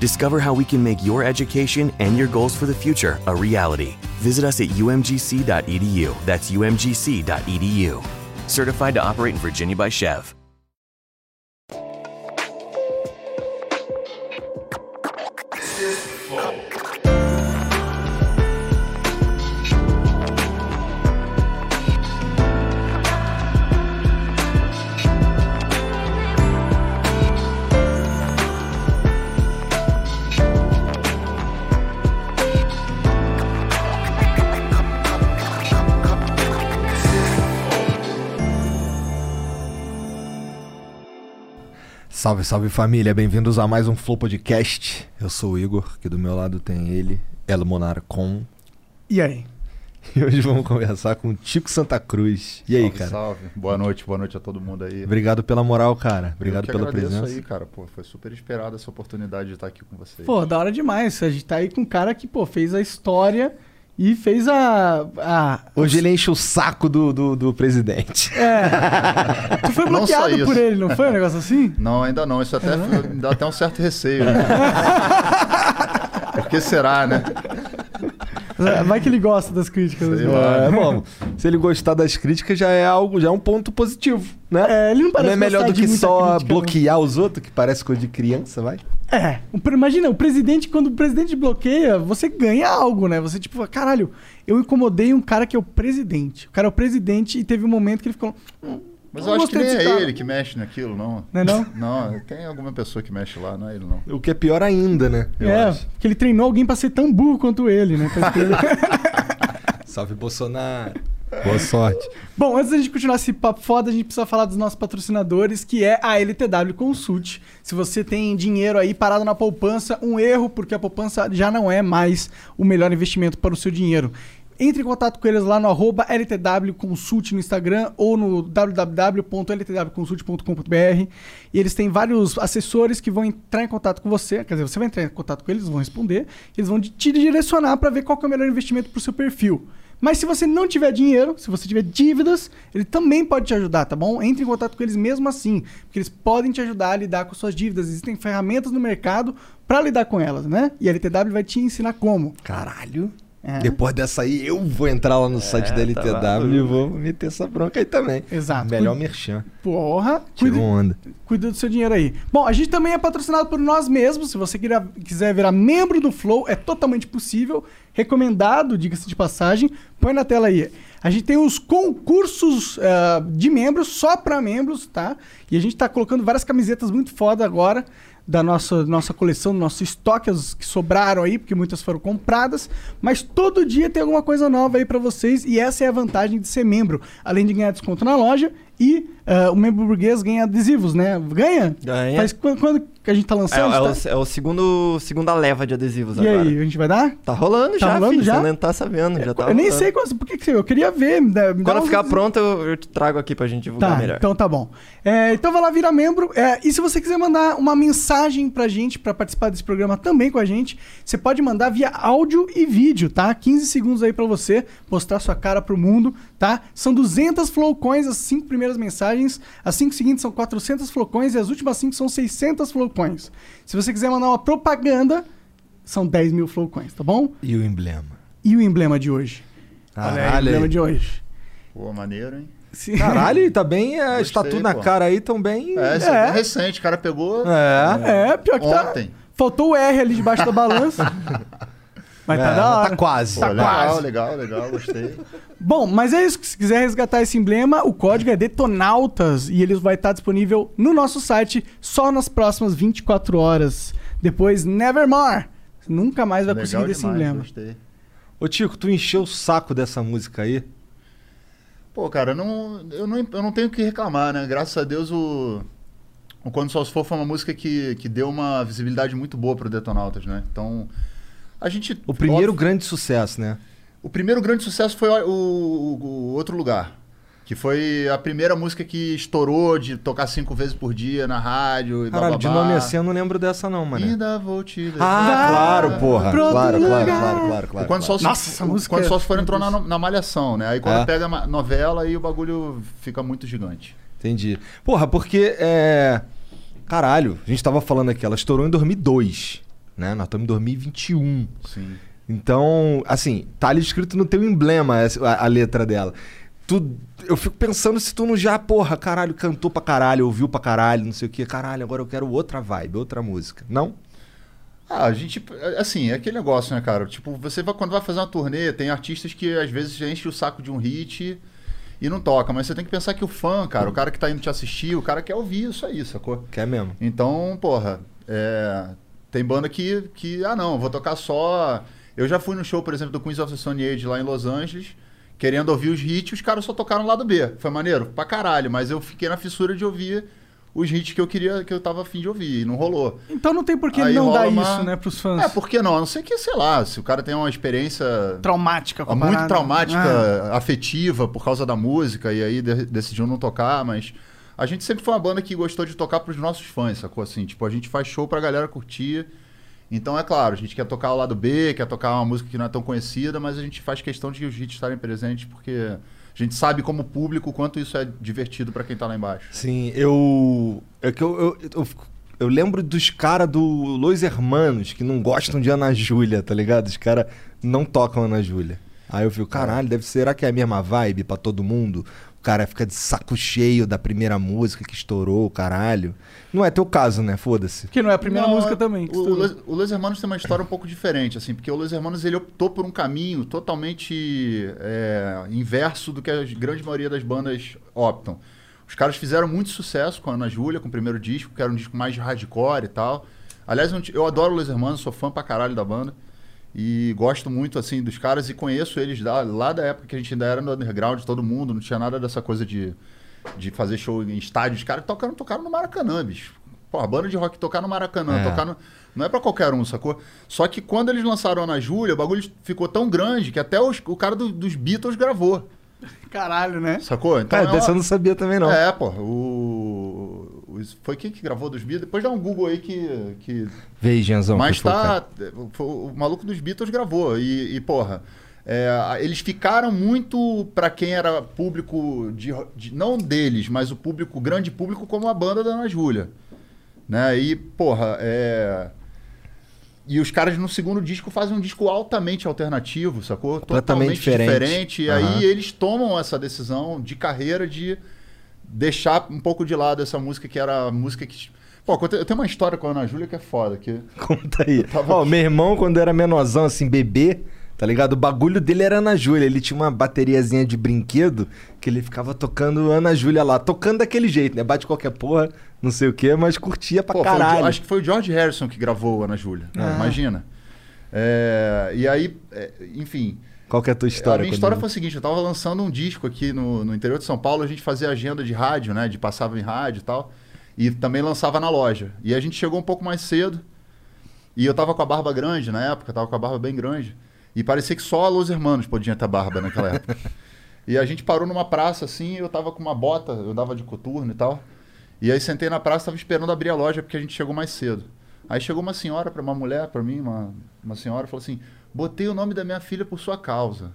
Discover how we can make your education and your goals for the future a reality. Visit us at umgc.edu. That's umgc.edu. Certified to operate in Virginia by Chev. Salve, salve família, bem-vindos a mais um Flow Podcast. Eu sou o Igor, aqui do meu lado tem ele, El Monarcon. E aí? E hoje vamos conversar com o Tico Santa Cruz. E aí, salve, cara? Salve, boa noite, boa noite a todo mundo aí. Obrigado pela moral, cara. Obrigado Eu que pela presença. aí, cara. Pô, foi super esperada essa oportunidade de estar aqui com vocês. Pô, da hora demais. A gente tá aí com um cara que, pô, fez a história e fez a. a Hoje ele enche o saco do, do, do presidente. É. Tu foi Não bloqueado por ele, não foi um negócio assim? Não, ainda não. Isso até me dá até um certo receio. Né? Por que será, né? Vai que ele gosta das críticas. Sei né? lá. É, bom, se ele gostar das críticas já é algo, já é um ponto positivo, né? É, ele não parece não é melhor do que só crítica, não. bloquear os outros, que parece coisa de criança, vai? É. Imagina, o presidente, quando o presidente bloqueia, você ganha algo, né? Você, tipo, caralho, eu incomodei um cara que é o presidente. O cara é o presidente e teve um momento que ele ficou. "Hum, Mas não eu acho que nem é desse cara." ele que mexe naquilo, não. Não é não? Não, tem alguma pessoa que mexe lá, não é ele não. O que é pior ainda, né? Eu é, acho. que ele treinou alguém pra ser tão burro quanto ele, né? Salve Bolsonaro. Boa sorte. Bom, antes da gente continuar esse papo foda, a gente precisa falar dos nossos patrocinadores, que é a LTW Consult. Se você tem dinheiro aí parado na poupança, um erro, porque a poupança já não é mais o melhor investimento para o seu dinheiro. Entre em contato com eles lá no arroba LTW Consult no Instagram ou no www.ltwconsult.com.br e eles têm vários assessores que vão entrar em contato com você, quer dizer, você vai entrar em contato com eles, vão responder, eles vão te direcionar para ver qual é o melhor investimento para o seu perfil. Mas se você não tiver dinheiro, se você tiver dívidas, ele também pode te ajudar, tá bom? Entre em contato com eles mesmo assim, porque eles podem te ajudar a lidar com suas dívidas. Existem ferramentas no mercado para lidar com elas, né? E a LTW vai te ensinar como. Caralho. É. Depois dessa aí, eu vou entrar lá no site da LTW e vou meter essa bronca aí também. Exato. Melhor merchan. Porra, Tirou cuida, onda. cuida do seu dinheiro aí. Bom, a gente também é patrocinado por nós mesmos. Se você quiser virar membro do Flow, é totalmente possível. Recomendado, diga-se de passagem. Põe na tela aí. A gente tem os concursos ah, de membros, só para membros, tá? E a gente tá colocando várias camisetas muito foda agora da nossa, nossa coleção, do nosso estoque, as que sobraram aí, porque muitas foram compradas. Mas todo dia tem alguma coisa nova aí para vocês e essa é a vantagem de ser membro. Além de ganhar desconto na loja e ah, o membro burguês ganha adesivos, né? Ganha? Ganha. Faz quando, quando que a gente tá É, lançando? é tá? o, é o segundo, segunda leva de adesivos E agora. aí, a gente vai dar? Tá rolando Tá já, rolando filho. já? Você não tá sabendo, já tá eu nem sei quando, por que que eu queria ver. dá- Quando ficar pronto, eu, eu te trago aqui pra gente divulgar Tá, melhor. então tá bom. É, então vai lá virar membro. É, e se você quiser mandar uma mensagem pra gente, pra participar desse programa também com a gente, você pode mandar via áudio e vídeo, tá? 15 segundos aí pra você mostrar sua cara pro mundo, tá? São 200 flowcoins as cinco primeiras mensagens, as cinco seguintes são 400 flowcoins e as últimas cinco são 600 flowcoins. Se você quiser mandar uma propaganda, são 10 mil flowcoins, tá bom? E o emblema? E o emblema de hoje? Olha aí, o Caralho. emblema de hoje. Pô, maneiro, hein? Se- Caralho, e tá bem. É, Gostei, está tudo na pô. cara aí, tão bem. É, isso É. é recente. O cara pegou É. É, pior que tá. ontem. Faltou o R ali debaixo da balança. Mas É, tá da hora. Tá quase. Pô, Tá legal, quase. legal, legal, gostei. Bom, mas é isso. Se quiser resgatar esse emblema, o código é Detonautas e ele vai estar disponível no nosso site só nas próximas 24 horas. Depois, Nevermore. Nunca mais vai legal conseguir desse demais, emblema. Gostei. Ô, Tico, tu encheu o saco dessa música aí? Pô, cara, não, eu, não, eu não tenho o que reclamar, né? Graças a Deus o, o Quando Só Se For foi uma música que, que deu uma visibilidade muito boa pro Detonautas, né? Então, a gente... O primeiro óbvio- grande sucesso, né? O primeiro grande sucesso foi o, o- o Outro Lugar. Que foi a primeira música que estourou de tocar cinco vezes por dia na rádio e Caralho, de bababá. nome assim eu não lembro dessa não, mano. Ainda vou te levar. Ah, claro, porra. Claro, claro, lugar. claro, claro, claro. O Quando Só Se- Nossa, essa o música Quando é Só Se For entrou na, na Malhação, né? Aí quando É. pega a novela, aí o bagulho fica muito gigante. Entendi. Porra, porque é. Caralho, a gente tava falando aqui, ela estourou em 2002, né? Nós estamos em 2021. Sim. Então, assim, tá ali escrito no teu emblema a, a letra dela. Tu, eu fico pensando se tu não já, porra, caralho, cantou pra caralho, ouviu pra caralho, não sei o que, caralho, agora eu quero outra vibe, outra música. Não? Ah, a gente, assim, é aquele negócio, né, cara? Tipo, você vai, quando vai fazer uma turnê, tem artistas que às vezes enchem o saco de um hit e não toca, mas você tem que pensar que o fã, cara, o cara que tá indo te assistir, o cara quer ouvir isso aí, sacou? Quer mesmo? Então, porra, é, tem banda que, que, ah não, vou tocar só. Eu já fui no show, por exemplo, do Queens of the Stone Age lá em Los Angeles, querendo ouvir os hits, os caras só tocaram lá do B. Foi maneiro? Pra caralho, mas eu fiquei na fissura de ouvir os hits que eu queria, que eu tava afim de ouvir, e não rolou. Então não tem por que Aí não dar uma- isso, né, pros fãs. É, por que não? A não ser que, sei lá, se o cara tem uma experiência Traumática com a muito traumática, Ah. afetiva por causa da música, e aí de- decidiu não tocar, mas a gente sempre foi uma banda que gostou de tocar pros nossos fãs, sacou? Assim, tipo, a gente faz show pra galera curtir. Então é claro, a gente quer tocar o lado B, quer tocar uma música que não é tão conhecida, mas a gente faz questão de os hits estarem presentes, porque a gente sabe como público quanto isso é divertido pra quem tá lá embaixo. Sim, eu. É que eu, eu, eu, eu lembro dos caras do Los Hermanos que não gostam de Ana Júlia, tá ligado? Os caras não tocam Ana Júlia. Aí eu fico, caralho, deve será que é a mesma vibe pra todo mundo? O cara fica de saco cheio da primeira música que estourou, caralho. Não é teu caso, né? Foda-se. Que não é a primeira Não, música também. que O. Los- o Hermanos tem uma história um pouco diferente, assim, porque o Los Hermanos ele optou por um caminho totalmente é, inverso do que a grande maioria das bandas optam. Os caras fizeram muito sucesso com a Ana Júlia, com o primeiro disco, que era um disco mais de hardcore e tal. Aliás, eu, eu adoro o Los Hermanos, sou fã pra caralho da banda. E gosto muito, assim, dos caras e conheço eles da- lá da época que a gente ainda era no underground, todo mundo, não tinha nada dessa coisa de, de fazer show em estádio. Os caras tocaram, tocaram no Maracanã, bicho. Pô, a banda de rock tocar no Maracanã, É. tocar no... Não é pra qualquer um, sacou? Só que quando eles lançaram Ana Júlia, o bagulho ficou tão grande que até os- o cara do- dos Beatles gravou, Caralho, né? sacou? Então é, é uma- eu não sabia também, não. É, pô, o... Foi quem que gravou dos Beatles? Depois dá um Google aí que... que... Vê, Genzão. Mas tá... foi- O maluco dos Beatles gravou e, e, porra... é, eles ficaram muito pra quem era público de, de- não deles, mas o público grande público como a banda da Ana Júlia, né? E porra, é e os caras no segundo disco fazem um disco altamente alternativo, sacou? Completamente diferente. E Aham. aí eles tomam essa decisão de carreira de deixar um pouco de lado essa música que era a música que. Pô, eu tenho uma história com a Ana Júlia que é foda. Que... Conta aí. tava Ó, meu irmão, quando era menorzão, assim, bebê, tá ligado? O bagulho dele era Ana Júlia. Ele tinha uma bateriazinha de brinquedo que ele ficava tocando Ana Júlia lá. Tocando daquele jeito, né? Bate qualquer porra, não sei o quê, mas curtia pra Pô, o caralho. Jo- acho que foi o George Harrison que gravou Ana Júlia. Ah. Imagina. É, e aí, é, enfim. Qual que é a tua história? a minha história foi a seguinte: eu tava lançando um disco aqui no, no interior de São Paulo, a gente fazia agenda de rádio, né? De passava em rádio e tal. E também lançava na loja. E a gente chegou um pouco mais cedo. E eu tava com a barba grande na época, tava com a barba bem grande. E parecia que só a Los Hermanos podia ter barba naquela época. e a gente parou numa praça assim, eu tava com uma bota, eu dava de coturno e tal. E aí sentei na praça, tava esperando abrir a loja porque a gente chegou mais cedo. Aí chegou uma senhora para uma mulher, para mim, uma, uma senhora, falou assim: "Botei o nome da minha filha por sua causa".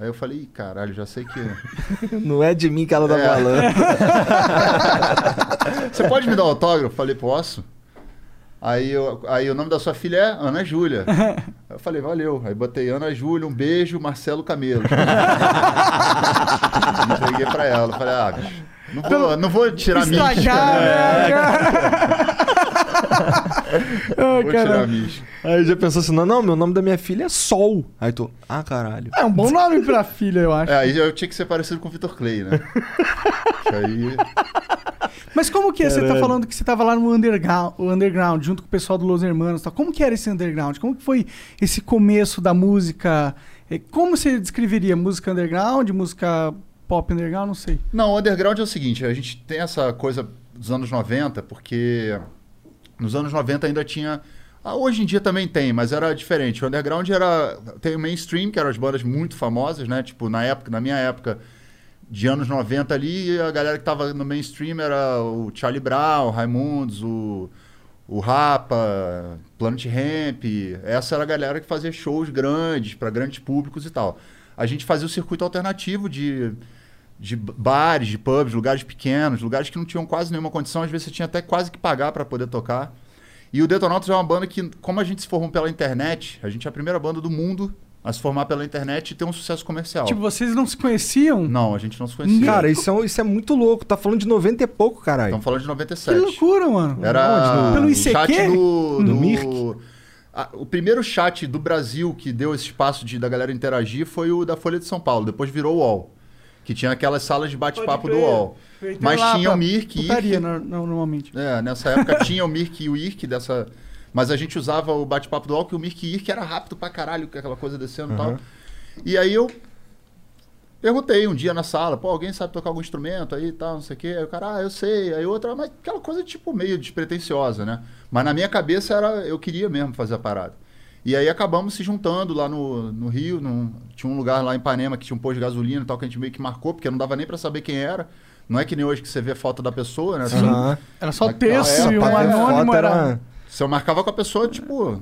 Aí eu falei: Ih, "Caralho, já sei que Não é de mim que ela tá É. falando. Você pode me dar um autógrafo? Falei, posso. Aí, eu- aí o nome da sua filha é Ana Júlia. Aí eu falei, valeu. Aí botei Ana Júlia, um beijo, Marcelo Camelo. Entreguei pra ela. Falei, ah, bicho, não vou, não vou tirar a mística, Estragar, né? né? Ai, Vou tirar mística. Aí já pensou assim, não, não, meu nome da minha filha é Sol. Aí tu, ah, caralho. É um bom nome pra filha, eu acho. É, aí eu tinha que ser parecido com o Vitor Clay, né? aí. Mas como que é? Você tá falando que você tava lá no underground, o underground junto com o pessoal do Los Hermanos. e tal. Como que era esse underground? Como que foi esse começo da música? Eh, Como você descreveria? Música underground, música pop underground? Não sei. Não, o underground é o seguinte, a gente tem essa coisa dos anos 90, porque nos anos 90 ainda tinha. ah, hoje em dia também tem, mas era diferente. O underground era. Tem o mainstream, que eram as bandas muito famosas, né? Tipo, na época, na minha época de anos 90 ali, a galera que tava no mainstream era o Charlie Brown, o Raimundos, o, o Rapa, Planet Ramp. Essa era a galera que fazia shows grandes, para grandes públicos e tal. A gente fazia o circuito alternativo de, de bares, de pubs, lugares pequenos, lugares que não tinham quase nenhuma condição. Às vezes você tinha até quase que pagar para poder tocar. E o Detonautas é uma banda que, como a gente se formou pela internet, a gente é a primeira banda do mundo a se formar pela internet e ter um sucesso comercial. Tipo, vocês não se conheciam? Não, a gente não se conhecia. Cara, isso é, isso é muito louco. Tá falando de 90 e pouco, caralho. Estamos falando de Que 97. loucura, mano. Era Onde? Pelo o ICQ? chat do, No do Mirk? a- o primeiro chat do Brasil que deu esse espaço de, da galera interagir foi o da Folha de São Paulo. Depois virou o UOL. Que tinha aquelas salas de bate-papo do. UOL. Mas tinha o Mirk e no- no- normalmente. É, nessa época tinha o Mirk e o IRC dessa. Mas a gente usava o bate-papo do UOL, que o Mirk e IRC era rápido pra caralho, com aquela coisa descendo e tal. E aí eu perguntei um dia na sala, pô, alguém sabe tocar algum instrumento aí e tal, não sei o quê. Aí o cara, ah, eu sei. Aí outra, mas aquela coisa tipo meio despretensiosa, né? Mas na minha cabeça era, eu queria mesmo fazer a parada. E aí acabamos se juntando lá no, no Rio, num- tinha um lugar lá em Ipanema que tinha um posto de gasolina e tal, que a gente meio que marcou, porque não dava nem pra saber quem era. Não é que nem hoje que você vê foto da pessoa, né? Aham. Era só texto época, e um é, anônimo foto era... Se eu marcava com a pessoa, tipo,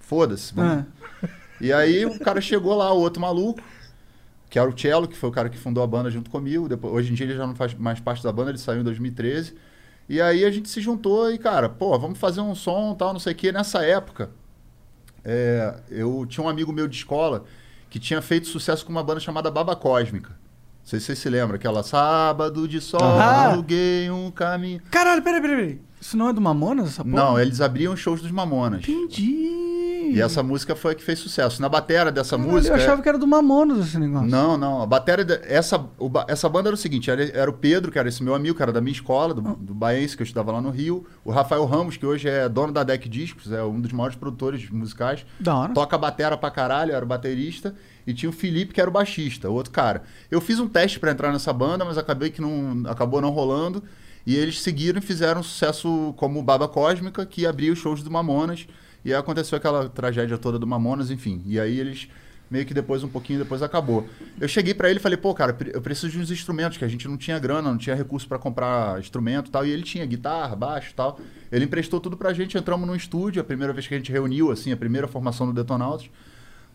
foda-se. É. E aí o cara chegou lá, o outro maluco, que era o Cello, que foi o cara que fundou a banda junto comigo. Depois, hoje em dia ele já não faz mais parte da banda, ele saiu em 2013. E aí a gente se juntou e, cara, pô, vamos fazer um som tal, não sei o quê. Nessa época, é, eu tinha um amigo meu de escola que tinha feito sucesso com uma banda chamada Baba Cósmica. Não sei se vocês se lembram, aquela Sábado de Sol, aluguei um caminho. Caralho, peraí, peraí, peraí. Isso não é do Mamonas, essa porra? Não, eles abriam shows dos Mamonas. Entendi. E essa música foi a que fez sucesso. Na bateria dessa Caralho, música. Eu achava que era do Mamonas esse negócio. Não, não. A bateria. de- Essa, o essa banda era o seguinte: era, era o Pedro, que era esse meu amigo, que era da minha escola, do, do Baense, que eu estudava lá no Rio. O Rafael Ramos, que hoje é dono da Deck Discos, é um dos maiores produtores musicais. Da hora. Toca batera pra caralho, era o baterista. E tinha o Felipe, que era o baixista, o outro cara. Eu fiz um teste pra entrar nessa banda, mas acabei que não. acabou não rolando. E eles seguiram e fizeram sucesso como Baba Cósmica, que abria os shows do Mamonas. E aí aconteceu aquela tragédia toda do Mamonas, enfim. E aí eles meio que depois, um pouquinho depois, acabou. Eu cheguei pra ele e falei, pô, cara, eu preciso de uns instrumentos, que a gente não tinha grana, não tinha recurso pra comprar instrumento e tal. E ele tinha guitarra, baixo tal. Ele emprestou tudo pra gente, entramos num estúdio, a primeira vez que a gente reuniu, assim, a primeira formação do Detonautas.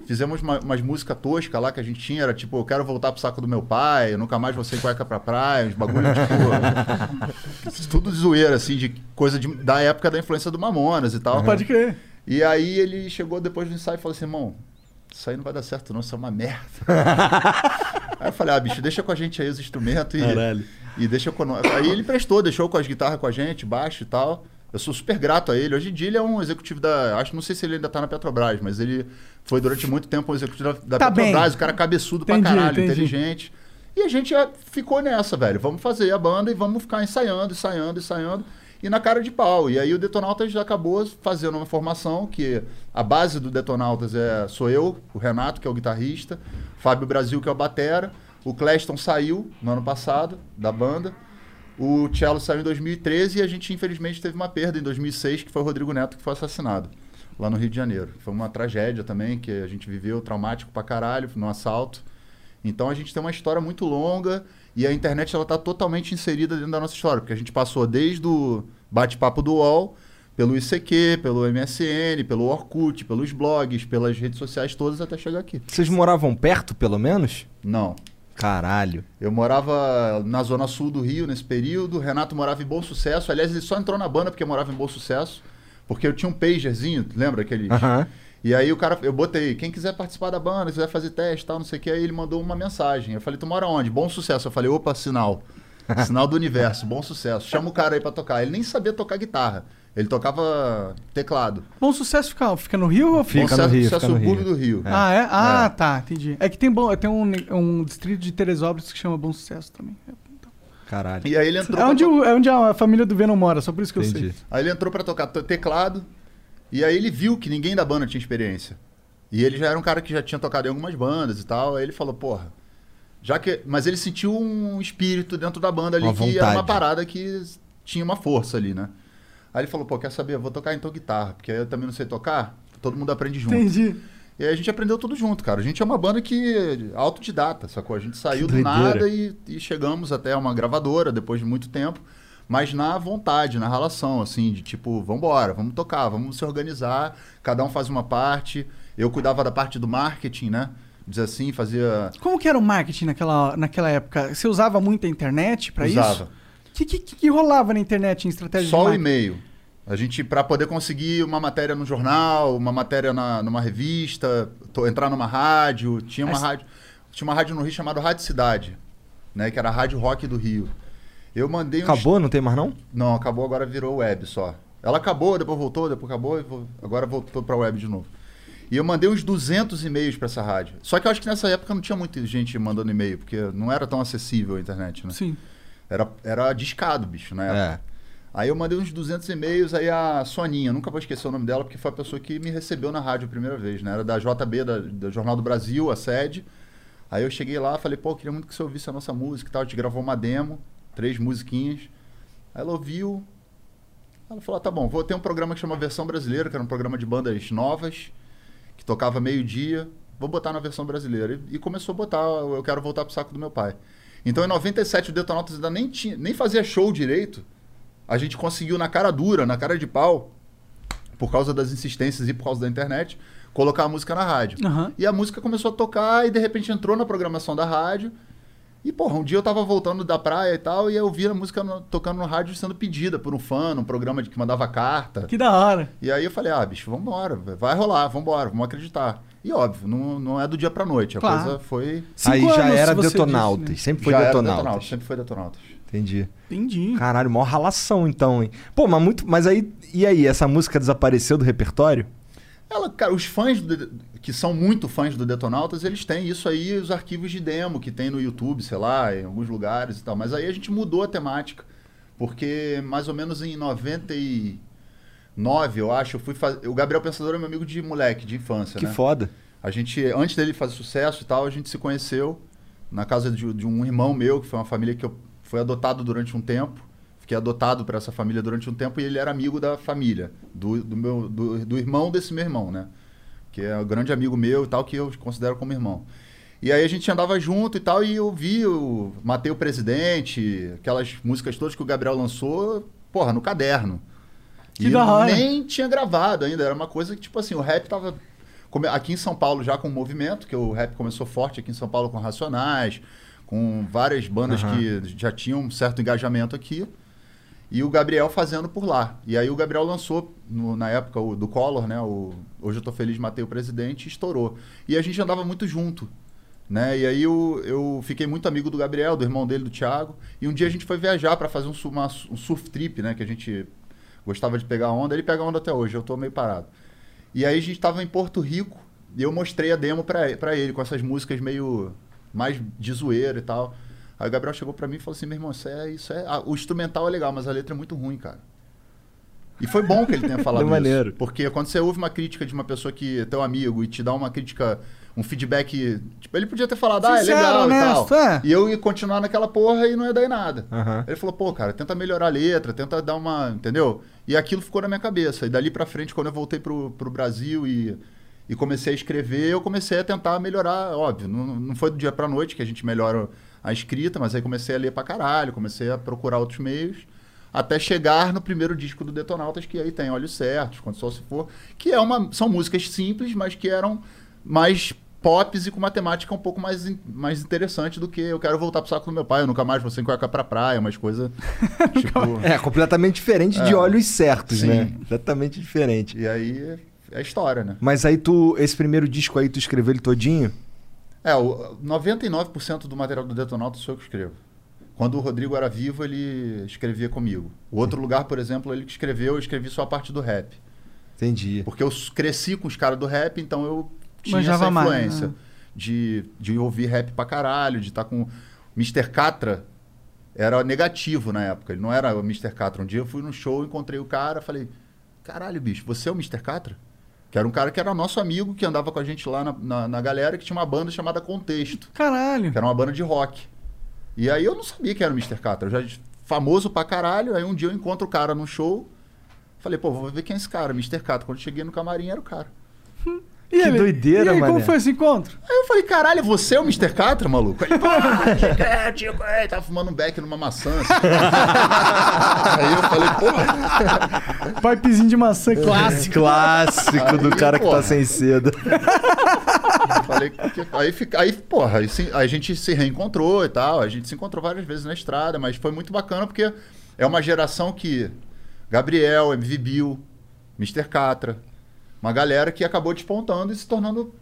Fizemos uma, umas músicas toscas lá que a gente tinha, era tipo, eu quero voltar pro saco do meu pai, eu nunca mais vou sem cueca pra praia, uns bagulho tipo. tudo de zoeira, assim, de coisa de- da época da influência do Mamonas e tal. Pode crer. E aí ele chegou depois do ensaio e falou assim, irmão, isso aí não vai dar certo não, isso é uma merda. aí eu falei, ah, bicho, deixa com a gente aí os instrumentos e, Caralho. e deixa com nós. Aí ele prestou, deixou com as guitarras com a gente, baixo e tal. Eu sou super grato a ele. Hoje em dia ele é um executivo da. Acho não sei se ele ainda tá na Petrobras, mas ele foi durante muito tempo um executivo da, da Tá Petrobras, bem. o cara cabeçudo Entendi, pra caralho, entendi. inteligente. E a gente é, ficou nessa, velho. Vamos fazer a banda e vamos ficar ensaiando, ensaiando, ensaiando. E na cara de pau. E aí o Detonautas acabou fazendo uma formação que a base do Detonautas é sou eu, o Renato, que é o guitarrista, Fábio Brasil, que é o batera, o Cleston saiu no ano passado da banda. O Cello saiu em 2013 e a gente, infelizmente, teve uma perda em 2006, que foi o Rodrigo Neto, que foi assassinado lá no Rio de Janeiro. Foi uma tragédia também, que a gente viveu, traumático pra caralho, no assalto. Então a gente tem uma história muito longa e a internet ela tá totalmente inserida dentro da nossa história, porque a gente passou desde o bate-papo do UOL, pelo ICQ, pelo MSN, pelo Orkut, pelos blogs, pelas redes sociais todas até chegar aqui. Vocês moravam perto, pelo menos? Não. Caralho. Eu morava na zona sul do Rio nesse período. O Renato morava em Bom Sucesso. Aliás, ele só entrou na banda porque morava em Bom Sucesso. Porque eu tinha um pagerzinho, lembra aquele? Aham. E aí o cara, eu botei, quem quiser participar da banda, quiser fazer teste e tal, não sei o que, aí ele mandou uma mensagem. Eu falei, tu mora onde? Bom sucesso. Eu falei, opa, sinal. Sinal do universo, bom sucesso. Chama o cara aí pra tocar. Ele nem sabia tocar guitarra. Ele tocava teclado. Bom sucesso fica, fica no Rio ou Fica Bom no sucesso- Rio, sucesso fica no subúrbio Rio. do Rio. Ah, é? Ah, É. tá, entendi. É que tem, bom, tem um, um distrito de Teresópolis que chama Bom Sucesso também. Caralho. E aí ele entrou É pra onde, to- é onde a família do Venom mora, só por isso que eu Entendi. sei. Aí ele entrou pra tocar te- teclado. E aí ele viu que ninguém da banda tinha experiência. E ele já era um cara que já tinha tocado em algumas bandas e tal. Aí ele falou, porra. Já que. Mas ele sentiu um espírito dentro da banda ali Uma que era uma vontade. parada que tinha uma força ali, né? Aí ele falou, pô, quer saber? Eu vou tocar então guitarra, porque eu também não sei tocar. Todo mundo aprende junto. Entendi. E aí a gente aprendeu tudo junto, cara. A gente é uma banda que autodidata, sacou? A gente saiu do nada e, e chegamos até uma gravadora depois de muito tempo, mas na vontade, na relação, assim, de tipo, vambora, vamos tocar, vamos se organizar, cada um faz uma parte. Eu cuidava da parte do marketing, né? Dizer assim, fazia. Como que era o marketing naquela, naquela época? Você usava muito a internet pra Usava. isso? O que, que, que rolava na internet em estratégia Só de o marketing? e-mail. A gente, para poder conseguir uma matéria no jornal, uma matéria na, numa revista, to- entrar numa rádio, tinha uma Mas- rádio, tinha uma rádio no Rio chamada Rádio Cidade, né, que era a Rádio Rock do Rio. Eu mandei uns- Acabou? Não tem mais não? Não, acabou, agora virou web só. Ela acabou, depois voltou, depois acabou, e agora voltou pra web de novo. E eu mandei uns 200 e-mails pra essa rádio. Só que eu acho que nessa época não tinha muita gente mandando e-mail, porque não era tão acessível a internet, né? Sim. Era, era discado, bicho, na época. É. Aí eu mandei uns 200 e-mails, aí a Soninha, nunca vou esquecer o nome dela, porque foi a pessoa que me recebeu na rádio a primeira vez, né? Era da JB, da, do Jornal do Brasil, a sede. Aí eu cheguei lá, falei, pô, eu queria muito que você ouvisse a nossa música e tal. A gente gravou uma demo, três musiquinhas. Aí ela ouviu. Ela falou, ah, tá bom, vou ter um programa que chama Versão Brasileira, que era um programa de bandas novas, que tocava meio-dia. Vou botar na versão brasileira. E, e começou a botar, eu quero voltar pro saco do meu pai. Então em 97 o Detonautas ainda nem, tinha, nem fazia show direito. A gente conseguiu na cara dura, na cara de pau, por causa das insistências e por causa da internet, colocar a música na rádio. Aham. E a música começou a tocar e de repente entrou na programação da rádio. E, porra, um dia eu tava voltando da praia e tal, e eu vi a música no- tocando no rádio sendo pedida por um fã, num programa de, que mandava carta. Que da hora. E aí eu falei, ah, bicho, vambora, vai rolar, vambora, vamos acreditar. E óbvio, não, não é do dia pra noite, a Claro. coisa foi... Cinco Aí já era Detonautas. disse, né? Sempre foi Já era Detonautas. Detonautas, sempre foi Detonautas. Entendi. Entendi. Caralho, maior ralação então, hein? Pô, mas muito. Mas aí. E aí, essa música desapareceu do repertório? Ela, cara, os fãs do que são muito fãs do Detonautas, eles têm isso aí, os arquivos de demo que tem no YouTube, sei lá, em alguns lugares e tal. Mas aí a gente mudou a temática, porque mais ou menos em 99, eu acho, eu fui fazer. O Gabriel Pensador é meu amigo de moleque, de infância, Que né? foda. A gente, antes dele fazer sucesso e tal, a gente se conheceu na casa de, de um irmão meu, que foi uma família que eu fui adotado durante um tempo. Fiquei adotado por essa família durante um tempo e ele era amigo da família, do, do, meu, do, do irmão desse meu irmão, né? Que é um grande amigo meu e tal, que eu considero como irmão. E aí a gente andava junto e tal, e eu vi o Matei o Presidente, aquelas músicas todas que o Gabriel lançou, porra, no caderno. Que e da hora. nem tinha gravado ainda, era uma coisa que, tipo assim, o rap tava aqui em São Paulo já com o movimento, que o rap começou forte aqui em São Paulo com Racionais, com várias bandas Aham. que já tinham um certo engajamento aqui. E o Gabriel fazendo por lá. E aí o Gabriel lançou, no- na época o, do Collor, né? O Hoje Eu Tô Feliz, Matei o Presidente, e estourou. E a gente andava muito junto. Né? E aí eu, eu fiquei muito amigo do Gabriel, do irmão dele, do Thiago. E um dia a gente foi viajar para fazer um, uma- um surf trip, né? Que a gente gostava de pegar onda. Ele pega onda até hoje, eu tô meio parado. E aí a gente tava em Porto Rico e eu mostrei a demo pra, pra ele, com essas músicas meio mais de zoeira e tal. Aí o Gabriel chegou pra mim e falou assim: meu irmão, isso é. Isso é ah, o instrumental é legal, mas a letra é muito ruim, cara. E foi bom que ele tenha falado isso. maneiro. Porque quando você ouve uma crítica de uma pessoa que é teu amigo e te dá uma crítica, um feedback. Tipo, ele podia ter falado, ah, é Sincero, legal honesto, e tal. é. E eu ia continuar naquela porra e não ia dar em nada. Aham. Ele falou, pô, cara, tenta melhorar a letra, tenta dar uma. Entendeu? E aquilo ficou na minha cabeça. E dali pra frente, quando eu voltei pro, pro Brasil e, e comecei a escrever, eu comecei a tentar melhorar. Óbvio, não, não foi do dia pra noite que a gente melhora a escrita, mas aí comecei a ler pra caralho, comecei a procurar outros meios. Até chegar no primeiro disco do Detonautas, que aí tem Olhos Certos, Quando Só Se For, que é uma, são músicas simples, mas que eram mais pops e com uma temática um pouco mais, mais interessante do que eu quero voltar pro saco do meu pai, eu nunca mais vou sem cueca pra praia, umas coisas tipo... É, completamente diferente de É. olhos certos, Sim. né? Exatamente diferente. E aí é história, né? Mas aí tu, esse primeiro disco aí, tu escreveu ele todinho? É, o 99% do material do Detonautas sou eu que escrevo. Quando o Rodrigo era vivo, ele escrevia comigo. O outro lugar, por exemplo, ele que escreveu, eu escrevi só a parte do rap. Entendi. Porque eu cresci com os caras do rap, então eu tinha essa mais, influência né? de, de ouvir rap pra caralho, de estar com. Mr. Catra era negativo na época, ele não era o Mr. Catra. Um dia eu fui no show, encontrei o cara, falei: caralho, bicho, você é o Mr. Catra? Que era um cara que era nosso amigo, que andava com a gente lá na, na, na galera, que tinha uma banda chamada Contexto, Caralho. que era uma banda de rock. E aí eu não sabia que era o Mr. Catra, eu já famoso pra caralho. Aí um dia eu encontro o cara no show, falei, pô, vou ver quem é esse cara, Mr. Catra. Quando eu cheguei no camarim, era o cara. E Que ele- doideira, e aí, como foi esse encontro? Aí eu falei, caralho, você é o Mr. Catra, maluco? Ele, pô, é, Tico, é, tava fumando um beck numa maçã. assim. Aí eu falei, porra, Pipezinho de maçã clássico. Clássico do Aí, cara que tá porra. sem seda. Eu falei, que- aí, fica, aí, porra, aí a gente se reencontrou e tal. A gente se encontrou várias vezes na estrada, mas foi muito bacana porque é uma geração que. Gabriel, MV Bill, Mr. Catra, uma galera que acabou despontando e se tornando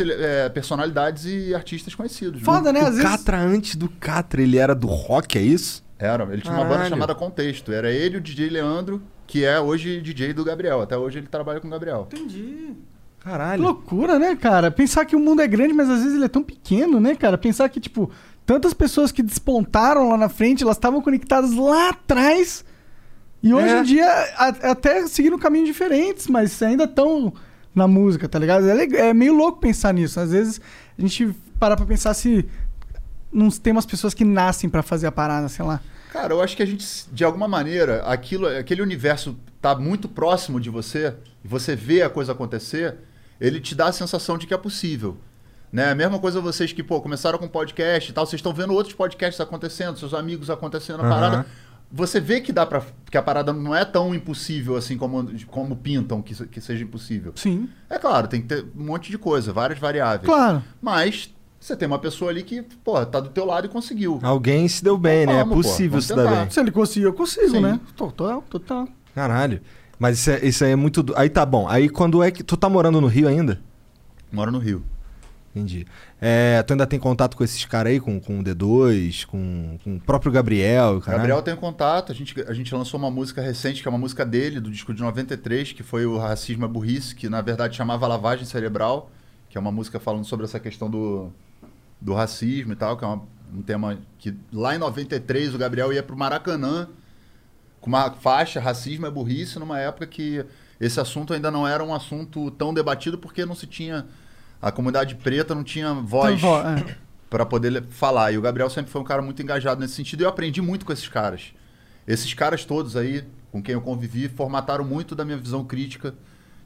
é, personalidades e artistas conhecidos. Foda, né? Às o vezes. Catra antes do Catra, ele era do rock, é isso? Era, ele tinha uma banda Caralho. chamada Contexto. Era ele e o DJ Leandro, que é hoje DJ do Gabriel. Até hoje ele trabalha com o Gabriel. Entendi. Que Caralho. loucura, né, cara? Pensar que o mundo é grande, mas às vezes ele é tão pequeno, né, cara? Pensar que, tipo, tantas pessoas que despontaram lá na frente, elas estavam conectadas lá atrás. E hoje É. em dia, a- até seguiram caminhos diferentes, mas ainda estão na música, tá ligado? É, é meio louco pensar nisso. Às vezes a gente para pra pensar se não tem umas pessoas que nascem pra fazer a parada, sei lá. Cara, eu acho que a gente, de alguma maneira, aquilo, aquele universo tá muito próximo de você, e você vê a coisa acontecer, ele te dá a sensação de que é possível. Né? A mesma coisa vocês que, pô, começaram com podcast e tal, vocês estão vendo outros podcasts acontecendo, seus amigos acontecendo a Aham. parada. Você vê que dá para que a parada não é tão impossível assim como, como pintam que, que seja impossível. Sim. É claro, tem que ter um monte de coisa, várias variáveis. Claro. Mas você tem uma pessoa ali que, pô, tá do teu lado e conseguiu. Alguém se deu bem, né? É Vamos, pô, possível se dar bem. Se ele conseguir, eu consigo, Sim. né? Total, total. Caralho. Mas isso, é- isso aí é muito. do- Aí tá bom. Aí quando é que. Tu tá morando no Rio ainda? Mora no Rio. Entendi. É, tu ainda tem contato com esses caras aí, com, com o D2, com, com o próprio Gabriel? Caralho? Gabriel tem contato, a gente, a gente lançou uma música recente, que é uma música dele, do disco de 93, que foi o Racismo é Burrice, que na verdade chamava Lavagem Cerebral, que é uma música falando sobre essa questão do, do racismo e tal, que é uma- um tema que lá em 93 o Gabriel ia pro Maracanã com uma faixa Racismo é Burrice, numa época que esse assunto ainda não era um assunto tão debatido porque não se tinha. A comunidade preta não tinha voz Então, é. para poder falar. E o Gabriel sempre foi um cara muito engajado nesse sentido e eu aprendi muito com esses caras. Esses caras todos aí, com quem eu convivi, formataram muito da minha visão crítica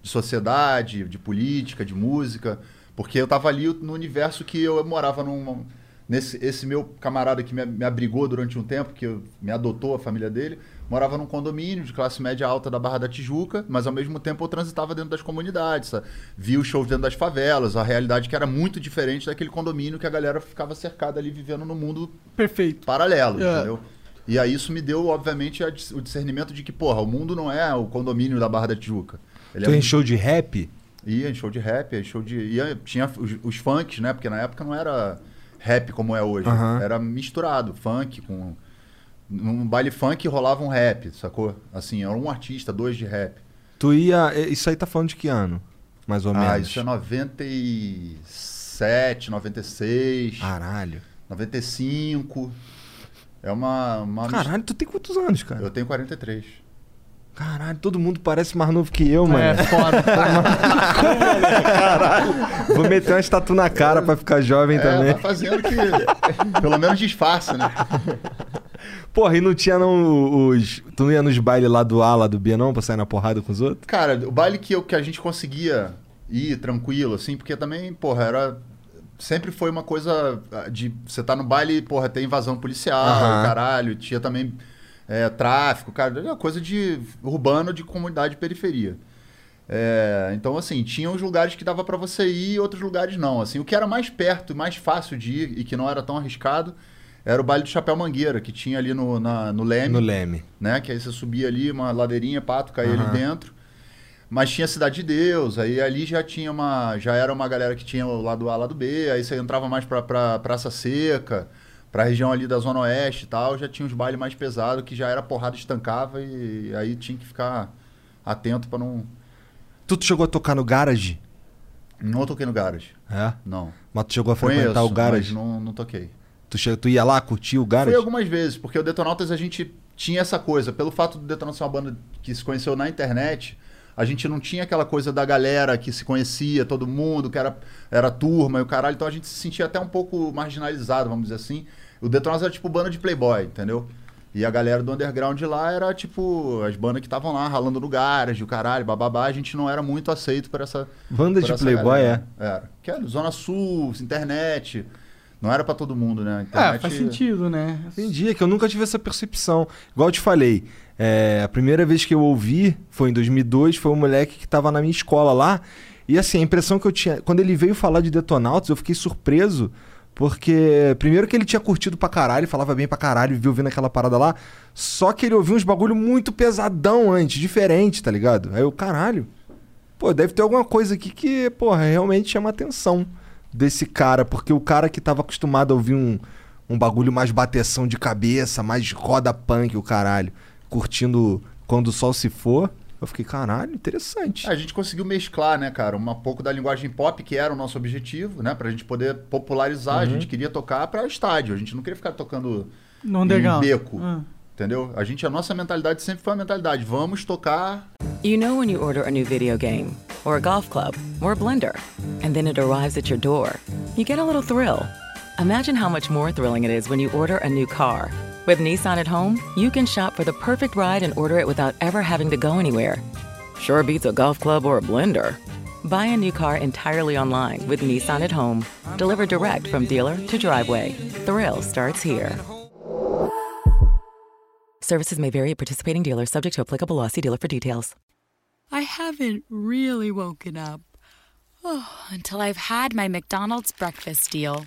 de sociedade, de política, de música, porque eu tava ali no universo que eu morava num nesse esse meu camarada que me, me abrigou durante um tempo, que eu- me adotou a família dele, morava num condomínio de classe média alta da Barra da Tijuca, mas ao mesmo tempo eu transitava dentro das comunidades, sabe? via os shows dentro das favelas, a realidade que era muito diferente daquele condomínio que a galera ficava cercada ali vivendo no mundo Perfeito. paralelo, É. entendeu? E aí isso me deu, obviamente, a o discernimento de que, porra, o mundo não é o condomínio da Barra da Tijuca. Ele Tu é em show de rap? Ia em show de rap, ia em show de. Ia, tinha os, os funks, né? Porque na época não era rap como é hoje. Aham. Era misturado, funk com. Num baile funk rolava um rap, sacou? Assim, era um artista, dois de rap. Tu ia. Isso aí tá falando de que ano? Mais ou Ah, menos. isso é 97, 96, Caralho. 95. É uma. uma Caralho, tu tem quantos anos, cara? Eu tenho 43. Caralho, todo mundo parece mais novo que eu, mano. É, foda. Vou meter uma tatu na cara pra ficar jovem É, também. vai fazendo que. pelo menos disfarça, né? Porra, e não tinha não os. Tu não ia nos bailes lá do A, lá do B, não, pra sair na porrada com os outros? Cara, o baile que, eu, que a gente conseguia ir tranquilo, assim, porque também, porra, era. Sempre foi uma coisa ah, de. Você tá no baile, porra, tem invasão policial, caralho, tinha também é, tráfico, cara, era coisa de urbano de comunidade de periferia. É, então, assim, tinha uns lugares que dava pra você ir e outros lugares não. Assim, o que era mais perto e mais fácil de ir e que não era tão arriscado era o baile do Chapéu Mangueira, que tinha ali no, na- no Leme No Leme. né? Que aí você subia ali uma ladeirinha, pato, caía Aham. ali dentro. Mas tinha Cidade de Deus, aí ali já tinha uma. Já era uma galera que tinha o lado A, lado B, aí você entrava mais pra, pra Praça Seca, pra região ali da Zona Oeste e tal, já tinha uns bailes mais pesados, que já era porrada, estancava e aí tinha que ficar atento pra não... Tu chegou a tocar no garage? Não toquei no garage, É. não. Mas tu chegou a frequentar Conheço, o garage? não, não toquei. Tu, che... tu ia lá curtir o garage? Foi algumas vezes, porque o Detonautas a gente tinha essa coisa. Pelo fato do Detonautas ser uma banda que se conheceu na internet, a gente não tinha aquela coisa da galera que se conhecia, todo mundo, que era, era turma e o caralho. Então a gente se sentia até um pouco marginalizado, vamos dizer assim. O Detonautas era tipo banda de playboy, entendeu? E a galera do underground lá era tipo as bandas que estavam lá ralando no garage, o caralho, bababá. A gente não era muito aceito por essa. Banda por de essa playboy, é. galera. Era. Que era Zona Sul, internet. Não era pra todo mundo, né? É, Internet... faz sentido, né? Entendi, é que eu nunca tive essa percepção. Igual eu te falei, é, a primeira vez que eu ouvi foi em 2002, foi um moleque que tava na minha escola lá. E assim, a impressão que eu tinha. Quando ele veio falar de Detonautas, eu fiquei surpreso. Porque, primeiro que ele tinha curtido pra caralho, falava bem pra caralho, viu ouvindo aquela parada lá. Só que ele ouviu uns bagulho muito pesadão antes, diferente, tá ligado? Aí eu, caralho. Pô, deve ter alguma coisa aqui que, porra, realmente chama a atenção desse cara. Porque o cara que tava acostumado a ouvir um, um bagulho mais bateção de cabeça, mais roda punk, o caralho, curtindo quando o sol se for. Eu fiquei, caralho, interessante. A gente conseguiu mesclar, né, cara, um pouco da linguagem pop, que era o nosso objetivo, né, pra gente poder popularizar. Uhum. A gente queria tocar pra estádio, a gente não queria ficar tocando No em beco, Ah. entendeu? A gente, a nossa mentalidade sempre foi a mentalidade, vamos tocar You know when you order a new video game, or a golf club, or a blender, and then it arrives at your door, you get a little thrill. Imagine how much more thrilling it is when you order a new car. With Nissan at home, you can shop for the perfect ride and order it without ever having to go anywhere. Sure beats a golf club or a blender. Buy a new car entirely online with Nissan at home. Delivered direct from dealer to driveway. Thrill starts here. Services may vary at participating dealers, subject to applicable law. See dealer for details. I haven't really woken up. Oh, until I've had my McDonald's breakfast deal.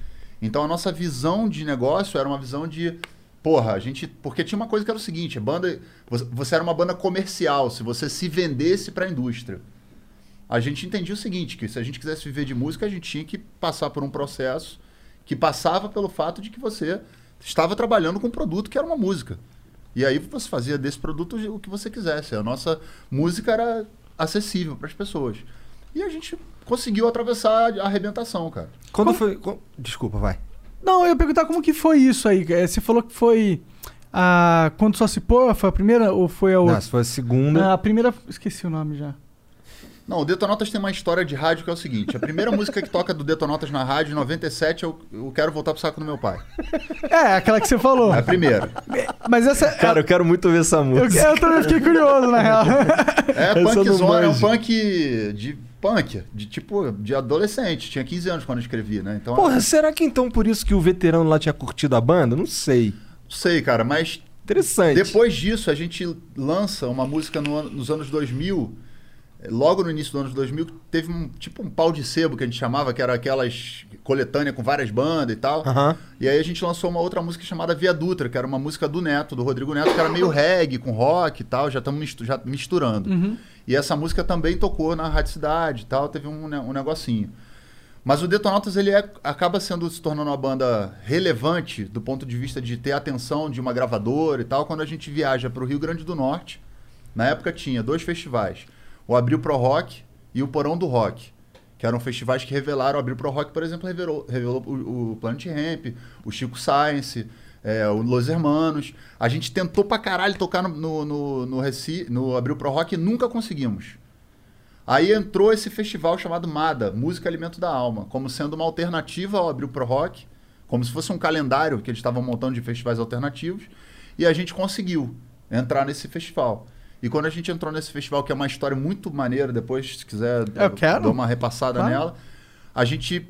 Então a nossa visão de negócio era uma visão de porra, a gente, porque tinha uma coisa que era o seguinte, banda, você, você era uma banda comercial, se você se vendesse para a indústria. A gente entendia o seguinte, que se a gente quisesse viver de música, a gente tinha que passar por um processo que passava pelo fato de que você estava trabalhando com um produto que era uma música. E aí você fazia desse produto o que você quisesse. A nossa música era acessível para as pessoas. E a gente conseguiu atravessar a arrebentação, cara. Quando foi. co- Desculpa, vai. Não, eu ia perguntar como que foi isso aí. É, Você falou que foi a quando só se pôr, foi a primeira ou foi a outra? Não, foi a segunda. Ah, a primeira, esqueci o nome já. Não, o Detonautas tem uma história de rádio que é o seguinte: a primeira música que toca do Detonautas na rádio, em 97, eu, eu quero voltar pro saco do meu pai. É, aquela que você falou. É a primeira. Mas essa Cara, eu quero muito ouvir essa eu, música. eu também fiquei curioso na real. É Essa eu não punkzona, é um punk de punk, de tipo, de adolescente. Tinha 15 anos quando eu escrevi, né? Então, Porra, será que então por isso que o veterano lá tinha curtido a banda? Não sei. não sei, cara, mas Interessante. Depois disso, a gente lança uma música no ano- nos anos 2000. eh, Logo no início dos anos 2000, teve um tipo um pau de sebo que a gente chamava, que era aquelas coletânea com várias bandas e tal. E aí a gente lançou uma outra música chamada Via Dutra, que era uma música do Neto, do Rodrigo Neto, que era meio reggae, com rock e tal, já estamos misturando. E essa música também tocou na Rádio Cidade e tal, teve um, um negocinho. Mas o Detonautas ele é- acaba sendo se tornando uma banda relevante do ponto de vista de ter atenção de uma gravadora e tal, quando a gente viaja para o Rio Grande do Norte. Na época tinha dois festivais, o Abril Pro Rock e o Porão do Rock, que eram festivais que revelaram, o Abril Pro Rock, por exemplo, revelou, revelou o, o Planet Ramp, o Chico Science, é, o Los Hermanos. A gente tentou pra caralho tocar no, no, no, no, Reci- no Abril Pro Rock e nunca conseguimos. Aí entrou esse festival chamado MADA, Música Alimento da Alma, como sendo uma alternativa ao Abril Pro Rock, como se fosse um calendário que eles estavam montando de festivais alternativos, e a gente conseguiu entrar nesse festival. E quando a gente entrou nesse festival, que é uma história muito maneira, depois, se quiser, Eu quero. dou uma repassada Claro. nela, a gente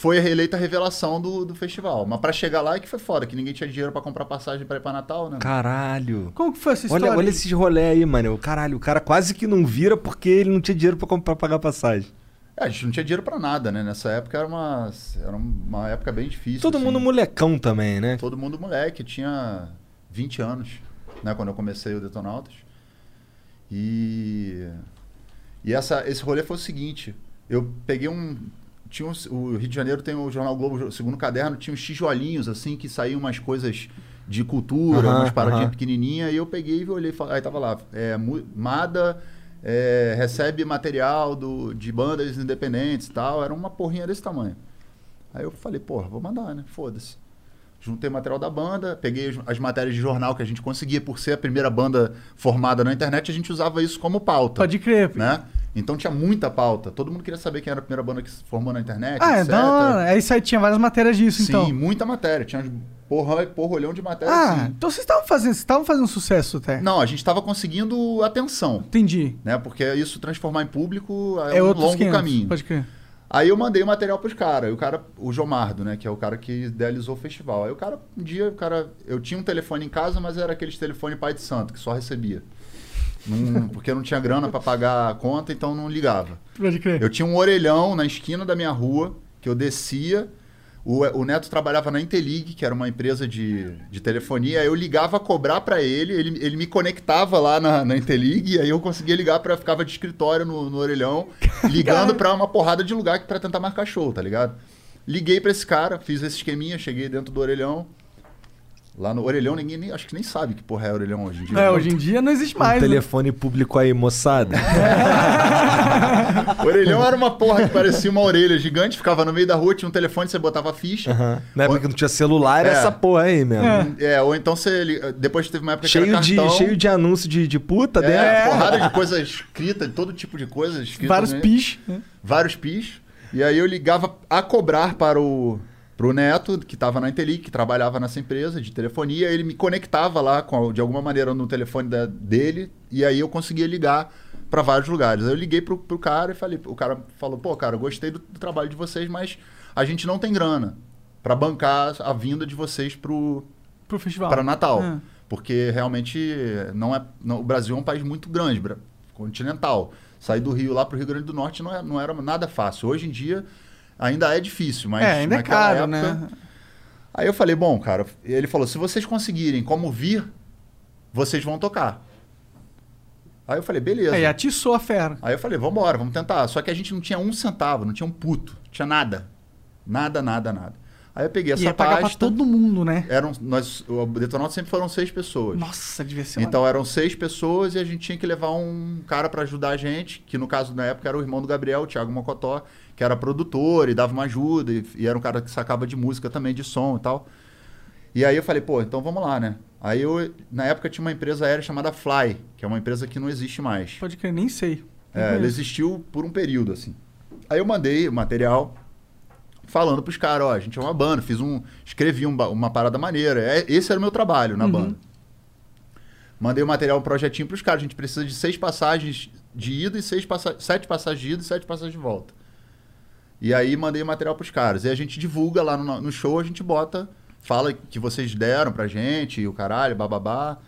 foi eleita a revelação do, do festival. Mas pra chegar lá é que foi foda, que ninguém tinha dinheiro pra comprar passagem pra ir pra Natal, né? Caralho. Como que foi essa história? Olha, olha esses rolê aí, mano. Caralho, o cara quase que não vira porque ele não tinha dinheiro pra, comprar, pra pagar passagem. É, a gente não tinha dinheiro pra nada, né? Nessa época era uma, era uma época bem difícil. Todo assim. mundo molecão também, né? Todo mundo moleque, tinha 20 anos, né, quando eu comecei o Detonautas. E e essa esse rolê foi o seguinte, eu peguei um tinha um, o Rio de Janeiro tem o Jornal Globo, o segundo caderno, tinha uns tijolinhos assim que saíam umas coisas de cultura, Aham, umas paradinhas aham. pequenininhas, e eu peguei e olhei, e aí tava lá, é, Mada é, recebe material do, de bandas independentes e tal, era uma porrinha desse tamanho. Aí eu falei, porra, vou mandar, né? Foda-se. Juntei material da banda, peguei as, as matérias de jornal que a gente conseguia, por ser a primeira banda formada na internet, a gente usava isso como pauta. Pode crer. Né? Então tinha muita pauta. Todo mundo queria saber quem era a primeira banda que se formou na internet, Ah, é etc. da hora. Aí sai- tinha várias matérias disso, Sim, então. muita matéria. Tinha porra, porrolhão de matéria. Ah, assim. então vocês estavam fazendo, vocês estavam fazendo sucesso até. Não, a gente estava conseguindo atenção, Entendi. né? Porque isso transformar em público é, É, um longo 500. caminho. Pode crer. Aí eu mandei o material pros caras. O cara, o Jomardo, né? Que é o cara que idealizou o festival. Aí o cara, um dia, o cara. Eu tinha um telefone em casa, mas era aqueles telefone pai de santo, que só recebia. Não- porque eu não tinha grana pra pagar a conta, então não ligava. Pode crer. Eu tinha um orelhão na esquina da minha rua, que eu descia. O, o Neto trabalhava na Intelig, que era uma empresa de, de telefonia. Eu ligava a cobrar pra ele, ele, ele me conectava lá na, na Intelig, e aí eu conseguia ligar para ficava de escritório no, no orelhão, ligando pra uma porrada de lugar pra tentar marcar show, tá ligado? Liguei pra esse cara, fiz esse esqueminha, cheguei dentro do orelhão. Lá no orelhão, ninguém nem, acho que nem sabe que porra é orelhão hoje em dia. É, hoje em dia não existe Um mais. né? telefone público aí, moçada. O orelhão era uma porra que parecia uma orelha gigante, ficava no meio da rua, tinha um telefone, você botava ficha. Aham. Na época que não tinha celular, era É. essa porra aí mesmo. É, ou então você. Depois teve uma época que Cheio, era de, cartão, cheio de anúncio de, de puta dentro. é, porrada de coisa escrita, de todo tipo de coisa escrita. Vários né? pis. né? Vários pis. E aí eu ligava a cobrar para o pro Neto, que estava na Intelic, que trabalhava nessa empresa de telefonia, ele me conectava lá com, de alguma maneira no telefone da- dele, e aí eu conseguia ligar para vários lugares. Aí eu liguei pro, pro cara e falei, o cara falou, pô, cara, eu gostei do, do trabalho de vocês, mas a gente não tem grana para bancar a vinda de vocês pro, Pro festival. para Natal. É. Porque realmente não é, não- o Brasil é um país muito grande, continental. Sair do Rio lá para o Rio Grande do Norte não, é- não era nada fácil. Hoje em dia ainda é difícil, mas É, ainda é caro, época- né? Aí eu falei, bom, cara, ele falou, se vocês conseguirem como vir, vocês vão tocar. Aí eu falei, beleza. Aí atiçou a fera. Aí eu falei, vambora, vamos tentar. Só que a gente não tinha um centavo, não tinha um puto, não tinha nada. Nada, nada, nada. Aí eu peguei essa Ia pagar pasta. todo mundo, né? Eram, nós, o Detonautas sempre foram seis pessoas. Nossa, devia ser. Então eram seis pessoas e a gente tinha que levar um cara pra ajudar a gente, que no caso na época era o irmão do Gabriel, o Thiago Mocotó, que era produtor e dava uma ajuda, e, e era um cara que sacava de música também, de som e tal. E aí eu falei, pô, então vamos lá, né? Aí eu, na época tinha uma empresa aérea chamada Fly, que é uma empresa que não existe mais. Pode crer, nem sei. É, ela existiu por um período, assim. Aí eu mandei o material falando pros caras, ó, a gente é uma banda, fiz um. Escrevi um uma parada maneira. É, esse era o meu trabalho na banda. Mandei o material, um projetinho pros caras. A gente precisa de seis passagens de ida e seis passa sete passagens de ida e sete passagens de volta. E aí mandei material pros caras. E a gente divulga lá no, no show, a gente bota, fala que vocês deram pra gente, e o caralho, bababá.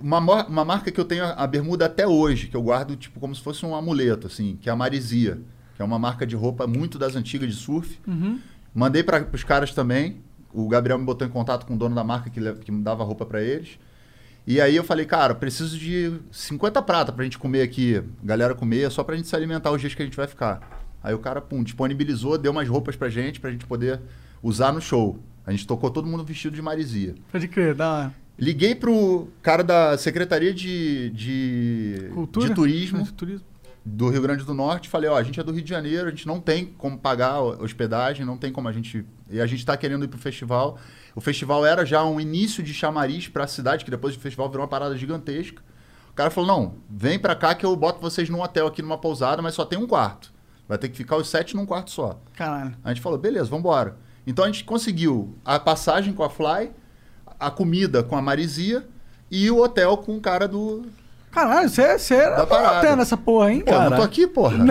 Uma, uma marca que eu tenho a, bermuda até hoje, que eu guardo tipo como se fosse um amuleto, assim, que é a Marizia, que é uma marca de roupa muito das antigas de surf. Mandei para os caras também. O Gabriel me botou em contato com o dono da marca que, que me dava roupa para eles. E aí eu falei, cara, preciso de 50 prata pra gente comer aqui, galera comer, só pra gente se alimentar os dias que a gente vai ficar. Aí o cara, pum, disponibilizou, deu umas roupas pra gente, pra gente poder usar no show. A gente tocou todo mundo vestido de Marizia. Pode crer, da hora. Liguei pro cara da Secretaria de, de, Cultura? de Turismo De turismo. do Rio Grande do Norte. Falei, ó, a gente é do Rio de Janeiro, a gente não tem como pagar hospedagem, não tem como a gente... E a gente tá querendo ir pro festival. O festival era já um início de chamariz pra cidade, que depois do festival virou uma parada gigantesca. O cara falou, não, vem pra cá que eu boto vocês num hotel aqui, numa pousada, mas só tem um quarto. Vai ter que ficar os sete num quarto só. Caralho. A gente falou, beleza, vamos embora. Então a gente conseguiu a passagem com a Fly, a comida com a Marizia e o hotel com o cara do. Caralho, você você era até nessa porra, hein? Pô, eu não tô aqui, porra. Né?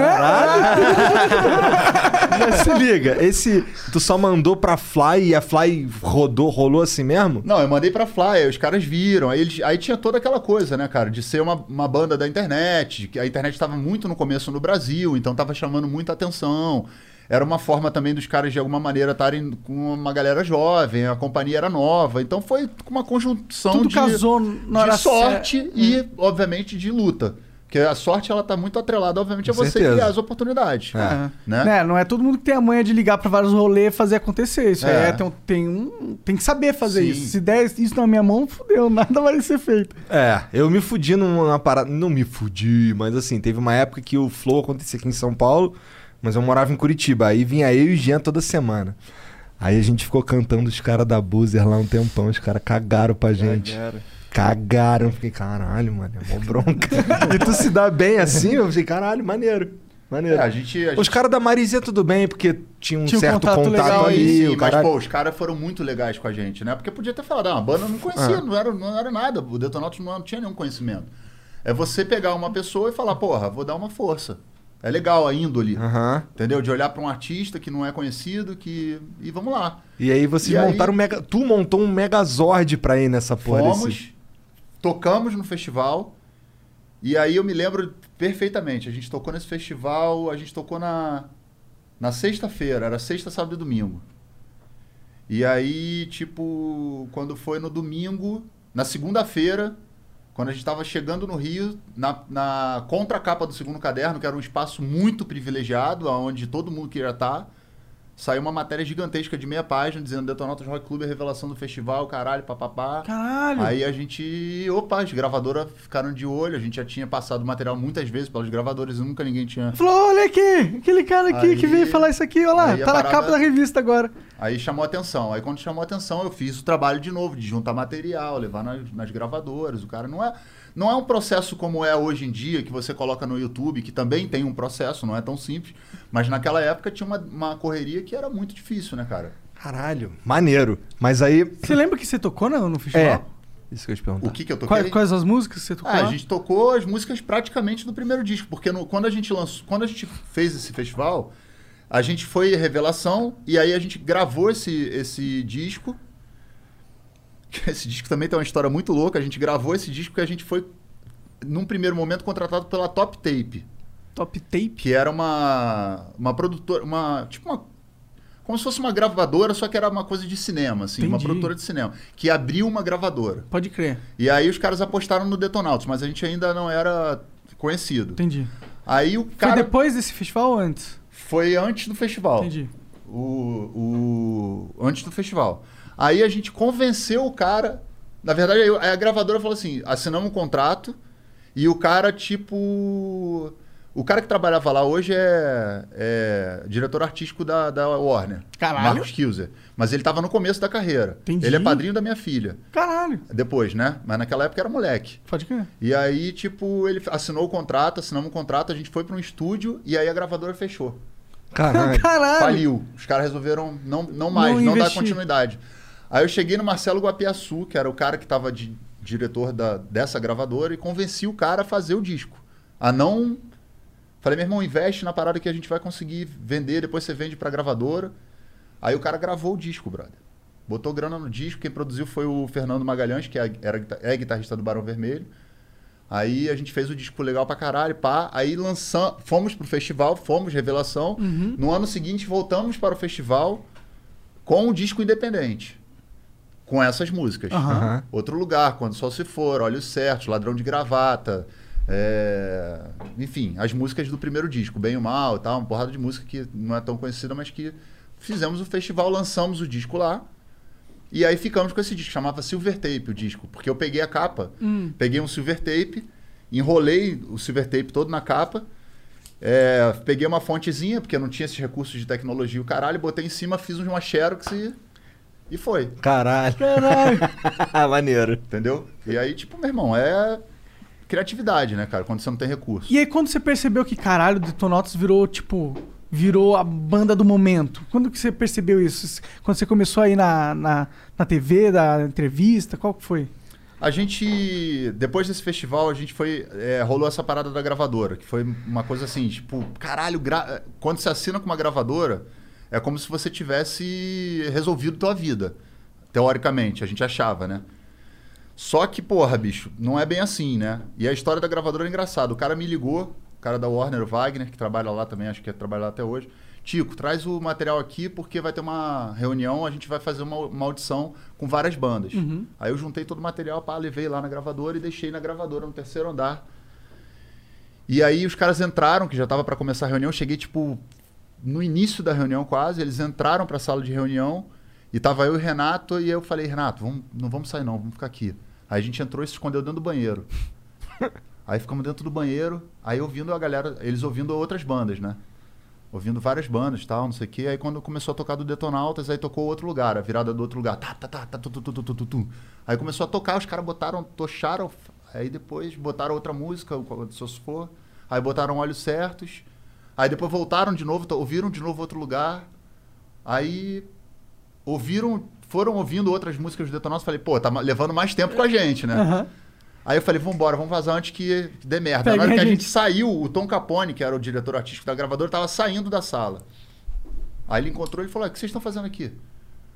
Mas se liga, esse. Tu só mandou pra Fly e a Fly rodou, rolou assim mesmo? Não, eu mandei pra Fly, aí os caras viram. Aí, eles- aí tinha toda aquela coisa, né, cara, de ser uma, uma banda da internet, que a internet estava muito no começo no Brasil, então tava chamando muita atenção. Era uma forma também dos caras, de alguma maneira, estarem com uma galera jovem, a companhia era nova. Então foi com uma conjunção Tudo de, casou na hora de sorte certa. e, obviamente, de luta. Porque a sorte, ela tá muito atrelada, obviamente, a Com você certeza. criar as oportunidades. É. Né? Né, Não é todo mundo que tem a manha de ligar pra vários rolês e fazer acontecer. Isso É. é, tem, um- tem, um, tem que saber fazer Sim. isso. Se der isso na minha mão, fudeu, nada vai ser feito. É, eu me fudi numa parada. Não me fudi, mas assim, teve uma época que o Flow acontecia aqui em São Paulo, mas eu morava em Curitiba. Aí vinha eu e o Jean toda semana. Aí a gente ficou cantando os caras da Boozer lá um tempão, os caras cagaram pra gente. Cagaram. Eu fiquei, caralho, mano, é mó bronca. e tu se dá bem assim? Eu fiquei, caralho, maneiro. Maneiro. É, a gente, a Os gente- caras da Marizia tudo bem, porque tinha um Tinha certo contato contato, ali. Sim, o mas, caralho. pô, os caras foram muito legais com a gente, né? Porque podia ter falado, ah, a banda eu não conhecia, Ah. não, era, não era nada. O Detonautas não tinha nenhum conhecimento. É você pegar uma pessoa e falar, porra, vou dar uma força. É legal a índole, Aham. entendeu? De olhar pra um artista que não é conhecido, que. E vamos lá. E aí vocês E aí- montaram um mega. Tu montou um megazord pra ir nessa porra Fomos, desse- tocamos no festival. E aí eu me lembro perfeitamente. A gente tocou nesse festival, a gente tocou na, na sexta-feira, era sexta, sábado e domingo. E aí, tipo, quando foi no domingo, na segunda-feira, quando a gente estava chegando no Rio, na, na contracapa do segundo caderno, que era um espaço muito privilegiado, onde todo mundo queria estar, saiu uma matéria gigantesca de meia página dizendo Detonautas Rock Club é revelação do festival, caralho, papapá. Caralho. Aí a gente, opa, as gravadoras ficaram de olho, a gente já tinha passado material muitas vezes pelas gravadoras e nunca ninguém tinha. Falou, olha aqui, aquele cara aqui Aí- que veio falar isso aqui, olha lá, tá na parada- capa da revista agora. Aí chamou atenção. Aí quando chamou atenção, eu fiz o trabalho de novo, de juntar material, levar nas, nas gravadoras. O cara não é. Não é um processo como é hoje em dia, que você coloca no YouTube, que também tem um processo, não é tão simples. Mas naquela época tinha uma, uma correria que era muito difícil, né, cara? Caralho, maneiro. Mas aí. Você lembra que você tocou no, no festival? É. Isso que eu te perguntar. O que, que eu toquei? Quais, quais as músicas que você tocou? Ah, a gente tocou as músicas praticamente do primeiro disco, porque no- quando a gente lançou, quando a gente fez esse festival, a gente foi revelação e aí a gente gravou esse, esse disco. Esse disco também tem uma história muito louca. A gente gravou esse disco que a gente foi, num primeiro momento, contratado pela Top Tape, Top Tape. que era uma, uma produtora, uma tipo uma como se fosse uma gravadora, só que era uma coisa de cinema, assim, uma Entendi. produtora de cinema, que abriu uma gravadora. Pode crer. E aí os caras apostaram no Detonautas, mas a gente ainda não era conhecido. Entendi. Aí o Foi cara depois desse festival ou antes? Foi antes do festival. Entendi. O, o antes do festival. Aí a gente convenceu o cara. Na verdade, a gravadora falou assim: assinamos um contrato e o cara tipo o cara que trabalhava lá hoje é, é diretor artístico da, da Warner. Caralho. Marcos Kilzer. Mas ele estava no começo da carreira. Entendi. Ele é padrinho da minha filha. Caralho. Depois, né? Mas naquela época era moleque. Pode crer. E aí, tipo, ele assinou o contrato, assinamos um contrato, a gente foi para um estúdio e aí a gravadora fechou. Caralho. Caralho. Faliu. Os caras resolveram não, não mais, Não não, dar continuidade. Aí eu cheguei no Marcelo Guapiaçu, que era o cara que estava de diretor da, dessa gravadora, e convenci o cara a fazer o disco. A não. Falei, meu irmão, investe na parada que a gente vai conseguir vender, depois você vende pra gravadora. Aí o cara gravou o disco, brother. Botou grana no disco, quem produziu foi o Fernando Magalhães, que é, era, é guitarrista do Barão Vermelho. Aí a gente fez o disco legal pra caralho, pá. Aí lançamos, fomos pro festival, fomos, revelação. No ano seguinte, voltamos para o festival com o disco independente. Com essas músicas. Aham. Aham. Outro lugar, Quando o Sol Se For, Olhos Certos, Ladrão de Gravata. é, Enfim, as músicas do primeiro disco, Bem e o Mal e tal, uma porrada de música que não é tão conhecida, mas que fizemos o festival, lançamos o disco lá. E aí ficamos com esse disco, chamava Silver Tape o disco, porque eu peguei a capa, peguei um Silver Tape, enrolei o Silver Tape todo na capa, é, peguei uma fontezinha, porque não tinha esses recursos de tecnologia, o caralho, botei em cima, fiz uma Xerox e, e foi. Caralho. Caralho. Maneiro. Entendeu? E aí, tipo, meu irmão, é criatividade, né, cara? Quando você não tem recurso. E aí, quando você percebeu que, caralho, o Detonautas virou, tipo, virou a banda do momento? Quando que você percebeu isso? Quando você começou aí na, na, na TV, da entrevista, qual que foi? A gente, depois desse festival, a gente foi. é, rolou essa parada da gravadora, que foi uma coisa assim, tipo, caralho, gra- quando você assina com uma gravadora, é como se você tivesse resolvido tua vida. Teoricamente, a gente achava, né? Só que, porra, bicho, não é bem assim, né? E a história da gravadora é engraçada. O cara me ligou, o cara da Warner, o Wagner, que trabalha lá também, acho que trabalha lá até hoje. Tico, traz o material aqui porque vai ter uma reunião, a gente vai fazer uma, uma audição com várias bandas. Aí eu juntei todo o material, pá, levei lá na gravadora e deixei na gravadora no terceiro andar. E aí os caras entraram, que já tava para começar a reunião, eu cheguei tipo no início da reunião quase, eles entraram para a sala de reunião e tava eu e o Renato e eu falei, Renato, vamos, não vamos sair não, vamos ficar aqui. Aí a gente entrou e se escondeu dentro do banheiro. aí ficamos dentro do banheiro, aí ouvindo a galera, eles ouvindo outras bandas, né? Ouvindo várias bandas tal, não sei o quê. Aí quando começou a tocar do Detonautas, aí tocou outro lugar, a virada do outro lugar. Tá, tá, tá, tá, tu, tu, tu, tu, tu, tu. Aí começou a tocar, os caras botaram, tocharam, aí depois botaram outra música, o Sosfor, aí botaram Olhos Certos, aí depois voltaram de novo, ouviram de novo outro lugar, aí ouviram, foram ouvindo outras músicas do Detonautas, falei, pô, tá levando mais tempo com a gente, né? Aham. Aí eu falei, vambora, vamos vazar antes que dê merda. Na hora que a gente saiu, o Tom Capone, que era o diretor artístico da gravadora, tava saindo da sala. Aí ele encontrou e falou, "Ah, o que vocês estão fazendo aqui?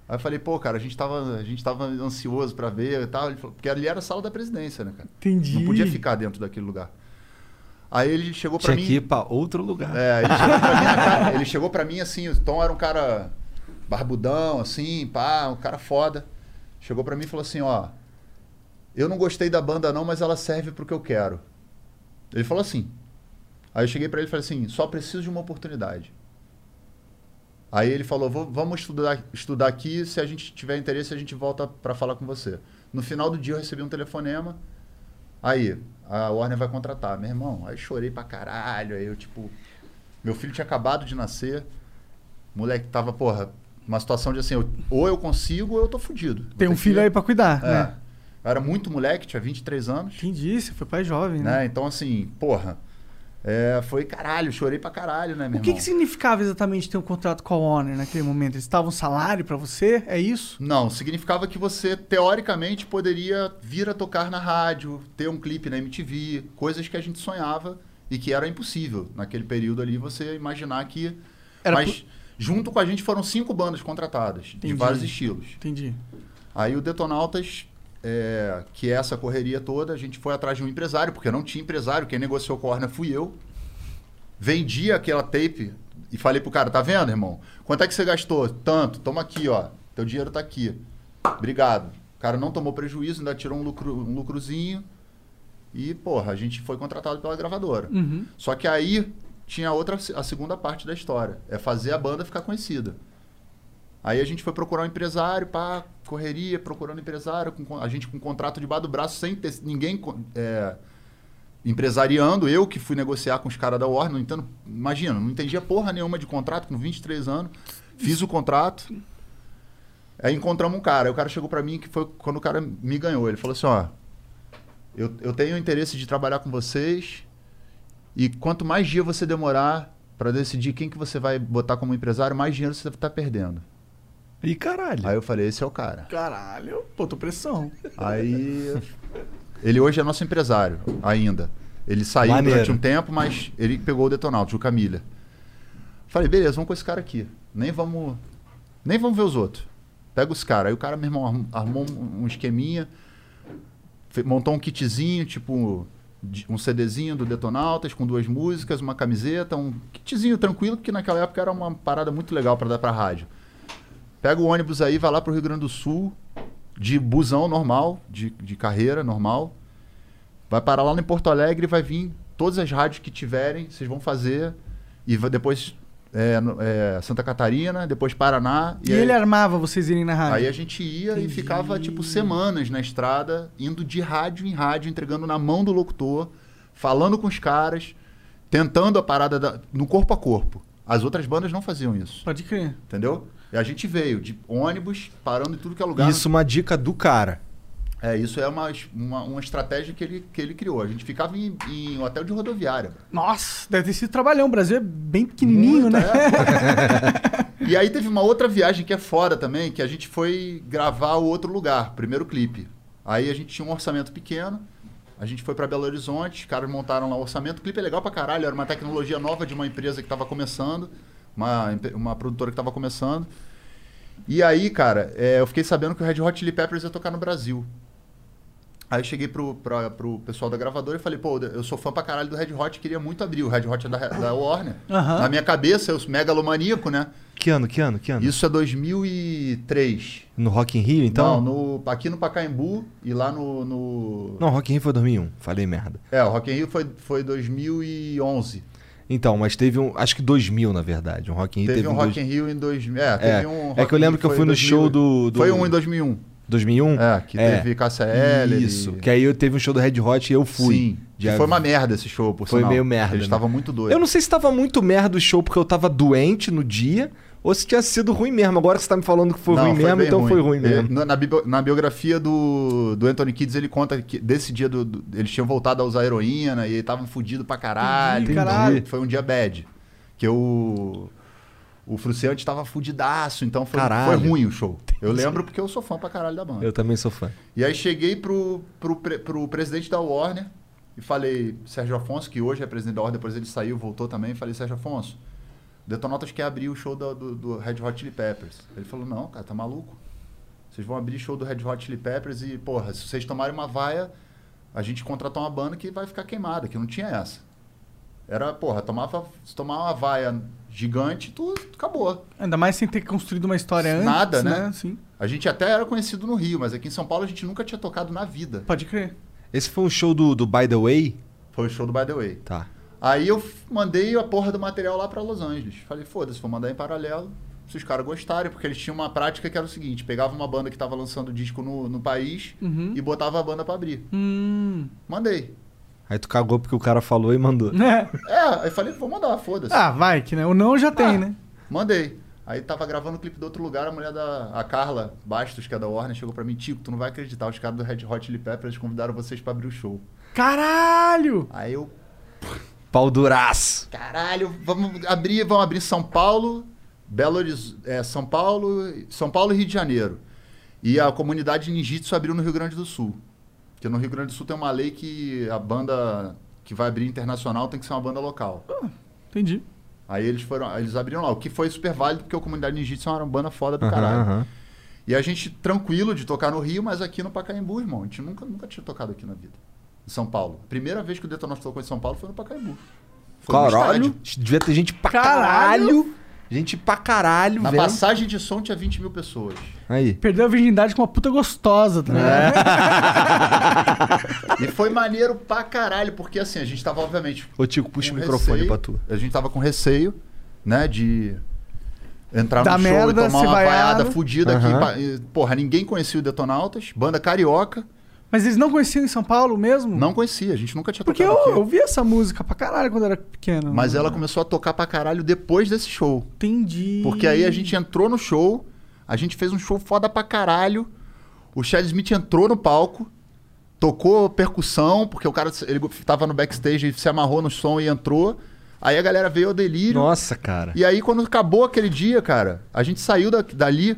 Aí eu falei, pô, cara, a gente tava, a gente tava ansioso pra ver e tal. Ele falou, porque ali era a sala da presidência, né, cara? Entendi. Não podia ficar dentro daquele lugar. Aí ele chegou pra Tinha mim... que ir pra outro lugar. É, ele chegou pra mim, na cara- ele chegou pra mim assim, o Tom era um cara barbudão, assim, pá, um cara foda. Chegou pra mim e falou assim, ó, eu não gostei da banda não, mas ela serve pro que eu quero. Ele falou assim. Aí eu cheguei pra ele e falei assim, só preciso de uma oportunidade. Aí ele falou, "Vou- vamos estudar, estudar aqui, se a gente tiver interesse a gente volta pra falar com você. No final do dia eu recebi um telefonema, Aí, a Warner vai contratar. Meu irmão, aí chorei pra caralho. Aí eu, tipo. Meu filho tinha acabado de nascer. Moleque tava, porra, uma situação de assim, eu- ou eu consigo ou eu tô fudido. Tem um filho que- aí pra cuidar, É. né? Eu era muito moleque, tinha 23 anos. Entendi, você foi pai jovem, né? Né? Então, assim, porra. é, foi caralho, chorei pra caralho, né, meu O que, que significava exatamente ter um contrato com a Warner naquele momento? Eles estavam um salário pra você? É isso? Não, significava que você, teoricamente, poderia vir a tocar na rádio, ter um clipe na MTV, coisas que a gente sonhava e que era impossível naquele período ali você imaginar que. Era Mas junto com a gente foram cinco bandas contratadas, de Entendi. vários estilos. Entendi. Aí o Detonautas, é, que é essa correria toda, a gente foi atrás de um empresário, porque não tinha empresário, quem negociou com a Warner fui eu. Vendi aquela tape e falei pro cara, tá vendo, irmão? Quanto é que você gastou? Tanto, toma aqui, ó. Teu dinheiro tá aqui. Obrigado. O cara não tomou prejuízo, ainda tirou um, lucro, um lucrozinho. E, porra, a gente foi contratado pela gravadora. Uhum. Só que aí tinha outra, a segunda parte da história. É fazer a banda ficar conhecida. Aí a gente foi procurar um empresário, pá, correria, procurando empresário, com, a gente com um contrato debaixo do braço, sem ter ninguém é, empresariando. Eu que fui negociar com os caras da Warner, não imagina, não entendia porra nenhuma de contrato, com 23 anos. Fiz o contrato. Aí encontramos um cara. Aí o cara chegou pra mim, que foi quando o cara me ganhou. Ele falou assim: ó, eu, eu tenho interesse de trabalhar com vocês. E quanto mais dia você demorar pra decidir quem que você vai botar como empresário, mais dinheiro você tá perdendo. Ih, caralho. Aí eu falei, esse é o cara. Caralho, pô, tô pressão. Aí ele hoje é nosso empresário ainda. Ele saiu Maneiro. durante um tempo, mas ele pegou o Detonautas, o Camilha. Falei, beleza, vamos com esse cara aqui. Nem vamos, nem vamos ver os outros. Pega os caras. Aí o cara, meu irmão, arm- armou um esqueminha, montou um kitzinho, tipo um CDzinho do Detonautas com duas músicas, uma camiseta, um kitzinho tranquilo, que naquela época era uma parada muito legal para dar pra rádio. Pega o ônibus aí, vai lá pro Rio Grande do Sul, de busão normal, de, de carreira normal. Vai parar lá em Porto Alegre e vai vir todas as rádios que tiverem, vocês vão fazer. E vai- depois é, é, Santa Catarina, depois Paraná. E, aí, ele armava vocês irem na rádio? aí a gente ia e ficava tipo semanas na estrada, indo de rádio em rádio, entregando na mão do locutor, falando com os caras, tentando a parada da- no corpo a corpo. As outras bandas não faziam isso, Pode crer. entendeu? E a gente veio de ônibus, parando em tudo que é lugar. Isso uma dica do cara. É, isso é uma, uma, uma estratégia que ele, que ele criou. A gente ficava em, em hotel de rodoviária. Nossa, deve ter sido trabalhão. O Brasil é bem pequenininho, Muito, né? é. e aí teve uma outra viagem que é foda também, que a gente foi gravar o outro lugar, primeiro clipe. Aí a gente tinha um orçamento pequeno, a gente foi pra Belo Horizonte, os caras montaram lá o orçamento. O clipe é legal pra caralho, era uma tecnologia nova de uma empresa que tava começando, uma, uma produtora que tava começando. E aí, cara, é, eu fiquei sabendo que o Red Hot Chili Peppers ia tocar no Brasil. Aí eu cheguei pro, pra, pro pessoal da gravadora e falei, pô, eu sou fã pra caralho do Red Hot, queria muito abrir. O Red Hot é da, da Warner. Aham. Na minha cabeça, eu sou megalomaníaco, né? Que ano, que ano, que ano? Isso é 2003. No Rock in Rio, então? Não, no, aqui no Pacaembu e lá no... no... Não, Rock in Rio foi 2001. Falei merda. É, o Rock in Rio foi, foi 2011. Então, mas teve um... Acho que 2000, na verdade. Um Rock in Rio Teve, teve, um Rock in Rio em 2000. É, É, teve um é Rock que eu lembro que eu fui no 2000. show do... do... Foi um em 2001. 2001? É, que teve Cássia Eller e- Isso, que aí eu teve um show do Red Hot e eu fui. Sim. Que foi uma merda esse show, por Foi sinal. meio merda, Eles né? estavam muito doidos. Eu não sei se tava muito merda o show porque eu tava doente no dia ou se tinha sido ruim mesmo. Agora que você tá me falando que foi Não, ruim mesmo, bem então foi ruim mesmo. na, na na biografia do, do Anthony Kids, ele conta que desse dia do, do- eles tinham voltado a usar heroína e estavam fudidos pra caralho. Entendi, caralho. Foi um dia bad. Que o. O Fruciante tava fudidaço, então foi, foi ruim o show. Eu lembro porque eu sou fã pra caralho da banda. Eu também sou fã. E aí cheguei pro, pro, pro presidente da Warner e falei, Sérgio Afonso, que hoje é presidente da Warner, depois ele saiu, voltou também, falei, Sérgio Afonso, Detonautas quer abrir o show do, do, do Red Hot Chili Peppers. Ele falou, não, cara, tá maluco. Vocês vão abrir show do Red Hot Chili Peppers e, porra, se vocês tomarem uma vaia, a gente contratou uma banda que vai ficar queimada, que não tinha essa. Era, porra, tomava, se tomar uma vaia gigante, tu acabou. Ainda mais sem ter construído uma história antes, Nada, né? né? Sim. A gente até era conhecido no Rio, mas aqui em São Paulo a gente nunca tinha tocado na vida. Pode crer. Esse foi um show do, do By The Way? Foi o show do By The Way. Tá. Aí eu mandei a porra do material lá pra Los Angeles. Falei, foda-se, vou mandar em paralelo. Se os caras gostarem, porque eles tinham uma prática que era o seguinte: pegava uma banda que tava lançando disco no, no país Uhum. e botava a banda pra abrir. Hum. Mandei. Aí tu cagou porque o cara falou e mandou. É. É, aí falei, vou mandar, foda-se. Ah, vai, que né? O não já tem, Ah, né? Mandei. Aí tava gravando o clipe do outro lugar, a mulher da. A Carla Bastos, que é da Warner, chegou pra mim, Tico, tu não vai acreditar, os caras do Red Hot Chili Peppers convidaram vocês pra abrir o show. Caralho! Aí eu, Pau duraço. caralho, vamos abrir, vamos abrir São Paulo, Belo Horizonte, é, São Paulo, São Paulo e Rio de Janeiro. E a comunidade Ninjitsu abriu no Rio Grande do Sul. Porque no Rio Grande do Sul tem uma lei que a banda que vai abrir internacional tem que ser uma banda local. Entendi. Aí eles foram, eles abriram lá, o que foi super válido porque a comunidade Ninjitsu é uma banda foda do Aham, caralho. aham. E a gente tranquilo de tocar no Rio, mas aqui no Pacaembu, irmão. A gente nunca, nunca tinha tocado aqui na vida. Em São Paulo. Primeira vez que o Detonautas tocou em São Paulo foi no Pacaembu. Foi Caralho. Devia ter gente pra Caralho. caralho. Gente pra caralho, Na velho. passagem de som tinha 20 mil pessoas. Aí. Perdeu a virgindade com uma puta gostosa, tá ligado? E foi maneiro pra caralho, porque assim, a gente tava, obviamente. Ô, Tico, puxa com o microfone receio. pra tu. A gente tava com receio, né, de entrar Dá no show merda, e tomar uma vaiada fudida Aham. aqui. Porra, ninguém conhecia o Detonautas, banda carioca. Mas eles não conheciam em São Paulo mesmo? Não conhecia, a gente nunca tinha Porque eu, tocado aqui. eu vi essa música pra caralho quando eu era pequeno. Mas ela começou a tocar pra caralho depois desse show. Entendi. Porque aí a gente entrou no show, a gente fez um show foda pra caralho. O Chad Smith entrou no palco, tocou percussão, porque o cara ele tava no backstage e se amarrou no som e entrou. Aí a galera veio ao delírio. Nossa, cara. E aí, quando acabou aquele dia, cara, a gente saiu da- dali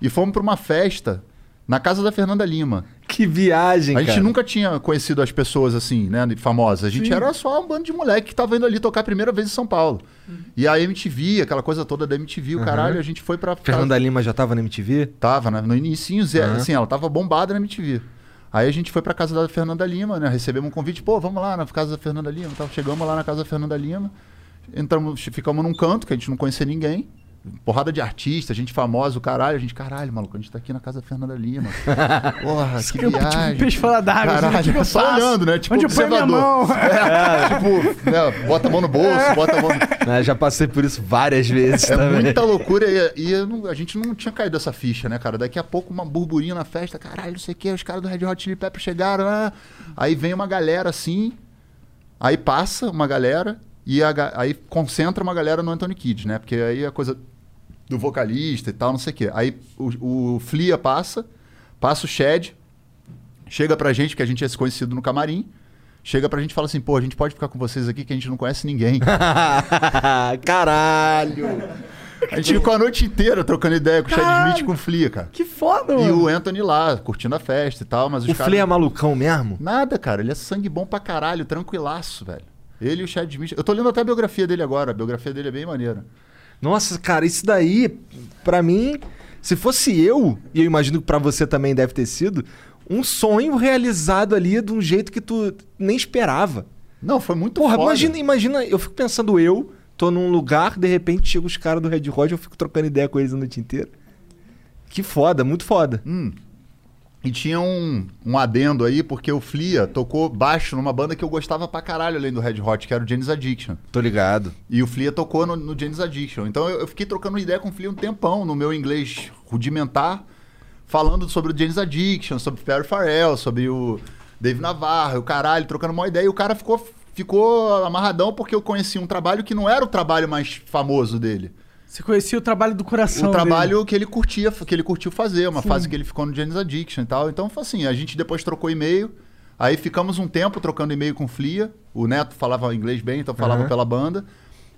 e fomos pra uma festa na casa da Fernanda Lima. Que viagem, A gente cara. nunca tinha conhecido as pessoas assim, né, famosas. A gente Sim. era só um bando de moleque que tava indo ali tocar a primeira vez em São Paulo. E a MTV, aquela coisa toda da MTV, o caralho, a gente foi pra... Fernanda Lima já tava na MTV? Tava, né? No início, Aham. assim, ela tava bombada na MTV. Aí a gente foi pra casa da Fernanda Lima, né? Recebemos um convite, pô, vamos lá na casa da Fernanda Lima. Então, chegamos lá na casa da Fernanda Lima, entramos, ficamos num canto que a gente não conhecia ninguém. Porrada de artista, gente famosa, o caralho. A gente, caralho, maluco, a gente tá aqui na casa da Fernanda Lima. Porra, que Tipo, viagem. peixe fora d'água. assim, Caralho, eu só olhando, né? Tipo Onde eu ponho minha observador. mão? É, tipo, né, bota a mão no bolso, bota a mão... Né, já passei por isso várias vezes É também. muita loucura e, e eu não- a gente não tinha caído essa ficha, né, cara? Daqui a pouco uma burburinho na festa, caralho, não sei o que, os caras do Red Hot Chili Peppers chegaram, né? aí vem uma galera assim, aí passa uma galera e a aí concentra uma galera no Anthony Kidd, né? Porque aí a coisa do vocalista e tal, não sei o que. Aí o, o Flia passa, passa o Shed, chega pra gente, que a gente tinha se conhecido no camarim, chega pra gente e fala assim, pô, a gente pode ficar com vocês aqui que a gente não conhece ninguém. Caralho. A gente ficou a noite inteira trocando ideia com o Chad. Smith e com o Flea, cara. Que foda, E mano. o Anthony lá, curtindo a festa e tal, mas os O. Flea é malucão mesmo? Nada, cara. Ele é sangue bom pra caralho, tranquilaço, velho. Ele e o Chad Smith. Eu tô lendo até a biografia dele agora. A biografia dele é bem maneira. Nossa, cara, isso daí, pra mim, se fosse eu, e eu imagino que pra você também deve ter sido, um sonho realizado ali de um jeito que tu nem esperava. Não, foi muito Porra, foda. imagina, imagina, eu fico pensando eu, tô num lugar, de repente chega os caras do Red Hot, eu fico trocando ideia com eles a noite inteira. Que foda, muito foda. Hum. E tinha um, um adendo aí, porque o Flia tocou baixo numa banda que eu gostava pra caralho, além do Red Hot, que era o Janis Addiction. Tô ligado. E o Flia tocou no, no Janis Addiction. Então eu, eu fiquei trocando ideia com o Flia um tempão, no meu inglês rudimentar, falando sobre o Janis Addiction, sobre o Perry Farrell, sobre o Dave Navarro, o caralho, trocando uma ideia. E o cara ficou, ficou amarradão porque eu conheci um trabalho que não era o trabalho mais famoso dele. Você conhecia o trabalho do coração o dele. trabalho que ele curtia, que ele curtiu fazer, uma fase que ele ficou no Janis Addiction e tal. Então foi assim, a gente depois trocou e-mail, aí ficamos um tempo trocando e-mail com o Flia. O Neto falava inglês bem, então falava Aham. pela banda.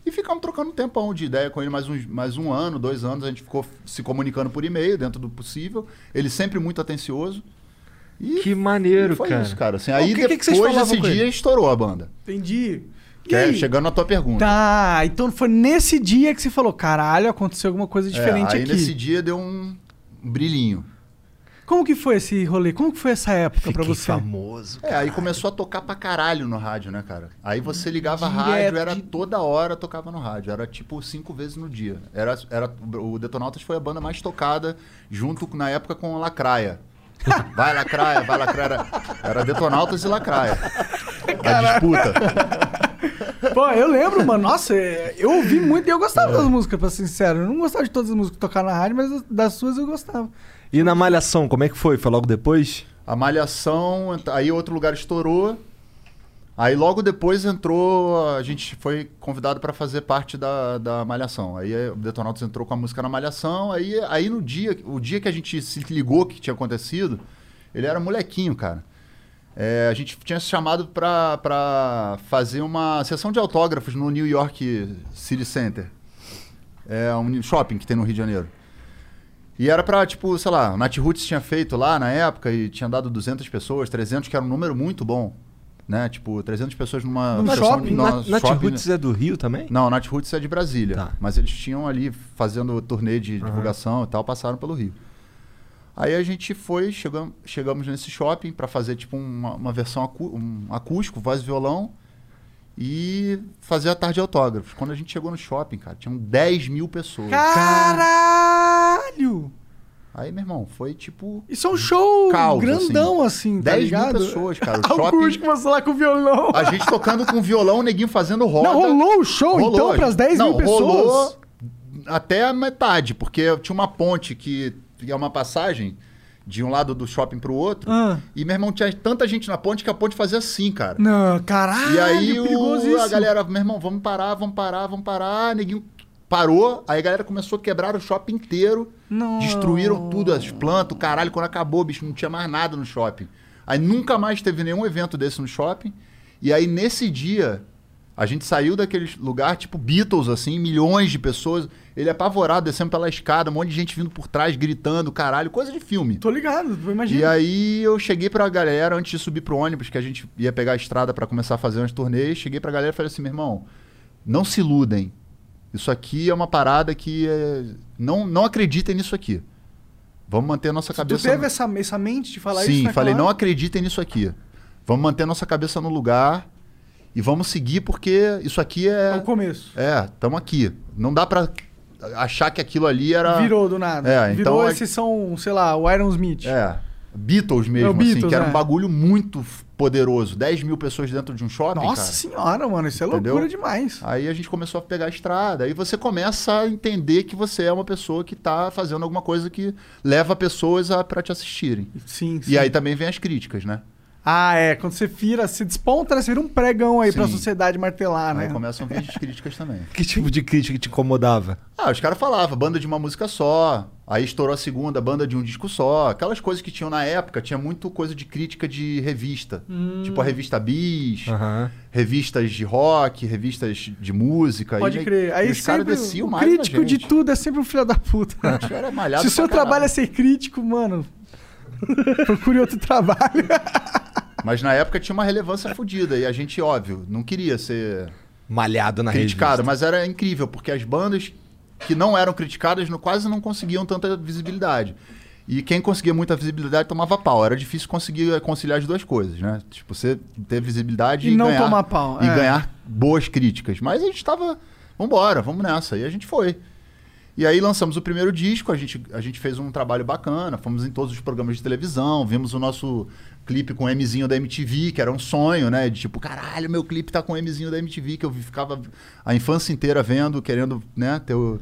E ficamos trocando um tempão de ideia com ele, mais, uns, mais um ano, dois anos, a gente ficou se comunicando por e-mail, dentro do possível. Ele sempre muito atencioso. E Que maneiro, e foi cara. isso, cara. Assim, O aí que- que que vocês depois falavam desse dia ele? estourou a banda. Entendi. Que é, chegando na tua pergunta. Tá, então foi nesse dia que você falou, caralho, aconteceu alguma coisa diferente é, aí aqui. nesse dia deu um brilhinho. Como que foi esse rolê? Como que foi essa época pra Fiquei você? famoso. É, aí começou a tocar pra caralho no rádio, né, cara? Aí você ligava Direto rádio, era toda hora tocava no rádio. Era tipo cinco vezes no dia. Era, era, o Detonautas foi a banda mais tocada, junto com- na época com a Lacraia. Vai Lacraia, vai Lacraia. Era, era Detonautas e Lacraia. A disputa. Pô, eu lembro, mano. Nossa, é, eu ouvi muito e eu gostava das músicas, pra ser sincero. Eu não gostava de todas as músicas que tocaram na rádio, mas das suas eu gostava. E na Malhação, como é que foi? Foi logo depois? A Malhação, aí outro lugar estourou. Aí logo depois entrou, a gente foi convidado para fazer parte da, da Malhação. Aí eh, o Detonautas entrou com a música na Malhação. Aí, aí no dia, o dia que a gente se ligou que tinha acontecido, ele era molequinho, cara. É, a gente tinha se chamado pra fazer uma sessão de autógrafos no New York City Center. É um shopping que tem no Rio de Janeiro. E era pra, tipo, sei lá, o Nat Roots tinha feito lá na época e tinha dado 200 pessoas, 300, que era um número muito bom. Né? Tipo, 300 pessoas numa Num sessão- shopping? numa Nat, shopping- Roots é do Rio também? Não, Nat Roots é de Brasília. Tá. Mas eles tinham ali, fazendo turnê de divulgação e tal, passaram pelo Rio. Aí a gente foi, chegamos, chegamos nesse shopping pra fazer tipo uma, uma versão acú um acústico, voz e violão, e fazer a tarde de autógrafos. Quando a gente chegou no shopping, cara, tinham 10 mil pessoas. Caralho! Aí, meu irmão, foi tipo Isso é um show Caos, grandão, assim, tá 10 mil ligado? pessoas, cara. O Acústico, shopping. você lá com violão. A gente tocando com violão, o neguinho fazendo roda. Não, rolou o show, Rolou. então, pras 10 Não, mil pessoas? Rolou até a metade, porque tinha uma ponte que é uma passagem de um lado do shopping pro outro. Ah. E, meu irmão, tinha tanta gente na ponte que a ponte fazia assim, cara. Não, caralho, e aí o- a galera, meu irmão, vamos parar, vamos parar, vamos parar. Neguinho parou, aí a galera começou a quebrar o shopping inteiro. Não. Destruíram tudo, as plantas, o caralho. Quando acabou, bicho, não tinha mais nada no shopping. Aí nunca mais teve nenhum evento desse no shopping. E aí nesse dia, a gente saiu daquele lugar, tipo Beatles, assim, milhões de pessoas. Ele apavorado, descendo pela escada, um monte de gente vindo por trás, gritando, caralho, coisa de filme. Tô ligado, E imagina. aí eu cheguei pra galera, antes de subir pro ônibus, que a gente ia pegar a estrada pra começar a fazer umas turnês, cheguei pra galera e falei assim, meu irmão, não se iludem. Isso aqui é uma parada que é... não, não acreditem nisso aqui. Vamos manter a nossa Tu cabeça... teve no- essa, essa mente de falar isso Sim, naquela falei, não hora? acreditem nisso aqui. Vamos manter a nossa cabeça no lugar e vamos seguir porque isso aqui É é... o começo. É, estamos aqui. Não dá pra achar que aquilo ali era... Virou do nada. É, Virou então a- esses são, sei lá, o Iron Smith. É. Beatles mesmo, É, assim, Beatles, que era é. um bagulho muito poderoso. 10 mil pessoas dentro de um shopping, Nossa cara. senhora, mano, isso é Entendeu? loucura demais. Aí a gente começou a pegar a estrada. Aí você começa a entender que você é uma pessoa que tá fazendo alguma coisa que leva pessoas a, pra te assistirem. Sim, sim. E aí também vem as críticas, né? Ah, é. Quando você vira, se desponta, né, você vira um pregão aí pra Sim. sociedade martelar, né? Aí começam a vir as críticas também. Que tipo de crítica te incomodava? Ah, os caras falavam, banda de uma música só. Aí estourou a segunda, banda de um disco só. Aquelas coisas que tinham na época, tinha muito coisa de crítica de revista. Tipo a revista Bis, Aham. revistas de rock, revistas de música. Pode e, crer. e Aí os caras sempre desciam o mais crítico de tudo é sempre um filho da puta. Caras é malhado Se o seu caralho. trabalho é ser crítico, mano, procure outro trabalho. Mas na época tinha uma relevância fodida. E a gente, óbvio, não queria ser Malhado na criticado. revista. Mas era incrível, porque as bandas que não eram criticadas no- quase não conseguiam tanta visibilidade. E quem conseguia muita visibilidade tomava pau. Era difícil conseguir conciliar as duas coisas, né? Tipo, você ter visibilidade E e, não ganhar, tomar pau, E é. ganhar boas críticas. Mas a gente tava... Vambora, vamos nessa. E a gente foi. E aí lançamos o primeiro disco, a gente, a gente fez um trabalho bacana, fomos em todos os programas de televisão, vimos o nosso clipe com o Mzinho da MTV, que era um sonho, né? De tipo, caralho, meu clipe tá com o Mzinho da MTV, que eu ficava a infância inteira vendo, querendo, né, ter o...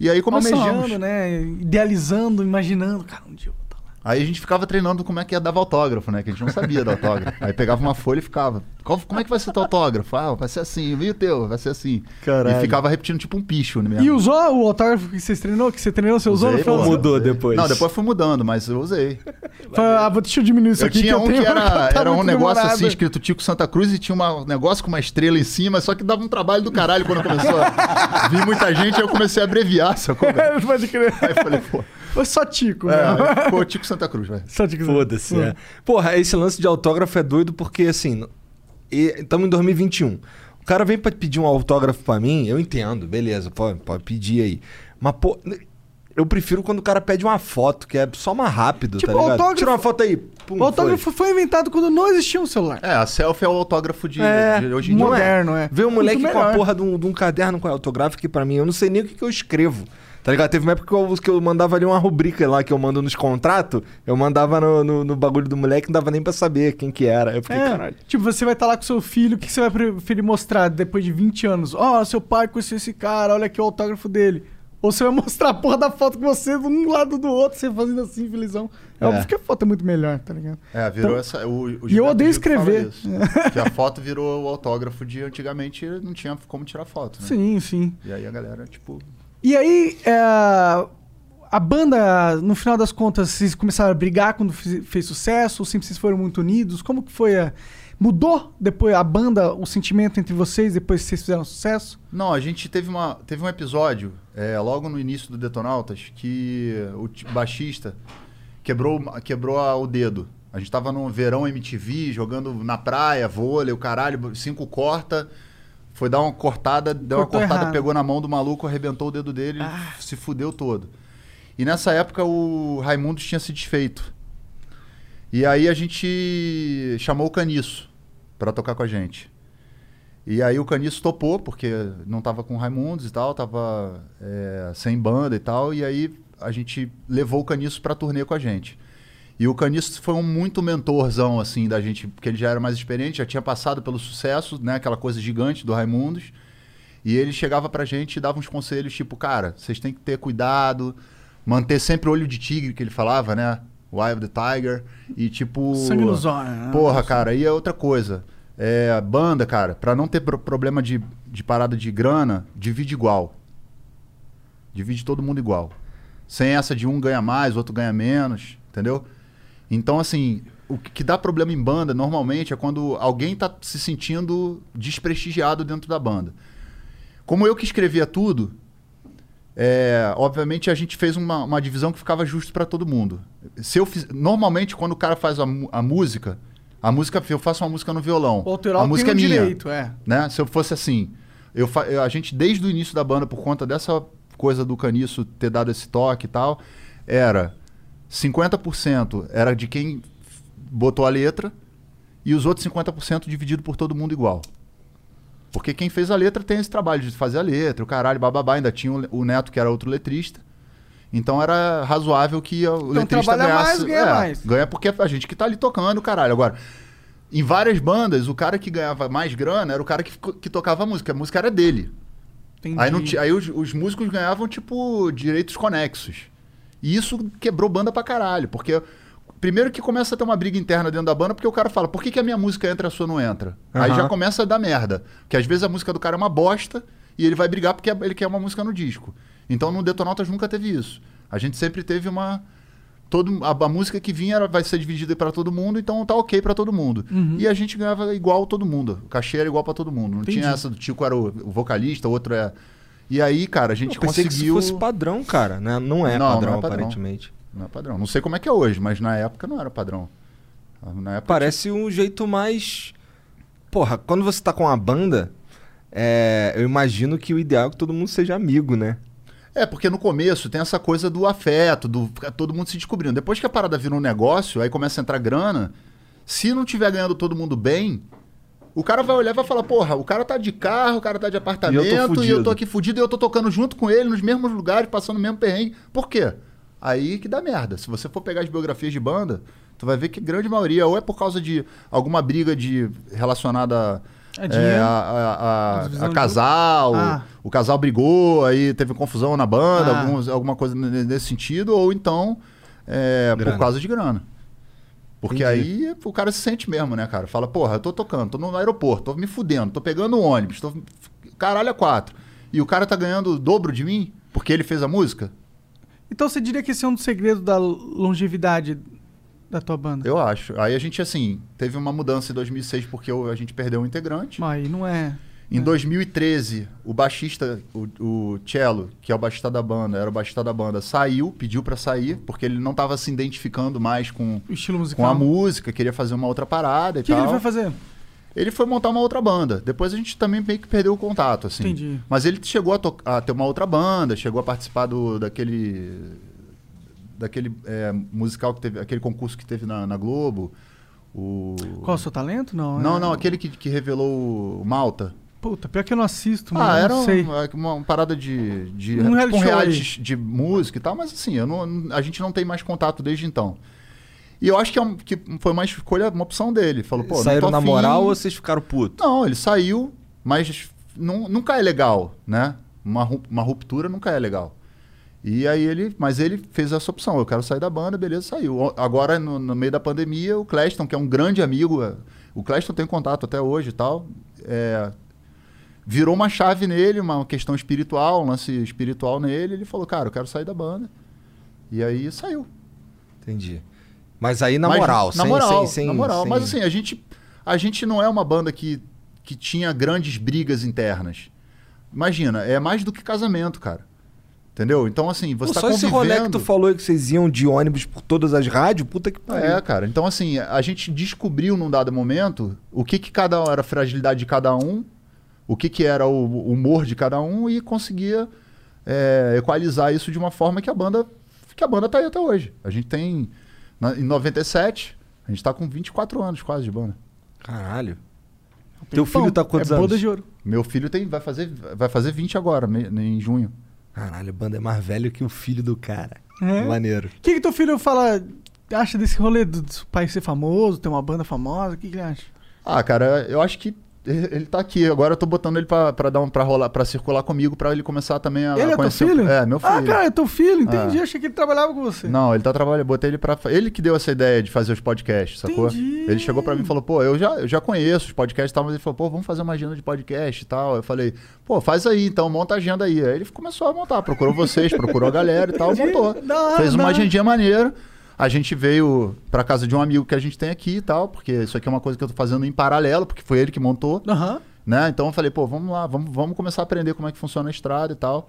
E aí começamos. Almejando, né? Idealizando, imaginando. Cara, um dia eu. Aí a gente ficava treinando como é que ia dar autógrafo, né? Que a gente não sabia dar autógrafo. Aí pegava uma folha e ficava. "Qual- como é que vai ser teu autógrafo? Ah, vai ser assim, viu teu? Vai ser assim. Caralho. E ficava repetindo tipo um picho mesmo. E usou o autógrafo que vocês treinou? Que você treinou, você usou Usei, do- Mudou depois. Não, depois fui mudando, mas eu usei. Ah, vou- deixa eu diminuir isso Eu aqui. tinha eu um tenho que era, tá era um negócio demorado. assim, escrito Tico Santa Cruz, e tinha uma- um negócio com uma estrela em cima, só que dava um trabalho do caralho quando começou a vir muita gente, aí eu comecei a abreviar, sacou? Pode crer. Aí eu falei, pô. Foi só Tico, né? É, aí ficou Tico Santa Cruz, velho. Só Tico. Foda-se, é. Porra, esse lance de autógrafo é doido porque, assim, estamos em 2021. O cara vem pra pedir um autógrafo pra mim, eu entendo, beleza, pode, pode pedir aí. Mas, pô, eu prefiro quando o cara pede uma foto, que é só mais rápido, Tipo, tá ligado? autógrafo- Tira uma foto aí. Pum, O autógrafo foi. inventado quando não existia um celular. É, a selfie é o autógrafo de, É, de hoje em dia. moderno, é. Ver um moleque com a porra de um, de um caderno com autográfico que pra mim, eu não sei nem o que, que eu escrevo. Tá ligado? Teve uma época que eu, que eu mandava ali uma rubrica lá que eu mando nos contratos, eu mandava no, no, no bagulho do moleque, não dava nem pra saber quem que era. Eu fiquei, É, caralho. tipo, você vai estar lá com seu filho, o que você vai preferir mostrar depois de 20 anos? Ó, seu pai conheceu esse cara, olha aqui o autógrafo dele. Ou você vai mostrar a porra da foto com você de um lado do outro, você fazendo assim, felizão. É, É. óbvio que a foto é muito melhor, tá ligado? É, virou Então- essa. O, o E eu odeio escrever. isso. que a foto virou o autógrafo de antigamente não tinha como tirar foto, né? Sim, sim. E aí a galera, tipo. E aí, é, a banda, no final das contas, vocês começaram a brigar quando fez sucesso? Ou sempre vocês foram muito unidos? Como que foi? a- Mudou depois a banda, o sentimento entre vocês depois que vocês fizeram sucesso? Não, a gente teve, uma, teve um episódio, é, logo no início do Detonautas, que o baixista quebrou, quebrou a- o dedo. A gente tava no verão MTV, jogando na praia, vôlei, o caralho, cinco corta. Foi dar uma cortada, deu Cortou uma cortada, errado. pegou na mão do maluco, arrebentou o dedo dele, e se fudeu todo. E nessa época o Raimundo tinha se desfeito. E aí a gente chamou o Caniço pra tocar com a gente. E aí o Caniço topou, porque não tava com o Raimundos e tal, tava é, sem banda e tal, e aí a gente levou o Caniço pra turnê com a gente. E o Caniço foi um muito mentorzão, assim, da gente, porque ele já era mais experiente, já tinha passado pelo sucesso, né, aquela coisa gigante do Raimundos. E ele chegava pra gente e dava uns conselhos, tipo, cara, vocês têm que ter cuidado, manter sempre o olho de tigre, que ele falava, né? Wild the Tiger. E tipo. Sangue nos olhos, né? Porra, cara, e é outra coisa. É, banda, cara, pra não ter pro- problema de, de parada de grana, divide igual. Divide todo mundo igual. Sem essa de um ganha mais, outro ganha menos, entendeu? Então, assim, o que dá problema em banda normalmente é quando alguém tá se sentindo desprestigiado dentro da banda. Como eu que escrevia tudo, é, obviamente a gente fez uma, uma divisão que ficava justo para todo mundo. Se eu fiz, normalmente quando o cara faz a, a música, a música eu faço uma música no violão. A música é minha, direito, é. né? Se eu fosse assim, eu, eu- a gente desde o início da banda por conta dessa coisa do Caniço ter dado esse toque e tal, era 50% era de quem botou a letra e os outros 50% dividido por todo mundo igual. Porque quem fez a letra tem esse trabalho de fazer a letra, o caralho, bababá, ainda tinha o, Neto que era outro letrista. Então era razoável que o letrista trabalha ganhasse. mais, ganha é, mais. Ganha porque a gente que tá ali tocando, caralho. Agora, em várias bandas, o cara que ganhava mais grana era o cara que, que tocava a música. A música era dele. Entendi. Aí, não aí os, os músicos ganhavam, tipo, direitos conexos. E isso quebrou banda pra caralho. Porque, primeiro que começa a ter uma briga interna dentro da banda, porque o cara fala, por que, que a minha música entra e a sua não entra? Aí Aham. já começa a dar merda. Porque às vezes a música do cara é uma bosta e ele vai brigar porque ele quer uma música no disco. Então no Detonautas nunca teve isso. A gente sempre teve uma. Todo, a, a música que vinha era, vai ser dividida para todo mundo, então tá ok para todo mundo. Uhum. E a gente ganhava igual todo mundo. O cachê era igual para todo mundo. Não Entendi. tinha essa do Tico era o, o vocalista, o outro é. E aí, cara, a gente Eu pensei conseguiu. que isso fosse padrão, cara. Né? Não é Não, não padrão, é padrão. aparentemente. Não é padrão. Não sei como é que é hoje, mas na época não era padrão. Época Parece um jeito mais. Porra, quando você tá com uma banda, é, eu imagino que o ideal é que todo mundo seja amigo, né? É, porque no começo tem essa coisa do afeto, do ficar todo mundo se descobrindo. Depois que a parada vira um negócio, aí começa a entrar grana. Se não tiver ganhando todo mundo bem, o cara vai olhar e vai falar: porra, o cara tá de carro, o cara tá de apartamento, e eu tô, fudido." aqui fudido e eu tô tocando junto com ele nos mesmos lugares, passando o mesmo perrengue. Por quê? Aí que dá merda. Se você for pegar as biografias de banda, tu vai ver que a grande maioria ou é por causa de alguma briga de relacionada É é, dinheiro? a, a- a- a de casal, Ah. o casal brigou, aí teve confusão na banda, Ah. alguns- alguma coisa nesse sentido, ou então é, por causa de grana. Porque Entendi. aí o cara se sente mesmo, né, cara? Fala, porra, eu tô tocando, tô no aeroporto, tô me fudendo, tô pegando ônibus, tô. Caralho, é quatro. E o cara tá ganhando o dobro de mim porque ele fez a música? Então você diria que esse é um dos segredos da longevidade da tua banda? Eu acho. Aí a gente, assim, teve uma mudança em 2006 porque a gente perdeu um integrante. Mas aí não é. Em 2013, o baixista, o, o Cello, que é o baixista da banda, era o baixista da banda, saiu, pediu pra sair, porque ele não tava se identificando mais com, O estilo com musical. a música, queria fazer uma outra parada e O que, que tal. ele vai fazer? Ele foi montar uma outra banda. Depois a gente também meio que perdeu o contato, assim. Entendi. Mas ele chegou a, a ter uma outra banda, chegou a participar do, daquele. daquele é, musical que teve. aquele concurso que teve na, na Globo. O... Qual é o seu talento? Não, Não, é- não, aquele que, que revelou o Malta. Puta, pior que eu não assisto, Ah, mano. eu era não um- sei. uma, uma parada de. de Um tipo reality show reality de música e tal, mas assim, eu não, a gente não tem mais contato desde então. E eu acho que, é um- que foi uma escolha, uma opção dele. Falou, pô, não Saíram tô na afim. moral ou vocês ficaram putos? Não, ele saiu, mas nu- nunca é legal, né? Uma, uma ruptura nunca é legal. E aí ele, mas ele fez essa opção, eu quero sair da banda, beleza, saiu. O- Agora, no, no meio da pandemia, o Cleston, que é um grande amigo, é, o Cleston tem contato até hoje e tal, é, virou uma chave nele, uma questão espiritual, um lance espiritual nele, ele falou, cara, eu quero sair da banda. E aí saiu. Entendi. Mas aí na Mas- moral, na sem, moral, sem, sem, na moral. sem- Mas assim, a gente, a gente não é uma banda que, que tinha grandes brigas internas. Imagina, é mais do que casamento, cara. Entendeu? Então, assim, você Pô, tá só esse rolê que convivendo... tu falou que vocês iam de ônibus por todas as rádios, puta que pariu. É, cara. Então, assim, a gente descobriu num dado momento o que que cada era a fragilidade de cada um, o que que era o humor de cada um e conseguia é, equalizar isso de uma forma que a banda que a banda tá aí até hoje. A gente tem na- em 97, a gente tá com 24 anos quase de banda. Caralho. Teu Tempão. filho tá com quantos é anos? de ouro. Meu filho tem vai fazer vai fazer 20 agora, me- em junho. Caralho, a banda é mais velho que o filho do cara. É? Maneiro. O que, que teu filho fala, acha desse rolê do, do pai ser famoso, ter uma banda famosa? O que, que ele acha? Ah, cara, eu acho que ele ele tá aqui. Agora eu tô botando ele pra, pra dar um para rolar, para circular comigo, pra ele começar também a, ele a é teu conhecer. o- filho? É, meu filho. Ah, cara, é teu filho, entendi. Ah. Achei que ele trabalhava com você. Não, ele tá trabalhando. Botei ele pra. Ele que deu essa ideia de fazer os podcasts, sacou? Entendi. Ele chegou pra mim e falou, pô, eu já, eu já conheço os podcasts e tal, mas ele falou, pô, vamos fazer uma agenda de podcast e tal. Eu falei, pô, faz aí então, monta a agenda aí. Aí ele começou a montar, procurou vocês, procurou a galera e tal, montou. Hora, Fez da uma agendinha maneira. A gente veio pra casa de um amigo que a gente tem aqui e tal, porque isso aqui é uma coisa que eu tô fazendo em paralelo, porque foi ele que montou Aham. né? Então eu falei, pô, vamos lá, vamos, vamos começar a aprender como é que funciona a estrada e tal.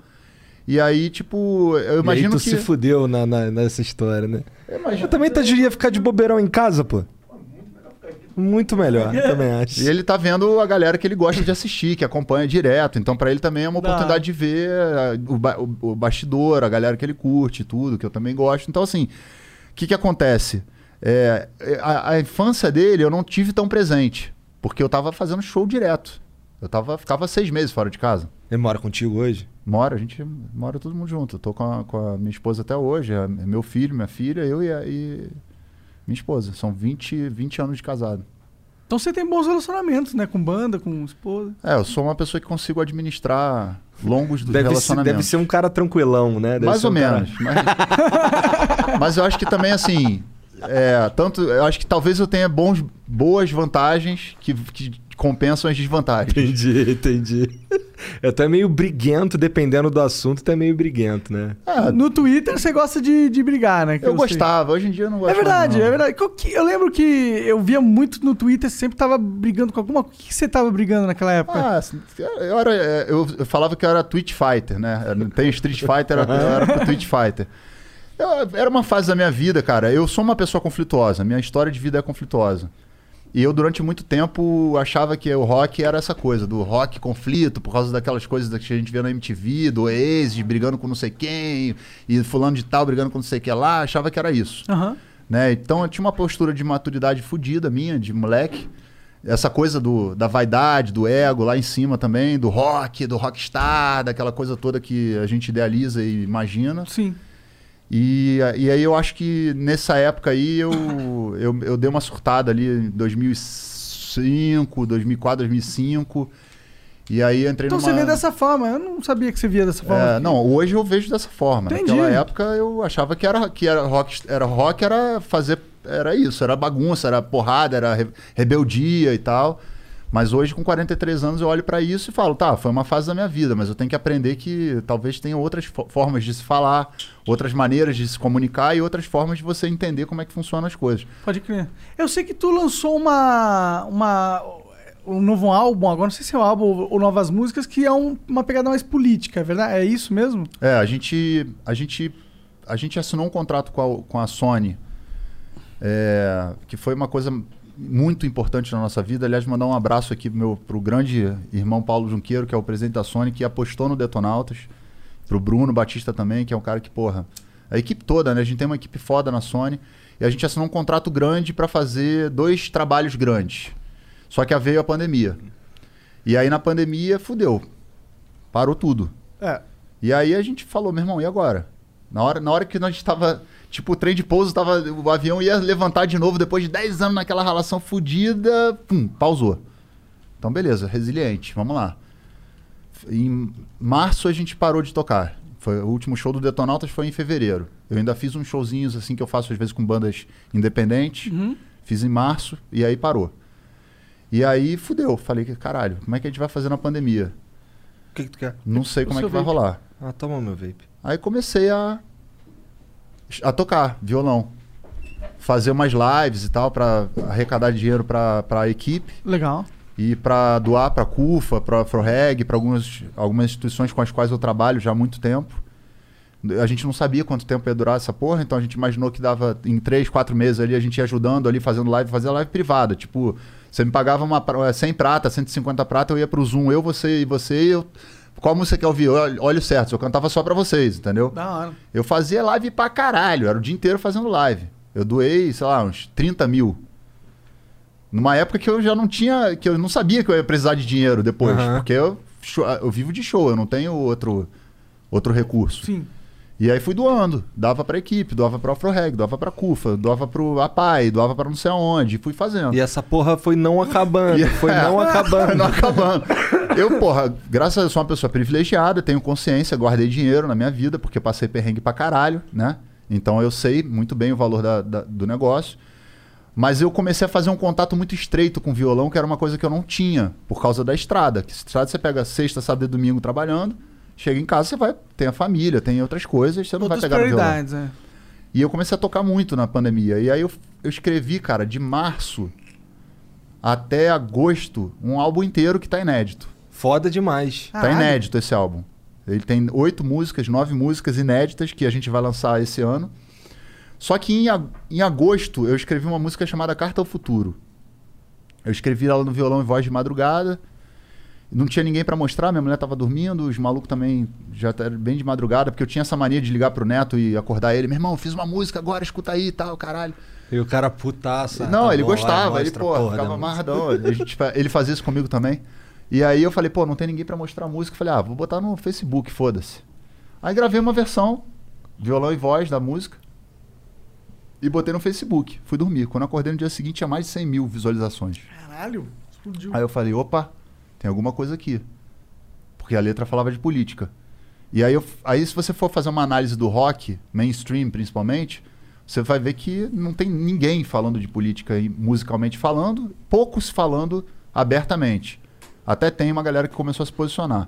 E aí, tipo, eu imagino e aí tu que. se fudeu na, na- nessa história, né? Eu imagino- Eu também tá, ia ficar de bobeirão em casa, pô. Muito melhor, eu também acho. E ele tá vendo a galera que ele gosta de assistir, que acompanha direto. Então, pra ele também é uma oportunidade de ver eh, o, ba- o- bastidor, a galera que ele curte, tudo, que eu também gosto. Então, assim, que que acontece? É, é, a, a infância dele eu não tive tão presente, porque eu tava fazendo show direto. Eu tava, ficava seis meses fora de casa. Ele mora contigo hoje? Mora, a gente mora todo mundo junto. Eu tô com a, com a minha esposa até hoje, é meu filho, minha filha, eu e, a- e minha esposa. São 20, 20 anos de casado. Então você tem bons relacionamentos, né? Com banda, com esposa. É, eu sou uma pessoa que consigo administrar longos dos Deve ser, relacionamentos. deve ser um cara tranquilão, né? Deve Mais ser ou um cara- menos. Mas... mas eu acho que também, assim, é, tanto, eu acho que talvez eu tenha bons, boas vantagens que, que compensam as desvantagens. Entendi, entendi. Eu tô meio briguento, dependendo do assunto, é meio briguento, né? Ah, No Twitter você gosta de, de brigar, né? que eu sei. gostava, hoje em dia eu não gosto É verdade, mais, é verdade. Eu lembro que eu via muito no Twitter, sempre tava brigando com alguma. O que você tava brigando naquela época? Ah, assim, eu, era, é, eu, eu falava que eu era Twitch Fighter, né? Eu Não tem Street Fighter, eu era pro Twitch Fighter. Eu- era uma fase da minha vida, cara. Eu sou uma pessoa conflituosa. Minha história de vida é conflituosa. E eu, durante muito tempo, achava que o rock era essa coisa, do rock conflito, por causa daquelas coisas que a gente vê na MTV, do Oasis brigando com não sei quem, e fulano de tal brigando com não sei o que lá. Achava que era isso Aham. né? Então eu tinha uma postura de maturidade fodida minha, de moleque. Essa coisa do, da vaidade, do ego lá em cima também, do rock, do rockstar, daquela coisa toda que a gente idealiza e imagina. Sim. E, e aí eu acho que nessa época aí eu, eu, eu dei uma surtada ali em 2005, 2004, 2005. E aí entrei Então numa... você vê dessa forma. Eu não sabia que você via dessa forma. É, não, hoje eu vejo dessa forma. Entendi. Naquela época eu achava que era que era rock, era rock era fazer era isso, era bagunça, era porrada, era re- rebeldia e tal. Mas hoje com 43 anos eu olho pra isso e falo, tá, foi uma fase da minha vida, mas eu tenho que aprender que talvez tenha outras fo- formas de se falar, outras maneiras de se comunicar e outras formas de você entender como é que funcionam as coisas. Pode crer. Eu sei que tu lançou uma. uma um novo álbum, agora não sei se é o álbum ou novas músicas, que é um- uma pegada mais política, é verdade? É isso mesmo? É, a gente, a gente, a gente assinou um contrato com a, com a Sony, é, que foi uma coisa muito importante na nossa vida. Aliás, mandar um abraço aqui pro meu, pro grande irmão Paulo Junqueiro, que é o presidente da Sony, que apostou no Detonautas. Pro Bruno Batista também, que é um cara que, porra, a equipe toda, né? A gente tem uma equipe foda na Sony. E a gente assinou um contrato grande para fazer dois trabalhos grandes. Só que veio a pandemia. E aí na pandemia, fudeu. Parou tudo. É. E aí a gente falou, meu irmão, e agora? Na hora, na hora que nós estava Tipo, o trem de pouso tava. O avião ia levantar de novo depois de 10 anos naquela relação fodida. Pum, pausou. Então, beleza, resiliente, vamos lá. Em março a gente parou de tocar. Foi, o último show do Detonautas foi em fevereiro. Eu ainda fiz uns showzinhos assim que eu faço às vezes com bandas independentes. Fiz em março e aí parou. E aí fudeu. Falei que, caralho, como é que a gente vai fazer na pandemia? O que, que tu quer? Não sei como é que vai vape. rolar. Ah, toma meu vape. Aí comecei a, a tocar violão. Fazer umas lives e tal para arrecadar dinheiro para a equipe Legal. e para doar para a CUFA, para a Afroreg, para algumas, algumas instituições com as quais eu trabalho já há muito tempo. A gente não sabia quanto tempo ia durar essa porra, então a gente imaginou que dava em três, quatro meses ali, a gente ia ajudando ali, fazendo live, fazia live privada. Tipo, você me pagava uma, pra- 100 prata, 150 prata, eu ia pro Zoom, eu, você e você, e eu. Qual música que eu ouvir? Olha o certo, eu cantava só pra vocês, entendeu? Da hora. Eu fazia live pra caralho, era o dia inteiro fazendo live. Eu doei, sei lá, uns 30 mil. Numa época que eu já não tinha, que eu não sabia que eu ia precisar de dinheiro depois, Aham. porque eu, eu vivo de show, eu não tenho outro, outro recurso. Sim. E aí fui doando, dava pra equipe, doava pra Afroreg, doava pra CUFA, doava pro APAI, doava pra não sei aonde, e fui fazendo. E essa porra foi não acabando. Foi É. não acabando. não acabando. Eu, porra, graças a Deus sou uma pessoa privilegiada, tenho consciência, guardei dinheiro na minha vida, porque passei perrengue pra caralho, né? Então eu sei muito bem o valor da- da- do negócio. Mas eu comecei a fazer um contato muito estreito com o violão, que era uma coisa que eu não tinha, por causa da estrada. Que estrada você pega sexta, sábado e domingo trabalhando, chega em casa, você vai, tem a família, tem outras coisas, você não Outras vai pegar no violão. prioridades, é. E eu comecei a tocar muito na pandemia. E aí eu, eu escrevi, cara, de março até agosto, um álbum inteiro que tá inédito. Foda demais. Tá Caralho. inédito esse álbum. Ele tem oito músicas, nove músicas inéditas que a gente vai lançar esse ano. Só que em, ag- em agosto eu escrevi uma música chamada Carta ao Futuro. Eu escrevi ela no violão e voz de madrugada. Não tinha ninguém pra mostrar, minha mulher tava dormindo, os malucos também já estavam bem de madrugada, porque eu tinha essa mania de ligar pro neto e acordar ele. Meu irmão, fiz uma música agora, escuta aí e tal, caralho. E o cara putaça. Não, tá ele bom, gostava, ele, mostra a pô, porra ficava da amarradão. Ele fazia isso comigo também. E aí eu falei, pô, não tem ninguém pra mostrar a música. Eu falei, ah, vou botar no Facebook, foda-se. Aí gravei uma versão, violão e voz da música, e botei no Facebook. Fui dormir. Quando eu acordei no dia seguinte, tinha mais de 100 mil visualizações. Caralho. Explodiu. Aí eu falei, opa, tem alguma coisa aqui. Porque a letra falava de política. E aí, eu- aí se você for fazer uma análise do rock, mainstream principalmente, você vai ver que não tem ninguém falando de política musicalmente falando, poucos falando abertamente. Até tem uma galera que começou a se posicionar.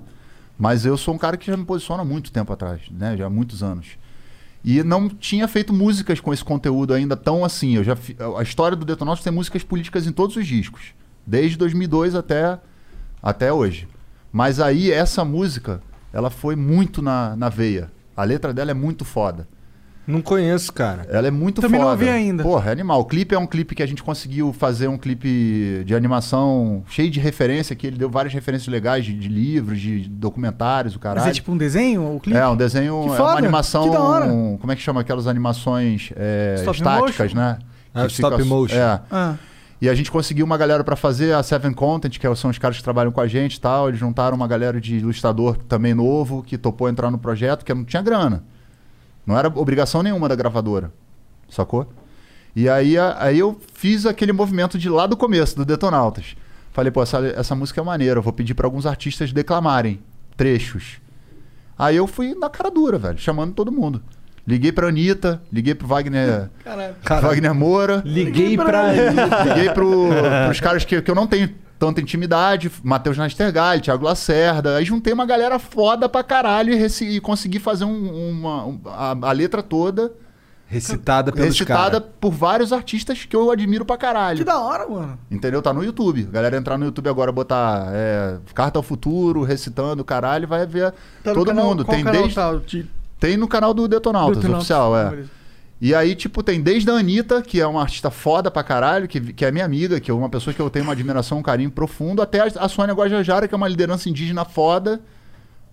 Mas eu sou um cara que já me posiciona há muito tempo atrás, né? Já há muitos anos. E não tinha feito músicas com esse conteúdo ainda tão assim. Eu já a história do Detonautas tem músicas políticas em todos os discos, desde 2002 até até hoje. Mas aí essa música, ela foi muito na, na veia. A letra dela é muito foda. Não conheço, cara. Ela é muito Também não foda. ouvi ainda. Porra, é animal. O clipe é um clipe que a gente conseguiu fazer um clipe de animação cheio de referência, que ele deu várias referências legais de, de livros, de documentários, o Mas caralho. é tipo um desenho? O clipe? É, um desenho, Que é uma animação. que da hora. Como é que chama aquelas animações é, Stop estáticas, motion? né? Ah, Que fica- stop motion. É. Ah, E a gente conseguiu uma galera pra fazer a Seven Content, que são os caras que trabalham com a gente e tal. Eles juntaram uma galera de ilustrador também novo, que topou entrar no projeto, que não tinha grana. Não era obrigação nenhuma da gravadora. Sacou? E aí, aí eu fiz aquele movimento de lá do começo, do Detonautas. Falei, pô, essa, essa música é maneira, eu vou pedir pra alguns artistas declamarem trechos. Aí eu fui na cara dura, velho, chamando todo mundo. Liguei pra Anitta, liguei pro Wagner, caralho. Wagner Moura. Liguei pra. Liguei pro, pros caras que, que eu não tenho tanta intimidade, Matheus Nastergalli, Thiago Lacerda. Aí juntei uma galera foda pra caralho e, reci- e consegui fazer um- uma, um- a, a letra toda Recitada pelos recitada caras. por vários artistas que eu admiro pra caralho. Que da hora, mano. Entendeu? Tá no YouTube. A galera entrar no YouTube agora, botar é, Carta ao Futuro, recitando, caralho, vai ver Tá todo canal- mundo. qual Tem, canal desde, tá? Tem no canal do Detonautas, Detonautas. oficial, é. Beleza. E aí, tipo, tem desde a Anitta, que é uma artista foda pra caralho, que, que é minha amiga, que é uma pessoa que eu tenho uma admiração, um carinho profundo, até a, a Sônia Guajajara, que é uma liderança indígena foda,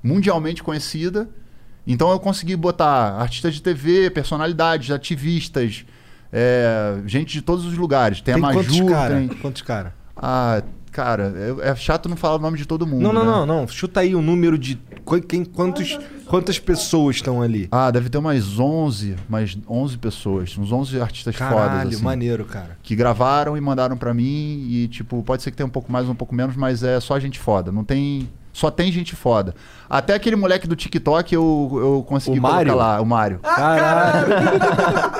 mundialmente conhecida. Então eu consegui botar artistas de TV, personalidades, ativistas, é, gente de todos os lugares. Tem, Tem a Maju, quantos cara? tem... Quantos cara? Ah, cara, é, é chato não falar o nome de todo mundo, Não, não, né? não, não. Chuta aí o número de. qu- Quem, quantos, quantas pessoas estão ali? Ah, deve ter umas 11, mais 11 pessoas, uns 11 artistas fodas, Caralho, assim. maneiro, cara. que gravaram e mandaram pra mim e tipo, pode ser que tenha um pouco mais, um pouco menos, mas é só gente foda, não tem só tem gente foda. Até aquele moleque do TikTok eu, eu consegui O Mário? lá, o Mário. Caralho.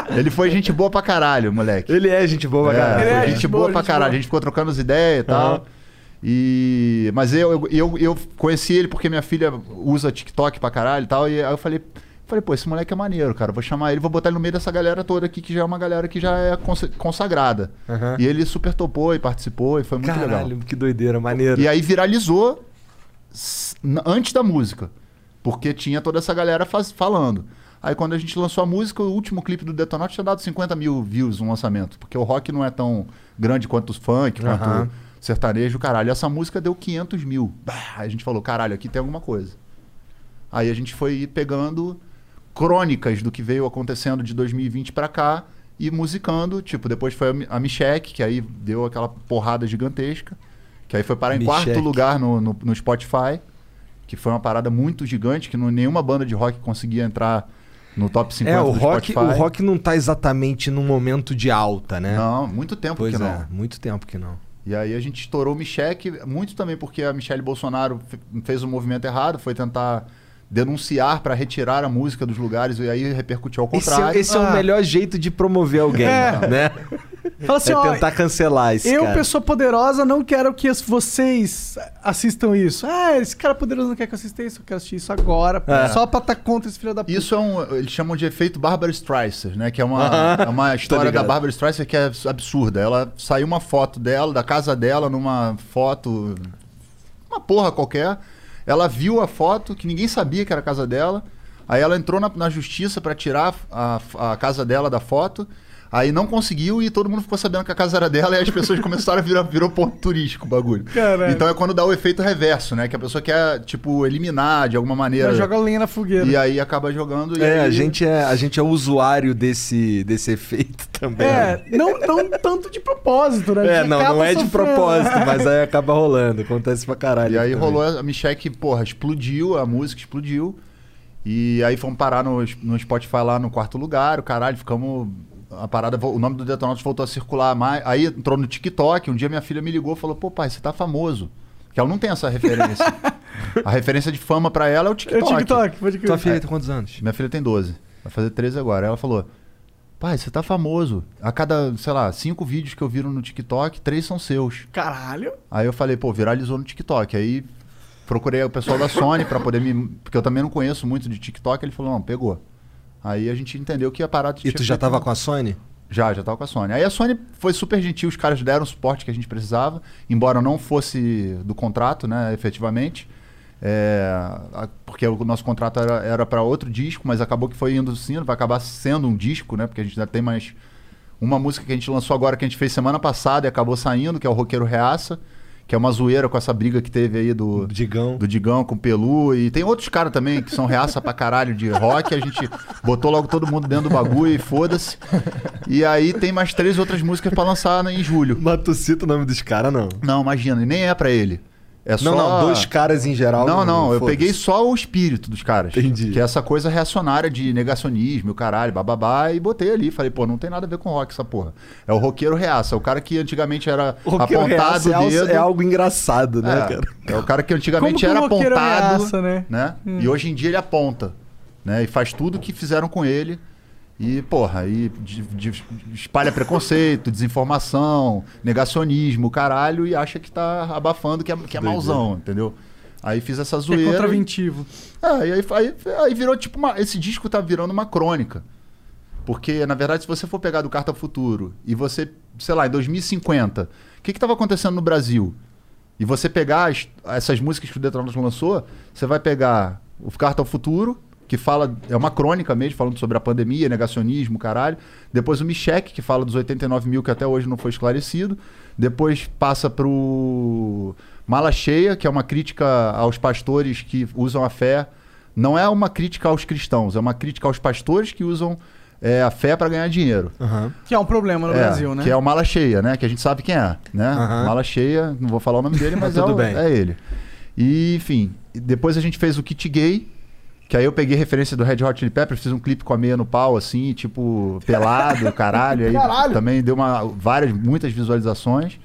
Ele foi gente boa pra caralho, moleque. Ele é gente boa, É, cara. foi Ele é gente, gente boa, boa, pra gente caralho. boa. A gente ficou trocando as ideias e tal. Aham. E mas eu, eu, eu, eu conheci ele porque minha filha usa TikTok pra caralho e tal e aí eu falei Falei, pô, esse moleque é maneiro, cara. Vou chamar ele, vou botar ele no meio dessa galera toda aqui, que já é uma galera que já é cons- consagrada. Aham. E ele super topou e participou e foi muito legal. Caralho, que doideira, maneiro. E aí viralizou antes da música. Porque tinha toda essa galera faz- falando. Aí quando a gente lançou a música, o último clipe do Detonautas tinha dado 50 mil views no lançamento. Porque o rock não é tão grande quanto o funk, quanto Aham. o sertanejo, caralho. Essa música deu 500 mil. Bah, aí a gente falou, caralho, aqui tem alguma coisa. Aí a gente foi pegando crônicas do que veio acontecendo de 2020 pra cá e musicando. Tipo, depois foi a Michek, que aí deu aquela porrada gigantesca. Que aí foi parar em quarto lugar no, no, no Spotify. Que foi uma parada muito gigante, que não, nenhuma banda de rock conseguia entrar no top 50 É, o do rock, Spotify. o rock não tá exatamente num momento de alta, né? Não, muito tempo Pois que é, não. muito tempo que não. E aí a gente estourou o Michek, muito também porque a Michelle Bolsonaro fe- fez um movimento errado, foi tentar denunciar para retirar a música dos lugares e aí repercutiu ao Esse é, contrário. esse é o Ah. melhor jeito de promover alguém, É. né? Fala assim, é ó, tentar cancelar esse eu, cara. pessoa poderosa, não quero que vocês assistam isso. Ah, esse cara poderoso não quer que eu assista isso, eu quero assistir isso agora. É. Só pra estar contra esse filho da puta. Isso é um. Eles chamam de efeito Barbara Streisand, né? Que é uma, é uma história da. Barbara Streisand que é absurda. Ela saiu uma foto dela, da casa dela, numa foto. Uma porra qualquer. Ela viu a foto, que ninguém sabia que era a casa dela. Aí ela entrou na, na justiça pra tirar a, a casa dela da foto. Aí não conseguiu e todo mundo ficou sabendo que a casa era dela e as pessoas começaram a virar virou ponto turístico o bagulho. Caralho. Então é quando dá o efeito reverso, né? Que a pessoa quer, tipo, eliminar de alguma maneira. Já joga lenha na fogueira. E aí acaba jogando. e É, aí- a gente é, a gente é usuário desse, desse efeito também. É, não, não tanto de propósito, né? É, não, não é de sofrendo. propósito, mas aí acaba rolando. Acontece pra caralho. E aí também. rolou a Michelle, porra, explodiu, a música explodiu. E aí fomos parar no, no Spotify lá no quarto lugar, o caralho, ficamos. A parada, o nome do Detonautas voltou a circular mais. Aí entrou no TikTok. Um dia minha filha me ligou e falou: pô, pai, você tá famoso. Que ela não tem essa referência. a referência de fama pra ela é o É o TikTok. TikTok, pode crer. Tua filha tem quantos anos? Minha filha tem 12. Vai fazer 13 agora. Ela falou: pai, você tá famoso. A cada, sei lá, cinco vídeos que eu viro no TikTok, três são seus. Caralho. Aí eu falei, pô, viralizou no TikTok. Aí procurei o pessoal da Sony pra poder me. Porque eu também não conheço muito de TikTok. Ele falou: não, pegou. Aí a gente entendeu que a parada E tu já tava com a Sony? Já, já tava com a Sony. Aí a Sony foi super gentil, os caras deram o suporte que a gente precisava, embora não fosse do contrato, né, efetivamente. É, porque o nosso contrato era, era para outro disco, mas acabou que foi indo sim, vai acabar sendo um disco, né? Porque a gente ainda tem mais uma música que a gente lançou agora, que a gente fez semana passada e acabou saindo, que é o Roqueiro Reaça, que é uma zoeira com essa briga que teve aí do, Digão. do Digão com o Pelu. E tem outros caras também que são reaça pra caralho de rock. A gente botou logo todo mundo dentro do bagulho e foda-se. E aí tem mais três outras músicas pra lançar em julho. Mas tu cita o nome dos caras, não. Não, imagina, e nem é pra ele. É só... Não, não, dois caras em geral. Não, não, eu peguei só o espírito dos caras. Entendi. Que é essa coisa reacionária de negacionismo, o caralho, bababá, e botei ali. Falei, pô, não tem nada a ver com rock essa porra. É o roqueiro reaça, o cara que antigamente era apontado reaça é, o algo- dedo. é algo engraçado, né, É, cara? é o cara que antigamente Como era apontado, ameaça, né? né? E hoje em dia ele aponta, né? E faz tudo o que fizeram com ele. E, porra, aí espalha preconceito, desinformação, negacionismo, caralho, e acha que tá abafando que é, que é mauzão, entendeu? Aí fiz essa É zoeira. contraventivo. É, e aí, aí, aí virou tipo uma. Esse disco tá virando uma crônica. Porque, na verdade, se você for pegar do Carta Futuro e você, sei lá, em 2050, o que estava acontecendo no Brasil? E você pegar as- essas músicas que o Detroit lançou, você vai pegar o Carta ao Futuro, que fala, é uma crônica mesmo, falando sobre a pandemia, negacionismo, caralho. Depois o Michek, que fala dos 89 mil, que até hoje não foi esclarecido. Depois passa pro Mala Cheia, que é uma crítica aos pastores que usam a fé. Não é uma crítica aos cristãos, é uma crítica aos pastores que usam é, a fé para ganhar dinheiro. Aham. Que é um problema no É, Brasil, né? Que é o Mala Cheia, né? Que a gente sabe quem é, né? Aham. Mala Cheia, não vou falar o nome dele, mas é, tudo o- bem. é ele. E, enfim, depois a gente fez o Kit Gay, que aí eu peguei referência do Red Hot Chili Peppers, fiz um clipe com a meia no pau, assim, tipo, pelado, caralho. Aí Caralho. também deu uma, várias, muitas visualizações.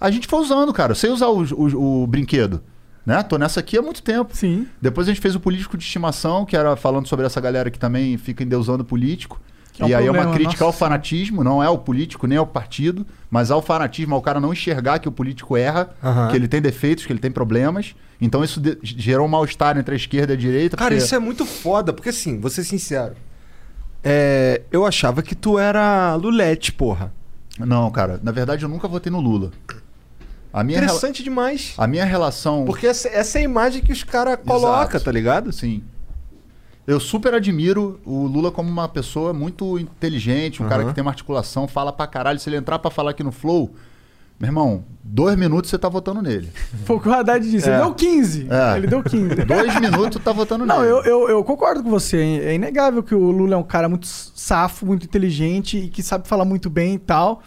A gente foi usando, cara. Eu sei usar o, o- o brinquedo, né? Tô nessa aqui há muito tempo. Sim. Depois a gente fez o Político de Estimação, que era falando sobre essa galera que também fica endeusando político. É um e aí é uma problema, crítica ao nossa. fanatismo, não é ao político nem ao partido, mas ao fanatismo, ao cara não enxergar que o político erra, Aham. que ele tem defeitos, que ele tem problemas. Então isso gerou um mal-estar entre a esquerda e a direita. Cara, porque- isso é muito foda, porque assim, vou ser sincero. É, eu achava que tu era Lulete, porra. Não, cara, na verdade eu nunca votei no Lula. A minha, Interessante demais. a minha relação. Porque essa, essa é a imagem que os caras colocam, tá ligado? Sim. Eu super admiro o Lula como uma pessoa muito inteligente, um cara Aham. que tem uma articulação, fala pra caralho. Se ele entrar pra falar aqui no Flow, meu irmão, dois minutos você tá votando nele. Foi o que o Haddad disse. É. Ele deu 15. É. Ele deu 15. Dois minutos tá votando Não, nele. eu, eu, eu concordo com você. É inegável que o Lula é um cara muito safo, muito inteligente e que sabe falar muito bem e tal.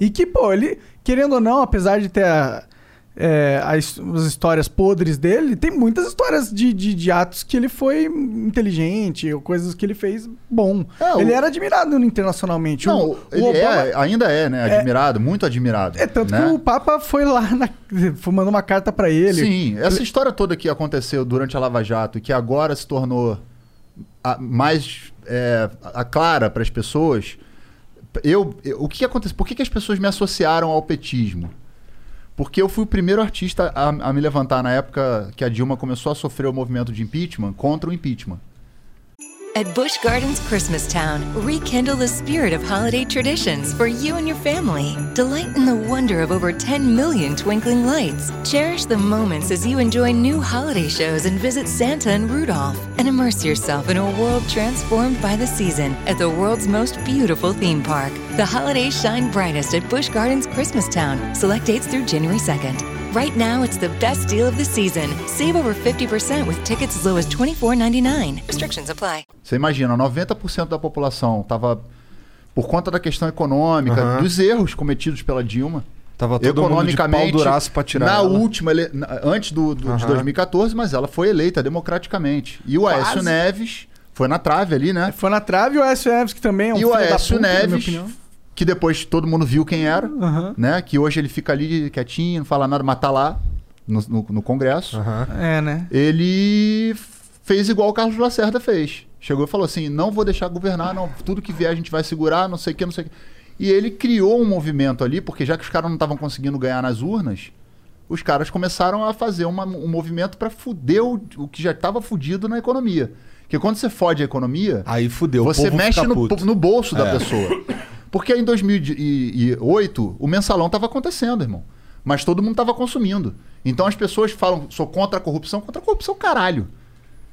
E que, pô, ele, querendo ou não, apesar de ter a- é, as, as histórias podres dele, tem muitas histórias de, de, de atos que ele foi inteligente, ou coisas que ele fez bom. É, o- Ele era admirado internacionalmente. Não, o, o ele Obama- é, ainda é, né? Admirado, muito admirado. É tanto né? que o Papa foi lá, na, mandou uma carta pra ele. Sim, essa história toda que aconteceu durante a Lava Jato e que agora se tornou a- mais é, a clara para as pessoas. Eu, eu- o que aconteceu? Por que, que as pessoas me associaram ao petismo? Porque eu fui o primeiro artista a, a me levantar na época que a Dilma começou a sofrer o movimento de impeachment contra o impeachment. At Busch Gardens Christmastown, rekindle the spirit of holiday traditions for you and your family. Delight in the wonder of over 10 million twinkling lights. Cherish the moments as you enjoy new holiday shows and visit Santa and Rudolph. And immerse yourself in a world transformed by the season at the world's most beautiful theme park. The holidays shine brightest at Busch Gardens Christmastown. Select dates through January 2nd. Right now, it's the best deal of the season. Save over 50% with tickets as low as $24.99. Restrictions apply. Você imagina, 90% da população estava por conta da questão econômica, dos erros cometidos pela Dilma. Tava todo mundo de pau economicamente tirar na ela. última ele- na- antes do, do- de Aham. 2014 mas ela foi eleita democraticamente e o Aécio Quase. Neves foi na trave ali né Foi na trave o Aécio Neves, que também é um e o Aécio puta, na minha Neves opinião. Que depois todo mundo viu quem era Aham. né que hoje ele fica ali quietinho não fala nada mas tá lá no, no- no Congresso Aham. É, né? ele fez igual o Carlos Lacerda fez. Chegou e falou assim: não vou deixar governar, não. Tudo que vier a gente vai segurar, não sei o que, não sei o que. E ele criou um movimento ali, porque já que os caras não estavam conseguindo ganhar nas urnas, os caras começaram a fazer uma- um movimento para fuder o, o que já estava fudido na economia. Porque quando você fode a economia, Aí fudeu. o você povo mexe fica no, puto. no bolso da É. pessoa. Porque em 2008, o mensalão estava acontecendo, irmão. Mas todo mundo estava consumindo. Então as pessoas falam, sou contra a corrupção. Contra a corrupção, caralho.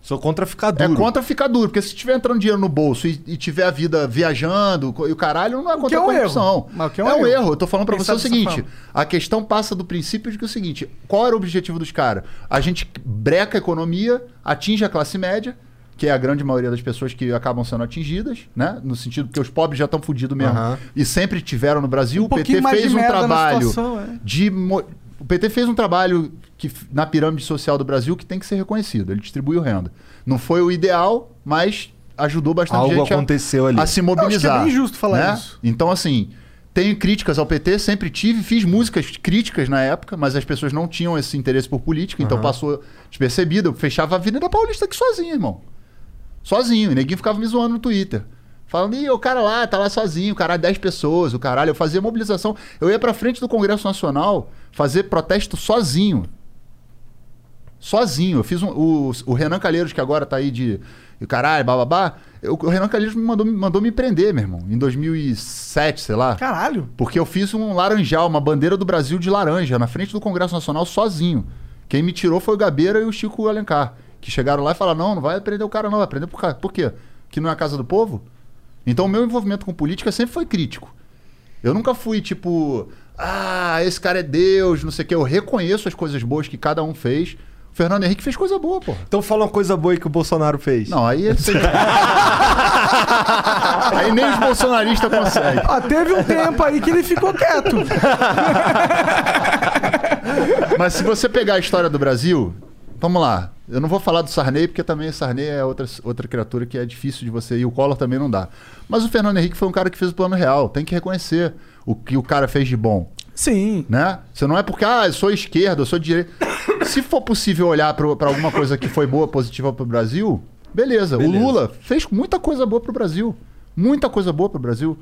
Sou contra ficar duro. É contra ficar duro, porque se tiver entrando dinheiro no bolso e, e tiver a vida viajando e o caralho, não é contra que é a um corrupção. erro. Mas o que é é um um erro. erro. Eu tô falando pra Pensar você o seguinte: a questão passa do princípio de que é o seguinte: qual era o objetivo dos caras? A gente breca a economia, atinge a classe média, que é a grande maioria das pessoas que acabam sendo atingidas, né? No sentido que os pobres já estão fudidos mesmo. Aham. E sempre tiveram no Brasil. Um o PT fez um trabalho situação, é. de. mo- O PT fez um trabalho que, na pirâmide social do Brasil que tem que ser reconhecido. Ele distribuiu renda. Não foi o ideal, mas ajudou bastante Algo gente a- aconteceu ali. a, se Eu acho que é mobilizar. bem justo falar né? isso. Então, assim, tenho críticas ao PT, sempre tive, fiz músicas críticas na época, mas as pessoas não tinham esse interesse por política, então passou despercebido. Eu fechava a Avenida Paulista aqui sozinho, irmão. Sozinho. E ninguém ficava me zoando no Twitter. Falando, Ih, o cara lá, tá lá sozinho, o caralho, 10 pessoas, o caralho. Eu fazia mobilização. Eu ia pra frente do Congresso Nacional fazer protesto sozinho. Sozinho. Eu fiz um. O, o Renan Calheiros, que agora tá aí de. de Caralho, bababá. eu- o Renan Calheiros me mandou, me mandou me prender, meu irmão. Em 2007, sei lá. Caralho. Porque eu fiz um laranjal, uma bandeira do Brasil de laranja, na frente do Congresso Nacional, sozinho. Quem me tirou foi o Gabeira e o Chico Alencar. Que chegaram lá e falaram: não, não vai prender o cara, não, vai prender por, por quê? Que não é a casa do povo? Então o meu envolvimento com política sempre foi crítico. Eu nunca fui tipo, ah, esse cara é Deus, não sei o quê. Eu reconheço as coisas boas que cada um fez. O Fernando Henrique fez coisa boa, pô. Então fala uma coisa boa aí que o Bolsonaro fez. Não, aí é Aí nem os bolsonaristas conseguem. Ah, teve um tempo aí que ele ficou quieto. Mas se você pegar a história do Brasil, vamos lá. Eu não vou falar do Sarney, porque também o Sarney é outra, outra criatura que é difícil de você. E o Collor também não dá. Mas o Fernando Henrique foi um cara que fez o plano real. Tem que reconhecer o que o cara fez de bom. Sim. Né? Você não é porque, ah, eu sou esquerda, eu sou direita. Se for possível olhar para alguma coisa que foi boa, positiva pro Brasil, beleza. Beleza. O Lula fez muita coisa boa pro Brasil. Muita coisa boa pro Brasil.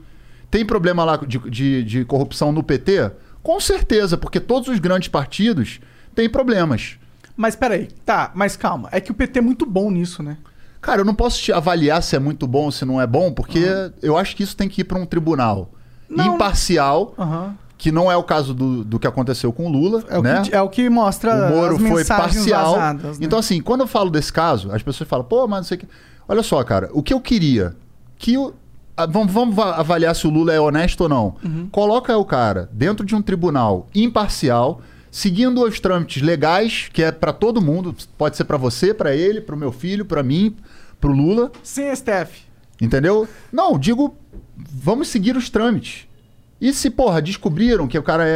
Tem problema lá de, de, de corrupção no PT? Com certeza, porque todos os grandes partidos têm problemas. Mas peraí, tá, mas calma. É que o PT é muito bom nisso, né? Cara, eu não posso te avaliar se é muito bom ou se não é bom, porque eu acho que isso tem que ir para um tribunal Não. imparcial, Aham. que não é o caso do, do que aconteceu com o Lula, É, o né? que, é o que mostra o Moro foi parcial. vazadas, né? Então, assim, quando eu falo desse caso, as pessoas falam, pô, mas não sei o que. Olha só, cara, o que eu queria que o. Vamos, vamos va- avaliar se o Lula é honesto ou não. Uhum. Coloca o cara dentro de um tribunal imparcial, seguindo os trâmites legais, que é pra todo mundo. Pode ser pra você, pra ele, pro meu filho, pra mim, pro Lula. Sem STF. Entendeu? Não, digo, vamos seguir os trâmites. E se, porra, descobriram que o cara é,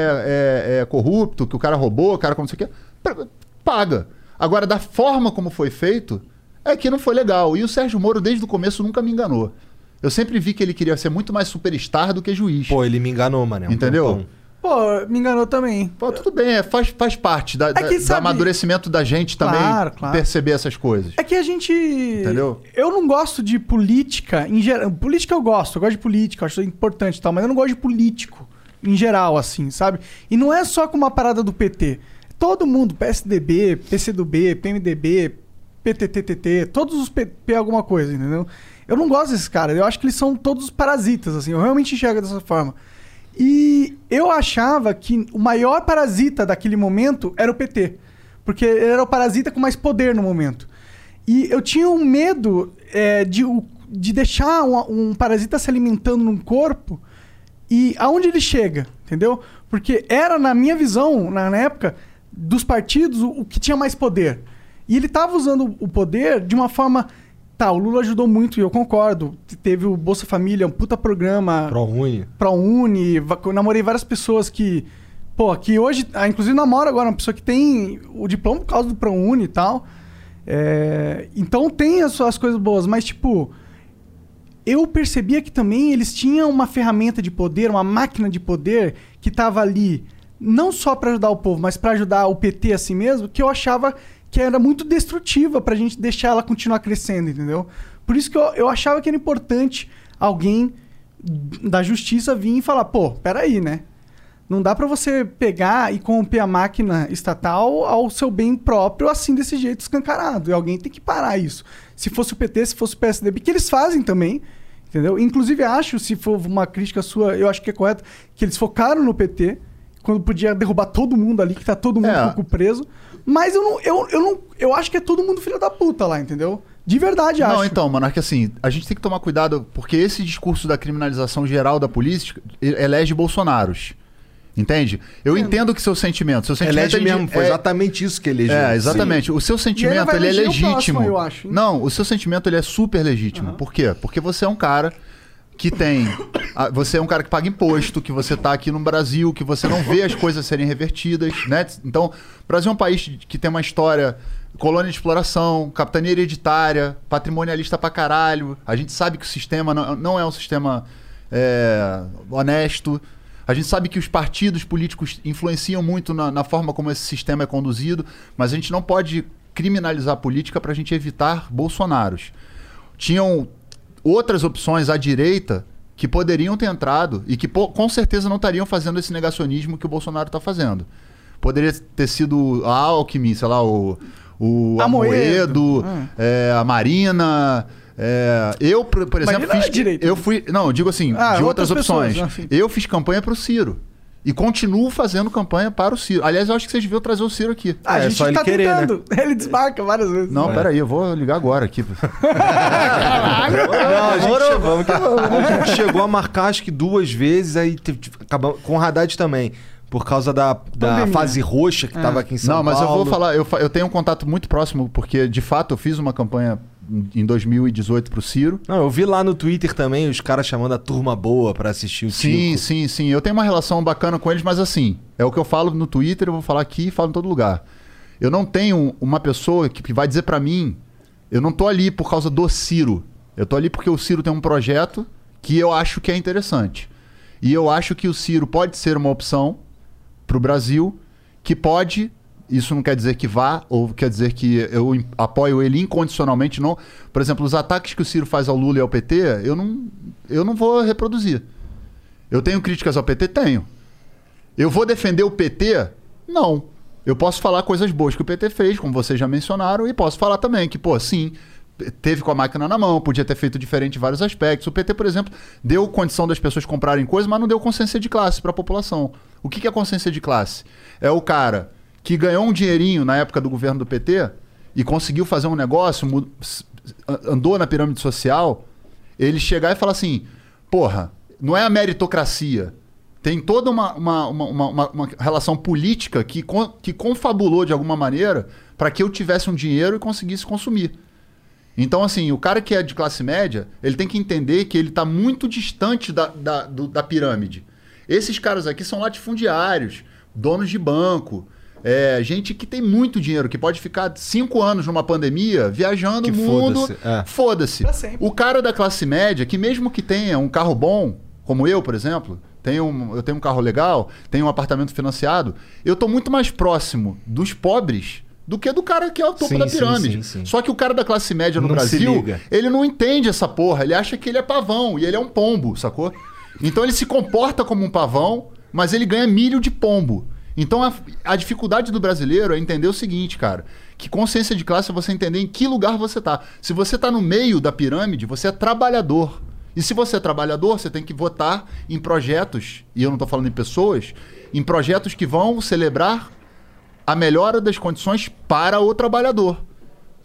é- é corrupto, que o cara roubou, o cara como não sei o quê, pra- paga. Agora, da forma como foi feito, é que não foi legal. E o Sérgio Moro, desde o começo, nunca me enganou. Eu sempre vi que ele queria ser muito mais superstar do que juiz. Pô, ele me enganou, mané. um Entendeu? Pô, me enganou também. Pô, tudo bem, é, faz, faz parte da, da- que, do sabe- amadurecimento da gente também Claro, claro. perceber essas coisas. É que a gente. Entendeu? Eu não gosto de política em geral. Política eu gosto, eu gosto de política, acho importante e tal, mas eu não gosto de político em geral, assim, sabe? E não é só com uma parada do PT. Todo mundo, PSDB, PCdoB, PMDB, PTTTT, todos os PP alguma coisa, entendeu? Eu não gosto desses caras, eu acho que eles são todos parasitas, assim, eu realmente enxergo dessa forma. E eu achava que o maior parasita daquele momento era o PT. Porque ele era o parasita com mais poder no momento. E eu tinha um medo é, de, de deixar um, um parasita se alimentando num corpo e aonde ele chega, entendeu? Porque era, na minha visão, na, na época, dos partidos, o, o que tinha mais poder. E ele estava usando o poder de uma forma. Tá, o Lula ajudou muito, e eu concordo. Teve o Bolsa Família, um puta programa. ProUni. ProUni, eu namorei várias pessoas que. Pô, que hoje. ah, inclusive namoro agora uma pessoa que tem o diploma por causa do ProUni e tal. É, então tem as suas coisas boas, mas tipo. Eu percebia que também eles tinham uma ferramenta de poder, uma máquina de poder que tava ali não só para ajudar o povo, mas para ajudar o PT a si mesmo, que eu achava que era muito destrutiva pra gente deixar ela continuar crescendo, entendeu? Por isso que eu, eu achava que era importante alguém da justiça vir e falar, pô, peraí, né? Não dá pra você pegar e corromper a máquina estatal ao seu bem próprio, assim, desse jeito escancarado. E alguém tem que parar isso. Se fosse o PT, se fosse o PSDB, que eles fazem também, entendeu? Inclusive, acho, se for uma crítica sua, eu acho que é correto, que eles focaram no PT, quando podia derrubar todo mundo ali, que tá todo mundo É. preso. Mas eu não, eu, eu não. Eu acho que é todo mundo filho da puta lá, entendeu? De verdade, acho. Não, então, Monarque, assim, a gente tem que tomar cuidado, porque esse discurso da criminalização geral da política elege Bolsonaros. Entende? Eu entendo que seu sentimento. Seu sentimento Elege ele- mesmo, foi é- exatamente isso que elegeu. É, exatamente. O seu sentimento vai ele é legítimo. próximo, eu acho? Não, o seu sentimento ele é super legítimo. Por quê? Porque você é um cara que tem. a- Você é um cara que paga imposto, que você tá aqui no Brasil, que você não vê as coisas serem revertidas, né? Então, o Brasil é um país que tem uma história. Colônia de exploração, capitania hereditária, patrimonialista pra caralho. A gente sabe que o sistema não, não é um sistema é, honesto. A gente sabe que os partidos políticos influenciam muito na, na forma como esse sistema é conduzido, mas a gente não pode criminalizar a política para a gente evitar Bolsonaros. Tinham outras opções à direita que poderiam ter entrado e que com certeza não estariam fazendo esse negacionismo que o Bolsonaro está fazendo. Poderia ter sido a Alckmin, sei lá, o, o Amoedo. Amoedo, é, a Marina. é, eu, por, exemplo, Marina fiz. é eu né? fui. Não, eu digo assim, Ah, de outras outras, opções. enfim. eu fiz campanha para o Ciro. E continuo fazendo campanha para o Ciro. Aliás, eu acho que vocês deviam trazer o Ciro aqui. Ah, a É, gente só ele tá querer, né? tentando. Ele desmarca várias vezes. Não, peraí, eu vou ligar agora aqui. Não, a gente, chegou, a gente chegou a marcar acho que duas vezes, aí acabamos com o Haddad também. Por causa da, da fase roxa que tava aqui em São não, mas eu Paulo. vou falar, eu, eu tenho um contato muito próximo, porque de fato eu fiz uma campanha em 2018 pro Ciro. Não, eu vi lá no Twitter também os caras chamando a turma boa pra assistir o Sim, Tico. sim, sim. Eu tenho uma relação bacana com eles, mas assim, é o que eu falo no Twitter, eu vou falar aqui e falo em todo lugar. Eu não tenho uma pessoa que, vai dizer pra mim, eu não tô ali por causa do Ciro. Eu tô ali porque o Ciro tem um projeto que eu acho que é interessante. E eu acho que o Ciro pode ser uma opção pro Brasil que pode isso não quer dizer que vá, ou quer dizer que eu apoio ele incondicionalmente, não. Por exemplo, os ataques que o Ciro faz ao Lula e ao PT, eu não, eu não vou reproduzir. Eu tenho críticas ao PT? Tenho. Eu vou defender o PT? Não. Eu posso falar coisas boas que o PT fez, como vocês já mencionaram, e posso falar também que, pô, sim, teve com a máquina na mão, podia ter feito diferente em vários aspectos. O PT, por exemplo, deu condição das pessoas comprarem coisas, mas não deu consciência de classe para a população. O que é consciência de classe? É o cara que ganhou um dinheirinho na época do governo do PT e conseguiu fazer um negócio, andou na pirâmide social, ele chegar e falar assim: porra, não é a meritocracia. Tem toda uma, uma, uma, uma- relação política que, que confabulou de alguma maneira para que eu tivesse um dinheiro e conseguisse consumir. Então, assim, o cara que é de classe média, ele tem que entender que ele está muito distante da, da, do- da pirâmide. Esses caras aqui são latifundiários, donos de banco, é, gente que tem muito dinheiro, que pode ficar cinco anos numa pandemia viajando Que o mundo. foda-se, é. Sempre. O cara da classe média, que mesmo que tenha um carro bom, como eu, por exemplo, tenho um- eu tenho um carro legal, tenho um apartamento financiado, eu tô muito mais próximo dos pobres do que do cara que é o topo Sim, da pirâmide. sim, sim. Só que o cara da classe média no Não Brasil, ele não entende essa porra. Ele acha que ele é pavão e ele é um pombo, sacou? Então ele se comporta como um pavão, mas ele ganha milho de pombo. Então a, a dificuldade do brasileiro é entender o seguinte, cara. Que consciência de classe é você entender em que lugar você tá. Se você tá no meio da pirâmide, você é trabalhador. E se você é trabalhador, você tem que votar em projetos, e eu não tô falando em pessoas, em projetos que vão celebrar a melhora das condições para o trabalhador.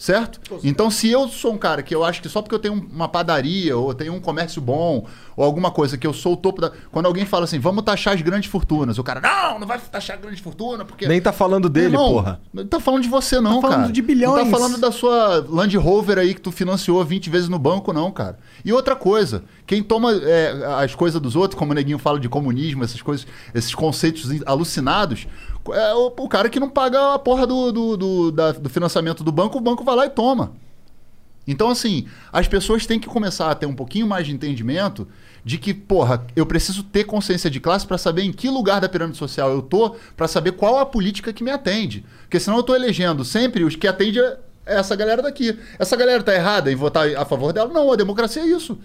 Certo? Então, se eu sou um cara que eu acho que só porque eu tenho uma padaria, ou tenho um comércio bom, ou alguma coisa que eu sou o topo da. Quando alguém fala assim, vamos taxar as grandes fortunas, o cara, não, não vai taxar grande fortuna, porque. Nem tá falando dele, Irmão, porra. Não tá falando de você, não, Tá falando cara. de bilhões. Não tá falando da sua Land Rover aí que tu financiou 20 vezes no banco, não, cara. E outra coisa, quem toma é, as coisas dos outros, como o Neguinho fala de comunismo, essas coisas, esses conceitos alucinados, é o, o cara que não paga a porra do, do, do, da- do financiamento do banco, o banco vai lá e toma. Então, assim, as pessoas têm que começar a ter um pouquinho mais de entendimento de que, porra, eu preciso ter consciência de classe para saber em que lugar da pirâmide social eu tô, para saber qual a política que me atende. Porque senão eu tô elegendo sempre os que atendem a essa galera daqui. Essa galera tá errada em votar a favor dela? Não, a democracia é isso.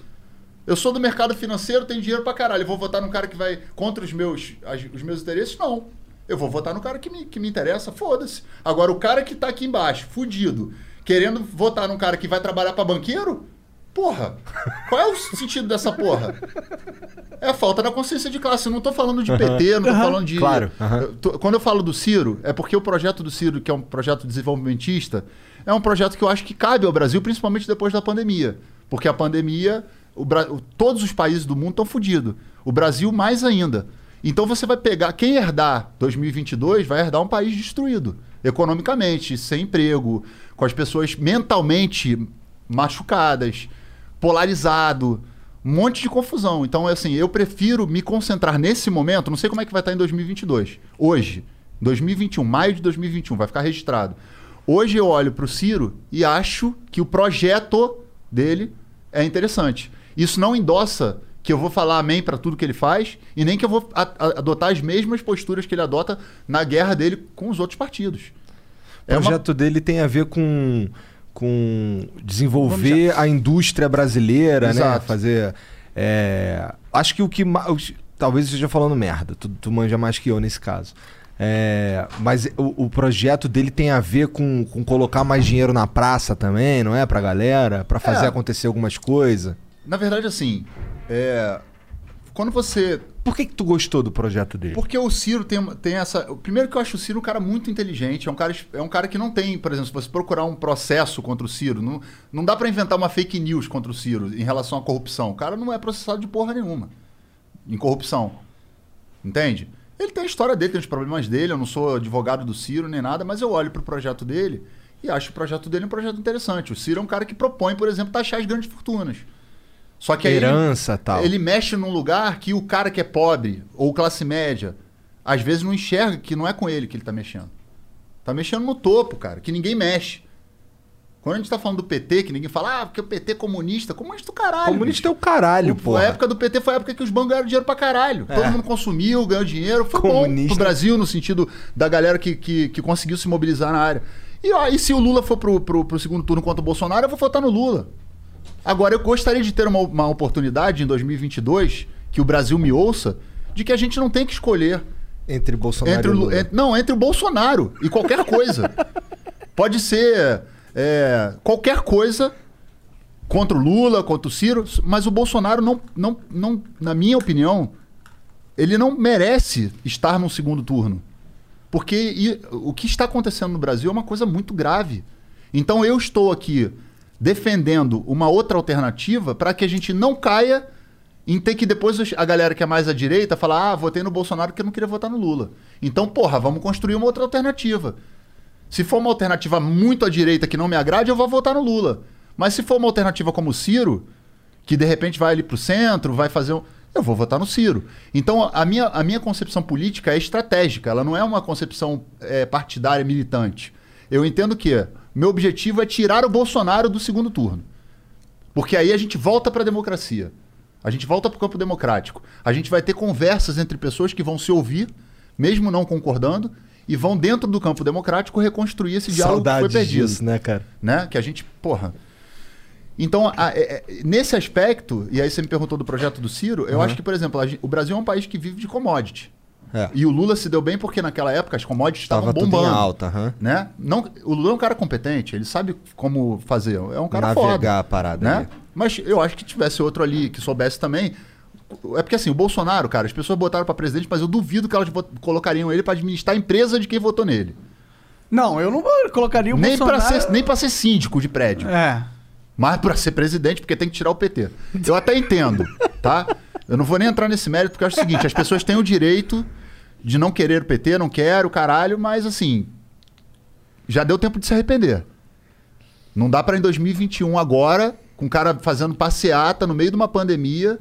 Eu sou do mercado financeiro, tenho dinheiro pra caralho. Vou votar num cara que vai contra os meus, os meus interesses? Não. Eu vou votar no cara que me, que me interessa, foda-se. Agora, o cara que tá aqui embaixo, fudido, querendo votar num cara que vai trabalhar pra banqueiro? Porra, qual é o sentido dessa porra? É a falta da consciência de classe. Eu não tô falando de PT, não tô falando de. Claro. Eu tô- quando eu falo do Ciro, é porque o projeto do Ciro, que é um projeto desenvolvimentista, é um projeto que eu acho que cabe ao Brasil, principalmente depois da pandemia. Porque a pandemia, o- todos os países do mundo estão fodidos. O Brasil mais ainda. Então você vai pegar. Quem herdar 2022 vai herdar um país destruído. Economicamente, sem emprego, com as pessoas mentalmente machucadas, polarizado, um monte de confusão. Então, assim, eu prefiro me concentrar nesse momento, não sei como é que vai estar em 2022. Hoje, 2021, maio de 2021, vai ficar registrado. Hoje eu olho para o Ciro e acho que o projeto dele é interessante. Isso não endossa que eu vou falar amém para tudo que ele faz e nem que eu vou adotar as mesmas posturas que ele adota na guerra dele com os outros partidos. O projeto dele tem a ver com, com desenvolver a indústria brasileira, né? Exato. Fazer. é, acho que o que. ma- os- Talvez eu esteja falando merda, tu, tu manja mais que eu nesse caso. É, mas o, o projeto dele tem a ver com, com colocar mais dinheiro na praça também, não é? Pra galera, pra fazer É. acontecer algumas coisas. Na verdade, assim, é, quando você Por que, que tu gostou do projeto dele? Porque o Ciro tem, tem essa. Primeiro que eu acho o Ciro um cara muito inteligente. É um cara, é um cara que não tem, por exemplo, se você procurar um processo contra o Ciro, não, não dá pra inventar uma fake news contra o Ciro em relação à corrupção. O cara não é processado de porra nenhuma em corrupção. Entende? Ele tem a história dele, tem os problemas dele. Eu não sou advogado do Ciro nem nada, mas eu olho pro projeto dele e acho o projeto dele um projeto interessante. O Ciro é um cara que propõe, por exemplo, taxar as grandes fortunas. Só que aí ele- Herança tal. ele mexe num lugar que o cara que é pobre ou classe média, às vezes não enxerga que não é com ele que ele tá mexendo. Tá mexendo no topo, cara, que ninguém mexe. Quando a gente tá falando do PT, que ninguém fala, ah, porque o PT é comunista. Comunista do caralho. Comunista é o caralho, pô. A época do PT foi a época que os bancos ganharam dinheiro pra caralho. Todo mundo consumiu, ganhou dinheiro. Foi bom Comunista. pro Brasil, no sentido da galera que, que, que conseguiu se mobilizar na área. E, ó, e se o Lula for pro, pro, pro segundo turno contra o Bolsonaro, eu vou votar no Lula. Agora, eu gostaria de ter uma, uma oportunidade em 2022, que o Brasil me ouça, de que a gente não tem que escolher Entre Bolsonaro entre e Lu- Lula. não, entre o Bolsonaro e qualquer coisa. Pode ser é, qualquer coisa contra o Lula, contra o Ciro, mas o Bolsonaro não, não, não, na minha opinião, ele não merece estar no segundo turno. Porque e- o que está acontecendo no Brasil é uma coisa muito grave. Então eu estou aqui defendendo uma outra alternativa para que a gente não caia em ter que depois a galera que é mais à direita falar: ah, votei no Bolsonaro porque eu não queria votar no Lula. Então, porra, vamos construir uma outra alternativa. Se for uma alternativa muito à direita que não me agrade, eu vou votar no Lula. Mas se for uma alternativa como o Ciro, que de repente vai ali pro centro, vai fazer um. Eu vou votar no Ciro. Então, a minha, a minha concepção política é estratégica, ela não é uma concepção é, partidária militante. Eu entendo que meu objetivo é tirar o Bolsonaro do segundo turno. Porque aí a gente volta para a democracia. A gente volta para o campo democrático. A gente vai ter conversas entre pessoas que vão se ouvir, mesmo não concordando, e vão dentro do campo democrático reconstruir esse diálogo que foi Saudades perdido disso, né, cara? né? Que a gente, porra. Então, a- é- é- nesse aspecto, e aí você me perguntou do projeto do Ciro, eu acho que, por exemplo, a o Brasil é um país que vive de commodity. É. E o Lula se deu bem porque naquela época as commodities estavam Tava tudo em bombando. alta, aham. Né? Não, o Lula é um cara competente, ele sabe como fazer. É um cara Navegar foda. a parada Né? ali. Mas eu acho que tivesse outro ali que soubesse também. É porque assim, o Bolsonaro, cara, as pessoas botaram pra presidente, mas eu duvido que elas colocariam ele pra administrar a empresa de quem votou nele. Não, eu não colocaria o Nem pra, Bolsonaro... ser, nem pra ser síndico de prédio. É. Mas pra ser presidente, porque tem que tirar o PT. Eu até entendo, tá? Eu não vou nem entrar nesse mérito, porque eu acho o seguinte: as pessoas têm o direito de não querer o PT, não quero, caralho, mas assim. Já deu tempo de se arrepender. Não dá pra em 2021 agora, com o cara fazendo passeata no meio de uma pandemia,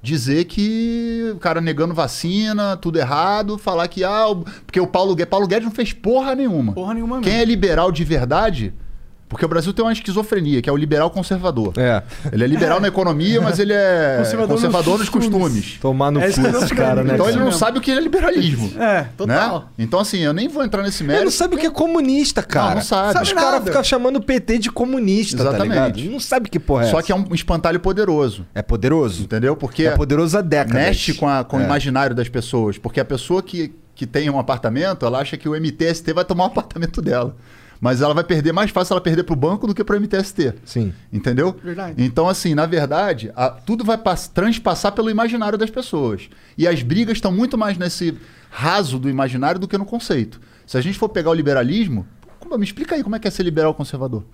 dizer que o cara negando vacina, tudo errado, falar que ah, porque o Paulo Guedes, Paulo Guedes não fez porra nenhuma. Porra nenhuma Quem mesmo. é liberal de verdade Porque o Brasil tem uma esquizofrenia, que é o liberal conservador. É. Ele é liberal na economia, mas ele é Conservador conservador, nos nos costumes. Tomar no É cu esses caras, né? Então ele cara? não sabe o que é liberalismo. É, total. Né? Então, assim, eu nem vou entrar nesse Ele mérito. não sabe o que é comunista, cara. Não, não sabe. Sabe Os caras ficam chamando o PT de comunista, tá Exatamente. ligado? Não sabe que porra é Só essa. que é um espantalho poderoso. É poderoso. Entendeu? Porque É poderoso há décadas. mexe com, a- com o É. imaginário das pessoas. Porque a pessoa que, que tem um apartamento, ela acha que o MTST vai tomar o apartamento dela. Mas ela vai perder mais fácil ela perder pro banco do que pro MTST. Sim. Entendeu? Verdade. Então, assim, na verdade, a- tudo vai pass- transpassar pelo imaginário das pessoas. E as brigas estão muito mais nesse raso do imaginário do que no conceito. Se a gente for pegar o liberalismo, como- me explica aí como é que é ser liberal conservador.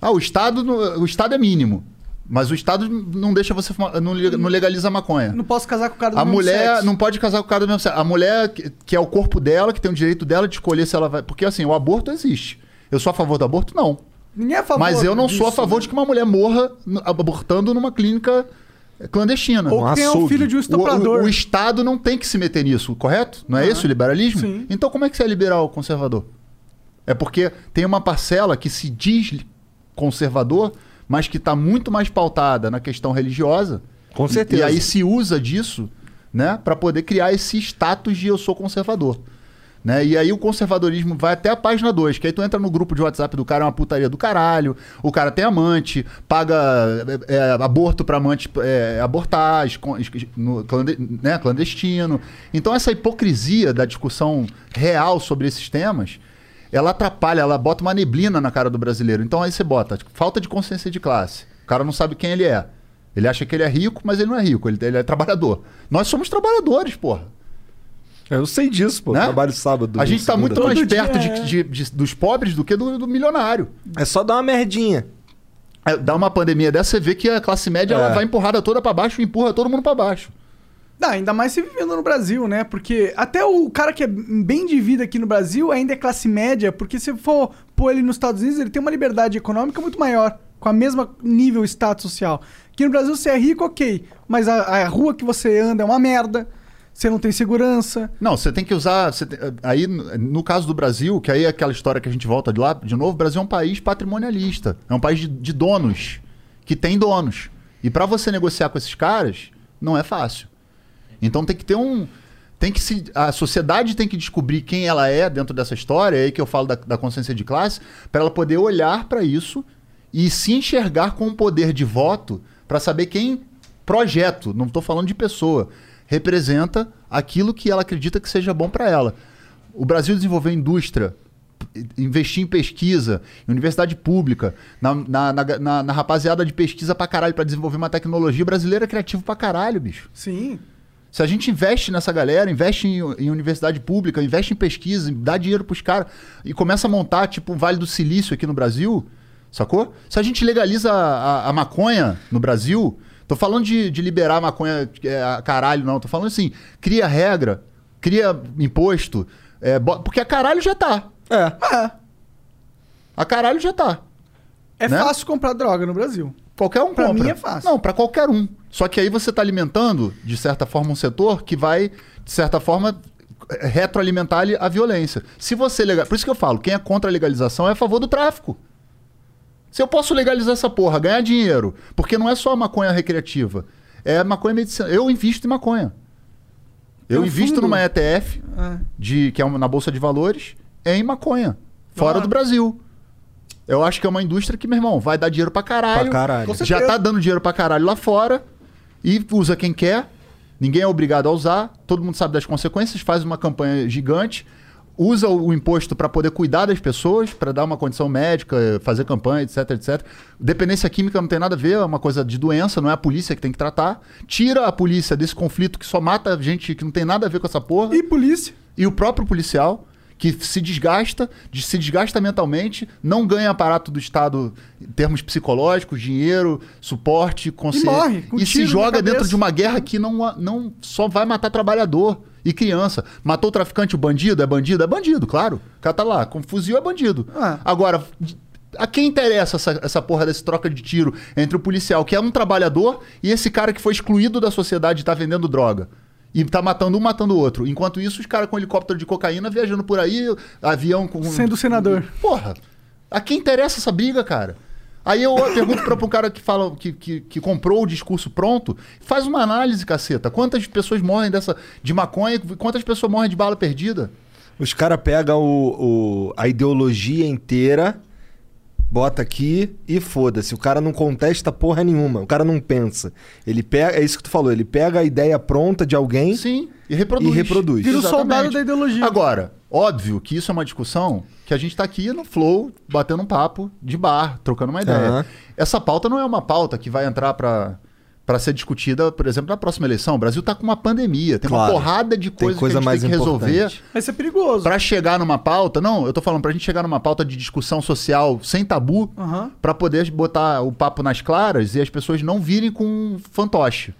Ah, o Estado, no- o Estado é mínimo. Mas o Estado não deixa você fumar, não le- não legaliza a maconha. Não posso casar com o cara do A mesmo mulher sexo. não pode casar com o cara do mesmo sexo. A mulher, que, é o corpo dela, que tem o direito dela de escolher se ela vai. Porque assim, o aborto existe. Eu sou a favor do aborto? Não. Ninguém é a favor Mas eu não sou a disso, favor né? de que uma mulher morra abortando numa clínica clandestina. Ou que tenha um açougue. filho de um O, estuprador. o- o Estado não tem que se meter nisso, correto? Não é esse o liberalismo? Sim. Então como é que você é liberal conservador? É porque tem uma parcela que se diz conservador, mas que está muito mais pautada na questão religiosa. Com E- certeza. E aí se usa disso, né, para poder criar esse status de eu sou conservador. Né? E aí o conservadorismo vai até a página 2, que aí tu entra no grupo de WhatsApp do cara, é uma putaria do caralho, o cara tem amante, paga é, é, aborto pra amante é, abortar, no, né, clandestino. Então essa hipocrisia da discussão real sobre esses temas, ela atrapalha, ela bota uma neblina na cara do brasileiro. Então aí você bota falta de consciência de classe. O cara não sabe quem ele é. Ele acha que ele é rico, mas ele não é rico, ele, ele é trabalhador. Nós somos trabalhadores, porra. Eu sei disso, pô. Né? Trabalho sábado. A gente tá segunda. muito mais perto de- é. de- de- dos pobres do que do, do milionário. É só dar uma merdinha. É, Dá uma pandemia dessa, você vê que a classe média ela É. vai empurrada toda pra baixo e empurra todo mundo pra baixo. Não, ainda mais se vivendo no Brasil, né? Porque até o cara que é bem de vida aqui no Brasil ainda é classe média, porque se for pôr ele nos Estados Unidos, ele tem uma liberdade econômica muito maior, com a mesma nível status social. Aqui no Brasil você é rico, ok, mas a, a rua que você anda é uma merda, você não tem segurança. Não, você tem que usar. tem- aí, no caso do Brasil, que aí é aquela história que a gente volta de lá, de novo, o Brasil é um país patrimonialista. É um país de, de donos, que tem donos. E pra você negociar com esses caras, não é fácil. Então tem que ter um. Tem que se. A sociedade tem que descobrir quem ela é dentro dessa história, é aí que eu falo da, da consciência de classe, para ela poder olhar pra isso e se enxergar com o poder de voto pra saber quem projeto, não estou falando de pessoa, representa aquilo que ela acredita que seja bom pra ela. O Brasil desenvolveu indústria, investir em pesquisa, em universidade pública, na, na, na, na- rapaziada de pesquisa pra caralho pra desenvolver uma tecnologia brasileira é criativo pra caralho, bicho. Sim. Se a gente investe nessa galera, investe em, em universidade pública, investe em pesquisa, dá dinheiro pros caras e começa a montar, tipo, o Vale do Silício aqui no Brasil, sacou? Se a gente legaliza a, a- a maconha no Brasil, tô falando de, de liberar a maconha é, a caralho, não, tô falando assim, cria regra, cria imposto, é, porque a caralho já tá. É. A caralho já tá. É Né? fácil comprar droga no Brasil. Qualquer um Pra compra. mim é fácil. Não, pra qualquer um. Só que aí você tá alimentando, de certa forma, um setor que vai, de certa forma, retroalimentar ali a violência. Se você legal... Por isso que eu falo, quem é contra a legalização é a favor do tráfico. Se eu posso legalizar essa porra, ganhar dinheiro, porque não é só maconha recreativa, é maconha medicinal. Eu invisto em maconha. Eu Tem um invisto fundo. numa ETF, É. de, que é uma- na Bolsa de Valores, em maconha. Fora Ah. do Brasil. Eu acho que é uma indústria que, meu irmão, vai dar dinheiro pra caralho. Pra caralho. Já tá dando dinheiro pra caralho lá fora. E usa quem quer. Ninguém é obrigado a usar. Todo mundo sabe das consequências. Faz uma campanha gigante. Usa o o imposto pra poder cuidar das pessoas, pra dar uma condição médica, fazer campanha, etc, etc. Dependência química não tem nada a ver, é uma coisa de doença, não é a polícia que tem que tratar. Tira a polícia desse conflito que só mata gente que não tem nada a ver com essa porra E polícia. e o próprio policial que se desgasta, de- se desgasta mentalmente, não ganha aparato do Estado em termos psicológicos, dinheiro, suporte, consciência. morre com E se joga dentro de uma guerra que não, não só vai matar trabalhador e criança. Matou o traficante, o bandido, é bandido? É bandido, claro. O cara tá lá, com fuzil é bandido. Ah. Agora, a quem interessa essa, essa porra desse troca de tiro entre o policial, que é um trabalhador, e esse cara que foi excluído da sociedade e tá vendendo droga? E tá matando um, matando o outro. Enquanto isso, os caras com helicóptero de cocaína viajando por aí, avião com. Sendo senador. Porra, a quem interessa essa briga, cara? Aí eu pergunto pra um cara que fala que, que, que comprou o discurso pronto, faz uma análise, caceta. Quantas pessoas morrem dessa de maconha? Quantas pessoas morrem de bala perdida? Os caras pegam o, o- a ideologia inteira, bota aqui e foda-se. O cara não contesta porra nenhuma. O cara não pensa. Ele pega. É isso que tu falou. Ele pega a ideia pronta de alguém. Sim, e reproduz. E reproduz. Vira o soldado da ideologia. Agora, óbvio que isso é uma discussão que a gente tá aqui no Flow, batendo um papo de bar, trocando uma ideia. Aham. Essa pauta não é uma pauta que vai entrar pra. Para ser discutida, por exemplo, na próxima eleição. O Brasil tá com uma pandemia, tem uma Claro. porrada de coisas coisa que a gente mais tem que resolver. importante. Vai ser perigoso. Pra chegar numa pauta, não, eu tô falando pra gente chegar numa pauta de discussão social sem tabu, Aham. pra poder botar o papo nas claras e as pessoas não virem com fantoche.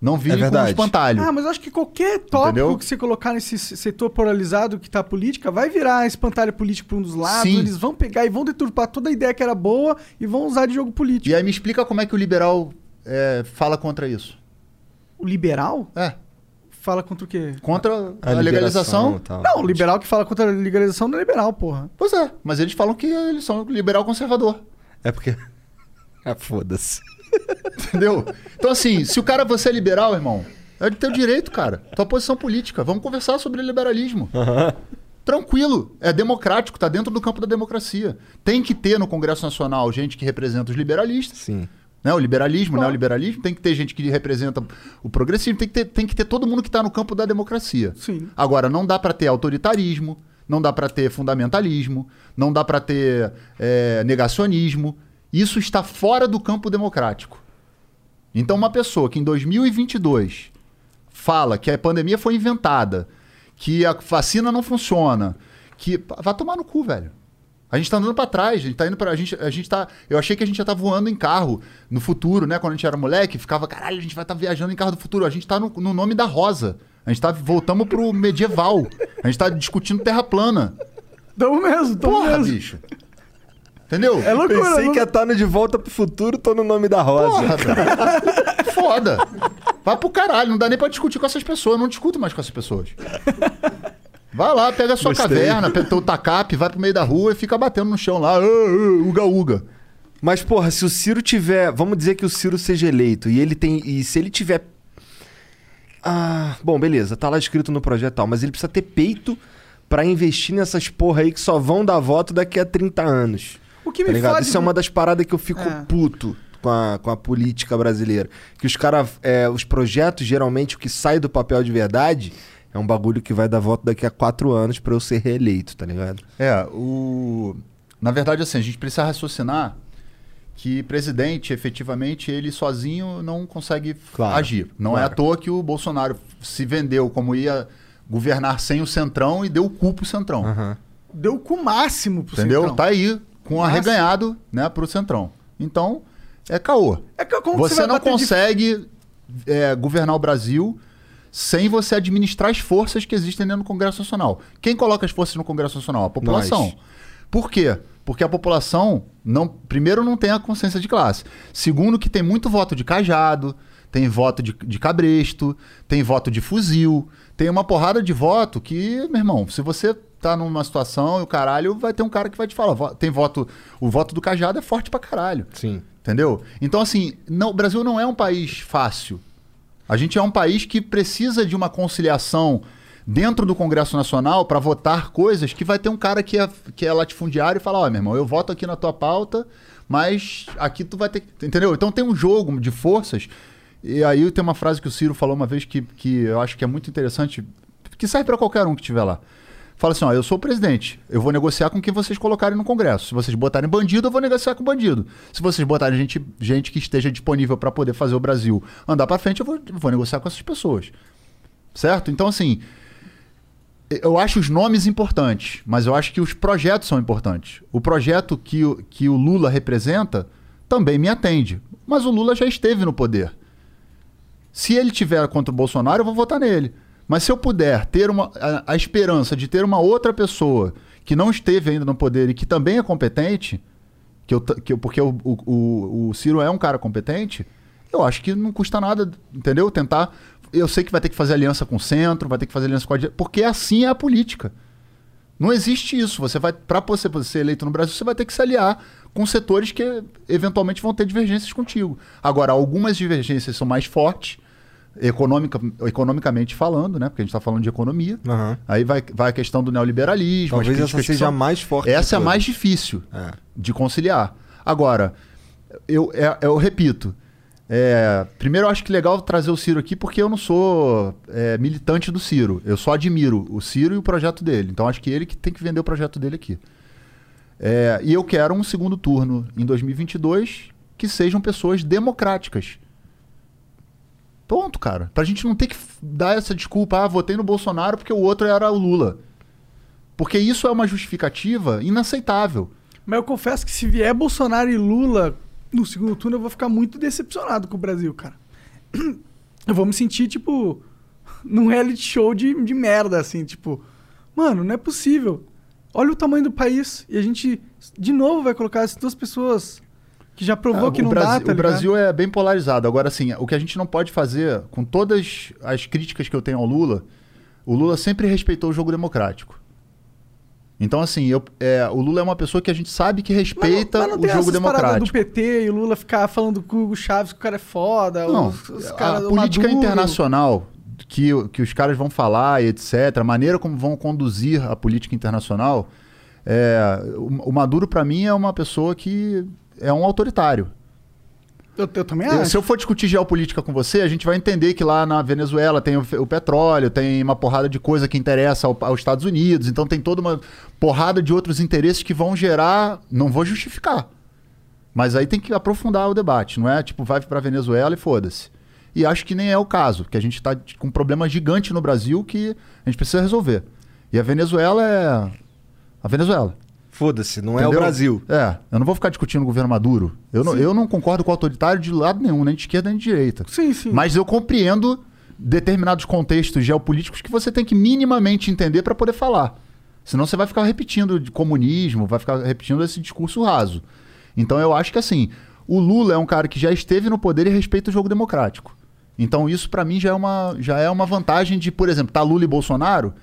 Não virem com verdade. espantalho. Ah, mas eu acho que qualquer tópico Entendeu? que você colocar nesse setor polarizado que tá a política vai virar espantalho político por um dos lados. Sim. Eles vão pegar e vão deturpar toda a ideia que era boa e vão usar de jogo político. E aí me explica como é que o liberal é, fala contra isso. O liberal É, fala contra o quê? contra a, A legalização. tal. Não, o liberal que fala contra a legalização não é liberal, porra. Pois é, mas eles falam que eles são liberal conservador. É porque. Ah, foda-se. Entendeu? Então, assim, se o cara você é liberal, irmão, é de teu direito, cara. Tua posição política. Vamos conversar sobre liberalismo. Tranquilo, é democrático, tá dentro do campo da democracia. Tem que ter no Congresso Nacional gente que representa os liberalistas. Sim. Né? O liberalismo, né? O liberalismo tem que ter gente que representa o progressismo, tem que ter, tem que ter todo mundo que está no campo da democracia. Sim. Agora, não dá para ter autoritarismo, não dá para ter fundamentalismo, não dá para ter é, negacionismo. Isso está fora do campo democrático. Então, uma pessoa que em 2022 fala que a pandemia foi inventada, que a vacina não funciona, que. Vai tomar no cu, velho. A gente tá andando pra trás, a gente tá indo pra. A gente, a gente tá. Eu achei que a gente já tá voando em carro no futuro, né? Quando a gente era moleque, ficava, caralho, a gente vai estar viajando em carro do futuro. A gente tá no, no nome da rosa. A gente tá. Voltamos pro medieval. A gente tá discutindo terra plana. Tamo mesmo, tamo Porra, mesmo. bicho. Entendeu? É loucura. Pensei não- que ia estar no De Volta pro Futuro, tô no nome da Rosa. Porra. Foda. Vai pro caralho, não dá nem pra discutir com essas pessoas. Eu não discuto mais com essas pessoas. Vai lá, pega a sua Gostei. caverna, pega teu tacape, vai pro meio da rua e fica batendo no chão lá. "Ah, ah, Uga, uga. Mas, porra, se o Ciro tiver. Vamos dizer que o Ciro seja eleito e ele tem. E se ele tiver. Ah, bom, beleza, tá lá escrito no projeto e tal, mas ele precisa ter peito pra investir nessas porra aí que só vão dar voto daqui a 30 anos. O que Tá me ligado? fode... Isso é uma das paradas que eu fico É. puto com a, com a política brasileira. Que os caras. os projetos, geralmente, o que sai do papel de verdade é um bagulho que vai dar voto daqui a quatro anos pra eu ser reeleito, tá ligado? É, o. Na verdade, assim, a gente precisa raciocinar que presidente, efetivamente, ele sozinho não consegue Claro, agir. Não é claro. à toa que o Bolsonaro se vendeu como ia governar sem o Centrão e deu o cu pro Centrão. Aham. Deu o cu máximo pro Entendeu? Centrão. Tá aí, com Nossa. arreganhado, né, pro Centrão. Então, é caô. É que como você vai não bater de- consegue é, governar o Brasil sem você administrar as forças que existem dentro do Congresso Nacional. Quem coloca as forças no Congresso Nacional? A população. Nós. Por quê? Porque a população, não, primeiro, não tem a consciência de classe. Segundo, que tem muito voto de cajado, tem voto de, de cabresto, tem voto de fuzil, tem uma porrada de voto que, meu irmão, se você tá numa situação e o caralho, vai ter um cara que vai te falar. Tem voto. O voto do cajado é forte pra caralho. Sim. Entendeu? Então, assim, não, o Brasil não é um país fácil. A gente é um país que precisa de uma conciliação dentro do Congresso Nacional para votar coisas que vai ter um cara que é, que é latifundiário e falar, ó, meu irmão, eu voto aqui na tua pauta, mas aqui tu vai ter que. Entendeu? Então tem um jogo de forças. E aí tem uma frase que o Ciro falou uma vez que, que eu acho que é muito interessante, que serve para qualquer um que estiver lá. Fala assim, ó, eu sou o presidente, eu vou negociar com quem vocês colocarem no Congresso. Se vocês botarem bandido, eu vou negociar com bandido. Se vocês botarem gente, gente que esteja disponível para poder fazer o Brasil andar para frente, eu vou, eu vou negociar com essas pessoas. Certo? Então, assim, eu acho os nomes importantes, mas eu acho que os projetos são importantes. O projeto que, o- que o Lula representa também me atende. Mas o Lula já esteve no poder. Se ele tiver contra o Bolsonaro, eu vou votar nele. Mas se eu puder ter uma, a, a esperança de ter uma outra pessoa que não esteve ainda no poder e que também é competente, que eu, que eu- porque o, o, o- o Ciro é um cara competente, eu acho que não custa nada, entendeu? Tentar. Eu sei que vai ter que fazer aliança com o centro, vai ter que fazer aliança com a direita, porque assim é a política. Não existe isso. Você vai, para você ser eleito no Brasil, você vai ter que se aliar com setores que eventualmente vão ter divergências contigo. Agora, algumas divergências são mais fortes, econômica, economicamente falando, né? Porque a gente está falando de economia. Aham. Aí vai, vai a questão do neoliberalismo. Talvez essa seja a mais forte. Essa é a mais difícil É. de conciliar. Agora, eu, é- eu repito. é, primeiro, eu acho que legal trazer o Ciro aqui porque eu não sou é, militante do Ciro. Eu só admiro o Ciro e o projeto dele. Então, acho que ele que tem que vender o projeto dele aqui. É, e eu quero um segundo turno em 2022 que sejam pessoas democráticas. Ponto, cara. Pra gente não ter que dar essa desculpa, ah, votei no Bolsonaro porque o outro era o Lula. Porque isso é uma justificativa inaceitável. Mas eu confesso que se vier Bolsonaro e Lula no segundo turno, eu vou ficar muito decepcionado com o Brasil, cara. Eu vou me sentir, tipo, num reality show de, de merda, assim, tipo, mano, não é possível. Olha o tamanho do país e a gente, de novo, vai colocar essas duas pessoas que já provou É, que o não Brasil, dá, tá o? Brasil é bem polarizado. Agora, assim, o que a gente não pode fazer, com todas as críticas que eu tenho ao Lula, o Lula sempre respeitou o jogo democrático. Então, assim, eu- é, o Lula é uma pessoa que a gente sabe que respeita Mas não o tem jogo democrático. do PT e o Lula ficar falando com o Hugo Chaves que o cara é foda. Não, os, os a caras, o política Maduro. internacional que, que os caras vão falar e etc., a maneira como vão conduzir a política internacional, é, o, o Maduro, para mim, é uma pessoa que é um autoritário. Eu, eu também Eu- acho. se eu for discutir geopolítica com você, a gente vai entender que lá na Venezuela tem o, o petróleo, tem uma porrada de coisa que interessa ao- aos Estados Unidos, então tem toda uma porrada de outros interesses que vão gerar. Não vou justificar. Mas aí tem que aprofundar o debate, não é tipo, vai pra Venezuela e foda-se. E acho que nem é o caso, que a gente tá com um problema gigante no Brasil que a gente precisa resolver. E a Venezuela é. A Venezuela. Foda-se, não é o Entendeu? Brasil. É, eu não vou ficar discutindo o governo Maduro. Eu não, eu não concordo com o autoritário de lado nenhum, nem de esquerda nem de direita. Sim, sim. Mas eu compreendo determinados contextos geopolíticos que você tem que minimamente entender para poder falar. Senão você vai ficar repetindo de comunismo, vai ficar repetindo esse discurso raso. Então eu acho que assim, o Lula é um cara que já esteve no poder e respeita o jogo democrático. Então isso para mim já é uma já é uma vantagem de, por exemplo, tá Lula e Bolsonaro,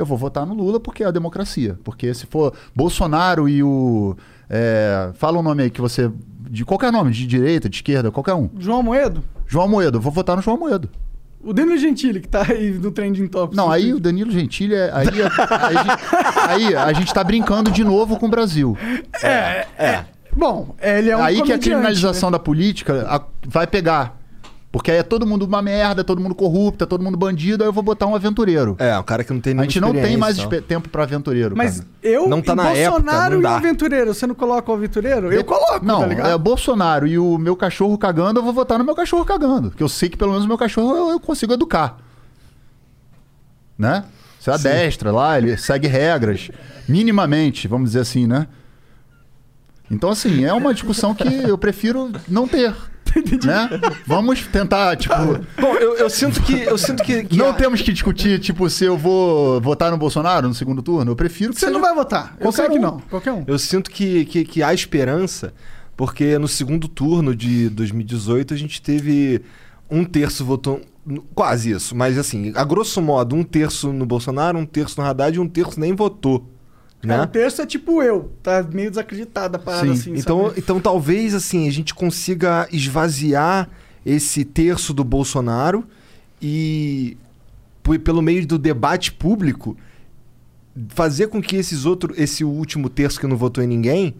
eu vou votar no Lula porque é a democracia. Porque se for Bolsonaro e o é, fala um nome aí que você de qualquer nome, de direita, de esquerda, qualquer um. João Moedo? João Moedo, eu vou votar no João Moedo. O Danilo Gentili, que tá aí no Trending Topics. Não, aí o Danilo Gentili, é- aí, aí, aí a gente tá brincando de novo com o Brasil. Bom, ele é um aí que a comediante, criminalização da política a- vai pegar. Porque aí é todo mundo uma merda, todo mundo corrupto, é todo mundo bandido, aí eu vou botar um aventureiro. É, um cara que não tem A gente não tem mais espe- tempo pra aventureiro. Mas cara. eu Não tá e na Bolsonaro época, não e o aventureiro, você não coloca o aventureiro? Eu coloco, Não, tá ligado? é Bolsonaro e o meu cachorro cagando, eu vou votar no meu cachorro cagando. Que eu sei que pelo menos o meu cachorro eu, eu consigo educar. Né? Você adestra lá, ele segue regras. Minimamente, vamos dizer assim, né? Então, assim, é uma discussão que eu prefiro não ter. né? Vamos tentar, tipo. Bom, eu, eu sinto que. Eu sinto que. que Não a- temos que discutir, tipo, se eu vou votar no Bolsonaro no segundo turno. Eu prefiro que Você seja- não vai votar. Eu Qualquer sei que um. não. Qualquer um. Eu sinto que, que, que há esperança, porque no segundo turno de 2018 a gente teve um terço votou. Quase isso, mas assim, a grosso modo, um terço no Bolsonaro, um terço no Haddad e um terço nem votou. Né? o terço é tipo eu. Tá meio desacreditado a parada Sim, assim. então, sabe? então talvez assim a gente consiga esvaziar esse terço do Bolsonaro e pelo meio do debate público fazer com que esses outro, esse último terço que não votou em ninguém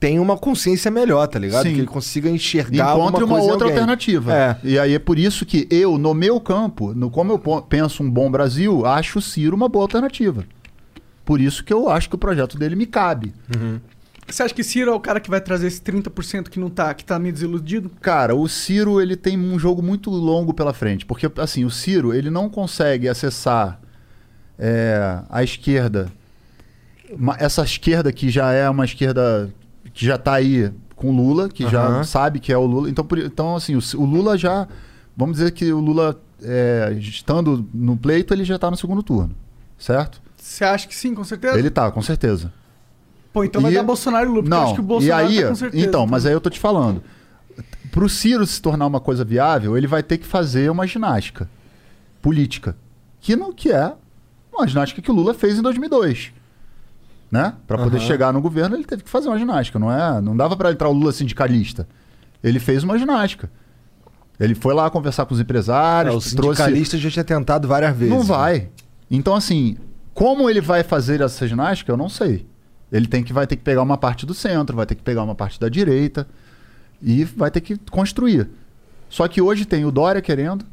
tenha uma consciência melhor, tá ligado? Sim. Que ele consiga enxergar Encontre uma outra alternativa. É. E aí é por isso que eu, no meu campo, no como eu penso um bom Brasil, acho o Ciro uma boa alternativa. Por isso que eu acho que o projeto dele me cabe. Você acha que Ciro é o cara que vai trazer esse 30% que não tá, que tá meio desiludido? Cara, o Ciro ele tem um jogo muito longo pela frente, porque assim o Ciro ele não consegue acessar é, a esquerda, essa esquerda que já é uma esquerda que já tá aí com o Lula, que já Aham. sabe que é o Lula. Então, por- então assim o, o Lula já, vamos dizer que o Lula é, estando no pleito ele já tá no segundo turno, certo? Você acha que sim, com certeza? Ele tá, com certeza. Pô, então vai E- dar Bolsonaro e Lula, porque eu Não, acho que o Bolsonaro e aí, tá com certeza. então, mas aí eu tô te falando. Pro Ciro se tornar uma coisa viável, ele vai ter que fazer uma ginástica política. Que, não, que é uma ginástica que o Lula fez em 2002. Né? Para poder Aham. chegar no governo, ele teve que fazer uma ginástica. Não, é, não dava para entrar o Lula sindicalista. Ele fez uma ginástica. Ele foi lá conversar com os É, empresários, o trouxe sindicalista já tinha tentado várias vezes. não vai. Então, assim, como ele vai fazer essa ginástica, eu não sei. Ele tem que, vai ter que pegar uma parte do centro, vai ter que pegar uma parte da direita e vai ter que construir. Só que hoje tem o Dória querendo,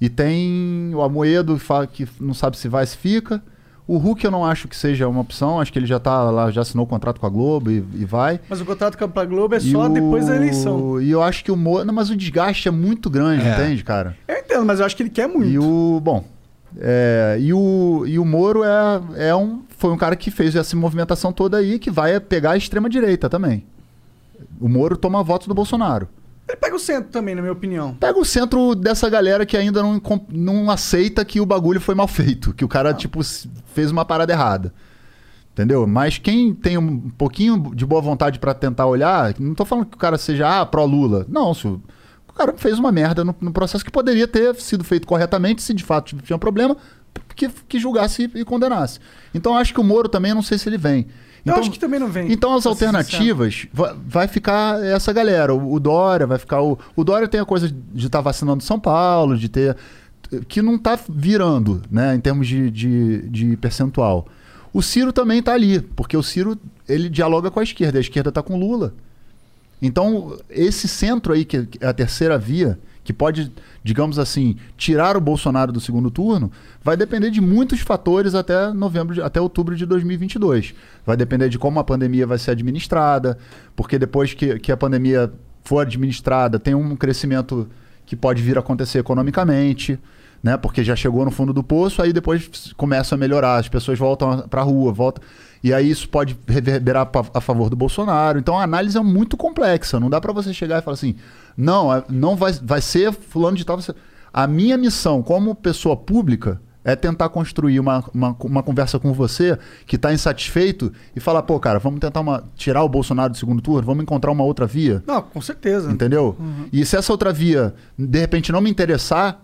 e tem o Amoedo que não sabe se vai, se fica. O Hulk eu não acho que seja uma opção, acho que ele já tá lá, já assinou o contrato com a Globo e, e vai. Mas o contrato com a Globo é E só o- depois da eleição. E eu acho que o Moro. Não, mas o desgaste é muito grande, É. entende, cara? Eu entendo, mas eu acho que ele quer muito. E o. Bom. É, e, o, e o Moro é, é um, foi um cara que fez essa movimentação toda aí que vai pegar a extrema-direita também. O Moro toma votos do Bolsonaro. Ele pega o centro também, na minha opinião. Pega o centro dessa galera que ainda não, não aceita que o bagulho foi mal feito, que o cara, tipo, s- fez uma parada errada. Entendeu? Mas quem tem um pouquinho de boa vontade pra tentar olhar, não tô falando que o cara seja ah, pró-Lula. Não, se o, o cara fez uma merda no, no processo que poderia ter sido feito corretamente, se de fato tinha um problema, que, que julgasse e condenasse. Então acho que o Moro também, eu não sei se ele vem. Eu Então- acho que também não vem. então as alternativas va- vai, ficar essa galera. O, o Dória vai ficar. O, o Dória tem a coisa de estar vacinando São Paulo, de ter. que não tá virando, né, em termos de, de, de percentual. O Ciro também tá ali, porque o Ciro ele dialoga com a esquerda, a esquerda tá com o Lula. Então, esse centro aí, que é a terceira via, que pode, digamos assim, tirar o Bolsonaro do segundo turno, vai depender de muitos fatores até novembro, até outubro de 2022. Vai depender de como a pandemia vai ser administrada, porque depois que, que a pandemia for administrada, tem um crescimento que pode vir a acontecer economicamente, né? Porque já chegou no fundo do poço, aí depois começa a melhorar, as pessoas voltam para a rua, voltam. E aí isso pode reverberar a favor do Bolsonaro. Então a análise é muito complexa. Não dá para você chegar e falar assim: não, é- não vai, vai ser fulano de tal. vai ser-" A minha missão como pessoa pública é tentar construir uma, uma, uma conversa com você que está insatisfeito e falar, pô, cara, vamos tentar uma, tirar o Bolsonaro do segundo turno, vamos encontrar uma outra via. Não, com certeza. Entendeu? E se essa outra via, de repente, não me interessar,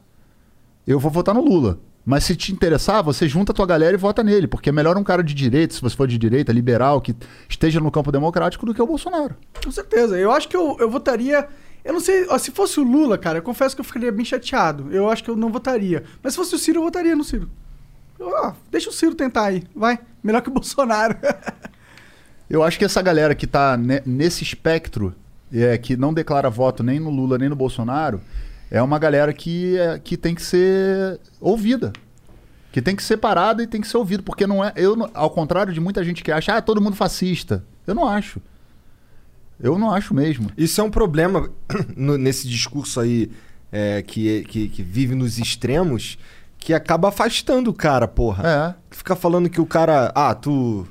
eu vou votar no Lula. Mas se te interessar, você junta a tua galera e vota nele, porque é melhor um cara de direita, se você for de direita, liberal, que esteja no campo democrático, do que o Bolsonaro. Com certeza. Eu acho que eu, eu votaria. Eu não sei, se fosse o Lula, cara, eu confesso que eu ficaria bem chateado. Eu acho que eu não votaria. Mas se fosse o Ciro, eu votaria no Ciro. Eu, ó, deixa o Ciro tentar aí, vai. Melhor que o Bolsonaro. Eu acho que essa galera que tá ne- nesse espectro, é, que não declara voto nem no Lula nem no Bolsonaro, é uma galera que, é, que tem que ser ouvida. Que tem que ser parada e tem que ser ouvido. Porque não é. Eu, ao contrário de muita gente que acha, ah, todo mundo fascista. Eu não acho. Eu não acho mesmo. Isso é um problema no- nesse discurso aí é, que, que, que vive nos extremos, que acaba afastando o cara, porra. É. Fica falando que o cara. Ah, tu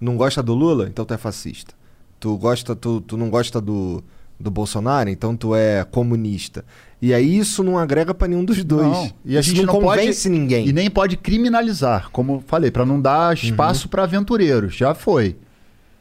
não gosta do Lula? Então tu é fascista. Tu, gosta, tu, tu não gosta do, do Bolsonaro? Então tu é comunista. E aí isso não agrega pra nenhum dos dois. Não. E a Isso gente não, convence pode ninguém. E nem pode criminalizar, como falei, para não dar espaço para aventureiros. Já foi.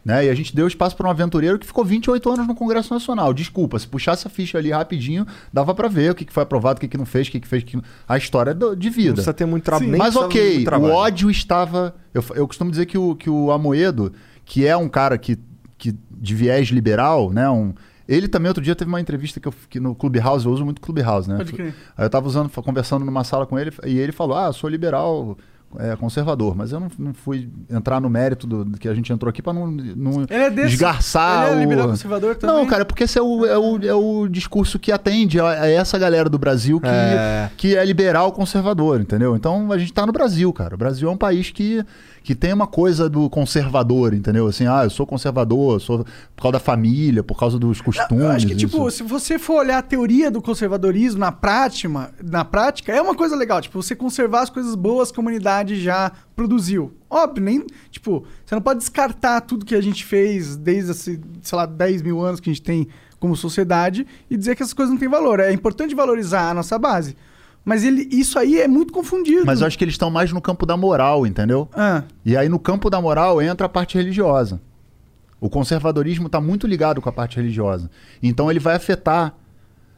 Né? E a gente deu espaço para um aventureiro que ficou 28 anos no Congresso Nacional. Desculpa, se puxasse a ficha ali rapidinho, dava para ver o que, que foi aprovado, o que, que não fez, o que, que fez, que... a história do- de Não vida. precisa ter muito trabalho. Mas ok, o ódio estava. Eu, eu costumo dizer que o, que o Amoedo, que é um cara que, que de viés liberal, né? Um, ele também outro dia teve uma entrevista que, eu, que no Clubhouse, eu uso muito Clubhouse, né? Pode crer. Aí eu tava usando, conversando numa sala com ele, e ele falou: Ah, eu sou liberal, é, conservador, mas eu não, não fui entrar no mérito do, do que a gente entrou aqui para não, não Ele é desse. esgarçar Ele é o- liberal conservador também? Não, cara, porque esse é o, é o, é o discurso que atende a, a essa galera do Brasil que É. que é liberal conservador, entendeu? Então a gente tá no Brasil, cara. O Brasil é um país que, que tem uma coisa do conservador, entendeu? Assim, ah, eu sou conservador, eu sou por causa da família, por causa dos costumes. Eu acho que, tipo, isso. se você for olhar a teoria do conservadorismo na prática, na prática, é uma coisa legal. Tipo, você conservar as coisas boas que a humanidade já produziu. Óbvio, nem. Tipo, você não pode descartar tudo que a gente fez desde, sei lá, 10 mil anos que a gente tem como sociedade e dizer que essas coisas não têm valor. É importante valorizar a nossa base. Mas ele, isso aí é muito confundido. Mas eu acho que eles estão mais no campo da moral, entendeu? Ah, E aí no campo da moral entra a parte religiosa. O conservadorismo está muito ligado com a parte religiosa. Então ele vai afetar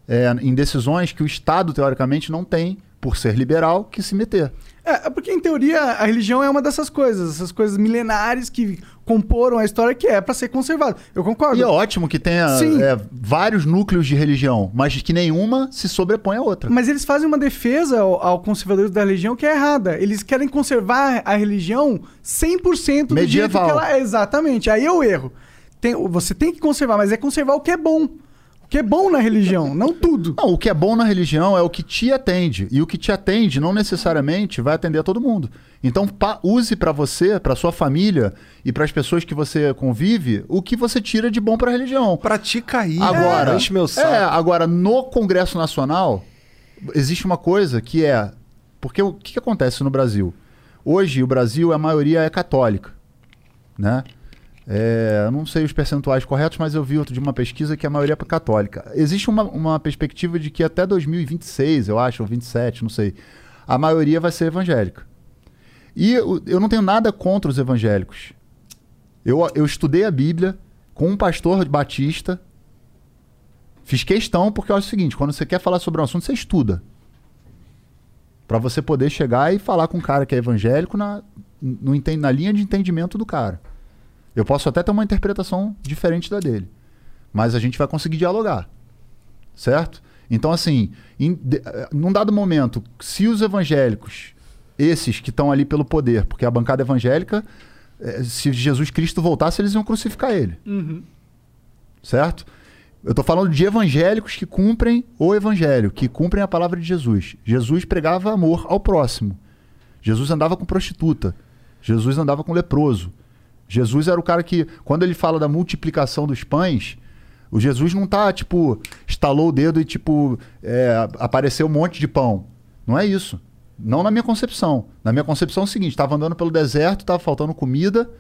é, em decisões que o Estado, teoricamente, não tem, por ser liberal, que se meter. É, é porque em teoria a religião é uma dessas coisas, essas coisas milenares que comporam a história que é pra ser conservado. Eu concordo. E é ótimo que tenha é, vários núcleos de religião, mas que nenhuma se sobrepõe à outra. Mas eles fazem uma defesa ao, ao conservadores da religião que é errada. Eles querem conservar a religião 100% do jeito que Medieval. ela é. Exatamente. Aí é o erro. Tem- você tem que conservar, mas é conservar o que é bom. O que é bom na religião, não tudo. Não, o que é bom na religião é o que te atende. E o que te atende não necessariamente vai atender a todo mundo. Então, pa- use pra você, pra sua família e para as pessoas que você convive, o que você tira de bom pra religião. Pratica aí. Agora, É, enche meu saco. é, agora no Congresso Nacional existe uma coisa que é porque o que, que acontece no Brasil? Hoje o Brasil a maioria é católica, né? É, eu não sei os percentuais corretos, mas eu vi outro de uma pesquisa que a maioria é católica. Existe uma, uma perspectiva de que até 2026, eu acho, ou 27, não sei, a maioria vai ser evangélica. E eu, eu não tenho nada contra os evangélicos. Eu, eu estudei a Bíblia com um pastor batista. Fiz questão porque acho o seguinte: quando você quer falar sobre um assunto, você estuda. Pra você poder chegar e falar com um cara que é evangélico na, no, na linha de entendimento do cara. Eu posso até ter uma interpretação diferente da dele. Mas a gente vai conseguir dialogar. Certo? Então, assim, em, de- eh, num dado momento, se os evangélicos, esses que estão ali pelo poder, porque a bancada evangélica, eh, se Jesus Cristo voltasse, eles iam crucificar ele. Certo? Eu tô falando de evangélicos que cumprem o evangelho, que cumprem a palavra de Jesus. Jesus pregava amor ao próximo. Jesus andava com prostituta. Jesus andava com leproso. Jesus era o cara que, quando ele fala da multiplicação dos pães, o Jesus não tá, tipo, estalou o dedo e, tipo, é, apareceu um monte de pão. Não é isso. Não na minha concepção. Na minha concepção é o seguinte: tava andando pelo deserto, tava faltando comida,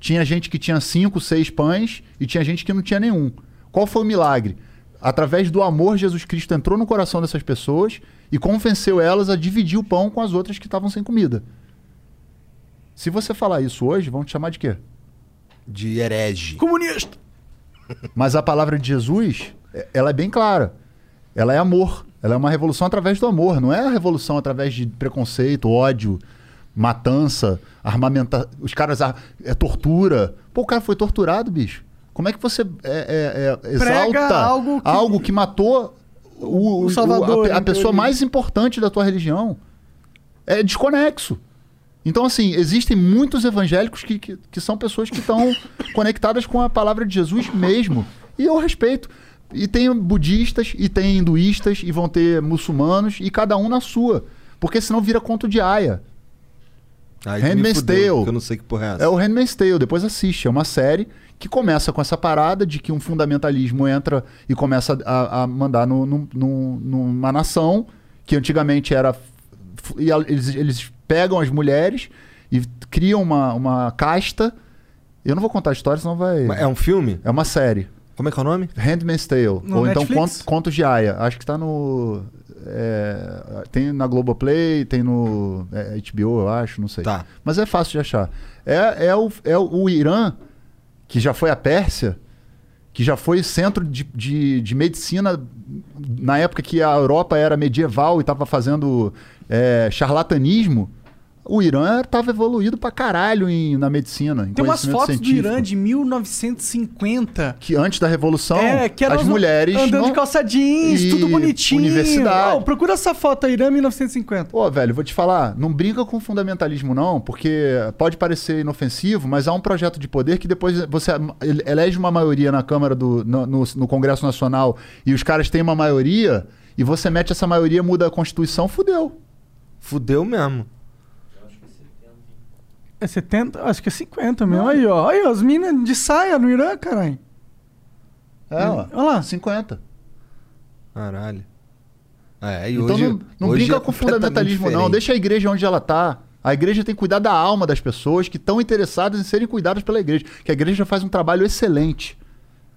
tinha gente que tinha cinco, seis pães e tinha gente que não tinha nenhum. Qual foi o milagre? Através do amor, Jesus Cristo entrou no coração dessas pessoas e convenceu elas a dividir o pão com as outras que estavam sem comida. Se você falar isso hoje, vão te chamar de quê? De herege. Comunista! Mas a palavra de Jesus, é- ela é bem clara. Ela é amor. Ela é uma revolução através do amor. Não é a revolução através de preconceito, ódio, matança, armamenta... Os caras... ar- É tortura. Pô, o cara foi torturado, bicho. Como é que você é, é, é, exalta algo que- algo que matou o, O o- Salvador, a, a em pessoa mais importante da tua religião? É desconexo. Então, assim, existem muitos evangélicos que, que, que são pessoas que estão conectadas com a palavra de Jesus mesmo. E eu respeito. E tem budistas, e tem hinduístas, e vão ter muçulmanos, e cada um na sua. Porque senão vira conto de aia. Me Handmaid's Tale. Eu não sei que porra é essa. É o Handmaid's Tale, depois assiste. É uma série que começa com essa parada de que um fundamentalismo entra e começa a, a mandar no, no- no- numa nação que antigamente era... E eles, eles pegam as mulheres e criam uma, uma casta. Eu não vou contar a história, senão vai... É um filme? É uma série. Como é que é o nome? Handmaid's Tale. No ou então Netflix? Cont- Contos de Aya. Acho que tá no... é, tem na Globoplay, tem no é, HBO, eu acho, não sei. Tá. Mas é fácil de achar. É, é, o, é o, o Irã, que já foi a Pérsia, que já foi centro de, de, de medicina na época que a Europa era medieval e estava fazendo é, charlatanismo. O Irã estava evoluído pra caralho em, na medicina. Em Tem umas fotos do científico. Irã de 1950. Que antes da Revolução, É, que as mulheres. andando não- de calça jeans, E tudo bonitinho. universidade. Ó, procura essa foto Irã 1950. Pô, velho, vou te falar, não brinca com fundamentalismo não, porque pode parecer inofensivo, mas há um projeto de poder que depois você ele- elege uma maioria na Câmara do no, no- no Congresso Nacional e os caras têm uma maioria e você mete essa maioria, muda a Constituição, fudeu. Fudeu mesmo. É 70? Acho que é 50 mesmo. Aí, ó. Aí, ó, as minas de saia no Irã, caralho. É, ó, Olha lá. 50. Caralho. É, e Então hoje, não, não hoje brinca é com fundamentalismo não, diferente. deixa a igreja onde ela tá. A igreja tem que cuidar da alma das pessoas que estão interessadas em serem cuidadas pela igreja, que a igreja faz um trabalho excelente.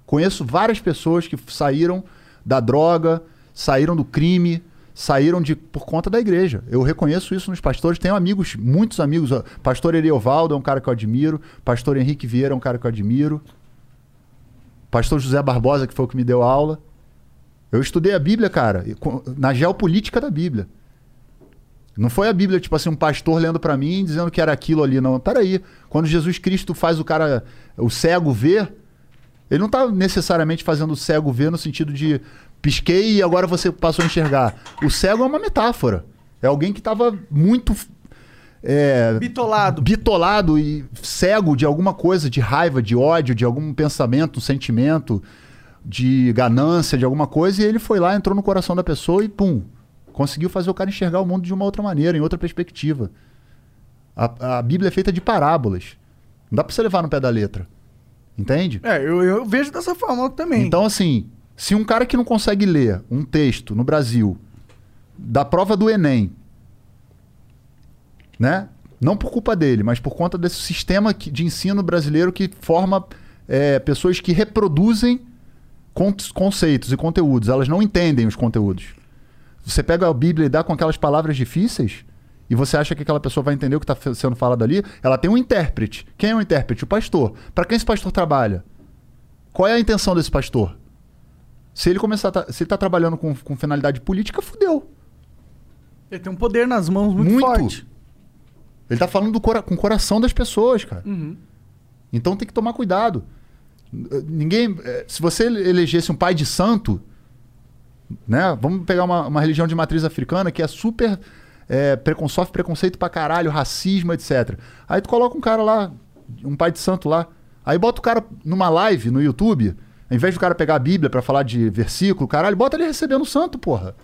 Conheço várias pessoas que saíram da droga, saíram do crime, saíram de por conta da igreja. Eu reconheço isso nos pastores. Tenho amigos, muitos amigos. ó. Pastor Eriovaldo é um cara que eu admiro. Pastor Henrique Vieira é um cara que eu admiro. Pastor José Barbosa, que foi o que me deu aula. Eu estudei a Bíblia, cara, na geopolítica da Bíblia. Não foi a Bíblia, tipo assim, um pastor lendo pra mim dizendo que era aquilo ali, não. Peraí. Quando Jesus Cristo faz o cara, o cego ver, ele não tá necessariamente fazendo o cego ver no sentido de pisquei e agora você passou a enxergar. O cego é uma metáfora. É alguém que tava muito é, Bitolado. bitolado e cego de alguma coisa, de raiva, de ódio, de algum pensamento, um sentimento, de ganância, de alguma coisa, e ele foi lá, entrou no coração da pessoa e pum, conseguiu fazer o cara enxergar o mundo de uma outra maneira, em outra perspectiva. A, a Bíblia é feita de parábolas. Não dá pra você levar no pé da letra. Entende? É, eu, eu vejo dessa forma também. Então, assim, se um cara que não consegue ler um texto no Brasil da prova do Enem, né? Não por culpa dele, mas por conta desse sistema de ensino brasileiro que forma é, pessoas que reproduzem con- conceitos e conteúdos. Elas não entendem os conteúdos. Você pega a Bíblia e dá com aquelas palavras difíceis e você acha que aquela pessoa vai entender o que está sendo falado ali, ela tem um intérprete. Quem é o intérprete? O pastor. Para quem esse pastor trabalha? Qual é a intenção desse pastor? Se ele começar, a se ele está trabalhando com, com finalidade política, fudeu. Ele tem um poder nas mãos muito, Muito. forte. Ele tá falando do cora- com o coração das pessoas, cara. Uhum. Então tem que tomar cuidado. Ninguém. eh, Se você elegesse um pai de santo, né? Vamos pegar uma, uma religião de matriz africana que é super. É, precon, sofre preconceito pra caralho, racismo, etc. Aí tu coloca um cara lá, um pai de santo lá. Aí bota o cara numa live no YouTube, ao invés do cara pegar a Bíblia pra falar de versículo, caralho, bota ele recebendo o santo, porra.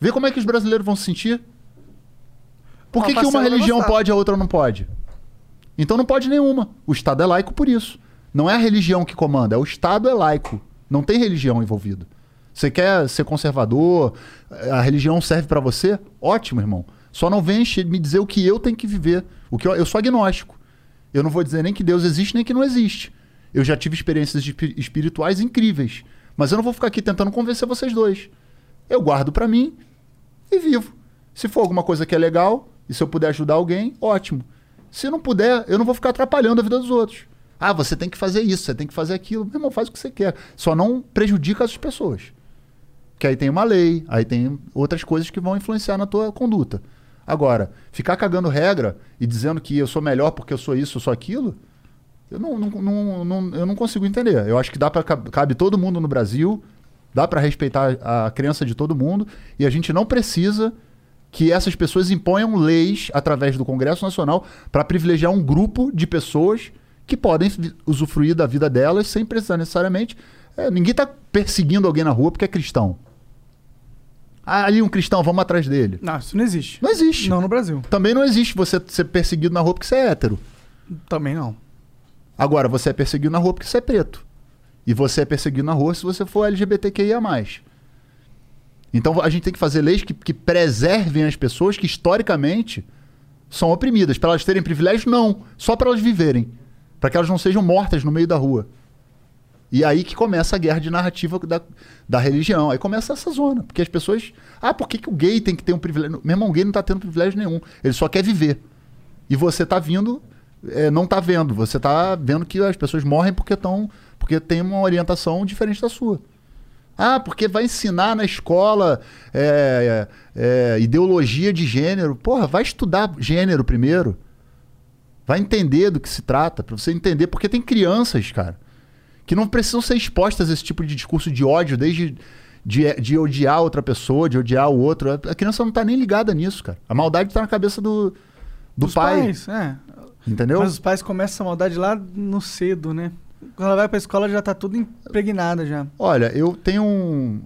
Vê como é que os brasileiros vão se sentir. Por Uma que, que uma parcela vai religião pode e a outra não pode? Então não pode nenhuma. O Estado é laico por isso. Não é a religião que comanda, é o Estado é laico. Não tem religião envolvida. Você quer ser conservador, a religião serve pra você? Ótimo, irmão. Só não vem me dizer o que eu tenho que viver. O que eu, eu sou agnóstico. Eu não vou dizer nem que Deus existe nem que não existe. Eu já tive experiências espi- espirituais incríveis, mas eu não vou ficar aqui tentando convencer vocês dois. Eu guardo pra mim e vivo. Se for alguma coisa que é legal e se eu puder ajudar alguém, ótimo. Se não puder, eu não vou ficar atrapalhando a vida dos outros. Ah, você tem que fazer isso, você tem que fazer aquilo. Meu irmão, faz o que você quer. Só não prejudica as pessoas. Que aí tem uma lei, aí tem outras coisas que vão influenciar na tua conduta. Agora, ficar cagando regra e dizendo que eu sou melhor porque eu sou isso, eu sou aquilo, eu não, não, não, não- eu não consigo entender. Eu acho que dá para cabe todo mundo no Brasil, dá para respeitar a crença de todo mundo e a gente não precisa que essas pessoas imponham leis através do Congresso Nacional para privilegiar um grupo de pessoas que podem usufruir da vida delas sem precisar necessariamente. é, ninguém está perseguindo alguém na rua porque é cristão. Ah, ali um cristão, vamos atrás dele. Não, isso não existe. Não existe. Não no Brasil. Também não existe você ser perseguido na rua porque você é hétero. Também não. Agora, você é perseguido na rua porque você é preto. E você é perseguido na rua se você for LGBTQIA. Então a gente tem que fazer leis que, que preservem as pessoas que historicamente são oprimidas. Para elas terem privilégio, não. Só para elas viverem. Para que elas não sejam mortas no meio da rua. E aí que começa a guerra de narrativa da, da religião. Aí começa essa zona. Porque as pessoas. Ah, por que, que o gay tem que ter um privilégio? Meu irmão, gay não tá tendo privilégio nenhum. Ele só quer viver. E você tá vindo. É, não tá vendo. Você tá vendo que as pessoas morrem porque estão. Porque tem uma orientação diferente da sua. Ah, porque vai ensinar na escola é, é, é, ideologia de gênero. Porra, vai estudar gênero primeiro. Vai entender do que se trata, pra você entender. Porque tem crianças, cara, que não precisam ser expostas a esse tipo de discurso de ódio, desde de, de odiar outra pessoa, de odiar o outro. A criança não tá nem ligada nisso, cara. A maldade tá na cabeça do, do Dos pai. pais, é. Entendeu? Mas os pais começam essa maldade lá no cedo, né? Quando ela vai pra escola já tá tudo impregnada já. Olha, eu tenho um.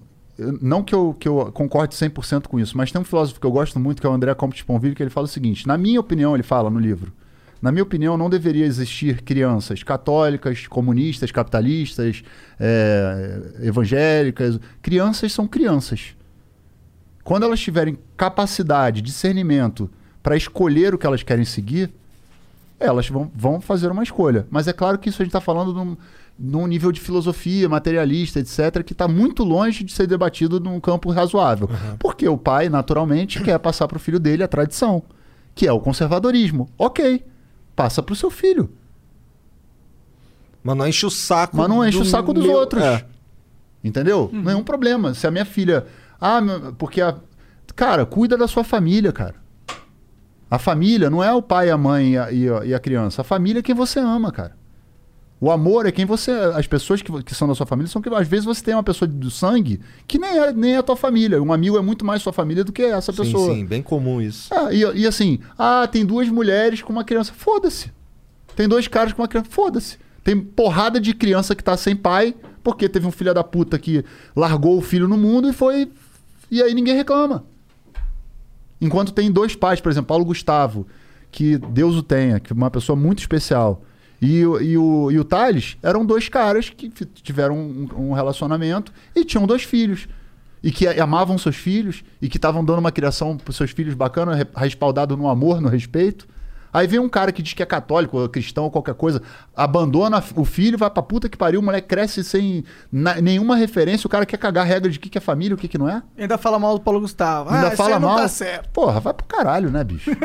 Não que eu, que eu concorde 100% com isso, mas tem um filósofo que eu gosto muito, que é o André Comte de Ponville, que ele fala o seguinte: na minha opinião, ele fala no livro, na minha opinião, não deveria existir crianças católicas, comunistas, capitalistas, é, evangélicas. Crianças são crianças. Quando elas tiverem capacidade, discernimento para escolher o que elas querem seguir, elas vão, vão fazer uma escolha. Mas é claro que isso a gente está falando num, num nível de filosofia, materialista, etc., que está muito longe de ser debatido num campo razoável. Porque o pai, naturalmente, quer passar para o filho dele a tradição, que é o conservadorismo. Ok, passa para o seu filho. Mas não enche o saco. Mas não enche o saco dos meu- outros. É. Entendeu? Nenhum problema. Se a minha filha. Ah, porque a. Cara, cuida da sua família, cara. A família não é o pai, a mãe e a, e a- criança. A família é quem você ama, cara. O amor é quem você. As pessoas que, que são da sua família são que. Às vezes você tem uma pessoa do sangue que nem é, nem é a tua família. Um amigo é muito mais sua família do que essa Sim, pessoa. sim, bem comum isso. Ah, e, e assim, ah, tem duas mulheres com uma criança. Foda-se. Tem dois caras com uma criança. Foda-se. Tem porrada de criança que tá sem pai, porque teve um filho da puta que largou o filho no mundo e foi. E aí ninguém reclama. Enquanto tem dois pais, por exemplo, Paulo Gustavo, que Deus o tenha, que é uma pessoa muito especial. E, o- e, o, e o Thales eram dois caras que tiveram um, um relacionamento e tinham dois filhos. E que amavam seus filhos e que estavam dando uma criação para seus filhos bacana, re- respaldado no amor, no respeito. Aí vem um cara que diz que é católico, ou cristão, ou qualquer coisa, abandona o filho, vai pra puta que pariu, o moleque cresce sem nenhuma referência, o cara quer cagar a regra de o que, que é família e o que, que não é. Ainda fala mal do Paulo Gustavo. Ainda ah, fala não mal. tá certo. Porra, vai pro caralho, né, bicho?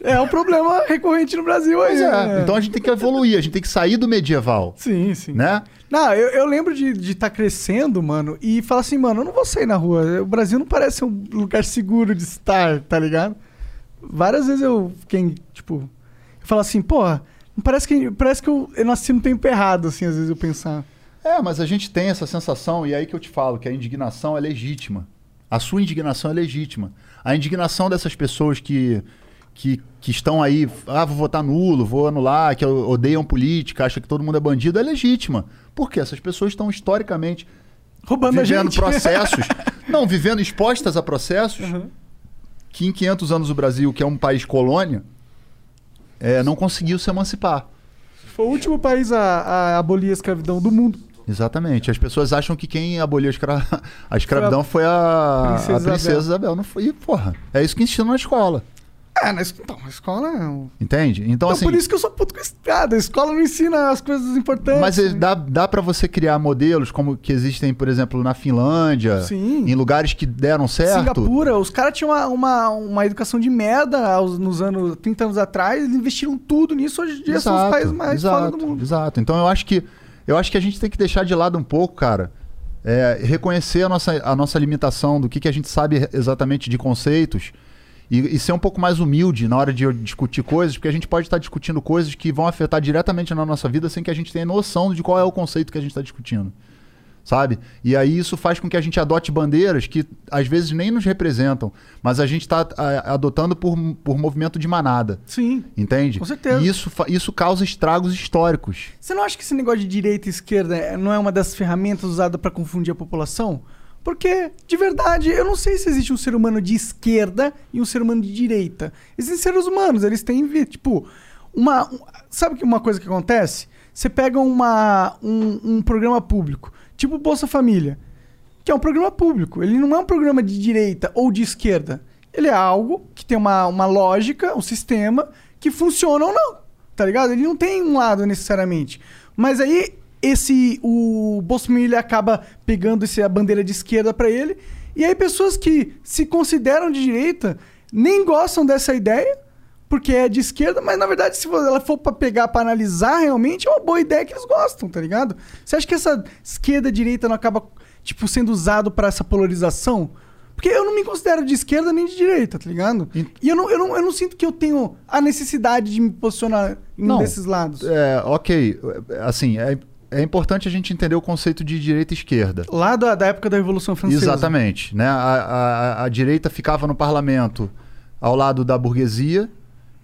É um problema recorrente no Brasil aí. É. né? Então a gente tem que evoluir, a gente tem que sair do medieval, Sim, sim. né? Não, eu, eu lembro de estar crescendo, mano, e falar assim, mano, eu não vou sair na rua. O Brasil não parece um lugar seguro de estar, tá ligado? Várias vezes eu fiquei, tipo, eu falo assim, porra, parece que, parece que eu, eu nasci no tempo errado, assim, às vezes eu pensar. É, mas a gente tem essa sensação, e é aí que eu te falo, que a indignação é legítima. A sua indignação é legítima. A indignação dessas pessoas que, que, que estão aí, ah, vou votar nulo, vou anular, que odeiam política, acham que todo mundo é bandido, é legítima. Porque essas pessoas estão historicamente Roubando a vivendo processos. não, vivendo expostas a processos Uhum. Que em 500 anos o Brasil, que é um país colônia, é, não conseguiu se emancipar. Foi o último país a, a abolir a escravidão do mundo. Exatamente. As pessoas acham que quem aboliu a, escra... a escravidão foi a Princesa a princesa Isabel. Isabel. Não foi, e, porra, é isso que ensinam na escola. É, na, então, a escola é. Entende? Então, Então, assim. por isso que eu sou puto com estrada. A escola não ensina as coisas importantes. Mas é- né? dá, dá para você criar modelos como que existem, por exemplo, na Finlândia, Sim. em lugares que deram certo. Singapura, os caras tinham uma, uma, uma educação de merda aos- nos anos 30 anos atrás, eles investiram tudo nisso, hoje em dia são os países mais exato, do mundo. Exato. Então eu acho que eu acho que a gente tem que deixar de lado um pouco, cara. é, reconhecer a nossa, a nossa limitação do que, que a gente sabe exatamente de conceitos e, e ser um pouco mais humilde na hora de discutir coisas, porque a gente pode estar discutindo coisas que vão afetar diretamente na nossa vida sem que a gente tenha noção de qual é o conceito que a gente está discutindo. Sabe? E aí isso faz com que a gente adote bandeiras que às vezes nem nos representam, mas a gente está adotando por, por movimento de manada. Sim. Entende? Com certeza. E isso, isso causa estragos históricos. Você não acha que esse negócio de direita e esquerda é- não é uma das ferramentas usadas pra confundir a população? Porque, de verdade, eu não sei se existe um ser humano de esquerda e um ser humano de direita. Existem seres humanos, eles têm, tipo, uma... um- sabe que uma coisa que acontece? Você pega uma, um, um programa público, tipo Bolsa Família, que é um programa público. Ele não é um programa de direita ou de esquerda. Ele é algo que tem uma, uma lógica, um sistema, que funciona ou não. Tá ligado? Ele não tem um lado necessariamente. Mas aí, esse. O Bolsonaro acaba pegando esse, a bandeira de esquerda pra ele. E aí, pessoas que se consideram de direita nem gostam dessa ideia, porque é de esquerda, mas na verdade, se ela for pra pegar pra analisar realmente, é uma boa ideia que eles gostam, tá ligado? Você acha que essa esquerda-direita não acaba, tipo, sendo usado pra essa polarização? Porque eu não me considero de esquerda nem de direita, tá ligado? E eu não, eu não, eu não sinto que eu tenho a necessidade de me posicionar em um desses lados. É, ok. Assim, é, é importante a gente entender o conceito de direita e esquerda. Lá da, da época da Revolução Francesa. Exatamente. Né? A, a- a direita ficava no parlamento ao lado da burguesia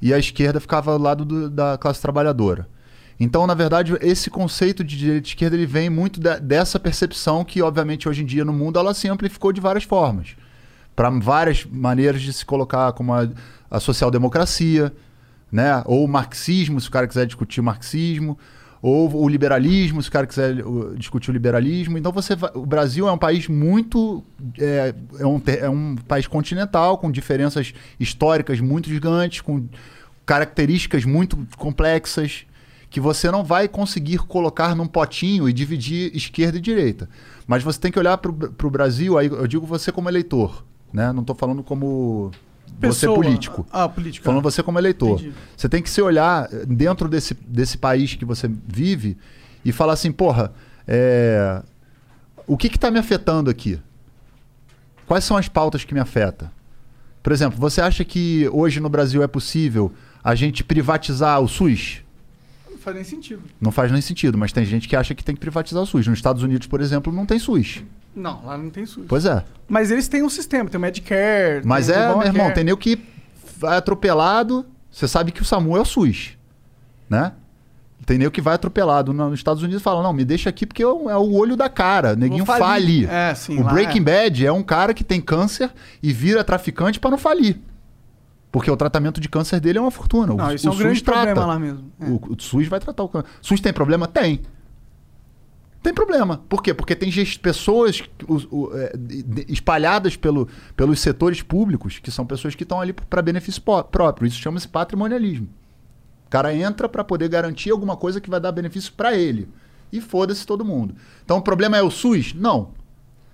e a esquerda ficava ao lado do- da classe trabalhadora. Então, na verdade, esse conceito de direita e esquerda ele vem muito de- dessa percepção que, obviamente, hoje em dia no mundo ela se amplificou de várias formas. Para várias maneiras de se colocar como a, a social-democracia, né? ou o marxismo, se o cara quiser discutir marxismo, ou o liberalismo, se o cara quiser discutir o liberalismo. Então você o Brasil é um país muito é, é um, é um país continental com diferenças históricas muito gigantes, com características muito complexas que você não vai conseguir colocar num potinho e dividir esquerda e direita. Mas você tem que olhar para o Brasil, aí eu digo você como eleitor, né? Não estou falando como você Pessoa. político. Ah, político. Falando você como eleitor. Entendi. Você tem que se olhar dentro desse, desse país que você vive e falar assim, porra, é, o que está me afetando aqui? Quais são as pautas que me afetam? Por exemplo, você acha que hoje no Brasil é possível a gente privatizar o SUS? Não faz nem sentido. Não faz nem sentido, mas tem gente que acha que tem que privatizar o SUS. Nos Estados Unidos, por exemplo, não tem SUS. Não, lá não tem SUS. Pois é. Mas eles têm um sistema, tem o Medicare. Mas o é, meu irmão, tem nego que vai atropelado. Você sabe que o SAMU é o SUS, né? Tem nego que vai atropelado no- nos Estados Unidos fala: Não, me deixa aqui porque é o é o olho da cara. Neguinho fale. É, sim, o Breaking é. Bad é um cara que tem câncer e vira traficante pra não falir. Porque o tratamento de câncer dele é uma fortuna. Não, o, isso é o um grande SUS trata. problema lá mesmo. É. O, o SUS vai tratar o câncer. SUS tem problema? Tem. Tem problema. Por quê? Porque tem pessoas é, espalhadas pelo, pelos setores públicos, que são pessoas que estão ali para benefício próprio. Isso chama-se patrimonialismo. O cara entra para poder garantir alguma coisa que vai dar benefício para ele. E foda-se todo mundo. Então o problema é o SUS? Não.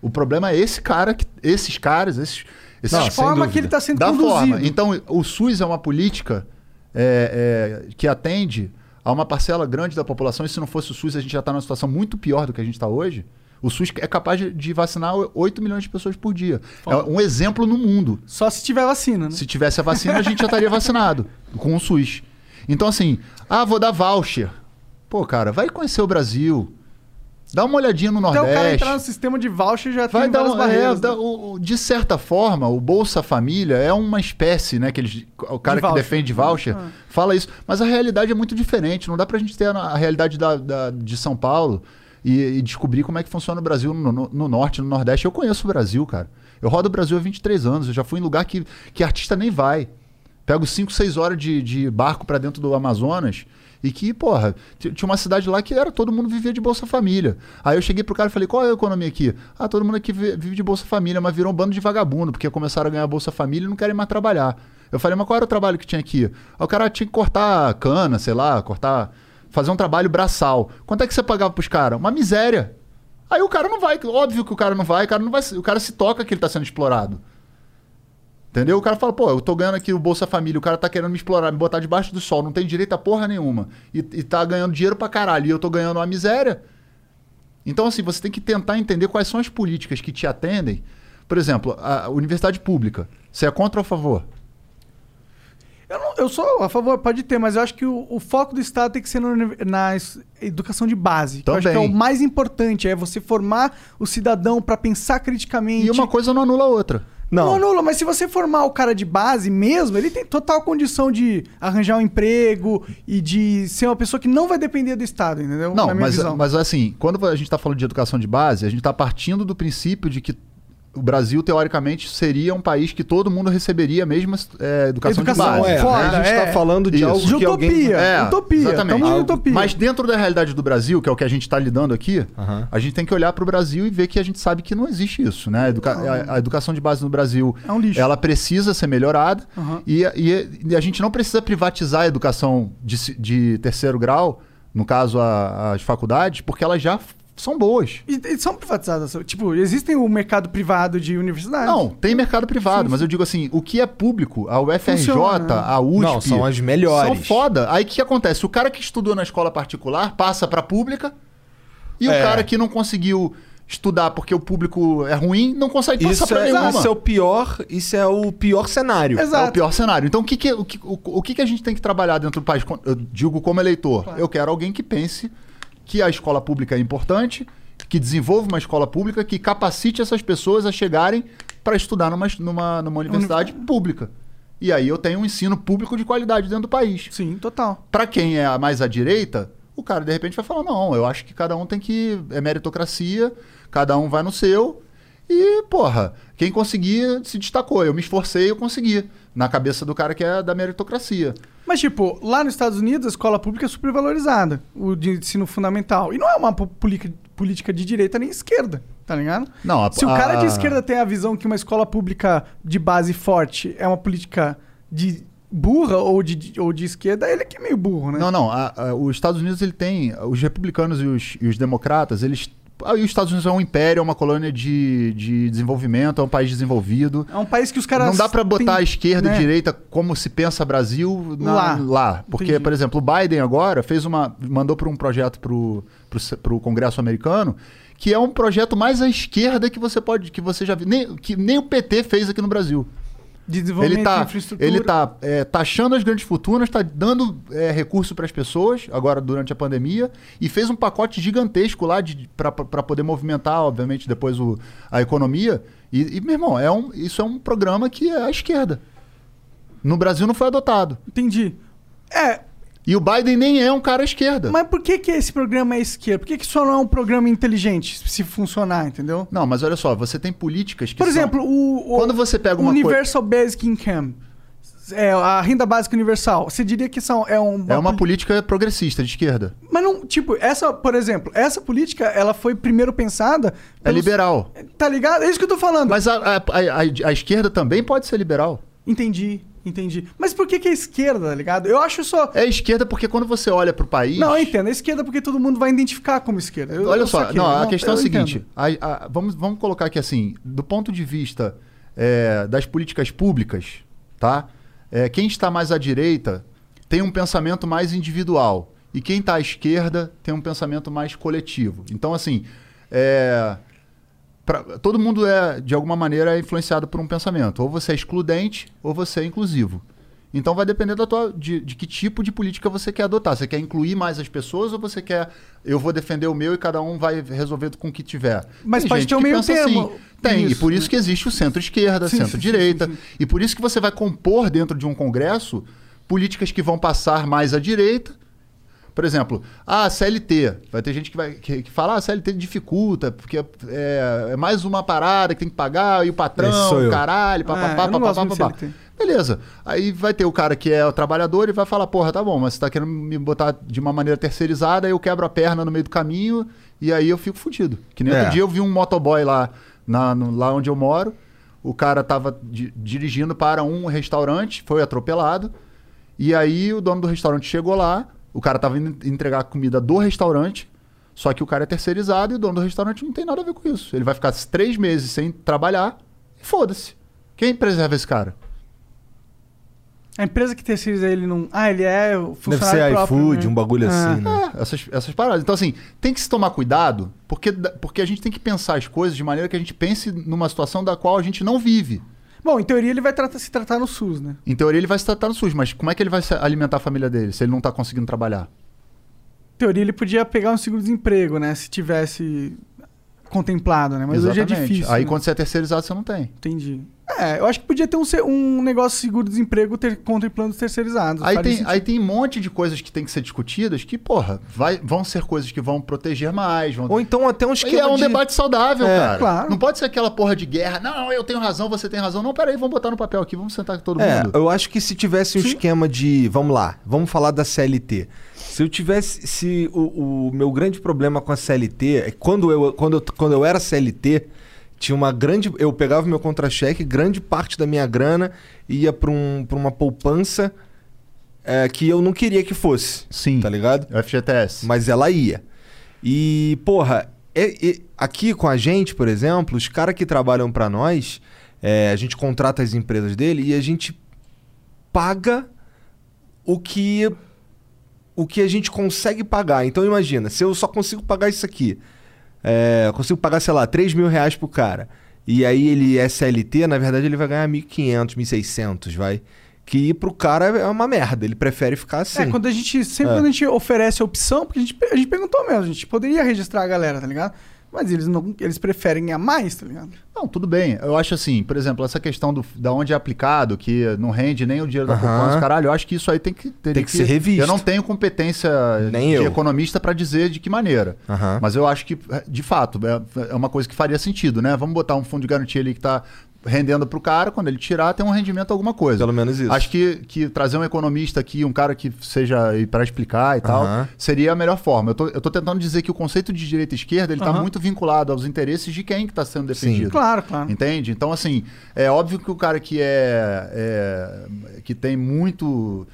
O problema é esse cara, que- esses caras, esses. esses forma que ele está sendo da conduzido. forma. Então, o SUS é uma política é, é, que atende a uma parcela grande da população. E se não fosse o SUS, a gente já está numa situação muito pior do que a gente está hoje. O SUS é capaz de, de vacinar 8 milhões de pessoas por dia. É um exemplo no mundo. Só se tiver vacina, né? Se tivesse a vacina, a gente já estaria vacinado com o SUS. Então, assim, ah, vou dar voucher. Pô, cara, vai conhecer o Brasil. Dá uma olhadinha no Nordeste. o cara entrar no sistema de voucher já Vai tem dar um, barreiras. é, né? o- de certa forma, o Bolsa Família é uma espécie, né? Que eles, o cara De que voucher. defende voucher Ah. fala isso. Mas a realidade é muito diferente. Não dá pra gente ter a, a realidade da, da- de São Paulo e, e descobrir como é que funciona o Brasil no, no- no norte, no nordeste. Eu conheço o Brasil, cara. Eu rodo o Brasil há 23 anos. Eu já fui em lugar que, que artista nem vai. Pego 5, 6 horas de, de barco pra dentro do Amazonas. E que, porra, tinha uma cidade lá que era todo mundo vivia de Bolsa Família. Aí eu cheguei pro cara e falei, qual é a economia aqui? Ah, todo mundo aqui vi- vive de Bolsa Família, mas virou um bando de vagabundo, porque começaram a ganhar Bolsa Família e não querem mais trabalhar. Eu falei, mas qual era o trabalho que tinha aqui? Aí o cara tinha que cortar cana, sei lá, cortar. fazer um trabalho braçal. Quanto é que você pagava pros caras? Uma miséria. Aí o cara não vai, óbvio que o cara não vai, o cara não vai, o cara se toca que ele tá sendo explorado. Entendeu? O cara fala, pô, eu tô ganhando aqui o Bolsa Família, o cara tá querendo me explorar, me botar debaixo do sol, não tem direito a porra nenhuma. E, e tá ganhando dinheiro pra caralho, e eu tô ganhando uma miséria. Então, assim, você tem que tentar entender quais são as políticas que te atendem. Por exemplo, a universidade pública. Você é contra ou a favor? Eu, não- eu sou a favor, pode ter, mas eu acho que o, o foco do Estado tem que ser na, uni- na educação de base. que Eu acho que é o Também. mais importante, é você formar o cidadão pra pensar criticamente. E uma coisa não anula a outra. Não. anula, mas se você formar o cara de base mesmo, ele tem total condição de arranjar um emprego e de ser uma pessoa que não vai depender do Estado, entendeu? Não, mas, visão. mas assim, quando a gente está falando de educação de base, a gente está partindo do princípio de que o Brasil, teoricamente, seria um país que todo mundo receberia a mesma é, educação, Educação, de base. é, foda, a gente é. tá falando de Isso. algo De que alguém... utopia. É, utopia. Exatamente. Algo- utopia. Mas dentro da realidade do Brasil, que é o que a gente está lidando aqui, Aham. a gente tem que olhar para o Brasil e ver que a gente sabe que não existe isso. Né? A, educa- a- a educação de base no Brasil É um lixo. ela precisa ser melhorada Aham. e, e- e a gente não precisa privatizar a educação de, de terceiro grau, no caso a- as faculdades, porque elas já são boas. E, e são privatizadas. Tipo, existem o mercado privado de universidades. Não, tem mercado privado, mas eu digo assim, o que é público, a UFRJ, Funciona, a USP... Não, são as melhores. São foda. Aí o que acontece? O cara que estudou na escola particular passa pra pública e o É. cara que não conseguiu estudar porque o público é ruim não consegue passar Isso pra é, nenhuma. isso é o pior, isso é o pior cenário. É Exato. o pior cenário. Então, o que, que, o, que, o, o que, que a gente tem que trabalhar dentro do país? Eu digo como eleitor. Eu quero alguém que pense que a escola pública é importante, que desenvolva uma escola pública, que capacite essas pessoas a chegarem para estudar numa, numa, numa universidade pública. E aí eu tenho um ensino público de qualidade dentro do país. Sim, total. Para quem é mais à direita, o cara de repente vai falar: não, eu acho que cada um tem que. É meritocracia, cada um vai no seu. E, porra, quem conseguir se destacou. Eu me esforcei eu consegui. Na cabeça do cara que é da meritocracia. Mas, tipo, lá nos Estados Unidos, a escola pública é super valorizada, o de ensino fundamental. E não é uma po- política, de direita nem esquerda, tá ligado? Não, a- Se o cara de esquerda tem a visão que uma escola pública de base forte é uma política de burra ou de, ou de esquerda, ele é que é meio burro, né? Não, não. a- a- os Estados Unidos ele tem. Os republicanos e os, e os democratas, eles E os Estados Unidos é um império, é uma colônia de, de desenvolvimento, é um país desenvolvido. É um país que os caras. Não dá pra botar têm- a esquerda né? e direita como se pensa Brasil na- Lá. lá. Porque, Entendi. por exemplo, o Biden agora fez uma. mandou para um projeto pro, pro, pro Congresso americano, que é um projeto mais à esquerda que você pode. que você já viu. Nem, que nem o PT fez aqui no Brasil. De desenvolvimento Ele tá, de infraestrutura. ele tá é, taxando as grandes fortunas, tá dando é, recurso para as pessoas, agora durante a pandemia, e fez um pacote gigantesco lá para poder movimentar, obviamente, depois o, a economia. E, e, meu irmão, é um, isso é um programa que é à esquerda. No Brasil não foi adotado. Entendi. É, E o Biden nem é um cara à esquerda. mas por que, que esse programa é esquerda? Por que, que só não é um programa inteligente se funcionar, entendeu? Não, mas olha só, você tem políticas que Por são- exemplo, o, o Quando você pega uma coisa- Universal Basic Income, é, a renda básica universal, você diria que são, é um... É uma política progressista, de esquerda. Mas não, tipo, essa, por exemplo, essa política, ela foi primeiro pensada... É pelos- liberal. Tá ligado? É isso que eu tô falando. Mas a, a, a- a esquerda também pode ser liberal. Entendi, entendi. Mas por que que é esquerda, tá ligado? Eu acho só... É esquerda porque quando você olha pro país. Não, eu entendo. É esquerda porque todo mundo vai identificar como esquerda. Eu- Olha eu só, não, a questão é a seguinte: a- a- vamos, vamos colocar aqui assim, do ponto de vista é, das políticas públicas, tá? É, quem está mais à direita tem um pensamento mais individual e quem está à esquerda tem um pensamento mais coletivo. Então, assim, é, pra- todo mundo é de alguma maneira influenciado por um pensamento. Ou você é excludente ou você é inclusivo. Então vai depender da tua, de, de que tipo de política você quer adotar. Você quer incluir mais as pessoas ou você quer eu vou defender o meu e cada um vai resolver com o que tiver? Mas Tem pode ter um que meio termo assim. Tem, e nisso, por isso que existe o centro-esquerda, centro-direita. E por isso que você vai compor dentro de um congresso políticas que vão passar mais à direita. Por exemplo, a CLT. Vai ter gente que vai que, que fala, ah, a CLT dificulta, porque é, é mais uma parada que tem que pagar, e o patrão, eu. caralho, É, papapá, papapá, papapá. Beleza. Aí vai ter o cara que é o trabalhador e vai falar, porra, tá bom, mas você tá querendo me botar de uma maneira terceirizada, aí eu quebro a perna no meio do caminho e aí eu fico fudido. Que nem É. outro dia eu vi um motoboy lá, na, no- lá onde eu moro, o cara tava di- dirigindo para um restaurante, foi atropelado, e aí o dono do restaurante chegou lá, o cara tava indo entregar a comida do restaurante, só que o cara é terceirizado e o dono do restaurante não tem nada a ver com isso. Ele vai ficar três meses sem trabalhar e foda-se. Quem preserva esse cara? A empresa que terceiriza ele não... Ah, ele é o Deve funcionário ser próprio, iFood, né? um bagulho Ah. assim, né? É, essas, essas paradas. Então, assim, tem que se tomar cuidado, porque, porque a gente tem que pensar as coisas de maneira que a gente pense numa situação da qual a gente não vive. Bom, em teoria ele vai tratar- se tratar no SUS, né? Em teoria, ele vai se tratar no SUS, mas como é que ele vai alimentar a família dele se ele não tá conseguindo trabalhar? Em teoria ele podia pegar um seguro-desemprego, né? Se tivesse contemplado, né? Mas hoje é Exatamente. difícil. Aí né? quando você é terceirizado, você não tem. Entendi. É, eu acho que podia ter um, um negócio de seguro-desemprego ter, contemplando os terceirizados. Aí tem, sentido. aí tem um monte de coisas que tem que ser discutidas que, porra, vai, vão ser coisas que vão proteger mais. Vão... Ou então até um E esquema é um de... debate saudável, É, cara. claro. Não pode ser aquela porra de guerra. Não, eu tenho razão, você tem razão. Não, peraí, vamos botar no papel aqui, vamos sentar com todo É, mundo. eu acho que se tivesse um Sim. esquema de. Vamos lá, vamos falar da CLT. Se eu tivesse. Se o, o meu grande problema com a CLT é que quando eu, quando eu, quando eu era CLT, tinha uma grande. Eu pegava meu contra-cheque, grande parte da minha grana ia para um, pra uma poupança é, que eu não queria que fosse. Sim. Tá ligado? FGTS. Mas ela ia. E, porra, é- é- aqui com a gente, por exemplo, os caras que trabalham pra nós, é, a gente contrata as empresas dele e a gente paga o que o que a gente consegue pagar. Então imagina, se eu só consigo pagar isso aqui, é, consigo pagar, sei lá, 3 mil reais pro cara, e aí ele é SLT, na verdade ele vai ganhar 1.500, 1.600, vai. Que pro cara é uma merda, ele prefere ficar assim. É, quando a gente. Sempre É. quando a gente oferece a opção, porque a gente, a gente perguntou mesmo, a gente poderia registrar a galera, tá ligado? Mas eles não. Eles preferem ganhar mais, tá ligado? Não, tudo bem. Eu acho assim, por exemplo, essa questão do, da onde é aplicado, que não rende nem o dinheiro da Aham. poupança, caralho, eu acho que isso aí tem que teria Tem que ser revisto. Eu não tenho competência Nem de eu. economista pra dizer de que maneira. Mas eu acho que, de fato, é, é uma coisa que faria sentido, né? Vamos botar um fundo de garantia ali que tá rendendo pro cara, quando ele tirar, tem um rendimento alguma coisa. Pelo menos isso. Acho que, que trazer um economista aqui, um cara que seja para explicar e tal, Aham. seria a melhor forma. Eu tô, eu tô tentando dizer que o conceito de direita e esquerda, ele tá Aham. muito vinculado aos interesses de quem que tá sendo defendido. Claro, claro. Entende? Então, assim, é óbvio que o cara que é, é- que tem muito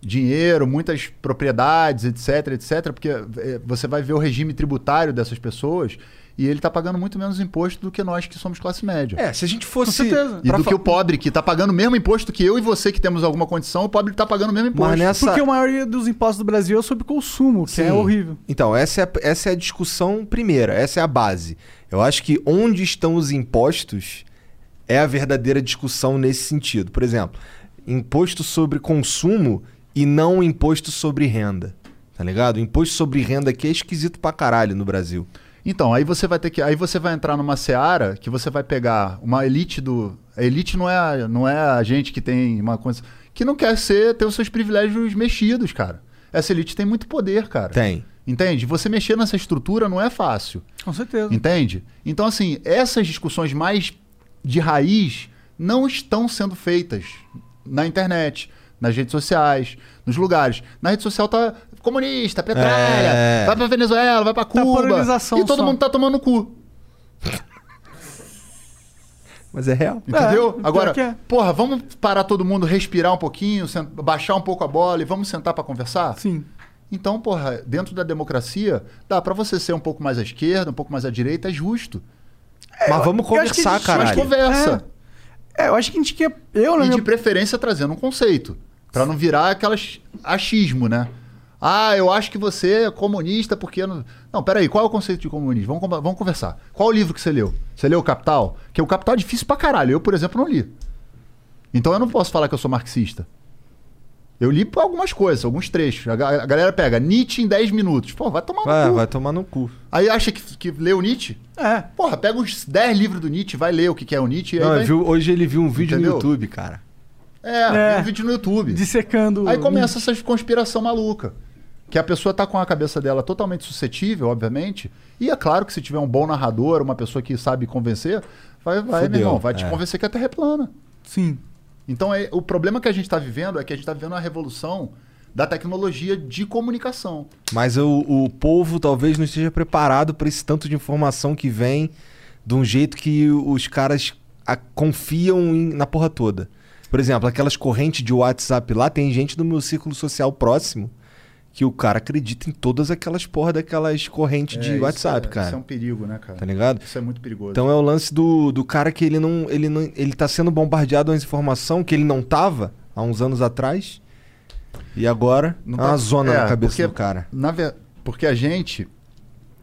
dinheiro, muitas propriedades, etc, etc, porque é, você vai ver o regime tributário dessas pessoas E ele tá pagando muito menos imposto do que nós que somos classe média. É, se a gente Com fosse. certeza. E pra do fa- que o pobre, que tá pagando o mesmo imposto que eu e você que temos alguma condição, o pobre tá pagando o mesmo imposto. Mas nessa. Porque a maioria dos impostos do Brasil é sobre consumo, que Sim. é horrível. Então, essa é, a- essa é a discussão primeira, essa é a base. Eu acho que onde estão os impostos é a verdadeira discussão nesse sentido. Por exemplo, imposto sobre consumo e não imposto sobre renda. Tá ligado? O imposto sobre renda aqui é esquisito pra caralho no Brasil. Então, aí você vai ter que. Aí você vai entrar numa seara que você vai pegar uma elite do. A elite não é, a- não é a gente que tem uma coisa. Que não quer ser, ter os seus privilégios mexidos, cara. Essa elite tem muito poder, cara. Tem. Entende? Você mexer nessa estrutura não é fácil. Com certeza. Entende? Então, assim, essas discussões mais de raiz não estão sendo feitas na internet, nas redes sociais, nos lugares. Na rede social tá comunista, petralha, É. vai pra Venezuela, vai pra Cuba. polarização e todo só. mundo tá tomando cu. Mas é real. Entendeu? pior Agora, é. porra, vamos parar todo mundo, respirar um pouquinho, baixar um pouco a bola e vamos sentar pra conversar? Sim. Então, porra, dentro da democracia, dá pra você ser um pouco mais à esquerda, um pouco mais à direita, é justo. Mas vamos conversar, a gente- Mas conversa. É, eu acho que a gente quer. Eu, E minha de preferência trazendo um conceito. Pra não virar aquelas achismo, né? Ah, eu acho que você é comunista porque. Não, não peraí, qual é o conceito de comunismo? Vamos, vamos conversar. Qual o livro que você leu? Você leu o Capital? Que o Capital é difícil pra caralho. Eu, por exemplo, não li. Então eu não posso falar que eu sou marxista. Eu li algumas coisas, alguns trechos. A, ga- a galera pega Nietzsche em 10 minutos. Pô, vai tomar no Vai, cu. vai tomar no cu. Aí acha que, que leu Nietzsche? É. Porra, pega uns 10 livros do Nietzsche, vai ler o que que é o Nietzsche. e aí Não, vai- viu- hoje ele viu um vídeo Entendeu? no YouTube, cara. É, É. um vídeo no YouTube. Dissecando. Aí começa essa conspiração maluca. Que a pessoa tá com a cabeça dela totalmente suscetível, obviamente. E é claro que se tiver um bom narrador, uma pessoa que sabe convencer, vai, vai meu Fudeu, irmão, vai te é. convencer que a Terra é plana. Sim. Então é, o problema que a gente está vivendo é que a gente está vivendo a revolução da tecnologia de comunicação. Mas o, o povo talvez não esteja preparado para esse tanto de informação que vem de um jeito que os caras a- confiam em- na porra toda. Por exemplo, aquelas correntes de WhatsApp lá, tem gente do meu círculo social próximo que o cara acredita em todas aquelas porra daquelas correntes É, de WhatsApp, é- cara. Isso é um perigo, né, cara? Tá ligado? Isso é muito perigoso. Então é o lance do, do cara que ele não, ele não. Ele tá sendo bombardeado com informação que ele não tava há uns anos atrás. E agora Não é tá- uma zona é, na cabeça porque- do cara. Na Porque a gente,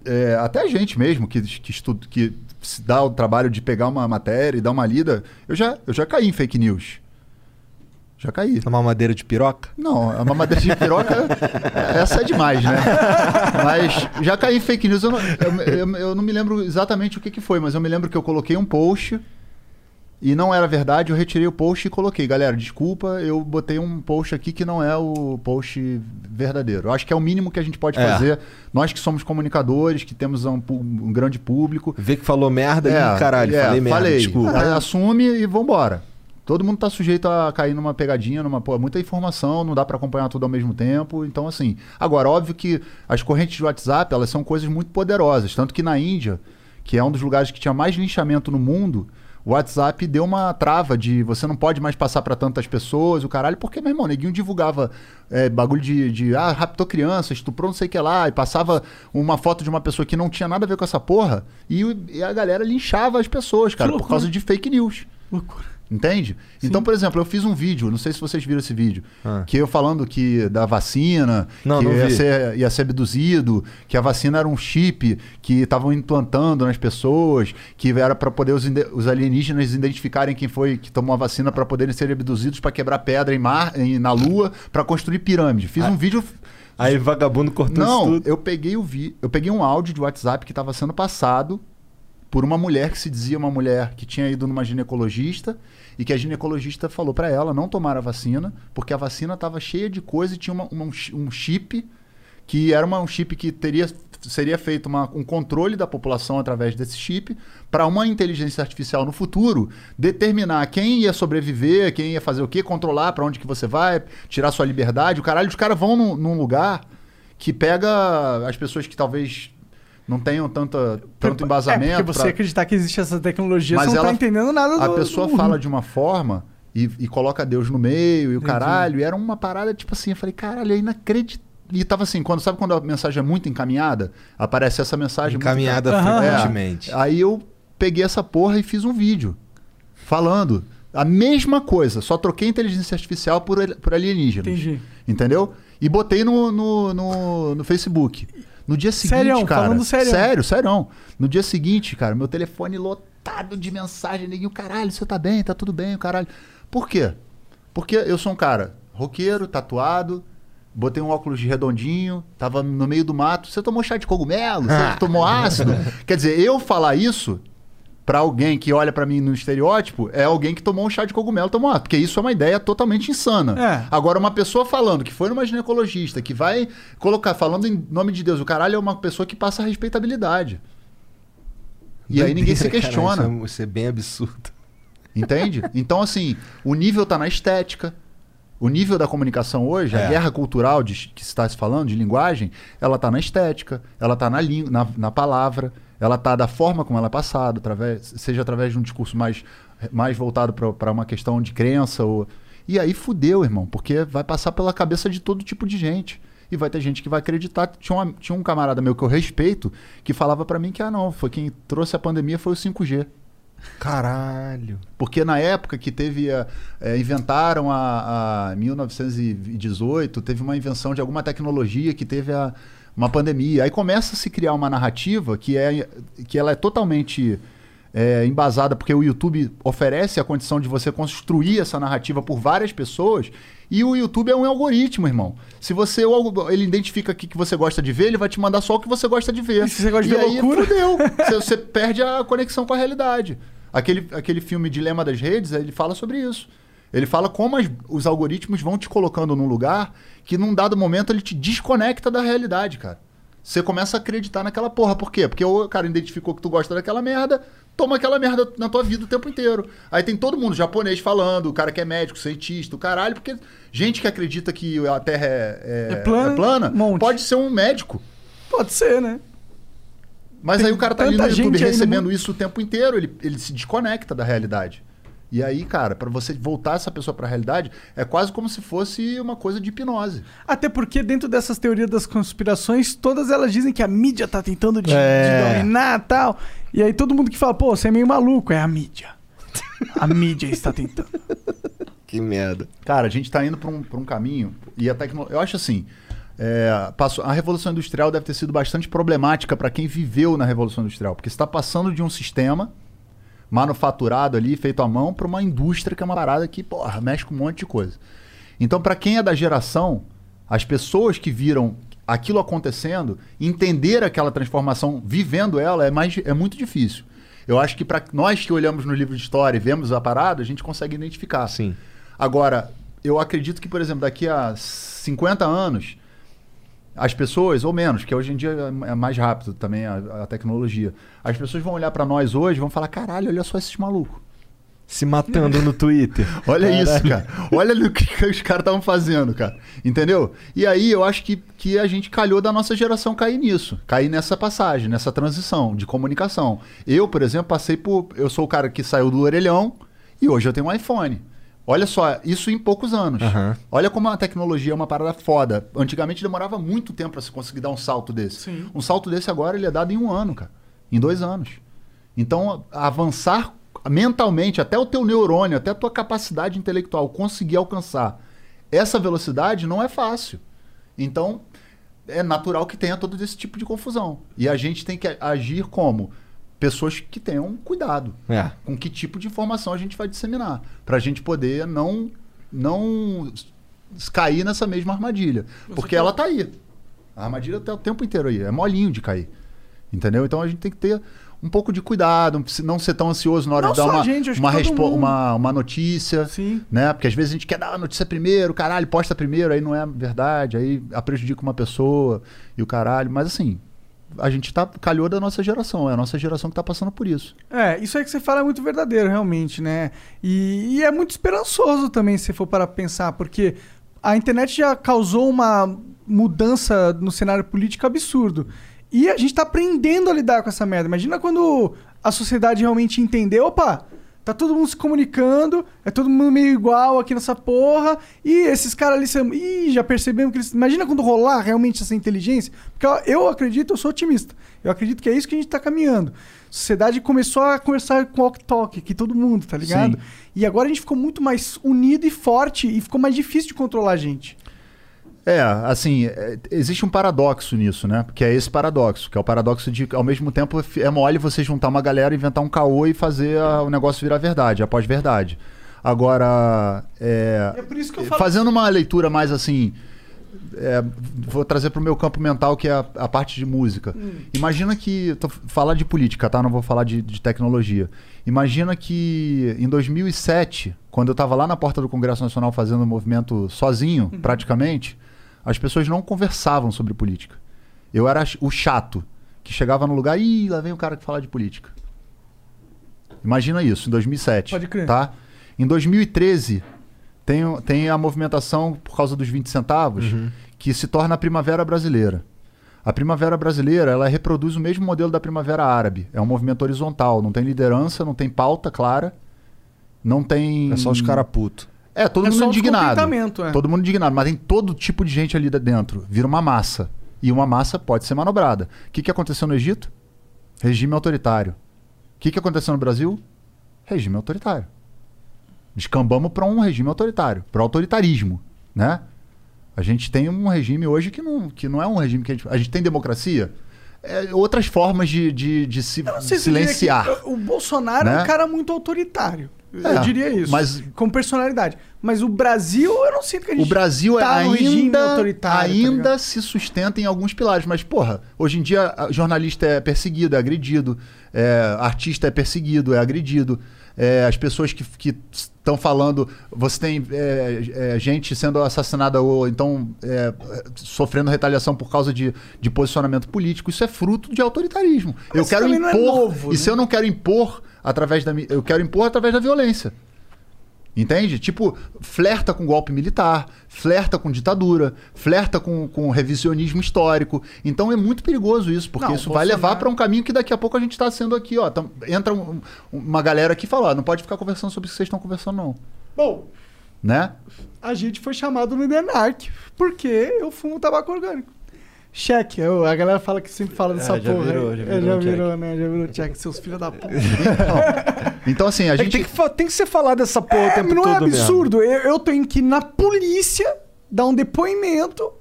é, até a gente mesmo, que, que estuda, que se dá o trabalho de pegar uma matéria e dar uma lida, eu já, eu já caí em fake news. Já caí. Uma madeira de piroca? Não, a mamadeira de piroca, essa é demais, né? Mas já caí em fake news, eu não, eu, eu- não me lembro exatamente o que, que foi, mas eu me lembro que eu coloquei um post e não era verdade, eu retirei o post e coloquei. Galera, desculpa, eu botei um post aqui que não é o post verdadeiro. Eu acho que é o mínimo que a gente pode É. fazer. Nós que somos comunicadores, que temos um, um grande público. Vê que falou merda É, e caralho, é, falei merda, falei. desculpa. Ah, Assume e vambora. Todo mundo tá sujeito a cair numa pegadinha, numa pô, muita informação, não dá pra acompanhar tudo ao mesmo tempo. Então, assim. Agora, óbvio que as correntes de WhatsApp, elas são coisas muito poderosas. Tanto que na Índia, que é um dos lugares que tinha mais linchamento no mundo, o WhatsApp deu uma trava de você não pode mais passar pra tantas pessoas, o caralho, porque, meu irmão, neguinho divulgava é, bagulho de, de ah, raptou criança, estuprou não sei o que lá, e passava uma foto de uma pessoa que não tinha nada a ver com essa porra, e, e a galera linchava as pessoas, cara, por causa de fake news. Loucura. Entende? Então, por exemplo, eu fiz um vídeo, não sei se vocês viram esse vídeo, Ah. que eu falando que da vacina, Não, que não ia, ser, ia ser abduzido, que a vacina era um chip que estavam implantando nas pessoas, que era para poder os, os alienígenas identificarem quem foi que tomou a vacina para poderem ser abduzidos para quebrar pedra em mar, em- na lua, para construir pirâmide. Fiz um vídeo Aí vagabundo cortou isso não, tudo. eu peguei o vi, eu peguei um áudio de WhatsApp que estava sendo passado por uma mulher que se dizia uma mulher que tinha ido numa ginecologista e que a ginecologista falou para ela não tomar a vacina porque a vacina estava cheia de coisa e tinha uma- uma- um chi- chip que era uma- um chip que teria seria feito uma- um controle da população através desse chip para uma inteligência artificial no futuro determinar quem ia sobreviver, quem ia fazer o quê, controlar para onde que você vai, tirar sua liberdade. O caralho, os caras vão num lugar que pega as pessoas que talvez não tenham tanta, tanto embasamento. É, porque você pra- acreditar que existe essa tecnologia, Mas você não ela- tá entendendo nada do a pessoa do- fala de uma forma e, e coloca Deus no meio e o caralho. E era uma parada tipo assim. Eu falei, caralho, é inacreditável. e tava assim, quando sabe quando a mensagem é muito encaminhada, aparece essa mensagem muito Encaminhada Aham. frequentemente. é. Aí eu peguei essa porra e fiz um vídeo falando a mesma coisa, só troquei inteligência artificial por, por alienígenas. Entendi. Entendeu? E botei no, no, no, no Facebook. No dia seguinte, Serião, cara. falando serião. Sério, sério. No dia seguinte, cara, meu telefone lotado de mensagem, neguinho, caralho, você tá bem, tá tudo bem, o caralho. Por quê? Porque eu sou um cara roqueiro, tatuado, botei um óculos de redondinho, tava no meio do mato. Você tomou chá de cogumelo? Você tomou ácido? Quer dizer, eu falar isso pra alguém que olha pra mim no estereótipo é alguém que tomou um chá de cogumelo, tomou ácido, porque isso é uma ideia totalmente insana. É. Agora, uma pessoa falando que foi numa ginecologista, que vai colocar, falando em nome de Deus, o caralho é uma pessoa que passa respeitabilidade. E aí ninguém se Doideira, questiona. Cara, isso, é, isso é bem absurdo. Entende? Então, assim, o nível tá na estética. O nível da comunicação hoje, É. a guerra cultural de, que está se falando, de linguagem, ela tá na estética, ela tá na, na, na palavra, ela tá da forma como ela é passada, através, seja através de um discurso mais, mais voltado para uma questão de crença. Ou... E aí fudeu, irmão, porque vai passar pela cabeça de todo tipo de gente. E vai ter gente que vai acreditar. Tinha, uma- tinha um camarada meu que eu respeito que falava para mim que, ah, não, foi quem trouxe a pandemia foi o 5G. Caralho. Porque na época que teve. a- é, inventaram a, a 1918, teve uma invenção de alguma tecnologia que teve a- uma pandemia. Aí começa a se criar uma narrativa que, é, que ela é totalmente é, embasada, porque o YouTube oferece a condição de você construir essa narrativa por várias pessoas. E o YouTube é um algoritmo, irmão. Se você ele identifica o que você gosta de ver, ele vai te mandar só o que você gosta de ver. E se você gosta de ver aí, loucura? fudeu. Você, você perde a conexão com a realidade. Aquele, aquele filme Dilema das Redes, ele fala sobre isso. Ele fala como as- os algoritmos vão te colocando num lugar que num dado momento ele te desconecta da realidade, cara. Você começa a acreditar naquela porra. Por quê? Porque o cara identificou que tu gosta daquela merda, toma aquela merda na tua vida o tempo inteiro. Aí tem todo mundo japonês falando, o cara que é médico, cientista, o caralho, porque gente que acredita que a Terra é, é- É plana, é plana monte. pode ser um médico. Pode ser, né? Mas Tem aí o cara tá ali no YouTube recebendo isso o tempo inteiro, ele, ele se desconecta da realidade. E aí, cara, pra você voltar essa pessoa pra realidade, é quase como se fosse uma coisa de hipnose. Até porque dentro dessas teorias das conspirações, todas elas dizem que a mídia tá tentando de, É. de dominar e tal. E aí todo mundo que fala, pô, você é meio maluco, é a mídia. A mídia está tentando. Que merda. Cara, a gente tá indo pra um, pra um caminho e a tecnologia. Eu acho assim. é, passou- a Revolução Industrial deve ter sido bastante problemática para quem viveu na Revolução Industrial, porque você está passando de um sistema manufaturado ali, feito à mão, para uma indústria que é uma parada que, porra, mexe com um monte de coisa. Então, para quem é da geração, as pessoas que viram aquilo acontecendo, entender aquela transformação, vivendo ela, é, mais, é muito difícil. Eu acho que para nós que olhamos no livro de história e vemos a parada, a gente consegue identificar. Sim. Agora, eu acredito que, por exemplo, daqui a 50 anos, as pessoas, ou menos, que hoje em dia é mais rápido também a, a tecnologia, as pessoas vão olhar pra nós hoje e vão falar: caralho, olha só esses malucos. Se matando no Twitter. Olha isso, cara. Olha o que que os caras estavam fazendo, cara. Entendeu? E aí eu acho que, que a gente calhou da nossa geração cair nisso. Cair nessa passagem, nessa transição de comunicação. Eu, por exemplo, passei por. Eu sou o cara que saiu do orelhão e hoje eu tenho um iPhone. Olha só, isso em poucos anos. Aham. Olha como a tecnologia é uma parada foda. Antigamente demorava muito tempo pra se conseguir dar um salto desse. Sim. Um salto desse agora ele é dado em um ano, cara. Em dois anos. Então, avançar mentalmente, até o teu neurônio, até a tua capacidade intelectual conseguir alcançar essa velocidade não é fácil. Então, é natural que tenha todo esse tipo de confusão. E a gente tem que agir como pessoas que tenham cuidado É. com que tipo de informação a gente vai disseminar, para a gente poder não não cair nessa mesma armadilha, porque ela tá aí. A armadilha tá o tempo inteiro aí, é molinho de cair. Entendeu? Então a gente tem que ter um pouco de cuidado, se- não ser tão ansioso na hora Não de dar uma, gente, uma, uma, uma notícia, Sim. né? Porque às vezes a gente quer dar a notícia primeiro, caralho, posta primeiro, aí não é verdade, aí prejudica uma pessoa e o caralho. Mas assim, a gente tá calhou da nossa geração, é a nossa geração que tá passando por isso. É, isso aí que você fala é muito verdadeiro, realmente, né? E, e é muito esperançoso também, se for para pensar, porque a internet já causou uma mudança no cenário político absurdo. E a gente tá aprendendo a lidar com essa merda. Imagina quando a sociedade realmente entender, opa, Tá todo mundo se comunicando, é todo mundo meio igual aqui nessa porra. E esses caras ali, são- ih, já percebemos que eles. Imagina quando rolar realmente essa inteligência. Porque eu, eu acredito, eu sou otimista. Eu acredito que é isso que a gente tá caminhando. A sociedade começou a conversar com walk-talk, que todo mundo, tá ligado? Sim. E agora a gente ficou muito mais unido e forte e ficou mais difícil de controlar a gente. É, assim, é, existe um paradoxo nisso, né? Que é esse paradoxo, que é o paradoxo de, ao mesmo tempo, é mole você juntar uma galera, inventar um caô e fazer a- o negócio virar verdade, após verdade. Agora, é, É por isso que eu falo. fazendo uma leitura mais assim, é, vou trazer para o meu campo mental, que é a, a parte de música. Imagina que. Tô falar de política, tá? Não vou falar de, de tecnologia. Imagina que em 2007, quando eu estava lá na porta do Congresso Nacional fazendo o movimento sozinho, praticamente, as pessoas não conversavam sobre política. Eu era o chato, que chegava no lugar e lá vem o cara que fala de política. Imagina isso, em 2007. Pode crer. Tá? Em 2013, tem, tem a movimentação por causa dos 20 centavos, que se torna a Primavera Brasileira. A Primavera Brasileira, ela reproduz o mesmo modelo da Primavera Árabe. É um movimento horizontal, não tem liderança, não tem pauta clara, não tem... É só os caras putos. É, todo É mundo indignado. é. Todo mundo indignado, mas tem todo tipo de gente ali dentro. Vira uma massa. E uma massa pode ser manobrada. O que, que aconteceu no Egito? Regime autoritário. O que, que aconteceu no Brasil? Regime autoritário. Descambamos para um regime autoritário, para autoritarismo, né? A gente tem um regime hoje que não, que não é um regime que a gente... A gente tem democracia? É, outras formas de, de, de se silenciar. o Bolsonaro é Né? um cara muito autoritário. É, eu diria isso. mas- Com personalidade. Mas o Brasil, eu não sinto que a gente O Brasil tá no regime ainda, tá ainda ligado? se sustenta em alguos pilares. Mas, porra, hoje em dia jornalista é perseguido, é agredido, é, artista é perseguido, é agredido. é, as pessoas que estão falando, você tem é, é, gente sendo assassinada ou então é, sofrendo retaliação por causa de, de posicionamento político. Isso é fruto de autoritarismo. eu isso quero impor. é novo, e né? se eu não quero impor através da eu quero impor através da violência. Entende? Tipo, flerta com golpe militar, flerta com ditadura, flerta com, com revisionismo histórico. Então é muito perigoso isso, porque Não, isso vai Bolsonaro- levar para um caminho que daqui a pouco a gente está sendo aqui, ó. Tam- entra um- uma galera aqui e fala, ó, não pode ficar conversando sobre o que vocês estão conversando, não. Bom, Né? a gente foi chamado no Denarc porque eu fumo tabaco orgânico. Cheque, eu- a galera fala que sempre fala dessa É, já porra. virou, já É, virou já um cheque. virou, né? Já virou cheque, seus filhos da puta. Então, assim, a É que gente. tem, que tem que ser falado dessa porra o É, tempo não todo é mesmo. absurdo. Eu, eu tenho que ir na polícia dar um depoimento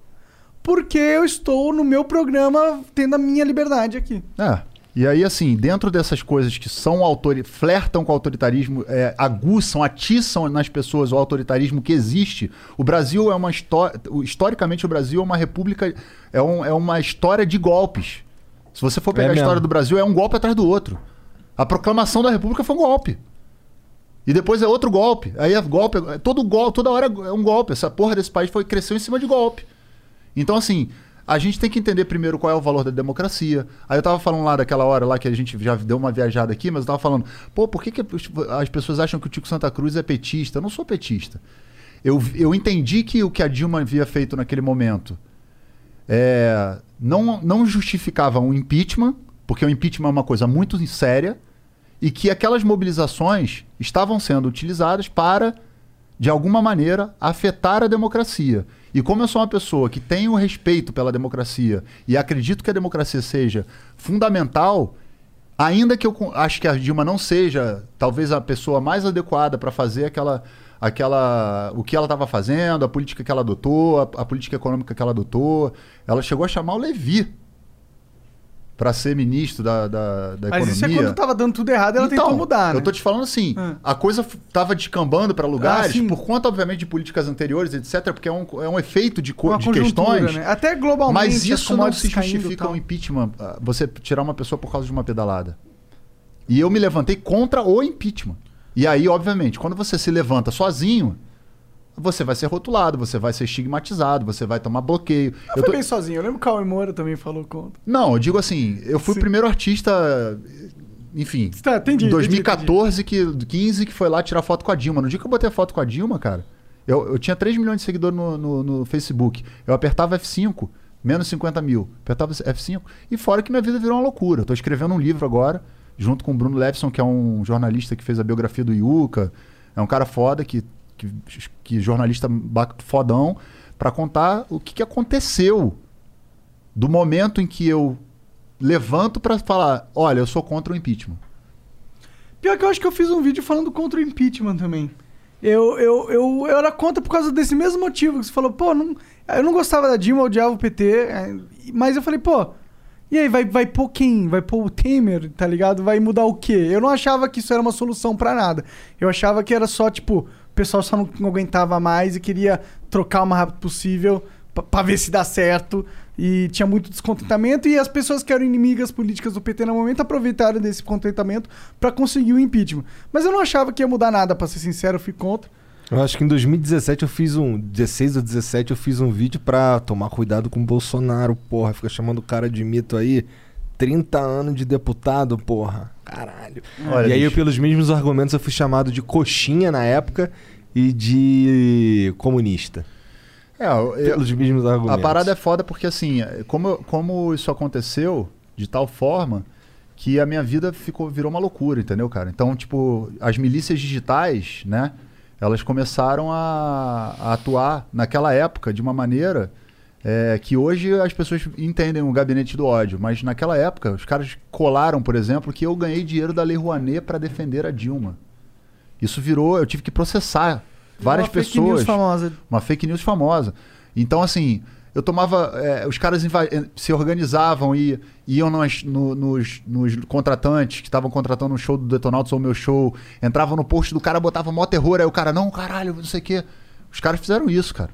porque eu estou no meu programa tendo a minha liberdade aqui. É. E aí, assim, dentro dessas coisas que são autori flertam com o autoritarismo, é, aguçam, atiçam nas pessoas o autoritarismo que existe, o Brasil é uma história. Historicamente, o Brasil é uma república, é, um- é uma história de golpes. Se você for pegar É a história do Brasil, é um golpe atrás do outro. A proclamação da República foi um golpe. E depois é outro golpe. Aí é golpe. é Todo golpe, toda hora é um golpe. Essa porra desse país foi, cresceu em cima de golpe. Então, assim, a gente tem que entender primeiro qual é o valor da democracia. Aí eu tava falando lá daquela hora lá que a gente já deu uma viajada aqui, mas eu tava falando, pô, por que, que as pessoas acham que o Tico Santa Cruz é petista? Eu não sou petista. Eu, eu entendi que o que a Dilma havia feito naquele momento é, não, não justificava um impeachment, porque o impeachment é uma coisa muito séria, e que aquelas mobilizações estavam sendo utilizadas para, de alguma maneira, afetar a democracia. E como eu sou uma pessoa que tem o respeito pela democracia e acredito que a democracia seja fundamental, ainda que eu acho que a Dilma não seja talvez a pessoa mais adequada para fazer aquela aquela o que ela estava fazendo, a política que ela adotou, a, a política econômica que ela adotou, ela chegou a chamar o Levi para ser ministro da, da, da Mas economia. isso é quando tava dando tudo errado, ela Então, tentou mudar, né? Eu tô te falando assim, Ah. a coisa tava descambando para lugares Ah, por conta, obviamente, de políticas anteriores, etc., porque é um, é um efeito de, co- Uma de questões. né? Até globalmente. Mas as isso não se justifica tal. um impeachment, ah, você tirar uma pessoa por causa de uma pedalada. E eu me levantei contra o impeachment. E aí, obviamente, quando você se levanta sozinho, você vai ser rotulado, você vai ser estigmatizado, você vai tomar bloqueio. Eu foi tô- bem sozinho. Eu lembro que o Cauê Moura também falou contra. Não, eu digo assim, eu fui Sim. o primeiro artista, enfim, Tá, entendi, em entendi, 2014, que, 15, que foi lá tirar foto com a Dilma. No dia que eu botei a foto com a Dilma, cara, eu, eu tinha 3 milhões de seguidores no, no, no Facebook. Eu apertava F5, menos 50 mil. Apertava F5. E fora que minha vida virou uma loucura. Eu tô escrevendo um livro agora, junto com o Bruno Levison, que é um jornalista que fez a biografia do Yuka. É um cara foda, que, que, que jornalista fodão, pra contar o que, que aconteceu do momento em que eu levanto pra falar: olha, eu sou contra o impeachment. Pior que eu acho que eu fiz um vídeo falando contra o impeachment também. Eu, eu, eu, eu era contra por causa desse mesmo motivo que você falou, pô, não, eu não gostava da Dilma, odiava o PT, é, mas eu falei, pô, e aí, vai, vai pôr quem? Vai pôr o Temer, tá ligado? Vai mudar o quê? Eu não achava que isso era uma solução pra nada. Eu achava que era só, tipo, pessoal só não, aguentava mais e queria trocar o mais rápido possível pra ver se dá certo. E tinha muito descontentamento e as pessoas que eram inimigas políticas do PT no momento aproveitaram desse contentamento pra conseguir o impeachment. Mas eu não achava que ia mudar nada, pra ser sincero, eu fui contra. Eu acho que em 2017 eu fiz um. 16 ou 17 eu fiz um vídeo pra tomar cuidado com o Bolsonaro, porra. Fica chamando o cara de mito aí. 30 anos de deputado, porra. Caralho. Olha, e aí, eu, pelos mesmos argumentos, eu fui chamado de coxinha na época e de comunista. É, eu- Pelos mesmos argumentos. A parada é foda porque, assim, como, como isso aconteceu de tal forma que a minha vida ficou, virou uma loucura, entendeu, cara? Então, tipo, as milícias digitais, né? Elas começaram a, a atuar naquela época de uma maneira é, que hoje as pessoas entendem o gabinete do ódio, mas naquela época os caras colaram, por exemplo, que eu ganhei dinheiro da Lei Rouanet para defender a Dilma. Isso virou, eu tive que processar várias Uma fake news pessoas famosa. uma fake news famosa. Então, assim, eu tomava. é, os caras eh, se organizavam e iam nas- no- nos, nos contratantes que estavam contratando um show do Detonautas ou meu show, entravam no post do cara, botava mó terror, aí o cara, não, caralho, não sei o quê. Os caras fizeram isso, cara.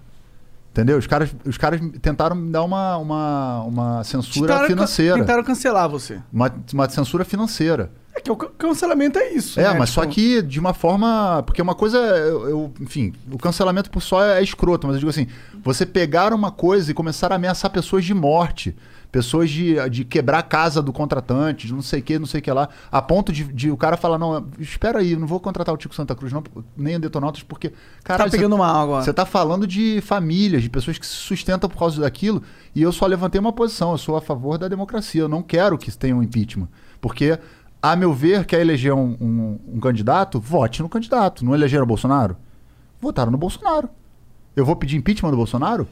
Entendeu? Os caras, os caras tentaram me dar uma, uma, uma censura Tentaram- financeira. Tentaram cancelar você. Uma, uma censura financeira. É que o ca- cancelamento é isso. É, né? mas só Tipo, que de uma forma. Porque uma coisa. Eu, eu- enfim, o cancelamento por só é escroto, mas eu digo assim: você pegar uma coisa e começar a ameaçar pessoas de morte, pessoas de, de quebrar a casa do contratante, de não sei o que, não sei o que lá, a ponto de, de o cara falar: não, espera aí, não vou contratar o Tico Santa Cruz, não, nem o Detonautas, porque. Tá pegando você, mal agora. Você tá falando de famílias, de pessoas que se sustentam por causa daquilo, e eu só levantei uma posição, eu sou a favor da democracia, eu não quero que tenha um impeachment. Porque, a meu ver, quer eleger um, um- um candidato, vote no candidato. Não elegeram o Bolsonaro? Votaram no Bolsonaro. Eu vou pedir impeachment do Bolsonaro?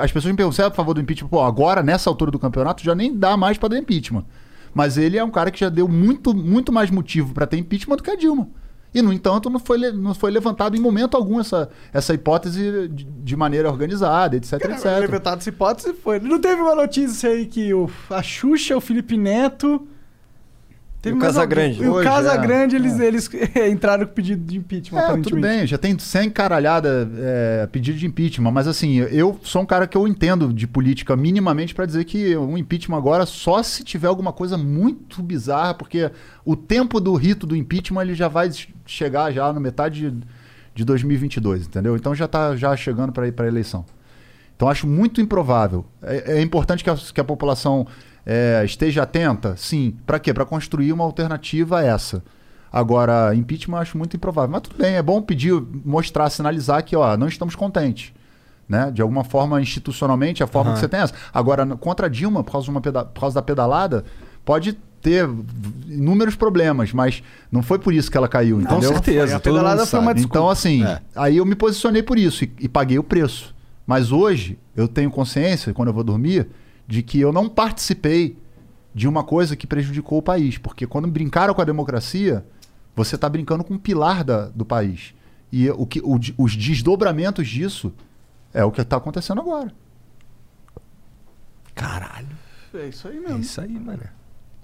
As pessoas me perguntam, você é a favor do impeachment? Pô, agora, nessa altura do campeonato, já nem dá mais pra dar impeachment. Mas ele é um cara que já deu muito, muito mais motivo pra ter impeachment do que a Dilma. E, no entanto, não foi, não foi levantado em momento algum essa, essa hipótese de, de maneira organizada, etc, Cara, etc. levantado essa hipótese foi. Não teve uma notícia aí que o, a Xuxa, o Felipe Neto. Teve o Casagrande. o Casagrande, é, eles, eles entraram com pedido de impeachment, É, tudo bem, já tem 100 caralhada é, pedido de impeachment, mas assim, eu sou um cara que eu entendo de política minimamente pra dizer que um impeachment agora só se tiver alguma coisa muito bizarra, porque o tempo do rito do impeachment ele já vai chegar já na metade de, de 2022, entendeu? Então já tá já chegando para ir para eleição. Então acho muito improvável. É, é importante que a, que a população é, esteja atenta, sim. Para quê? Para construir uma alternativa a essa. Agora, impeachment eu acho muito improvável. Mas tudo bem, é bom pedir, mostrar, sinalizar que ó, não estamos contentes. Né? De alguma forma, institucionalmente, a forma Aham. que você tem é essa. Agora, contra a Dilma, por causa, de uma peda- por causa da pedalada, pode ter inúmeros problemas, mas não foi por isso que ela caiu, Com entendeu? certeza, A pedalada foi uma desculpa. Então, assim, É. aí eu me posicionei por isso e, e paguei o preço. Mas hoje eu tenho consciência, quando eu vou dormir, de que eu não participei de uma coisa que prejudicou o país. Porque quando brincaram com a democracia, você está brincando com um pilar da- do país. E o que, o os desdobramentos disso é o que está acontecendo agora. Caralho. É isso aí É mesmo. isso aí, mano.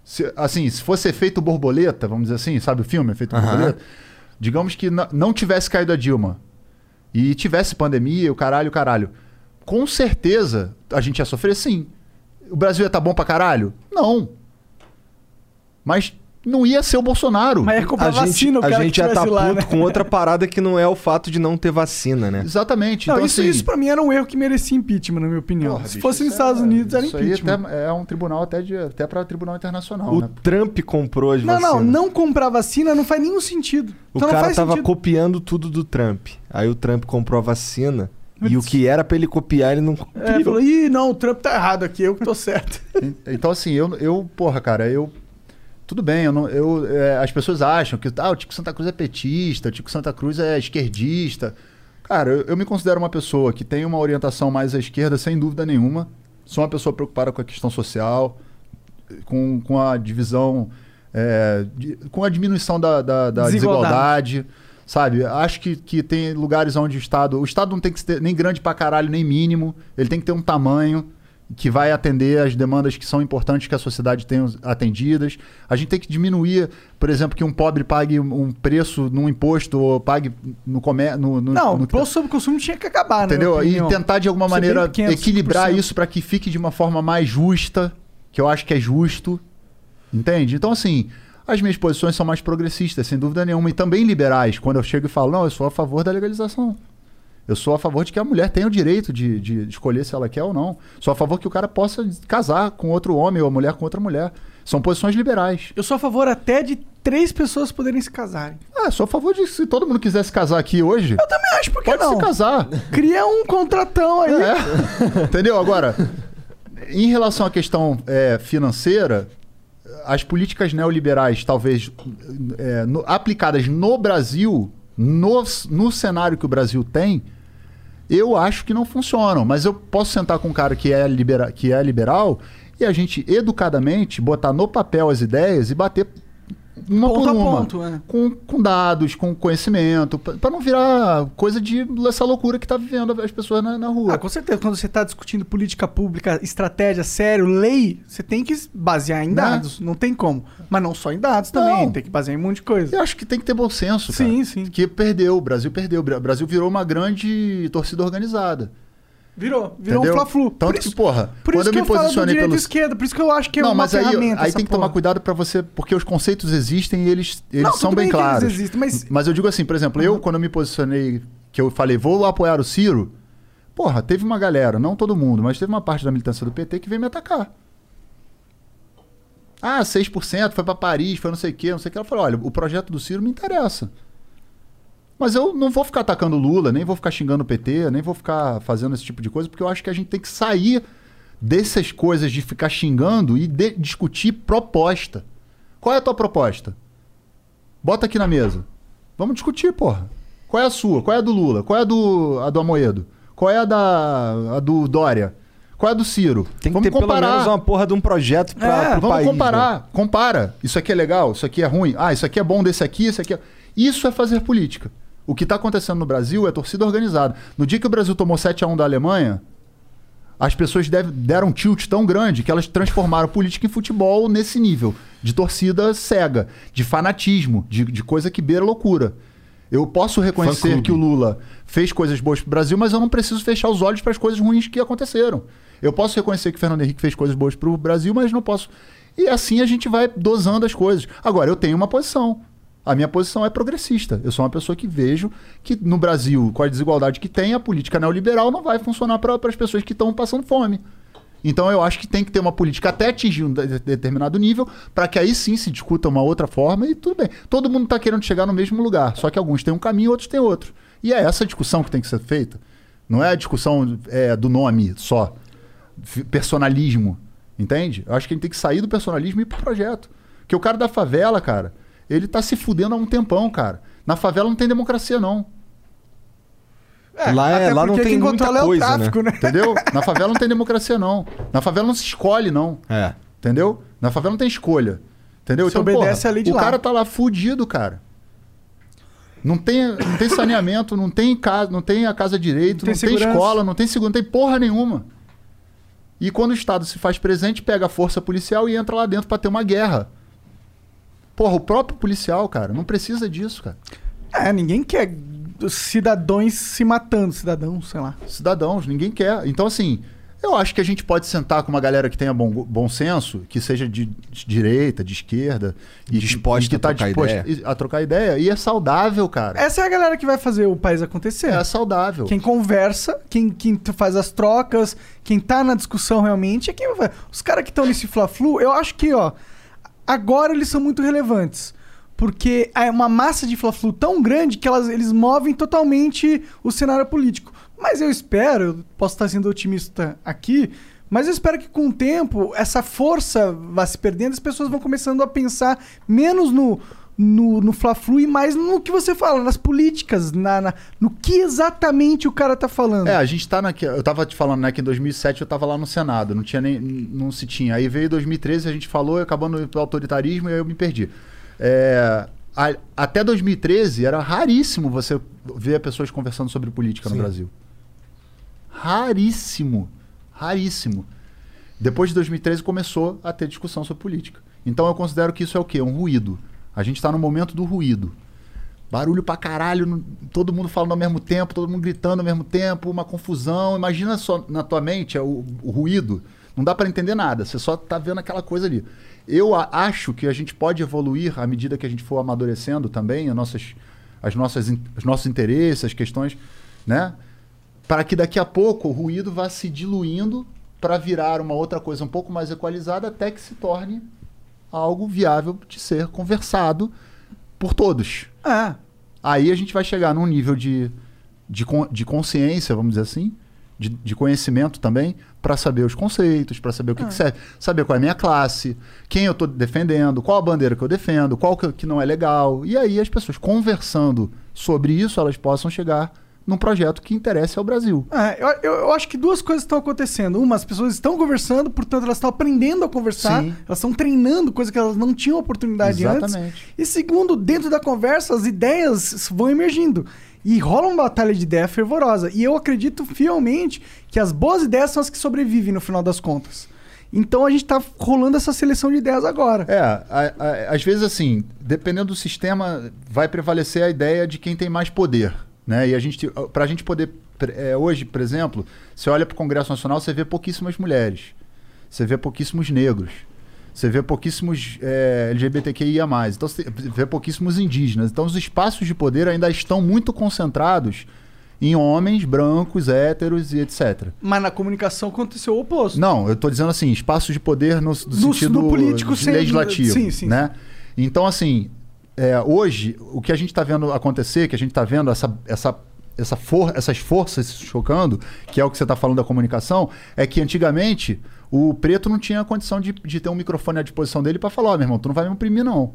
Se, assim, se fosse efeito borboleta, vamos dizer assim, sabe o filme Efeito Aham. Borboleta? Digamos que não tivesse caído a Dilma e tivesse pandemia, o caralho, o caralho. Com certeza a gente ia sofrer sim. O Brasil ia estar bom pra caralho? Não. Mas não ia ser o Bolsonaro. Mas ia comprar A gente, vacina, o a cara gente que já tá puto né? com outra parada que não é o fato de não ter vacina, né? Exatamente. Não, então, isso, assim, isso pra mim era um erro que merecia impeachment, na minha opinião. porra, Se bicho, fosse nos isso Estados é- Unidos, era isso aí impeachment. até é um tribunal até, de, até para tribunal internacional, O né? Trump comprou as Não, vacinas. não, não comprar vacina não faz nenhum sentido. O então não cara faz tava sentido. copiando tudo do Trump. Aí o Trump comprou a vacina. E o que era pra ele copiar, ele não copiou. É, falou, ih, não, o Trump tá errado aqui, eu que tô certo. En- Então, assim, eu, eu, porra, cara, eu Tudo bem, eu não, eu, é, as pessoas acham que ah, o Tico Santa Cruz é petista, o Tico Santa Cruz é esquerdista. Cara, eu, eu me considero uma pessoa que tem uma orientação mais à esquerda, sem dúvida nenhuma. Sou uma pessoa preocupada com a questão social, com, com a divisão, é, de- com a diminuição da, da- da Desigualdade. desigualdade. Sabe? Acho que, que tem lugares onde o Estado. O Estado não tem que ser nem grande pra caralho, nem mínimo. Ele tem que ter um tamanho que vai atender as demandas que são importantes que a sociedade tenha atendidas. A gente tem que diminuir, por exemplo, que um pobre pague um preço num imposto ou pague no comércio. No, no, Não, no- o imposto sobre consumo tinha que acabar, né? Entendeu? E tentar de alguma maneira pequeno, equilibrar 5%. isso para que fique de uma forma mais justa, que eu acho que é justo. Entende? Então, assim, as minhas posições são mais progressistas, sem dúvida nenhuma, e também liberais. Quando eu chego e falo, não, eu sou a favor da legalização. Eu sou a favor de que a mulher tenha o direito de, de escolher se ela quer ou não. Sou a favor que o cara possa casar com outro homem ou a mulher com outra mulher. São posições liberais. Eu sou a favor até de três pessoas poderem se casarem. Ah, sou a favor de se todo mundo quiser se casar aqui hoje, Eu também acho, por que pode não? se casar. Cria um contratão aí. É. Entendeu? Agora, em relação à questão é, financeira, as políticas neoliberais, talvez é, no- aplicadas no Brasil, no, no cenário que o Brasil tem, eu acho que não funcionam. Mas eu posso sentar com um cara que é, libera, que é liberal e a gente, educadamente, botar no papel as ideias e bater uma Ponto por a uma. ponto, é. com, com dados, com conhecimento, para não virar coisa de essa loucura que tá vivendo as pessoas na, na rua. Ah, com certeza. Quando você está discutindo política pública, estratégia, sério, lei, você tem que basear em Né? dados. Não tem como. Mas não só em dados também. Não. Tem que basear em um monte de coisa. Eu acho que tem que ter bom senso, cara. Sim, sim. Que perdeu, o Brasil perdeu. O Brasil virou uma grande torcida organizada. Virou. Virou entendeu? um fla-flu. Tanto por isso, que, porra, por quando isso eu que me eu posicionei pelo... esquerda. Por isso que eu acho que é não, uma mas aí, ferramenta aí tem que porra. tomar cuidado pra você, porque os conceitos existem e eles, eles Não, são bem bem claros. existem, mas- Mas eu digo assim, por exemplo, eu quando eu me posicionei, que eu falei, vou apoiar o Ciro, porra, teve uma galera, não todo mundo, mas teve uma parte da militância do PT que veio me atacar. Ah, 6%, foi pra Paris, foi não sei o quê, não sei o que. Ela falou, olha, o projeto do Ciro me interessa. Mas eu não vou ficar atacando o Lula, nem vou ficar xingando o PT, nem vou ficar fazendo esse tipo de coisa, porque eu acho que a gente tem que sair dessas coisas de ficar xingando e de- discutir proposta. Qual é a tua proposta? Bota aqui na mesa. Vamos discutir, porra. Qual é a sua? Qual é a do Lula? Qual é a do, a do Amoedo? Qual é a, da, a do Dória? Qual é a do Ciro? Tem que Vamos ter pelo comparar. menos uma porra de um projeto pra, É, pro Vamos país. né? comparar. Compara. Isso aqui é legal, isso aqui é ruim. Ah, isso aqui é bom desse aqui, isso aqui é... Isso é fazer política. O que está acontecendo no Brasil é torcida organizada. No dia que o Brasil tomou 7 a 1 da Alemanha, as pessoas deve- deram um tilt tão grande que elas transformaram política em futebol nesse nível. De torcida cega, de fanatismo, de, de coisa que beira loucura. Eu posso reconhecer que o Lula fez coisas boas pro Brasil, mas eu não preciso fechar os olhos para as coisas ruins que aconteceram. Eu posso reconhecer que o Fernando Henrique fez coisas boas pro Brasil, mas não posso. E assim a gente vai dosando as coisas. Agora, eu tenho uma posição. A minha posição é progressista. Eu sou uma pessoa que vejo que no Brasil, com a desigualdade que tem, a política neoliberal não vai funcionar para as pessoas que estão passando fome. Então eu acho que tem que ter uma política até atingir um de- determinado nível, para que aí sim se discuta uma outra forma e tudo bem. Todo mundo está querendo chegar no mesmo lugar, só que alguns têm um caminho, outros têm outro. E é essa discussão que tem que ser feita. Não é a discussão é, do nome só. Personalismo. Entende? Eu acho que a gente tem que sair do personalismo e ir pro projeto. Porque o cara da favela, cara, ele tá se fudendo há um tempão, cara. Na favela não tem democracia, não. Lá é- lá não tem quem muita coisa, é o tráfico, né? Entendeu? Na favela não tem democracia, não. Na favela não se escolhe, não. É. Entendeu? Na favela não tem escolha. Entendeu? Você obedece a lei de o lá. cara tá lá fudido, cara. Não tem, não tem saneamento, não tem casa, não tem a casa direito, Não não tem tem, segurança. escola, não tem seguro, não tem porra nenhuma. E quando o Estado se faz presente, pega a força policial e entra lá dentro pra ter uma guerra. Porra, o próprio policial, cara, não precisa disso, cara. É, ninguém quer cidadãos se matando, cidadãos, sei lá. cidadãos, ninguém quer. Então, assim, eu acho que a gente pode sentar com uma galera que tenha bom, bom senso, que seja de, de direita, de esquerda, e, Disposta e que a tá trocar disposto ideia. a trocar ideia. E é saudável, cara. Essa é a galera que vai fazer o país acontecer. É, saudável. Quem conversa, quem, quem faz as trocas, quem tá na discussão realmente, é quem vai. Os caras que estão nesse Fla-Flu, eu acho que, ó, agora eles são muito relevantes. Porque é uma massa de Fla-Flu tão grande que elas, eles movem totalmente o cenário político. Mas eu espero, eu posso estar sendo otimista aqui, Mas eu espero que com o tempo essa força vá se perdendo, as pessoas vão começando a pensar menos no no, no Fla-Flu e mais no que você fala, nas políticas, na, na- no que exatamente o cara tá falando. É, a gente tá naquela. Eu tava te falando, né, que em 2007 eu tava lá no Senado, não tinha nem. Não se tinha. Aí veio 2013, a gente falou, acabando pro autoritarismo e aí eu me perdi. É, a- até 2013 era raríssimo você ver pessoas conversando sobre política no Brasil. Raríssimo. Raríssimo. Depois de 2013 começou a ter discussão sobre política. Então eu considero que isso é o quê? Um ruído. A gente está no momento do ruído. Barulho pra caralho, todo mundo falando ao mesmo tempo, todo mundo gritando ao mesmo tempo, uma confusão. Imagina só na tua mente é o, o ruído. Não dá para entender nada, você só tá vendo aquela coisa ali. Eu acho que a gente pode evoluir à medida que a gente for amadurecendo também as nossas, as nossas, os nossos interesses, as questões, né? Para que daqui a pouco o ruído vá se diluindo para virar uma outra coisa um pouco mais equalizada até que se torne algo viável de ser conversado por todos. É. Aí a gente vai chegar num nível de, de, de consciência, vamos dizer assim, de, de conhecimento também, para saber os conceitos, para saber o que, que serve, saber qual é a minha classe, quem eu estou defendendo, qual a bandeira que eu defendo, qual que, que não é legal. E aí as pessoas conversando sobre isso, elas possam chegar num projeto que interesse ao Brasil. É, eu, eu- acho que duas coisas estão acontecendo. Uma, as pessoas estão conversando, portanto, elas estão aprendendo a conversar, Sim. elas estão treinando coisa que elas não tinham oportunidade antes. Exatamente. E segundo, dentro da conversa, as ideias vão emergindo. E rola uma batalha de ideia fervorosa. E eu acredito fielmente que as boas ideias são as que sobrevivem no final das contas. Então a gente tá rolando essa seleção de ideias agora. É, a- a- às vezes assim, dependendo do sistema, vai prevalecer a ideia de quem tem mais poder, né? E a gente, para a gente poder, é, hoje, por exemplo, você olha para o Congresso Nacional, você vê pouquíssimas mulheres, você vê pouquíssimos negros, você vê pouquíssimos é, LGBTQIA+, então você vê pouquíssimos indígenas. Então os espaços de poder ainda estão muito concentrados em homens brancos, héteros e etc. Mas na comunicação aconteceu o oposto. Não, eu tô dizendo assim, espaços de poder no, no sentido no político de sem- legislativo, sim, sim, né? Então, assim, é, hoje, o que a gente está vendo acontecer, que a gente está vendo essa, essa, essa for, essas forças se chocando, que é o que você está falando da comunicação, é que antigamente o preto não tinha condição de, de ter um microfone à disposição dele para falar, ó, meu irmão, tu não vai me oprimir, não.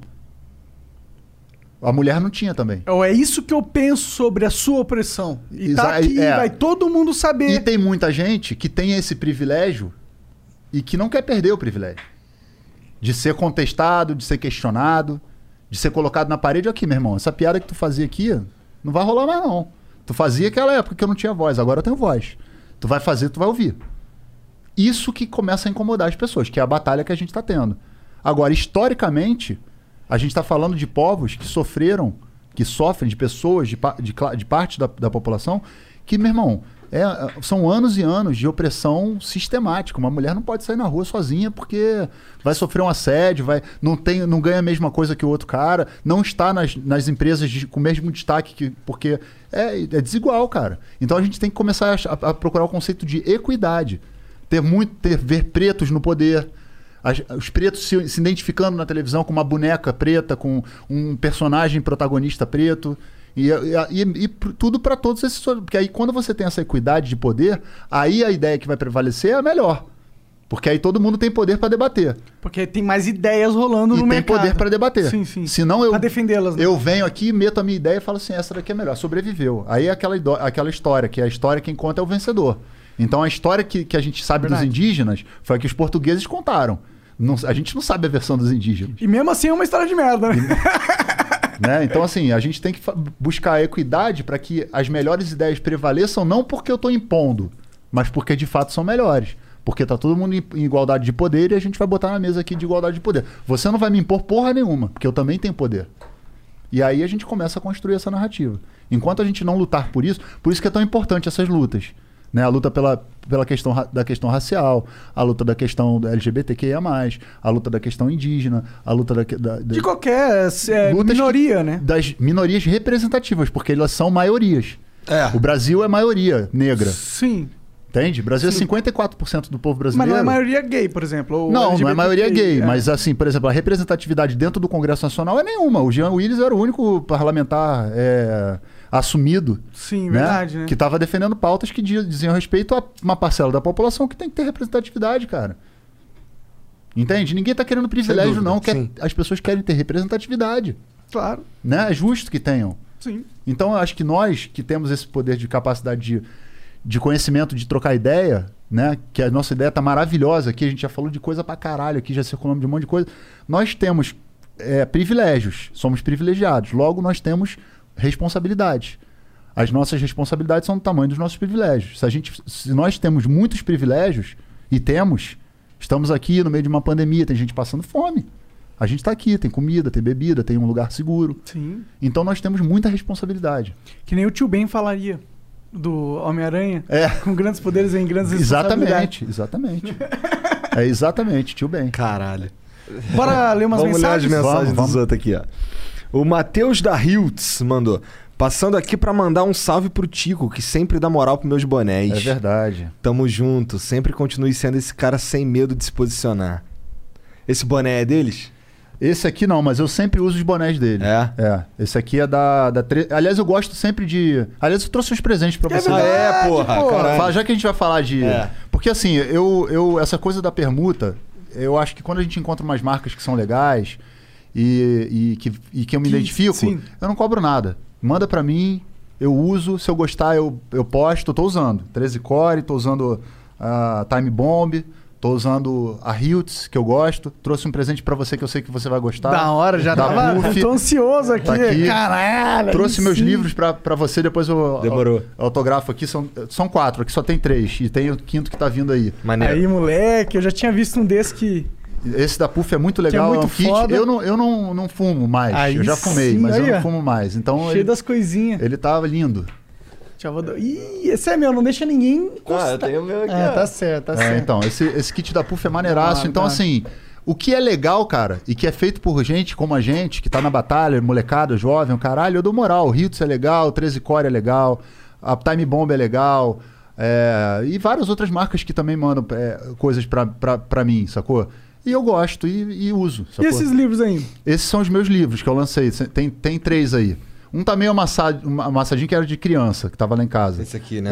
A mulher não tinha também. É isso que eu penso sobre a sua opressão. E tá Exa- aqui, é. vai todo mundo saber. E tem muita gente que tem esse privilégio e que não quer perder o privilégio. De ser contestado, de ser questionado, de ser colocado na parede. Aqui, meu irmão, essa piada que tu fazia aqui não vai rolar mais, não. Tu fazia aquela época que eu não tinha voz, agora eu tenho voz. Tu vai fazer, tu vai ouvir. Isso que começa a incomodar as pessoas, que é a batalha que a gente está tendo. Agora, historicamente, a gente está falando de povos que sofreram, que sofrem, de pessoas, de, de, de parte da, da população, que, meu irmão, é, são anos e anos de opressão sistemática. Uma mulher não pode sair na rua sozinha porque vai sofrer um assédio, vai, não, tem, não ganha a mesma coisa que o outro cara, não está nas, nas empresas de- com o mesmo destaque, que, porque é, é desigual, cara. Então a gente tem que começar a- a procurar o conceito de equidade. Ter muito, ter, ver pretos no poder, as- os pretos se, se identificando na televisão com uma boneca preta, com um personagem protagonista preto. E, e- e- tudo para todos esses. Porque aí, quando você tem essa equidade de poder, aí a ideia que vai prevalecer é a melhor. Porque aí todo mundo tem poder para debater. Porque tem mais ideias rolando E no tem mercado. poder para debater. Sim, sim. Senão eu. Pra defendê-las, né? Eu venho aqui, meto a minha ideia e falo assim: essa daqui é melhor. Sobreviveu. Aí é aquela, aquela história, que a história quem conta é o vencedor. Então a história que, que a gente sabe Verdade. dos indígenas foi a que os portugueses contaram. Não- a gente não sabe a versão dos indígenas. E mesmo assim é uma história de merda, né? Então, assim, a gente tem que buscar equidade para que as melhores ideias prevaleçam, não porque eu estou impondo, mas porque de fato são melhores. Porque tá todo mundo em igualdade de poder e a gente vai botar na mesa aqui de igualdade de poder. Você não vai me impor porra nenhuma, porque eu também tenho poder. E aí a gente começa a construir essa narrativa. Enquanto a gente não lutar por isso, por isso que é tão importante essas lutas. Né? A luta pela, pela questão da questão racial, a luta da questão da LGBTQIA+, a luta da questão indígena, a luta da, que- da, da- De qualquer é, Lutas minoria, né? das minorias representativas, porque elas são maiorias. É. O Brasil é maioria negra, Sim. entende? O Brasil é 54% do povo Mas brasileiro. não é maioria gay, por exemplo. ou Não, não é maioria gay, é. mas assim, por exemplo, a representatividade dentro do Congresso Nacional é nenhuma. O Jean Willis era o único parlamentar é, assumido, Sim, né? verdade, né? Que tava defendendo pautas que di- diziam respeito a uma parcela da população que tem que ter representatividade, cara. Entende? Ninguém tá querendo privilégio, dúvida, não. Quer, sim. as pessoas querem ter representatividade. Claro, Né? É justo que tenham. sim. Então, eu acho que nós que temos esse poder de capacidade de, de conhecimento, de trocar ideia, né? Que a nossa ideia tá maravilhosa aqui, a gente já falou de coisa pra caralho aqui, já circulamos de um monte de coisa. Nós temos é, privilégios, somos privilegiados. Logo, nós temos responsabilidades. As nossas responsabilidades são do tamanho dos nossos privilégios. Se, a gente, se nós temos muitos privilégios, e temos, estamos aqui no meio de uma pandemia, tem gente passando fome. A gente está aqui, tem comida, tem bebida, tem um lugar seguro. Sim. Então nós temos muita responsabilidade. Que nem o tio Ben falaria do Homem-Aranha. É. Com grandes poderes em grandes. Exatamente, exatamente. é exatamente, tio bem. Caralho. Bora ler umas Vamos mensagens? ler as mensagens Vamos, dos outros aqui, ó. O Matheus da Hiltz mandou. Passando aqui pra mandar um salve pro Tico, que sempre dá moral pros meus bonés. É verdade. Tamo junto. Sempre continue sendo esse cara sem medo de se posicionar. Esse boné é deles? Esse aqui não, mas eu sempre uso os bonés dele. É? É. Esse aqui é da. da tre... Aliás, eu gosto sempre de. Aliás, eu trouxe uns presentes pra você. Ah, é, porra. Caralho. Fala, já que a gente vai falar de. É. Porque assim, eu, eu. Essa coisa da permuta, eu acho que quando a gente encontra umas marcas que são legais e, e, que, e que eu me Que- identifico, sim. eu não cobro nada. Manda pra mim, eu uso. Se eu gostar, eu, eu posto. Eu tô usando. 13 Core, tô usando a Time Bomb. Tô usando a Hiltz, que eu gosto. Trouxe um presente pra você que eu sei que você vai gostar. Da hora, já Da tava. Puff. Tô ansioso aqui. Tá aqui. Caralho. Trouxe aí meus sim. livros pra, pra você, depois eu Demorou. eu autografo aqui. São, são quatro, aqui só tem três. E tem o quinto que tá vindo aí. Maneiro. Aí, moleque, eu já tinha visto um desse que. Esse da Puff é muito legal, muito é um kit. foda. Eu, não, eu não, não fumo mais. Aí eu já fumei, sim, mas eu aí, não ó. fumo mais. Então cheio ele, das coisinhas. ele tava lindo. Já vou dar- Ih, esse é meu, não deixa ninguém Ah, encostar. eu tenho o meu aqui, É, ó. tá certo, tá É, certo. então, esse, esse kit da Puff é maneiraço. Dá, então, dá. assim, o que é legal, cara, e que é feito por gente como a gente, que tá na batalha, molecada, jovem, o caralho, eu dou moral. O Ritz é legal, o 13 Core é legal, a Time Bomb é legal. é, e várias outras marcas que também mandam é, coisas pra, pra, pra mim, sacou? E eu gosto e, e uso. E esses livros aí? Esses são os meus livros que eu lancei. Tem, tem três aí. Um tá meio amassa- uma- amassadinho que era de criança, que tava lá em casa. Esse aqui, né?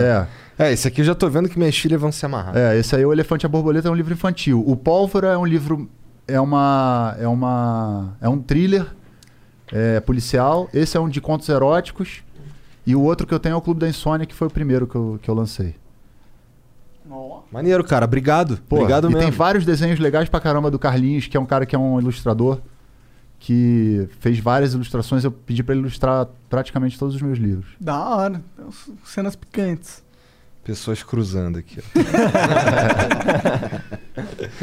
É. É, esse aqui eu já tô vendo que minhas filhas vão se amarrar. É, esse aí, O Elefante e a Borboleta, é um livro infantil. O Pólvora é um livro. É uma. É uma. É um thriller é, policial. Esse é um de contos eróticos. E o outro que eu tenho é o Clube da Insônia, que foi o primeiro que eu, que eu lancei. Maneiro, cara. Obrigado. Pô, Obrigado e mesmo. tem vários desenhos legais pra caramba do Carlinhos, que é um cara que é um ilustrador. Que fez várias ilustrações. Eu pedi pra ele ilustrar praticamente todos os meus livros. Da hora. Tem Cenas picantes. Pessoas cruzando aqui. ó.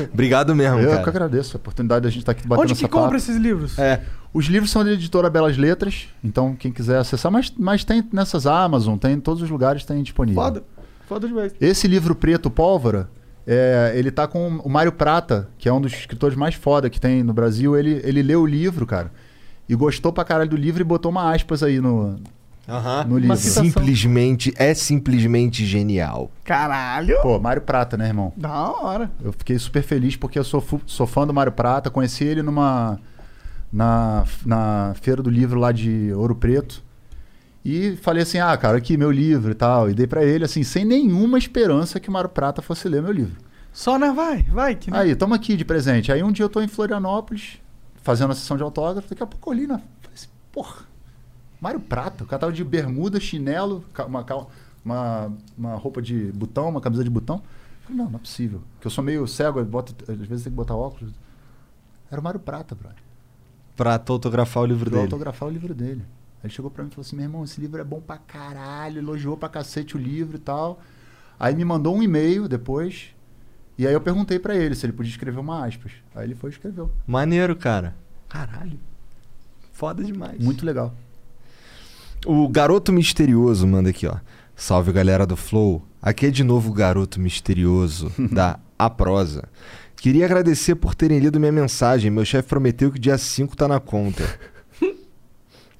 Obrigado mesmo, eu cara. que agradeço a oportunidade da gente estar aqui batendo Onde que compra papo. esses livros? É. Os livros são da editora Belas Letras, então quem quiser acessar, mas, mas tem nessas Amazon, tem em todos os lugares tem disponível. Foda. Foda demais. Esse livro preto Pólvora, é, ele tá com o Mário Prata, que é um dos escritores mais foda que tem no Brasil. Ele, ele leu o livro, cara, e gostou pra caralho do livro e botou uma aspas aí no, Aham. no livro. Simplesmente, é simplesmente genial. Caralho. Pô, Mário Prata, né, irmão? Da hora. Eu fiquei super feliz porque eu sou, sou fã do Mário Prata. Conheci ele numa na, na feira do livro lá de Ouro Preto. E falei assim: "Ah, cara, aqui meu livro e tal". E dei pra ele assim, sem nenhuma esperança que o Mário Prata fosse ler meu livro. Só, né? Vai, vai. Que Aí, tamo aqui de presente. Aí um dia eu tô em Florianópolis, fazendo a sessão de autógrafo, daqui a pouco eu olhei na. Falei assim, porra, Mário Prata, o cara tava de bermuda, chinelo, uma, cal- uma, uma roupa de botão, uma camisa de botão. Falei, não, não é possível. Porque eu sou meio cego, boto, às vezes tem que botar óculos. Era o Mário Prata, brother. Pra autografar o livro Pra dele. autografar o livro dele. Ele chegou pra mim e falou assim: meu irmão, esse livro é bom pra caralho, elogiou pra cacete o livro e tal. Aí me mandou um e-mail depois. E aí eu perguntei pra ele se ele podia escrever uma aspas. Aí ele foi e escreveu. Maneiro, cara. Caralho. Foda demais. Muito legal. O Garoto Misterioso manda aqui, ó. Salve galera do Flow. Aqui é de novo o Garoto Misterioso da A Prosa. Queria agradecer por terem lido minha mensagem. Meu chefe prometeu que dia 5 tá na conta.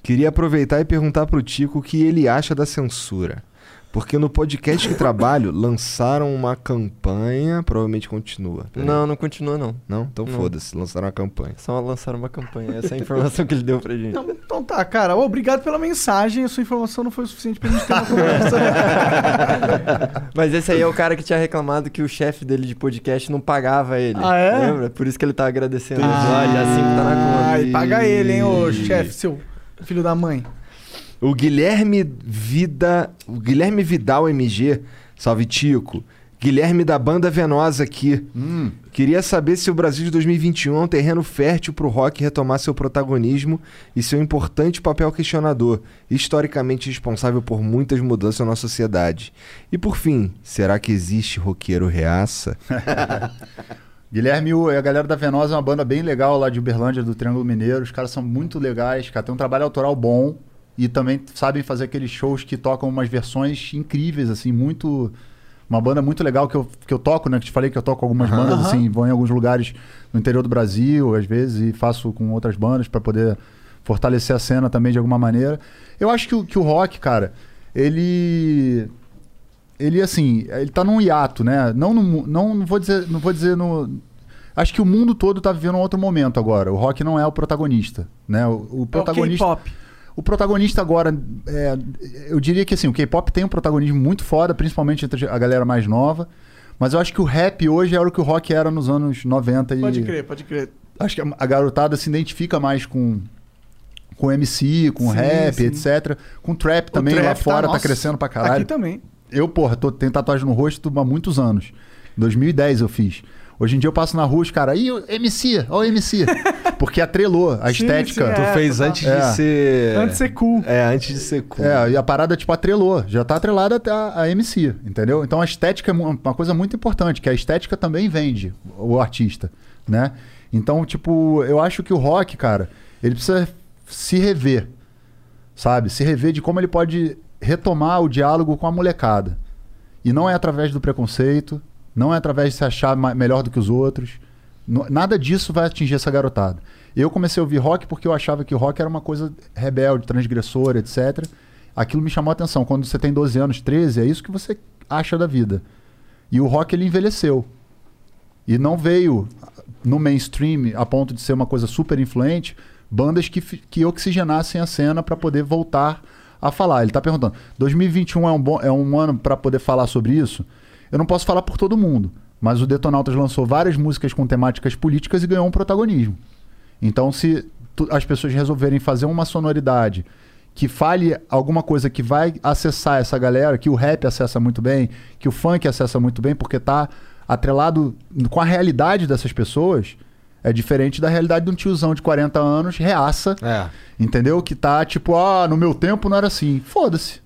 Queria aproveitar e perguntar pro Tico o que ele acha da censura. Porque no podcast que trabalho, lançaram uma campanha. Provavelmente continua. Não, não continua não. Não? Então Não. foda-se, lançaram uma campanha. Só lançaram uma campanha. Essa é a informação que ele deu pra gente. Então, então tá, cara. Obrigado pela mensagem. A sua informação não foi o suficiente pra gente ter uma conversa. Mas esse aí é o cara que tinha reclamado que o chefe dele de podcast não pagava ele. Ah, é? Lembra? Por isso que ele tá agradecendo. Ah, já assim que tá na conta. Ai, paga ele, hein, ô chefe, seu filho da mãe. O Guilherme Vida. O Guilherme Vidal MG. Salve Tico. Guilherme da banda Venosa aqui. Hum. Queria saber se o Brasil de 2021 é um terreno fértil para o rock retomar seu protagonismo e seu importante papel questionador, historicamente responsável por muitas mudanças na sociedade. E por fim, será que existe roqueiro reaça? Guilherme e a galera da Venosa é uma banda bem legal lá de Uberlândia, do Triângulo Mineiro. Os caras são muito legais, cara. Tem um trabalho autoral bom e também sabem fazer aqueles shows que tocam umas versões incríveis, assim, muito. Uma banda muito legal que eu, que eu toco, né? Que te falei que eu toco algumas bandas, Aham. assim, vou em alguns lugares no interior do Brasil, às vezes, e faço com outras bandas para poder fortalecer a cena também de alguma maneira. Eu acho que, o- que o rock, cara, ele ele assim, ele tá num hiato, né? Não, no não, não vou dizer, não vou dizer no Acho que o mundo todo tá vivendo um outro momento agora. O rock não é o protagonista, né? O, o É o protagonista K-pop. o protagonista agora, é, eu diria que assim, o K-pop tem um protagonismo muito foda, principalmente entre a galera mais nova. Mas eu acho que o rap hoje era o que o rock era nos anos 90 e Pode crer, pode crer. acho que a- garotada se identifica mais com com MC, com Sim, rap, sim. etc. Com trap também O lá trap fora tá, nossa, crescendo pra caralho. Aqui também. Eu, porra, tô, tenho tatuagem no rosto há muitos anos. 2010 eu fiz. Hoje em dia eu passo na rua, os caras, ih, MC, ó o MC. Porque atrelou a Sim, estética. sim, tu É, fez total. antes É. de ser. Antes de ser cool. É, antes de ser cool. É, e a parada, tipo, atrelou. Já tá atrelada até a, a MC, entendeu? Então a estética é uma coisa muito importante, que a estética também vende o artista, né? Então, tipo, eu acho que o rock, cara, ele precisa se rever, sabe? Se rever de como ele pode retomar o diálogo com a molecada. E não é através do preconceito, não é através de se achar melhor do que os outros. Nada disso vai atingir essa garotada. Eu comecei a ouvir rock porque eu achava que rock era uma coisa rebelde, transgressora, etc. Aquilo me chamou a atenção. Quando você tem 12 anos, 13, é isso que você acha da vida. E o rock ele envelheceu. E não veio no mainstream a ponto de ser uma coisa super influente, bandas que, que oxigenassem a cena para poder voltar a falar. Ele tá perguntando: 2021 é um, bom, é um ano para poder falar sobre isso? Eu não posso falar por todo mundo, mas o Detonautas lançou várias músicas com temáticas políticas e ganhou um protagonismo. Então, se as pessoas resolverem fazer uma sonoridade que fale alguma coisa que vai acessar essa galera, que o rap acessa muito bem, que o funk acessa muito bem, porque tá atrelado com a realidade dessas pessoas, é diferente da realidade de um tiozão de 40 anos, reaça, É. entendeu? Que tá tipo, ah, no meu tempo não era assim. Foda-se.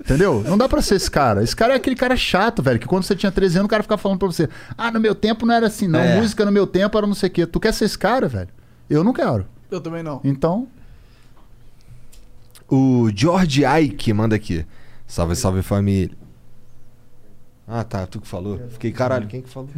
Entendeu? Não dá pra ser esse cara. Esse cara é aquele cara chato, velho, que quando você tinha 13 anos, o cara ficava falando pra você: Ah, no meu tempo não era assim, não. É. Música no meu tempo era não sei o quê. Tu quer ser esse cara, velho? Eu não quero. Eu também não. Então, O George Ike manda aqui. Salve, salve família. Ah, tá, tu que falou. Fiquei, caralho, quem que falou?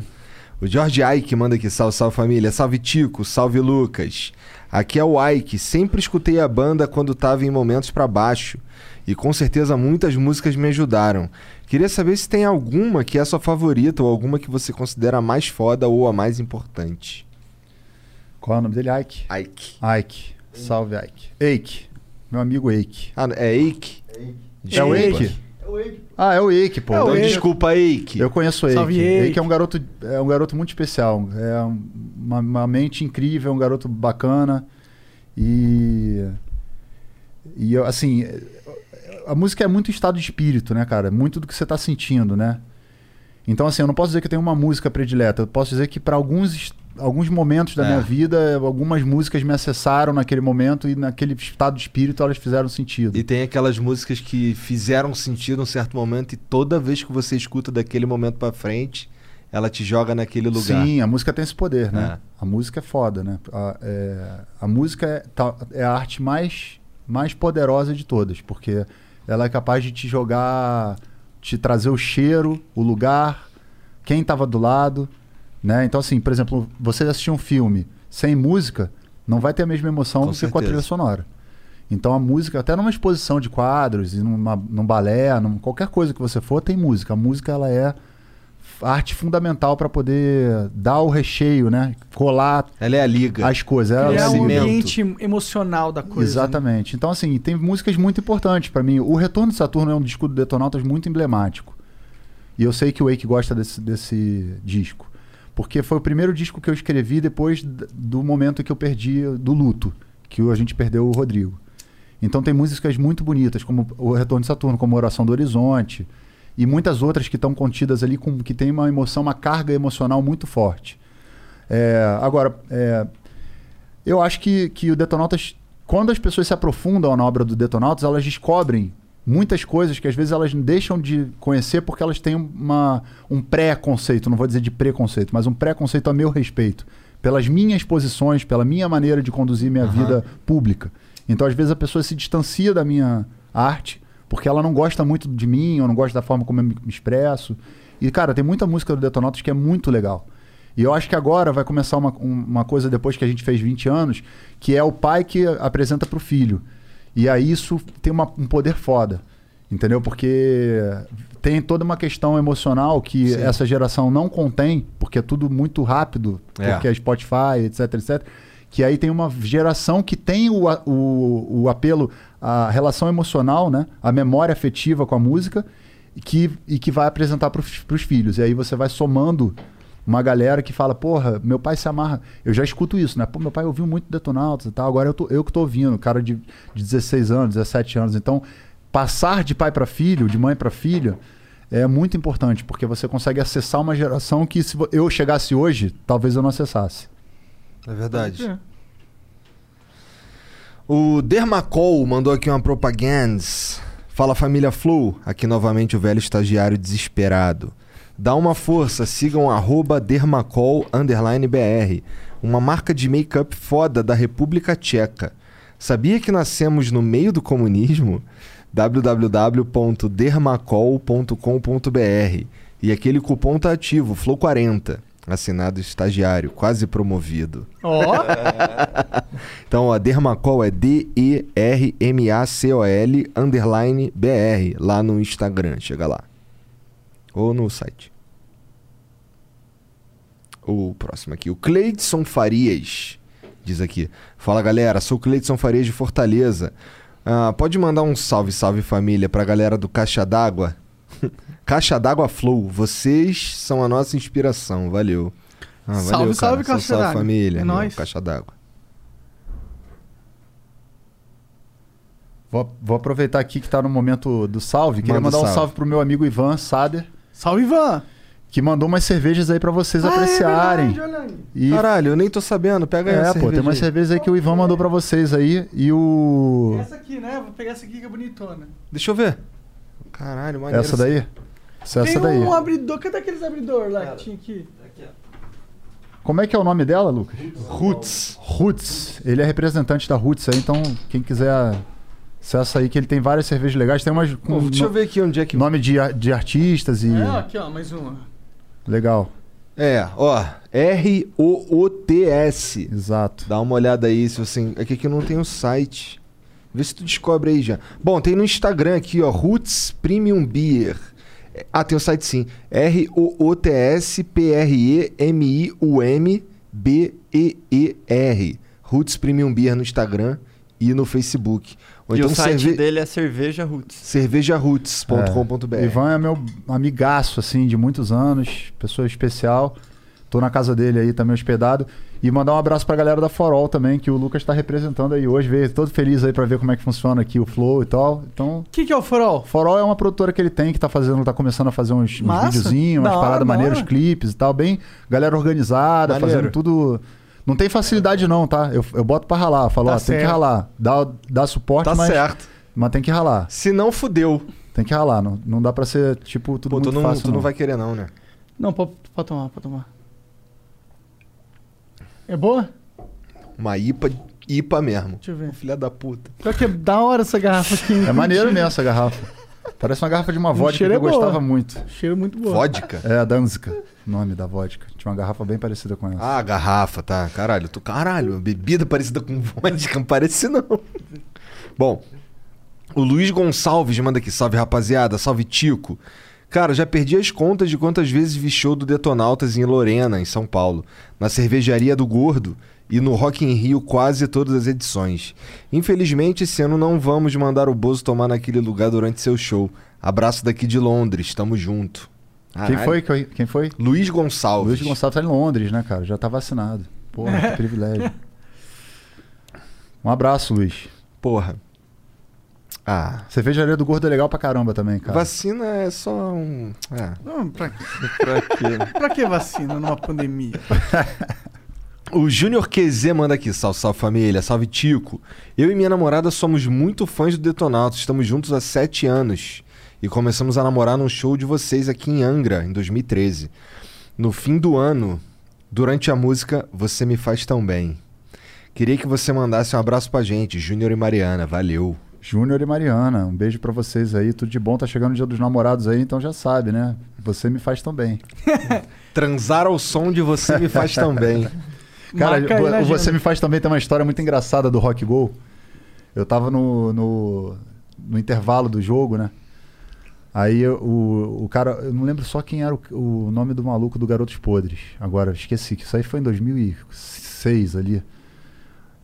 O George Ike manda aqui, salve, salve família. Salve Tico, salve Lucas. Aqui é o Ike. Sempre escutei a banda quando tava em momentos pra baixo. E com certeza muitas músicas me ajudaram. Queria saber se tem alguma que é a sua favorita ou alguma que você considera a mais foda ou a mais importante. qual é o nome dele? Ike. Ike. Ike. Salve, Ike. Eike. Meu amigo Eike. Ah, é Ike? É o Eike. Eike? Ah, é o Eike, pô. É o Então, Eike. Desculpa, Eike. Eu conheço o Eike. Salve, Eike. Eike. é um garoto, é um garoto muito especial. É um- uma, uma mente incrível, um garoto bacana. E. E eu, assim. A música é muito estado de espírito, né, cara? Muito do que você tá sentindo, né? Então, assim, eu não posso dizer que eu tenho uma música predileta. Eu posso dizer que para alguns, est- alguns momentos da É. minha vida, algumas músicas me acessaram naquele momento e naquele estado de espírito elas fizeram sentido. E tem aquelas músicas que fizeram sentido em um certo momento e toda vez que você escuta daquele momento pra frente, ela te joga naquele lugar. Sim, a música tem esse poder, né? É. A música é foda, né? A, é- a música é, tá- é a arte mais, mais poderosa de todas, porque ela é capaz de te jogar, te trazer o cheiro, o lugar, quem estava do lado, né? Então, assim, por exemplo, você assistir um filme sem música, não vai ter a mesma emoção Com do que com a trilha sonora. Então a música, até numa exposição de quadros, e numa, num balé, num, qualquer coisa que você for, tem música. A música ela é arte fundamental para poder dar o recheio, né? Colar Ela é a liga. as coisas. Ela é cimento. ambiente emocional da coisa. né? Exatamente. Então, assim, tem músicas muito importantes pra mim. O Retorno de Saturno é um disco do Detonautas muito emblemático. E eu sei que o Wake gosta desse, desse disco. Porque foi o primeiro disco que eu escrevi depois do momento que eu perdi, do luto, que a gente perdeu o Rodrigo. Então tem músicas muito bonitas, como o Retorno de Saturno, como Oração do Horizonte, e muitas outras que estão contidas ali, com, que tem uma emoção, uma carga emocional muito forte. É, agora, é, eu acho que, que o Detonautas, quando as pessoas se aprofundam na obra do Detonautas, elas descobrem muitas coisas que às vezes elas deixam de conhecer porque elas têm uma, um pré-conceito, não vou dizer de preconceito, mas um pré-conceito a meu respeito, pelas minhas posições, pela minha maneira de conduzir minha vida pública. Então, às vezes, a pessoa se distancia da minha arte porque ela não gosta muito de mim, ou não gosta da forma como eu me expresso. E, cara, tem muita música do Detonautas que é muito legal. E eu acho que agora vai começar uma, um- uma coisa depois que a gente fez 20 anos, que é o pai que apresenta pro filho. E aí isso tem uma- um poder foda. Entendeu? Porque tem toda uma questão emocional que essa geração não contém, porque é tudo muito rápido, É. porque é Spotify, etc, etc. Que aí tem uma geração que tem o, o, o apelo, a relação emocional, né? A memória afetiva com a música, e que, e que vai apresentar para os filhos. E aí você vai somando uma galera que fala, porra, meu pai se amarra. Eu já escuto isso, né? Pô, meu pai ouviu muito Detonautas e tal, agora eu, tô, eu que tô ouvindo, cara de, de 16 anos, 17 anos. Então, passar de pai para filho, de mãe para filho, é muito importante, porque você consegue acessar uma geração que se eu chegasse hoje, talvez eu não acessasse. É verdade. O Dermacol mandou aqui uma propaganda. Fala família Flow, aqui novamente o velho estagiário desesperado. Dá uma força, sigam arroba Dermacol underline BR, uma marca de make-up foda da República Tcheca. Sabia que nascemos no meio do comunismo? www.dermacol.com.br E aquele cupom tá ativo, Flow40. Assinado estagiário, quase promovido. Ó, Então, ó, Dermacol é D-E-R-M-A-C-O-L underline B-R lá no Instagram, chega lá. Ou no site. O próximo aqui, o Cleidson Farias, diz aqui. Fala galera, sou o Cleidson Farias de Fortaleza. Ah, pode mandar um salve, salve família pra galera do Caixa d'Água? Caixa d'Água Flow, vocês são a nossa inspiração, valeu. Ah, Salve, salve, Caixa salve d'Água. família, É nóis. Caixa d'Água. Vou, vou aproveitar aqui que tá no momento do salve. Queria Manda mandar um salve. salve pro meu amigo Ivan Sader, salve Ivan. que mandou umas cervejas aí pra vocês Ah, apreciarem. É verdade, olha aí. E Caralho, eu nem tô sabendo. Pega É, essa pô, tem umas cervejas aí que o Ivan mandou pra vocês aí. E o. Essa aqui, né? Vou pegar essa aqui que é bonitona. Deixa eu ver. Caralho, maneiro. Essa daí? Essa, essa Tem daí. um abridor. Cadê aqueles abridor lá que tinha aqui? Como é que é o nome dela, Lucas? Roots. Roots. Ele é representante da Roots aí, então quem quiser acessa aí, que ele tem várias cervejas legais. Tem umas com Pô, deixa eu no- ver aqui onde é que. nome de, de artistas e. É, aqui, ó, mais uma. Legal. É, ó. R-O-O-T-S. Exato. Dá uma olhada aí, se você. Aqui que não tem o site. Vê se tu descobre aí já. Bom, tem no Instagram aqui, ó. Roots Premium Beer. Ah, tem o site sim. R-O-O-T-S-P-R-E-M-I-U-M-B-E-E-R. Roots Premium Beer no Instagram e no Facebook. Ou e então o site cerve... dele é Cerveja Roots. cervejaroots.com.br. Ivan é meu amigaço, assim, de muitos anos, pessoa especial. Tô na casa dele aí também hospedado. E mandar um abraço pra galera da Forol também, que o Lucas tá representando aí hoje. Veio todo feliz aí pra ver como é que funciona aqui o Flow e tal. Então, O que, que é o farol? Forol é uma produtora que ele tem, que tá fazendo, tá começando a fazer uns, uns videozinhos, umas paradas da maneiras, clipes e tal. Bem, galera organizada, Maneiro. fazendo tudo. Não tem facilidade, não, tá? Eu, eu boto pra ralar. Falo, Tá ó, tem que ralar. Dá, dá suporte, Tá mas, certo. mas tem que ralar. Se não, fudeu. Tem que ralar. Não, não dá pra ser, tipo, tudo Pô, muito tu não, fácil. tu não vai querer, não, né? Não, pode, pode tomar, pode tomar. É boa? Uma IPA, IPA mesmo. Deixa eu ver. Filha da puta. Pior que é da hora essa garrafa aqui. É maneiro mesmo essa garrafa. Parece uma garrafa de uma vodka que eu é boa. gostava muito. Cheiro muito bom. Vodka? É a Danzica, nome da vodka. Tinha uma garrafa bem parecida com essa. Ah, garrafa, tá. Caralho, tu, caralho, bebida parecida com vodka, não parece não. Bom, o Luiz Gonçalves manda aqui, salve rapaziada, salve Tico. Cara, já perdi as contas de quantas vezes vi show do Detonautas em Lorena, em São Paulo, na cervejaria do Gordo e no Rock in Rio quase todas as edições. Infelizmente, esse ano não vamos mandar o Bozo tomar naquele lugar durante seu show. Abraço daqui de Londres, tamo junto. Quem Caralho. foi? que- Quem foi? Luiz Gonçalves. Luiz Gonçalves tá em Londres, né, cara? Já tá vacinado. Porra, que privilégio. Um abraço, Luiz. Porra. Ah, Cervejaria do Gordo é legal pra caramba também, cara. vacina é só um. É. Não, pra, quê? Pra quê? pra que vacina numa pandemia? O Júnior QZ manda aqui, salve, salve família, salve Tico. Eu e minha namorada somos muito fãs do Detonautas, estamos juntos há sete anos e começamos a namorar num show de vocês aqui em Angra, em 2013. No fim do ano, durante a música Você Me Faz Tão Bem. Queria que você mandasse um abraço pra gente, Júnior e Mariana, valeu. Júnior e Mariana, um beijo pra vocês aí. Tudo de bom. Tá chegando o dia dos namorados aí, então já sabe, né? Você me faz tão bem. Transar ao som de Você Me Faz Tão Bem. Cara, o Você agenda. Me Faz também tem uma história muito engraçada do Rock Go. Eu tava no, no, no intervalo do jogo, né? Aí o, o cara, eu não lembro só quem era o, o nome do maluco do Garotos Podres. Agora, esqueci, que isso aí foi em 2006 ali.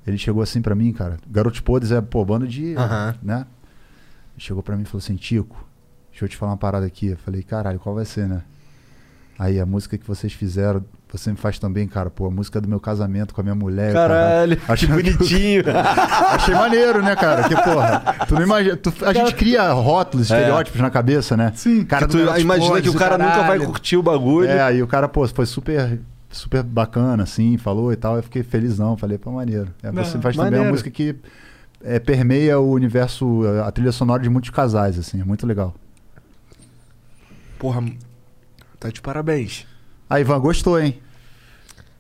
Ele chegou assim pra mim, cara. Garotos Podres é, pô, banda de. Aham. né? Chegou pra mim e falou assim: Tico, deixa eu te falar uma parada aqui. Eu falei: caralho, qual vai ser, né? Aí a música que vocês fizeram, você me faz também, cara. Pô, a música do meu casamento com a minha mulher. Caralho, que Achando que- bonitinho. Achei maneiro, né, cara? Que porra, tu não imagina. tu- a gente cria rótulos, estereótipos na cabeça, né? Sim. Cara, Que tu imagina que o cara nunca vai caralho. curtir o bagulho. É, aí o cara, pô, foi super, super bacana, assim, falou e tal. Eu fiquei felizão, falei, pô, maneiro. É, Não, você faz também uma maneiro. música que é, permeia o universo, a trilha sonora de muitos casais, assim, é muito legal. Porra, tá de parabéns. Aí, Ivan, gostou, hein?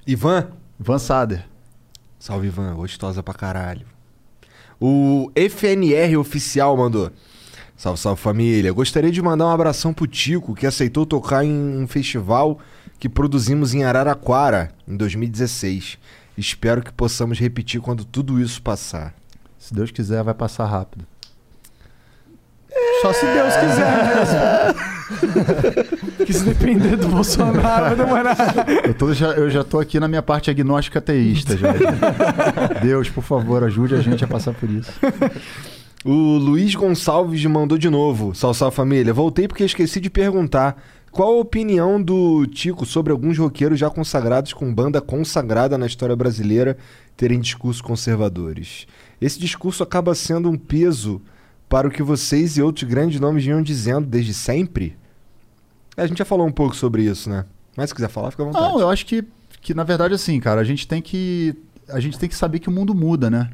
Ivan? Ivan Sader. Salve, Ivan. Gostosa pra caralho. O FNR Oficial mandou. Salve, salve família. Gostaria de mandar um abração pro Tico, que aceitou tocar em um festival que produzimos em Araraquara, em 2016. Espero que possamos repetir quando tudo isso passar. Se Deus quiser, vai passar rápido. Só se Deus quiser. que se depender do Bolsonaro, vai demorar. Eu, tô já, eu já tô aqui na minha parte agnóstica teísta já. Deus, por favor, ajude a gente a passar por isso. O Luiz Gonçalves mandou de novo. Salve, salve família. Voltei porque esqueci de perguntar. Qual a opinião do Tico sobre alguns roqueiros já consagrados com banda consagrada na história brasileira terem discursos conservadores? Esse discurso acaba sendo um peso para o que vocês e outros grandes nomes vinham dizendo desde sempre? A gente já falou um pouco sobre isso, né? Mas se quiser falar, fica à vontade. Não, eu acho que, que na verdade assim, cara, a gente tem que a gente tem que saber que o mundo muda, né?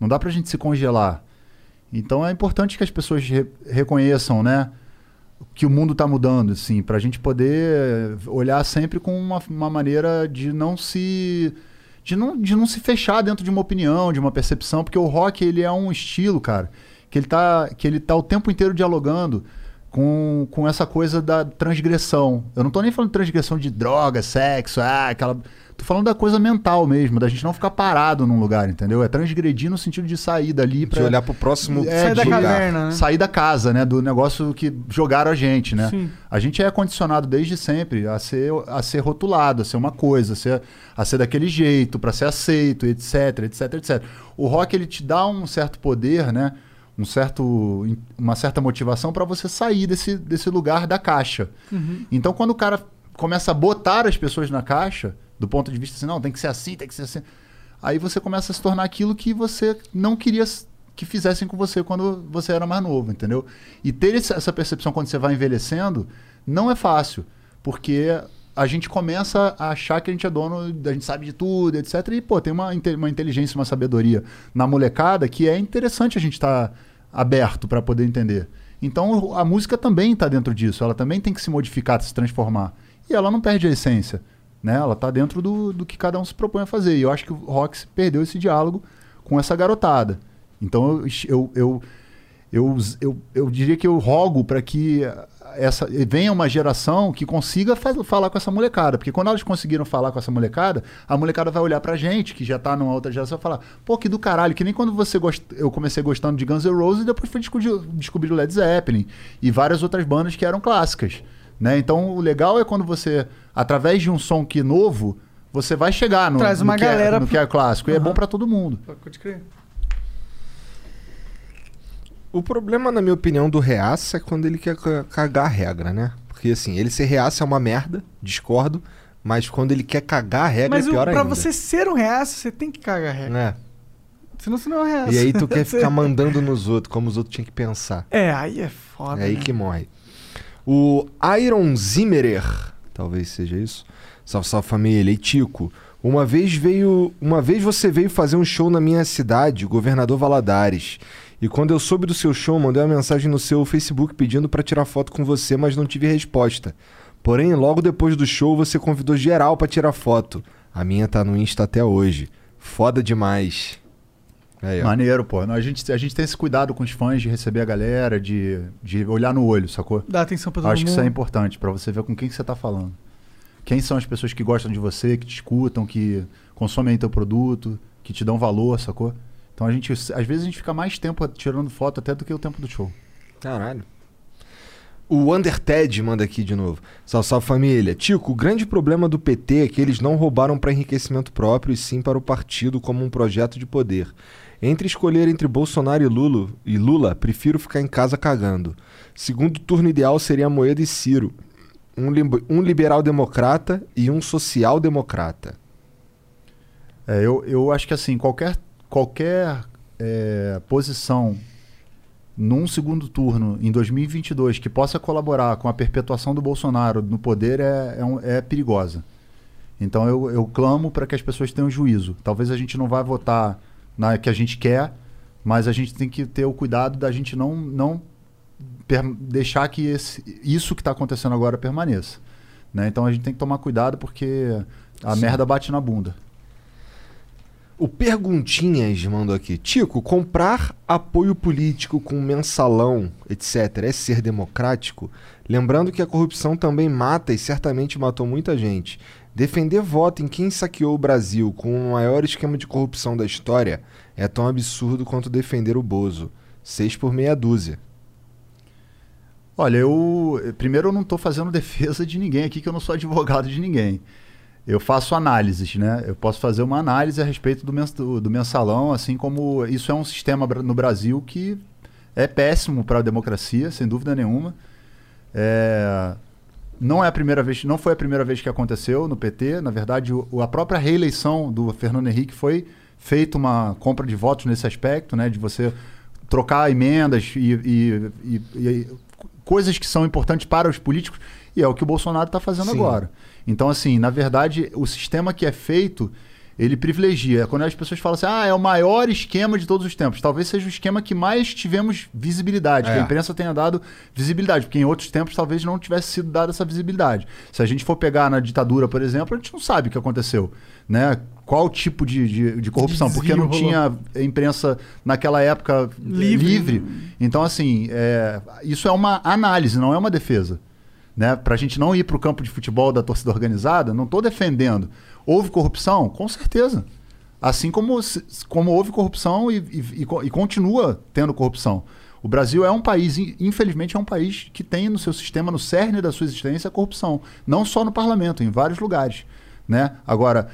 Não dá pra gente se congelar. Então é importante que as pessoas re- reconheçam, né? Que o mundo tá mudando, assim, pra gente poder olhar sempre com uma, uma maneira de não se. De não, de não se fechar dentro de uma opinião, de uma percepção, porque o rock ele é um estilo, cara, que ele tá, que ele tá o tempo inteiro dialogando com, com essa coisa da transgressão. Eu não tô nem falando de transgressão de droga, sexo, ah, aquela. Tô falando da coisa mental mesmo, da gente não ficar parado num lugar, entendeu? É transgredir no sentido de sair dali De pra. olhar pro próximo É, Sai da de- caverna, né? Sair da casa, né? Do negócio que jogaram a gente, né? Sim. A gente é condicionado desde sempre a ser, a ser rotulado, a ser uma coisa, a ser, a ser daquele jeito, para ser aceito, etc, etc, etc. O rock ele te dá um certo poder, né? Um certo, uma certa motivação para você sair desse, desse lugar da caixa. Então, quando o cara começa a botar as pessoas na caixa, do ponto de vista assim, não, tem que ser assim, tem que ser assim. Aí você começa a se tornar aquilo que você não queria que fizessem com você quando você era mais novo, entendeu? E ter essa percepção quando você vai envelhecendo não é fácil, porque a gente começa a achar que a gente é dono, a gente sabe de tudo, etc. E, pô, tem uma, uma inteligência, uma sabedoria na molecada que é interessante a gente estar aberto para poder entender. Então a música também está dentro disso, ela também tem que se modificar, se transformar. E ela não perde a essência, né? Ela está dentro do, do que cada um se propõe a fazer. E eu acho que o rock perdeu esse diálogo com essa garotada. Então eu, eu, eu, eu, eu diria que eu rogo para que essa venha uma geração que consiga fa- falar com essa molecada, porque quando elas conseguiram falar com essa molecada, a molecada vai olhar pra gente, que já tá numa outra geração, e falar: "Pô, que do caralho", que nem quando você gost... eu comecei gostando de Guns N' Roses e depois fui descobrir, descobrir o Led Zeppelin e várias outras bandas que eram clássicas, né? Então, o legal é quando você através de um som que é novo, você vai chegar no, Traz no uma que, é, galera no pro- que é clássico, e é bom pra todo mundo. Pode crer. O problema, na minha opinião, do reaça é quando ele quer ca- cagar a regra, né? Porque assim, ele ser reaça é uma merda, discordo, mas quando ele quer cagar a regra Mas é o, pior pra ainda. você ser um reaça, você tem que cagar a regra. Né? Senão você não é um reaça. E aí tu quer ficar mandando nos outros, como os outros tinham que pensar. É, aí é foda. É aí né? que morre. O Iron Zimmerer, talvez seja isso. Salve, salve família. E Tico, uma vez veio. Uma vez você veio fazer um show na minha cidade, Governador Valadares. E quando eu soube do seu show, mandei uma mensagem no seu Facebook pedindo pra tirar foto com você, mas não tive resposta. Porém, logo depois do show, você convidou geral pra tirar foto. A minha tá no Insta até hoje. Foda demais. Aí. Maneiro, pô. A gente, a gente tem esse cuidado com os fãs de receber a galera, de, de olhar no olho, sacou? Dá atenção pra todo Acho que mundo. isso é importante pra você ver com quem que você tá falando. Quem são as pessoas que gostam de você, que te escutam, que consomem teu produto, que te dão valor, sacou? Então a gente, às vezes a gente fica mais tempo tirando foto até do que o tempo do show. Caralho. O Underted manda aqui de novo. Salve, salve família. Tico, o grande problema do PT é que eles não roubaram para enriquecimento próprio e sim para o partido como um projeto de poder. Entre escolher entre Bolsonaro e Lula, e Lula, prefiro ficar em casa cagando. Segundo turno ideal seria Moedo e Ciro. Um, lim- um liberal democrata e um social democrata. É, eu, eu acho que assim, qualquer, qualquer é, posição num segundo turno em 2022 que possa colaborar com a perpetuação do Bolsonaro no poder é, é, é perigosa. Então eu, eu clamo para que as pessoas tenham juízo. Talvez a gente não vá votar na que a gente quer, mas a gente tem que ter o cuidado da gente não, não deixar que esse, isso que está acontecendo agora permaneça. Né? Então a gente tem que tomar cuidado porque a Sim. merda bate na bunda. O Perguntinhas mandou aqui. Tico, comprar apoio político com mensalão, etc., é ser democrático? Lembrando que a corrupção também mata e certamente matou muita gente. Defender voto em quem saqueou o Brasil com o maior esquema de corrupção da história é tão absurdo quanto defender o Bozo. Seis por meia dúzia. Olha, eu. Primeiro, eu não estou fazendo defesa de ninguém aqui, que eu não sou advogado de ninguém. Eu faço análises, né? Eu posso fazer uma análise a respeito do, mens- do- mensalão, assim como isso é um sistema no Brasil que é péssimo para a democracia, sem dúvida nenhuma. É, não é a primeira vez, não foi a primeira vez que aconteceu no PT. Na verdade, o- a própria reeleição do Fernando Henrique foi feita uma compra de votos nesse aspecto, né? De você trocar emendas e, e- e- e coisas que são importantes para os políticos, e é o que o Bolsonaro está fazendo Sim. agora. Então, assim, na verdade, o sistema que é feito, ele privilegia. Quando as pessoas falam assim, ah, é o maior esquema de todos os tempos. Talvez seja o esquema que mais tivemos visibilidade, que É. a imprensa tenha dado visibilidade, porque em outros tempos talvez não tivesse sido dada essa visibilidade. Se a gente for pegar na ditadura, por exemplo, a gente não sabe o que aconteceu, né? Qual tipo de, de, de corrupção? Desvio porque não rolou. tinha imprensa naquela época Livre. livre. Então, assim, é, isso é uma análise, não é uma defesa. Né? Para a gente não ir para o campo de futebol da torcida organizada, não estou defendendo. Houve corrupção? Com certeza. Assim como, como houve corrupção e, e- e co- continua tendo corrupção. O Brasil é um país, in- infelizmente, é um país que tem no seu sistema, no cerne da sua existência, a corrupção. Não só no parlamento, em vários lugares. Né? Agora,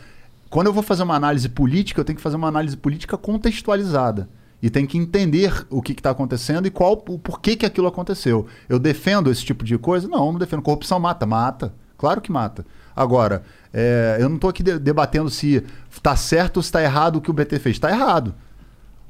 quando eu vou fazer uma análise política, eu tenho que fazer uma análise política contextualizada. E tem que entender o que está acontecendo e qual o porquê que aquilo aconteceu. Eu defendo esse tipo de coisa? Não, não defendo. Corrupção mata, mata. Claro que mata. Agora, é, eu não estou aqui de- debatendo se está certo ou se está errado o que o BT fez. Está errado.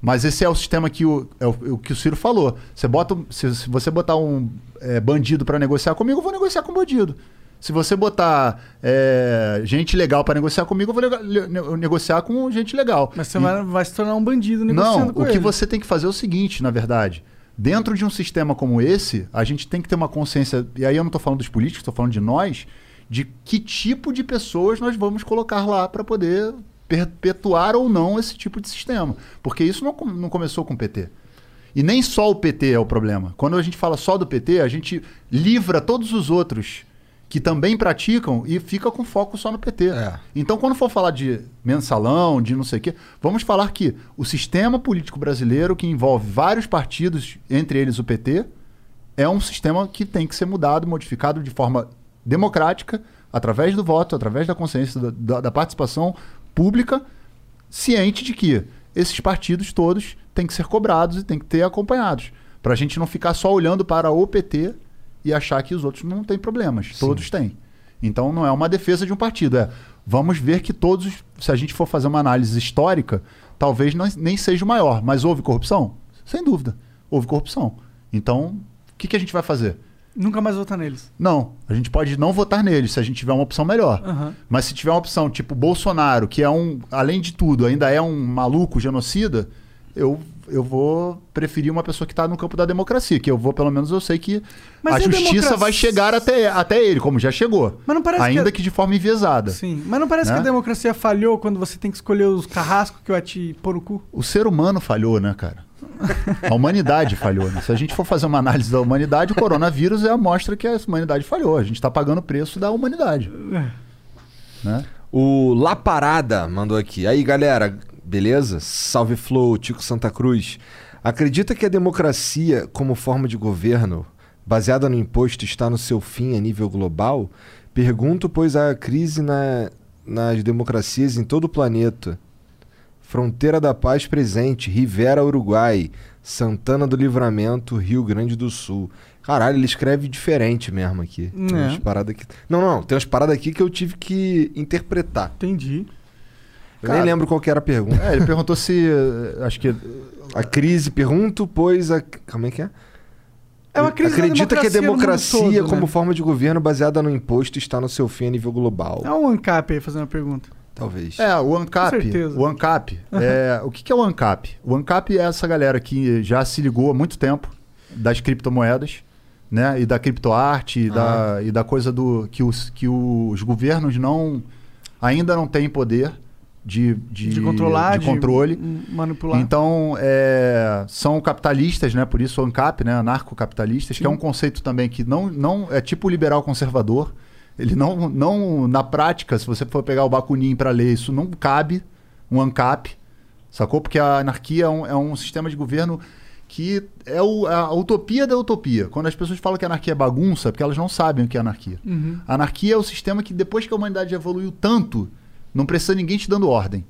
Mas esse é o sistema que o, é o, o que o Ciro falou. Você bota, se, se você botar um é, bandido para negociar comigo, eu vou negociar com bandido. Se você botar é, gente legal para negociar comigo, eu vou lega- le- ne- negociar com gente legal. Mas você E- vai, se tornar um bandido negociando não, com o que ele. você tem que fazer é o seguinte, na verdade. Dentro de um sistema como esse, a gente tem que ter uma consciência, e aí eu não estou falando dos políticos, estou falando de nós, de que tipo de pessoas nós vamos colocar lá para poder perpetuar ou não esse tipo de sistema. Porque isso não, não começou com o PT. E nem só o PT é o problema. Quando a gente fala só do PT, a gente livra todos os outros que também praticam e fica com foco só no PT. É. Então, quando for falar de mensalão, de não sei o quê, vamos falar que o sistema político brasileiro, que envolve vários partidos, entre eles o PT, é um sistema que tem que ser mudado, modificado de forma democrática, através do voto, através da consciência, da, da- da participação pública, ciente de que esses partidos todos têm que ser cobrados e têm que ter acompanhados. Para a gente não ficar só olhando para o PT e achar que os outros não têm problemas. Todos têm. Então não é uma defesa de um partido, é vamos ver que todos, se a gente for fazer uma análise histórica, talvez não- nem seja o maior, mas houve corrupção? Sem dúvida, houve corrupção. Então, o que, que a gente vai fazer? Nunca mais votar neles. Não, a gente pode não votar neles se a gente tiver uma opção melhor. Aham. Mas se tiver uma opção tipo Bolsonaro, que é um, além de tudo, ainda é um maluco genocida, eu, eu vou preferir uma pessoa que está no campo da democracia, que eu vou, pelo menos eu sei que Mas a justiça democracia- vai chegar até, até ele, como já chegou. Mas não parece ainda que- que... de forma enviesada. Sim. Mas não parece Né? que a democracia falhou quando você tem que escolher os carrascos que vai te pôr no cu? O ser humano falhou, né, cara? A humanidade falhou, né? Se a gente for fazer uma análise da humanidade, o coronavírus é a mostra que a humanidade falhou. A gente está pagando o preço da humanidade. Né? O La Parada mandou aqui. Aí, galera, beleza? Salve Flow, Tico Santa Cruz. Acredita que a democracia como forma de governo, baseada no imposto, está no seu fim a nível global? Pergunto, pois a crise na- nas democracias em todo o planeta. Fronteira da Paz presente, Rivera, Uruguai, Santana do Livramento, Rio Grande do Sul. Caralho, ele escreve diferente mesmo aqui. Tem É. umas paradas aqui. Não, não, tem umas paradas aqui que eu tive que interpretar. Entendi. Eu Cara- nem lembro qual que era a pergunta. É, ele perguntou se. eh, Acho que. A crise, pergunto, pois a. Como é que é? É uma crise Acredita que a democracia todo, como né? forma de governo baseada no imposto, está no seu fim a nível global? É um ANCAP aí fazendo uma pergunta. Talvez. É, o ANCAP. Com certeza. O ANCAP. É, o que, é o ANCAP? O ANCAP é essa galera que já se ligou há muito tempo das criptomoedas, né? E da criptoarte, e, da, e da coisa do que os, que os governos não ainda não têm poder de, de, De controlar, de controle. manipular. Então, é, são capitalistas, né? Por isso o ANCAP, né? Anarcocapitalistas, que é um conceito também que não, não é tipo liberal conservador. Ele não, não, na prática, se você for pegar o Bakunin para ler, isso não cabe um ANCAP, sacou? Porque a anarquia é um, é um sistema de governo que é o- a utopia da utopia. Quando as pessoas falam que a anarquia é bagunça, é porque elas não sabem o que é anarquia. Uhum. A anarquia é o sistema que depois que a humanidade evoluiu tanto, não precisa ninguém te dando ordem.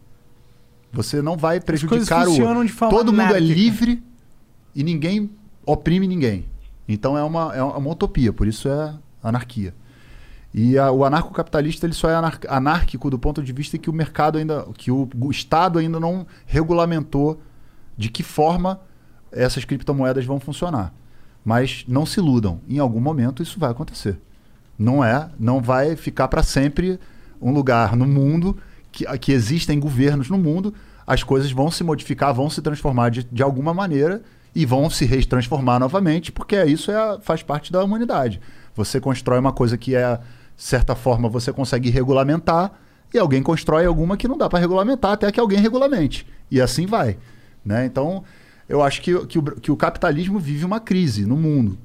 Você não vai prejudicar o outro. Todo mundo é livre e ninguém oprime ninguém. Então é uma, é uma utopia, por isso é anarquia. E a- o anarcocapitalista ele só é anar- anárquico do ponto de vista que o mercado ainda, que o, o Estado ainda não regulamentou de que forma essas criptomoedas vão funcionar. Mas não se iludam, em algum momento isso vai acontecer. Não é, não vai ficar para sempre um lugar no mundo que, que existem governos no mundo, as coisas vão se modificar, vão se transformar de, de alguma maneira e vão se retransformar novamente, porque isso é, faz parte da humanidade. Você constrói uma coisa que é, certa forma, você consegue regulamentar, e alguém constrói alguma que não dá para regulamentar até que alguém regulamente. E assim vai. Né? Então, eu acho que, que, o, que o capitalismo vive uma crise no mundo.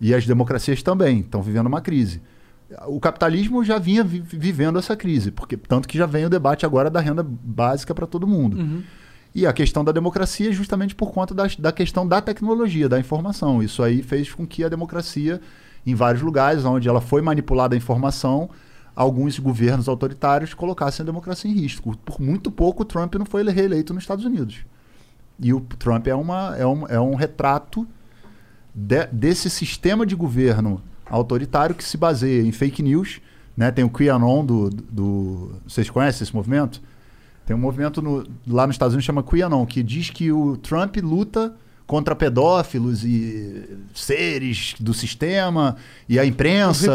E as democracias também estão vivendo uma crise. O capitalismo já vinha vi- vivendo essa crise, porque tanto que já vem o debate agora da renda básica para todo mundo. Uhum. E a questão da democracia é justamente por conta das- da questão da tecnologia, da informação. Isso aí fez com que a democracia, em vários lugares onde ela foi manipulada a informação, alguns governos autoritários colocassem a democracia em risco. Por muito pouco, o Trump não foi reeleito nos Estados Unidos. E o Trump é, uma, é, um, é um retrato de- desse sistema de governo autoritário que se baseia em fake news. Né? Tem o QAnon do, do. Vocês conhecem esse movimento? Tem um movimento no- lá nos Estados Unidos que chama QAnon, que diz que o Trump luta contra pedófilos e seres do sistema e a imprensa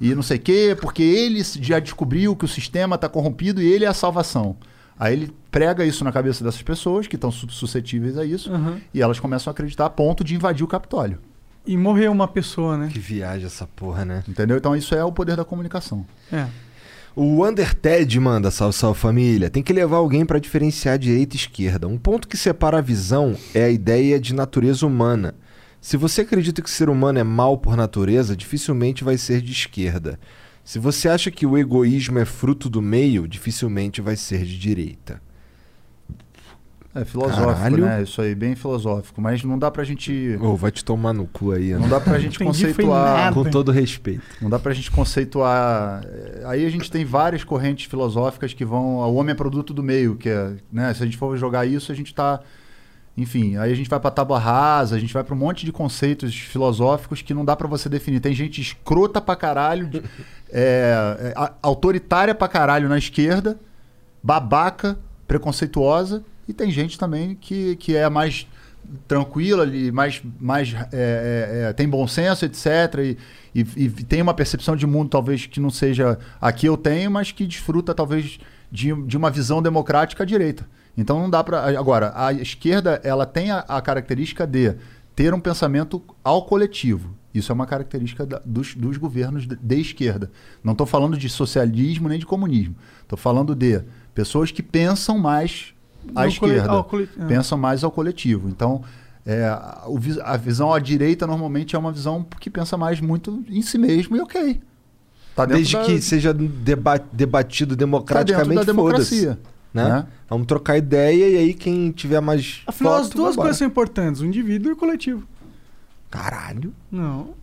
e não sei o quê, porque ele já descobriu que o sistema está corrompido e ele é a salvação. Aí ele prega isso na cabeça dessas pessoas que estão su- suscetíveis a isso Uhum. e elas começam a acreditar a ponto de invadir o Capitólio. E morreu uma pessoa, né? Que viagem essa porra, né? Entendeu? Então isso é o poder da comunicação. É. O Underted manda, salve, salve família. Tem que levar alguém pra diferenciar direita e esquerda. Um ponto que separa a visão é a ideia de natureza humana. Se você acredita que o ser humano é mal por natureza, dificilmente vai ser de esquerda. Se você acha que o egoísmo é fruto do meio, dificilmente vai ser de direita. É filosófico, Caralho. né? Isso aí, bem filosófico. Mas não dá pra gente. Ô, vai te tomar no cu aí, Não André. dá pra gente conceituar. Com todo respeito. Não dá pra gente conceituar. Aí a gente tem várias correntes filosóficas que vão. O homem é produto do meio, que é. Né? Se a gente for jogar isso, a gente tá. Enfim, aí a gente vai pra tábua rasa, a gente vai pra um monte de conceitos filosóficos que não dá pra você definir. Tem gente escrota pra caralho, de- é, é, autoritária pra caralho na esquerda, babaca, preconceituosa, e tem gente também que, que é mais tranquila, ali, mais, mais é, é, é, tem bom senso, etc. E, e, e tem uma percepção de mundo talvez que não seja a que eu tenho, mas que desfruta talvez de, de uma visão democrática à direita. Então não dá para agora a esquerda ela tem a, a característica de ter um pensamento ao coletivo. Isso é uma característica da- dos, dos governos de, de esquerda. Não estou falando de socialismo nem de comunismo. Estou falando de pessoas que pensam mais à esquerda, cole- ah. pensam mais ao coletivo. Então é, a, o vis- a visão à direita normalmente é uma visão que pensa mais muito em si mesmo e ok. Tá Desde da- que seja deba- debatido tá democraticamente, da democracia. Né? né? Vamos trocar ideia e aí quem tiver mais. Afinal, as duas vambora. coisas são importantes: o indivíduo e o coletivo. Caralho. Não.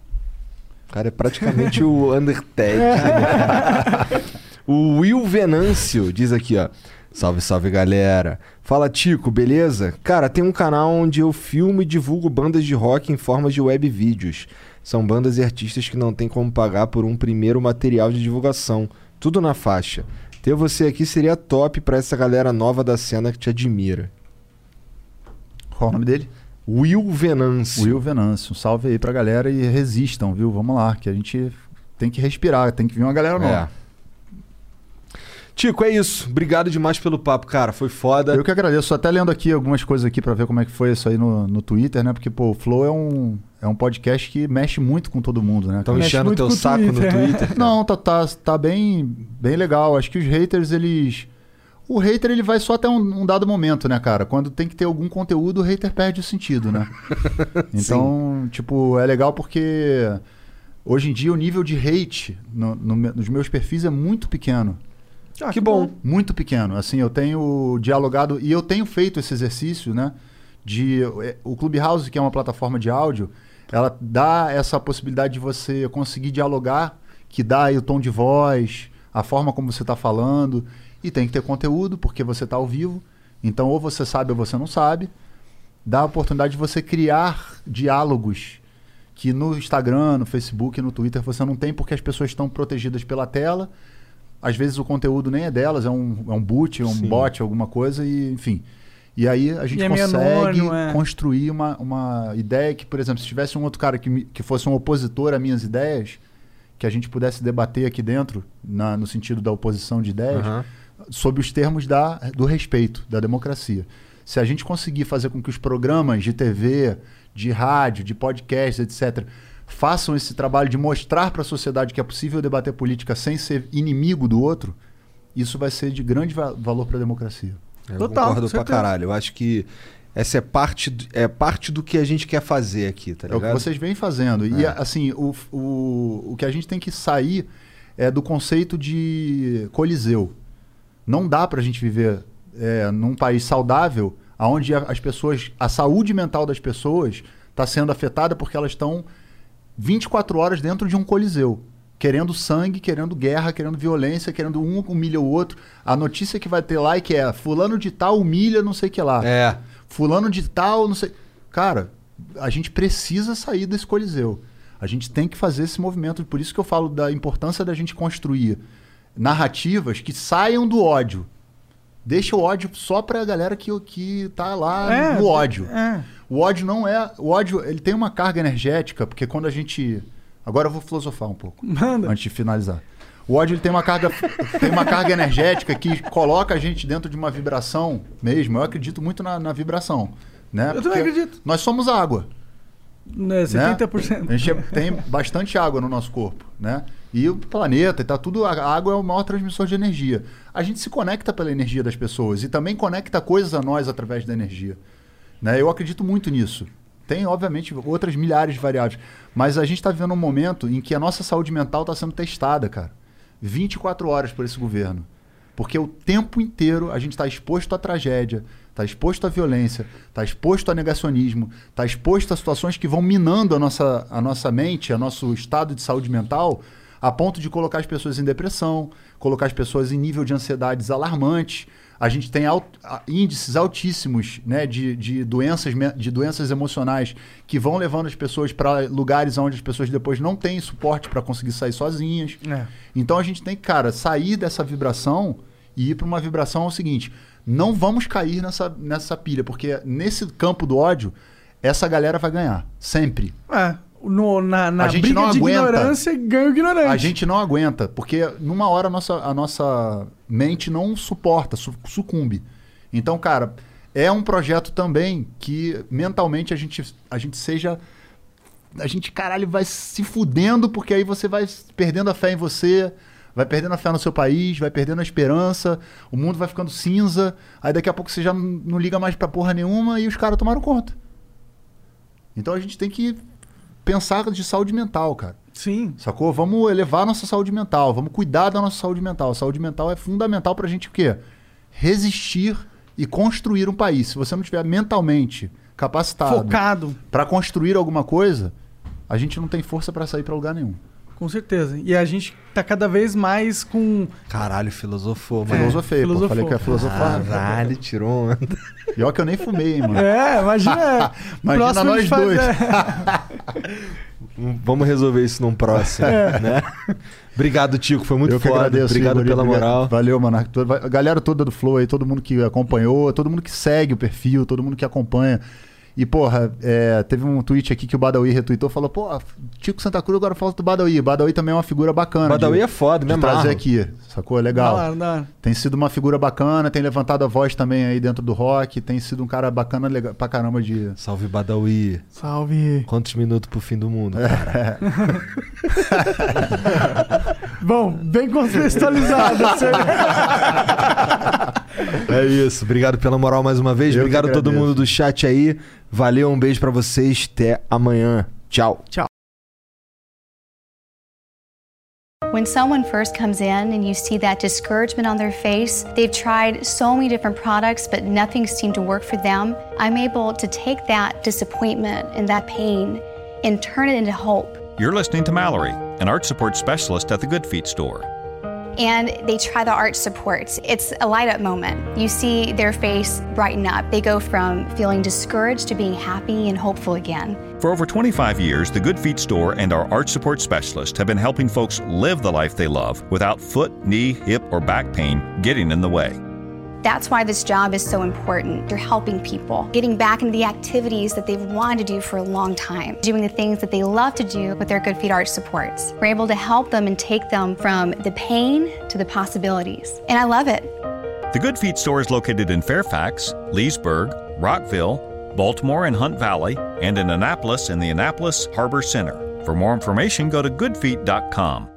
O cara é praticamente o Undertale. o Will Venâncio diz aqui, ó. Salve, salve galera. Fala Tico, beleza? Cara, tem um canal onde eu filmo e divulgo bandas de rock em forma de web vídeos. São bandas e artistas que não tem como pagar por um primeiro material de divulgação. Tudo na faixa. Ter você aqui seria top pra essa galera nova da cena que te admira. Qual o nome dele? Will Venâncio. Will Venâncio. Um salve aí pra galera e resistam, viu? Vamos lá, que a gente tem que respirar, tem que vir uma galera nova. É. Tico, é isso. Obrigado demais pelo papo, cara. Foi foda. Eu que agradeço. Tô até lendo aqui algumas coisas aqui pra ver como é que foi isso aí no, no Twitter, né? Porque, pô, o Flow é um, é um podcast que mexe muito com todo mundo, né? Estão enchendo o teu saco no Twitter. Twitter? cara? Não, tá, tá, tá bem, bem legal. Acho que os haters, eles. O hater, ele vai só até um, um dado momento, né, cara? Quando tem que ter algum conteúdo, o hater perde o sentido, né? então, tipo, é legal porque hoje em dia o nível de hate no- no nos meus perfis é muito pequeno. Ah, que bom. Muito pequeno. Assim, eu tenho dialogado e eu tenho feito esse exercício, né? De eh, o Clubhouse, que é uma plataforma de áudio, ela dá essa possibilidade de você conseguir dialogar, que dá aí o tom de voz, a forma como você está falando, e tem que ter conteúdo porque você está ao vivo. Então, ou você sabe ou você não sabe. Dá a oportunidade de você criar diálogos que no Instagram, no Facebook, no Twitter você não tem porque as pessoas estão protegidas pela tela. Às vezes o conteúdo nem é delas, é um, é um boot, um Sim. bot, alguma coisa, e enfim. E aí a gente é consegue anônimo, é. construir uma, uma ideia que, por exemplo, se tivesse um outro cara que, me- que fosse um opositor a minhas ideias, que a gente pudesse debater aqui dentro, na- no sentido da oposição de ideias, Aham. sob os termos da, do respeito, da democracia. Se a gente conseguir fazer com que os programas de TV, de rádio, de podcast, etc., façam esse trabalho de mostrar para a sociedade que é possível debater política sem ser inimigo do outro, isso vai ser de grande va- valor para a democracia. Eu Total, concordo pra caralho. Eu acho que essa é parte, do, é parte do que a gente quer fazer aqui, tá É o ligado? que vocês vêm fazendo. E, assim, o, o, o que a gente tem que sair é do conceito de coliseu. Não dá pra gente viver é, num país saudável onde as pessoas, a saúde mental das pessoas está sendo afetada porque elas estão 24 horas dentro de um coliseu. Querendo sangue, querendo guerra, querendo violência, querendo um humilha o outro. A notícia que vai ter lá é que é fulano de tal humilha não sei o que lá. É. Fulano de tal, não sei. Cara, a gente precisa sair desse coliseu. A gente tem que fazer esse movimento. Por isso que eu falo da importância da gente construir narrativas que saiam do ódio. Deixa o ódio só pra galera que, que tá lá É, no ódio. É. O ódio não é. O ódio ele tem uma carga energética, porque quando a gente. Agora eu vou filosofar um pouco. Manda. Antes de finalizar. O ódio ele tem uma carga tem uma carga energética que coloca a gente dentro de uma vibração mesmo. Eu acredito muito na, na vibração, né? Eu também acredito. Nós somos água. Né, 70%. A gente tem bastante água no nosso corpo, né? E o planeta, e tá tudo. A água é o maior transmissor de energia. A gente se conecta pela energia das pessoas e também conecta coisas a nós através da energia. Né? Eu acredito muito nisso. Tem, obviamente, outras milhares de variáveis. Mas a gente está vivendo um momento em que a nossa saúde mental está sendo testada, cara. 24 horas por esse governo. Porque o tempo inteiro a gente está exposto à tragédia, está exposto à violência, está exposto a negacionismo, está exposto a situações que vão minando a nossa, a nossa mente, a nosso estado de saúde mental, a ponto de colocar as pessoas em depressão, colocar as pessoas em nível de ansiedades alarmantes. A gente tem alt, índices altíssimos né, de, de, doenças, de doenças emocionais que vão levando as pessoas para lugares onde as pessoas depois não têm suporte para conseguir sair sozinhas. É. Então a gente tem que, cara, sair dessa vibração e ir para uma vibração é o seguinte: não vamos cair nessa, nessa pilha, porque nesse campo do ódio, essa galera vai ganhar. Sempre. É. No, na na A gente briga não de ignorância, ganha o ignorante. A gente não aguenta, porque numa hora a nossa, a nossa mente não suporta, su- sucumbe. Então, cara, é um projeto também que mentalmente a gente, a gente seja. A gente, caralho, vai se fudendo, porque aí você vai perdendo a fé em você, vai perdendo a fé no seu país, vai perdendo a esperança, o mundo vai ficando cinza, aí daqui a pouco você já não, não liga mais pra porra nenhuma e os caras tomaram conta. Então a gente tem que pensar de saúde mental, cara. Sim. Sacou? Vamos elevar nossa saúde mental, vamos cuidar da nossa saúde mental. A saúde mental é fundamental pra gente o quê? Resistir e construir um país. Se você não tiver mentalmente capacitado Focado. pra construir alguma coisa, a gente não tem força pra sair pra lugar nenhum. Com certeza. E a gente tá cada vez mais com. Caralho, filosofou, mano. Filosofei, pô. filosofou. Falei que é filosofar. Caralho, tirou onda. Pior que eu nem fumei, hein, mano. É, imagina. Imagina nós gente faz- dois. é. Vamos resolver isso num próximo, né? Obrigado, Tico. Foi muito eu que foda. agradeço. Obrigado Igor, pela obrigado. moral. Valeu, mano. A galera toda do Flow aí, todo mundo que acompanhou, todo mundo que segue o perfil, todo mundo que acompanha. E, porra, é, teve um tweet aqui que o Badawi retweetou falou: pô, Tico Santa Cruz agora falta do Badawi. Badawi também é uma figura bacana. Badawi de- é foda, me trazer aqui. Sacou? É legal. Da hora. Tem sido uma figura bacana, tem levantado a voz também aí dentro do rock, tem sido um cara bacana legal, pra caramba de. Salve, Badawi. Salve. Quantos minutos pro fim do mundo, cara? Bom, bem contextualizado. É isso. Obrigado pela moral mais uma vez. Eu Obrigado a todo mundo do chat aí. Valeu, um beijo para vocês. Até amanhã. Tchau. When someone first comes in and you see that discouragement on their face, they've tried so many different products, but nothing seemed to work for them. I'm able to take that disappointment and that pain and turn it into hope. You're listening to Mallory, an art support specialist at the Good Feet store. And they try the arch supports. It's a light up moment. You see their face brighten up. They go from feeling discouraged to being happy and hopeful again. For over 25 years, the Good Feet store and our arch support specialist have been helping folks live the life they love without foot, knee, hip, or back pain getting in the way. That's why this job is so important. You're helping people, getting back into the activities that they've wanted to do for a long time, doing the things that they love to do with their Good Feet Arch supports. We're able to help them and take them from the pain to the possibilities. And I love it. The Good Feet store is located in Fairfax, Leesburg, Rockville, Baltimore and Hunt Valley, and in Annapolis in the Annapolis Harbor Center. For more information, go to goodfeet.com.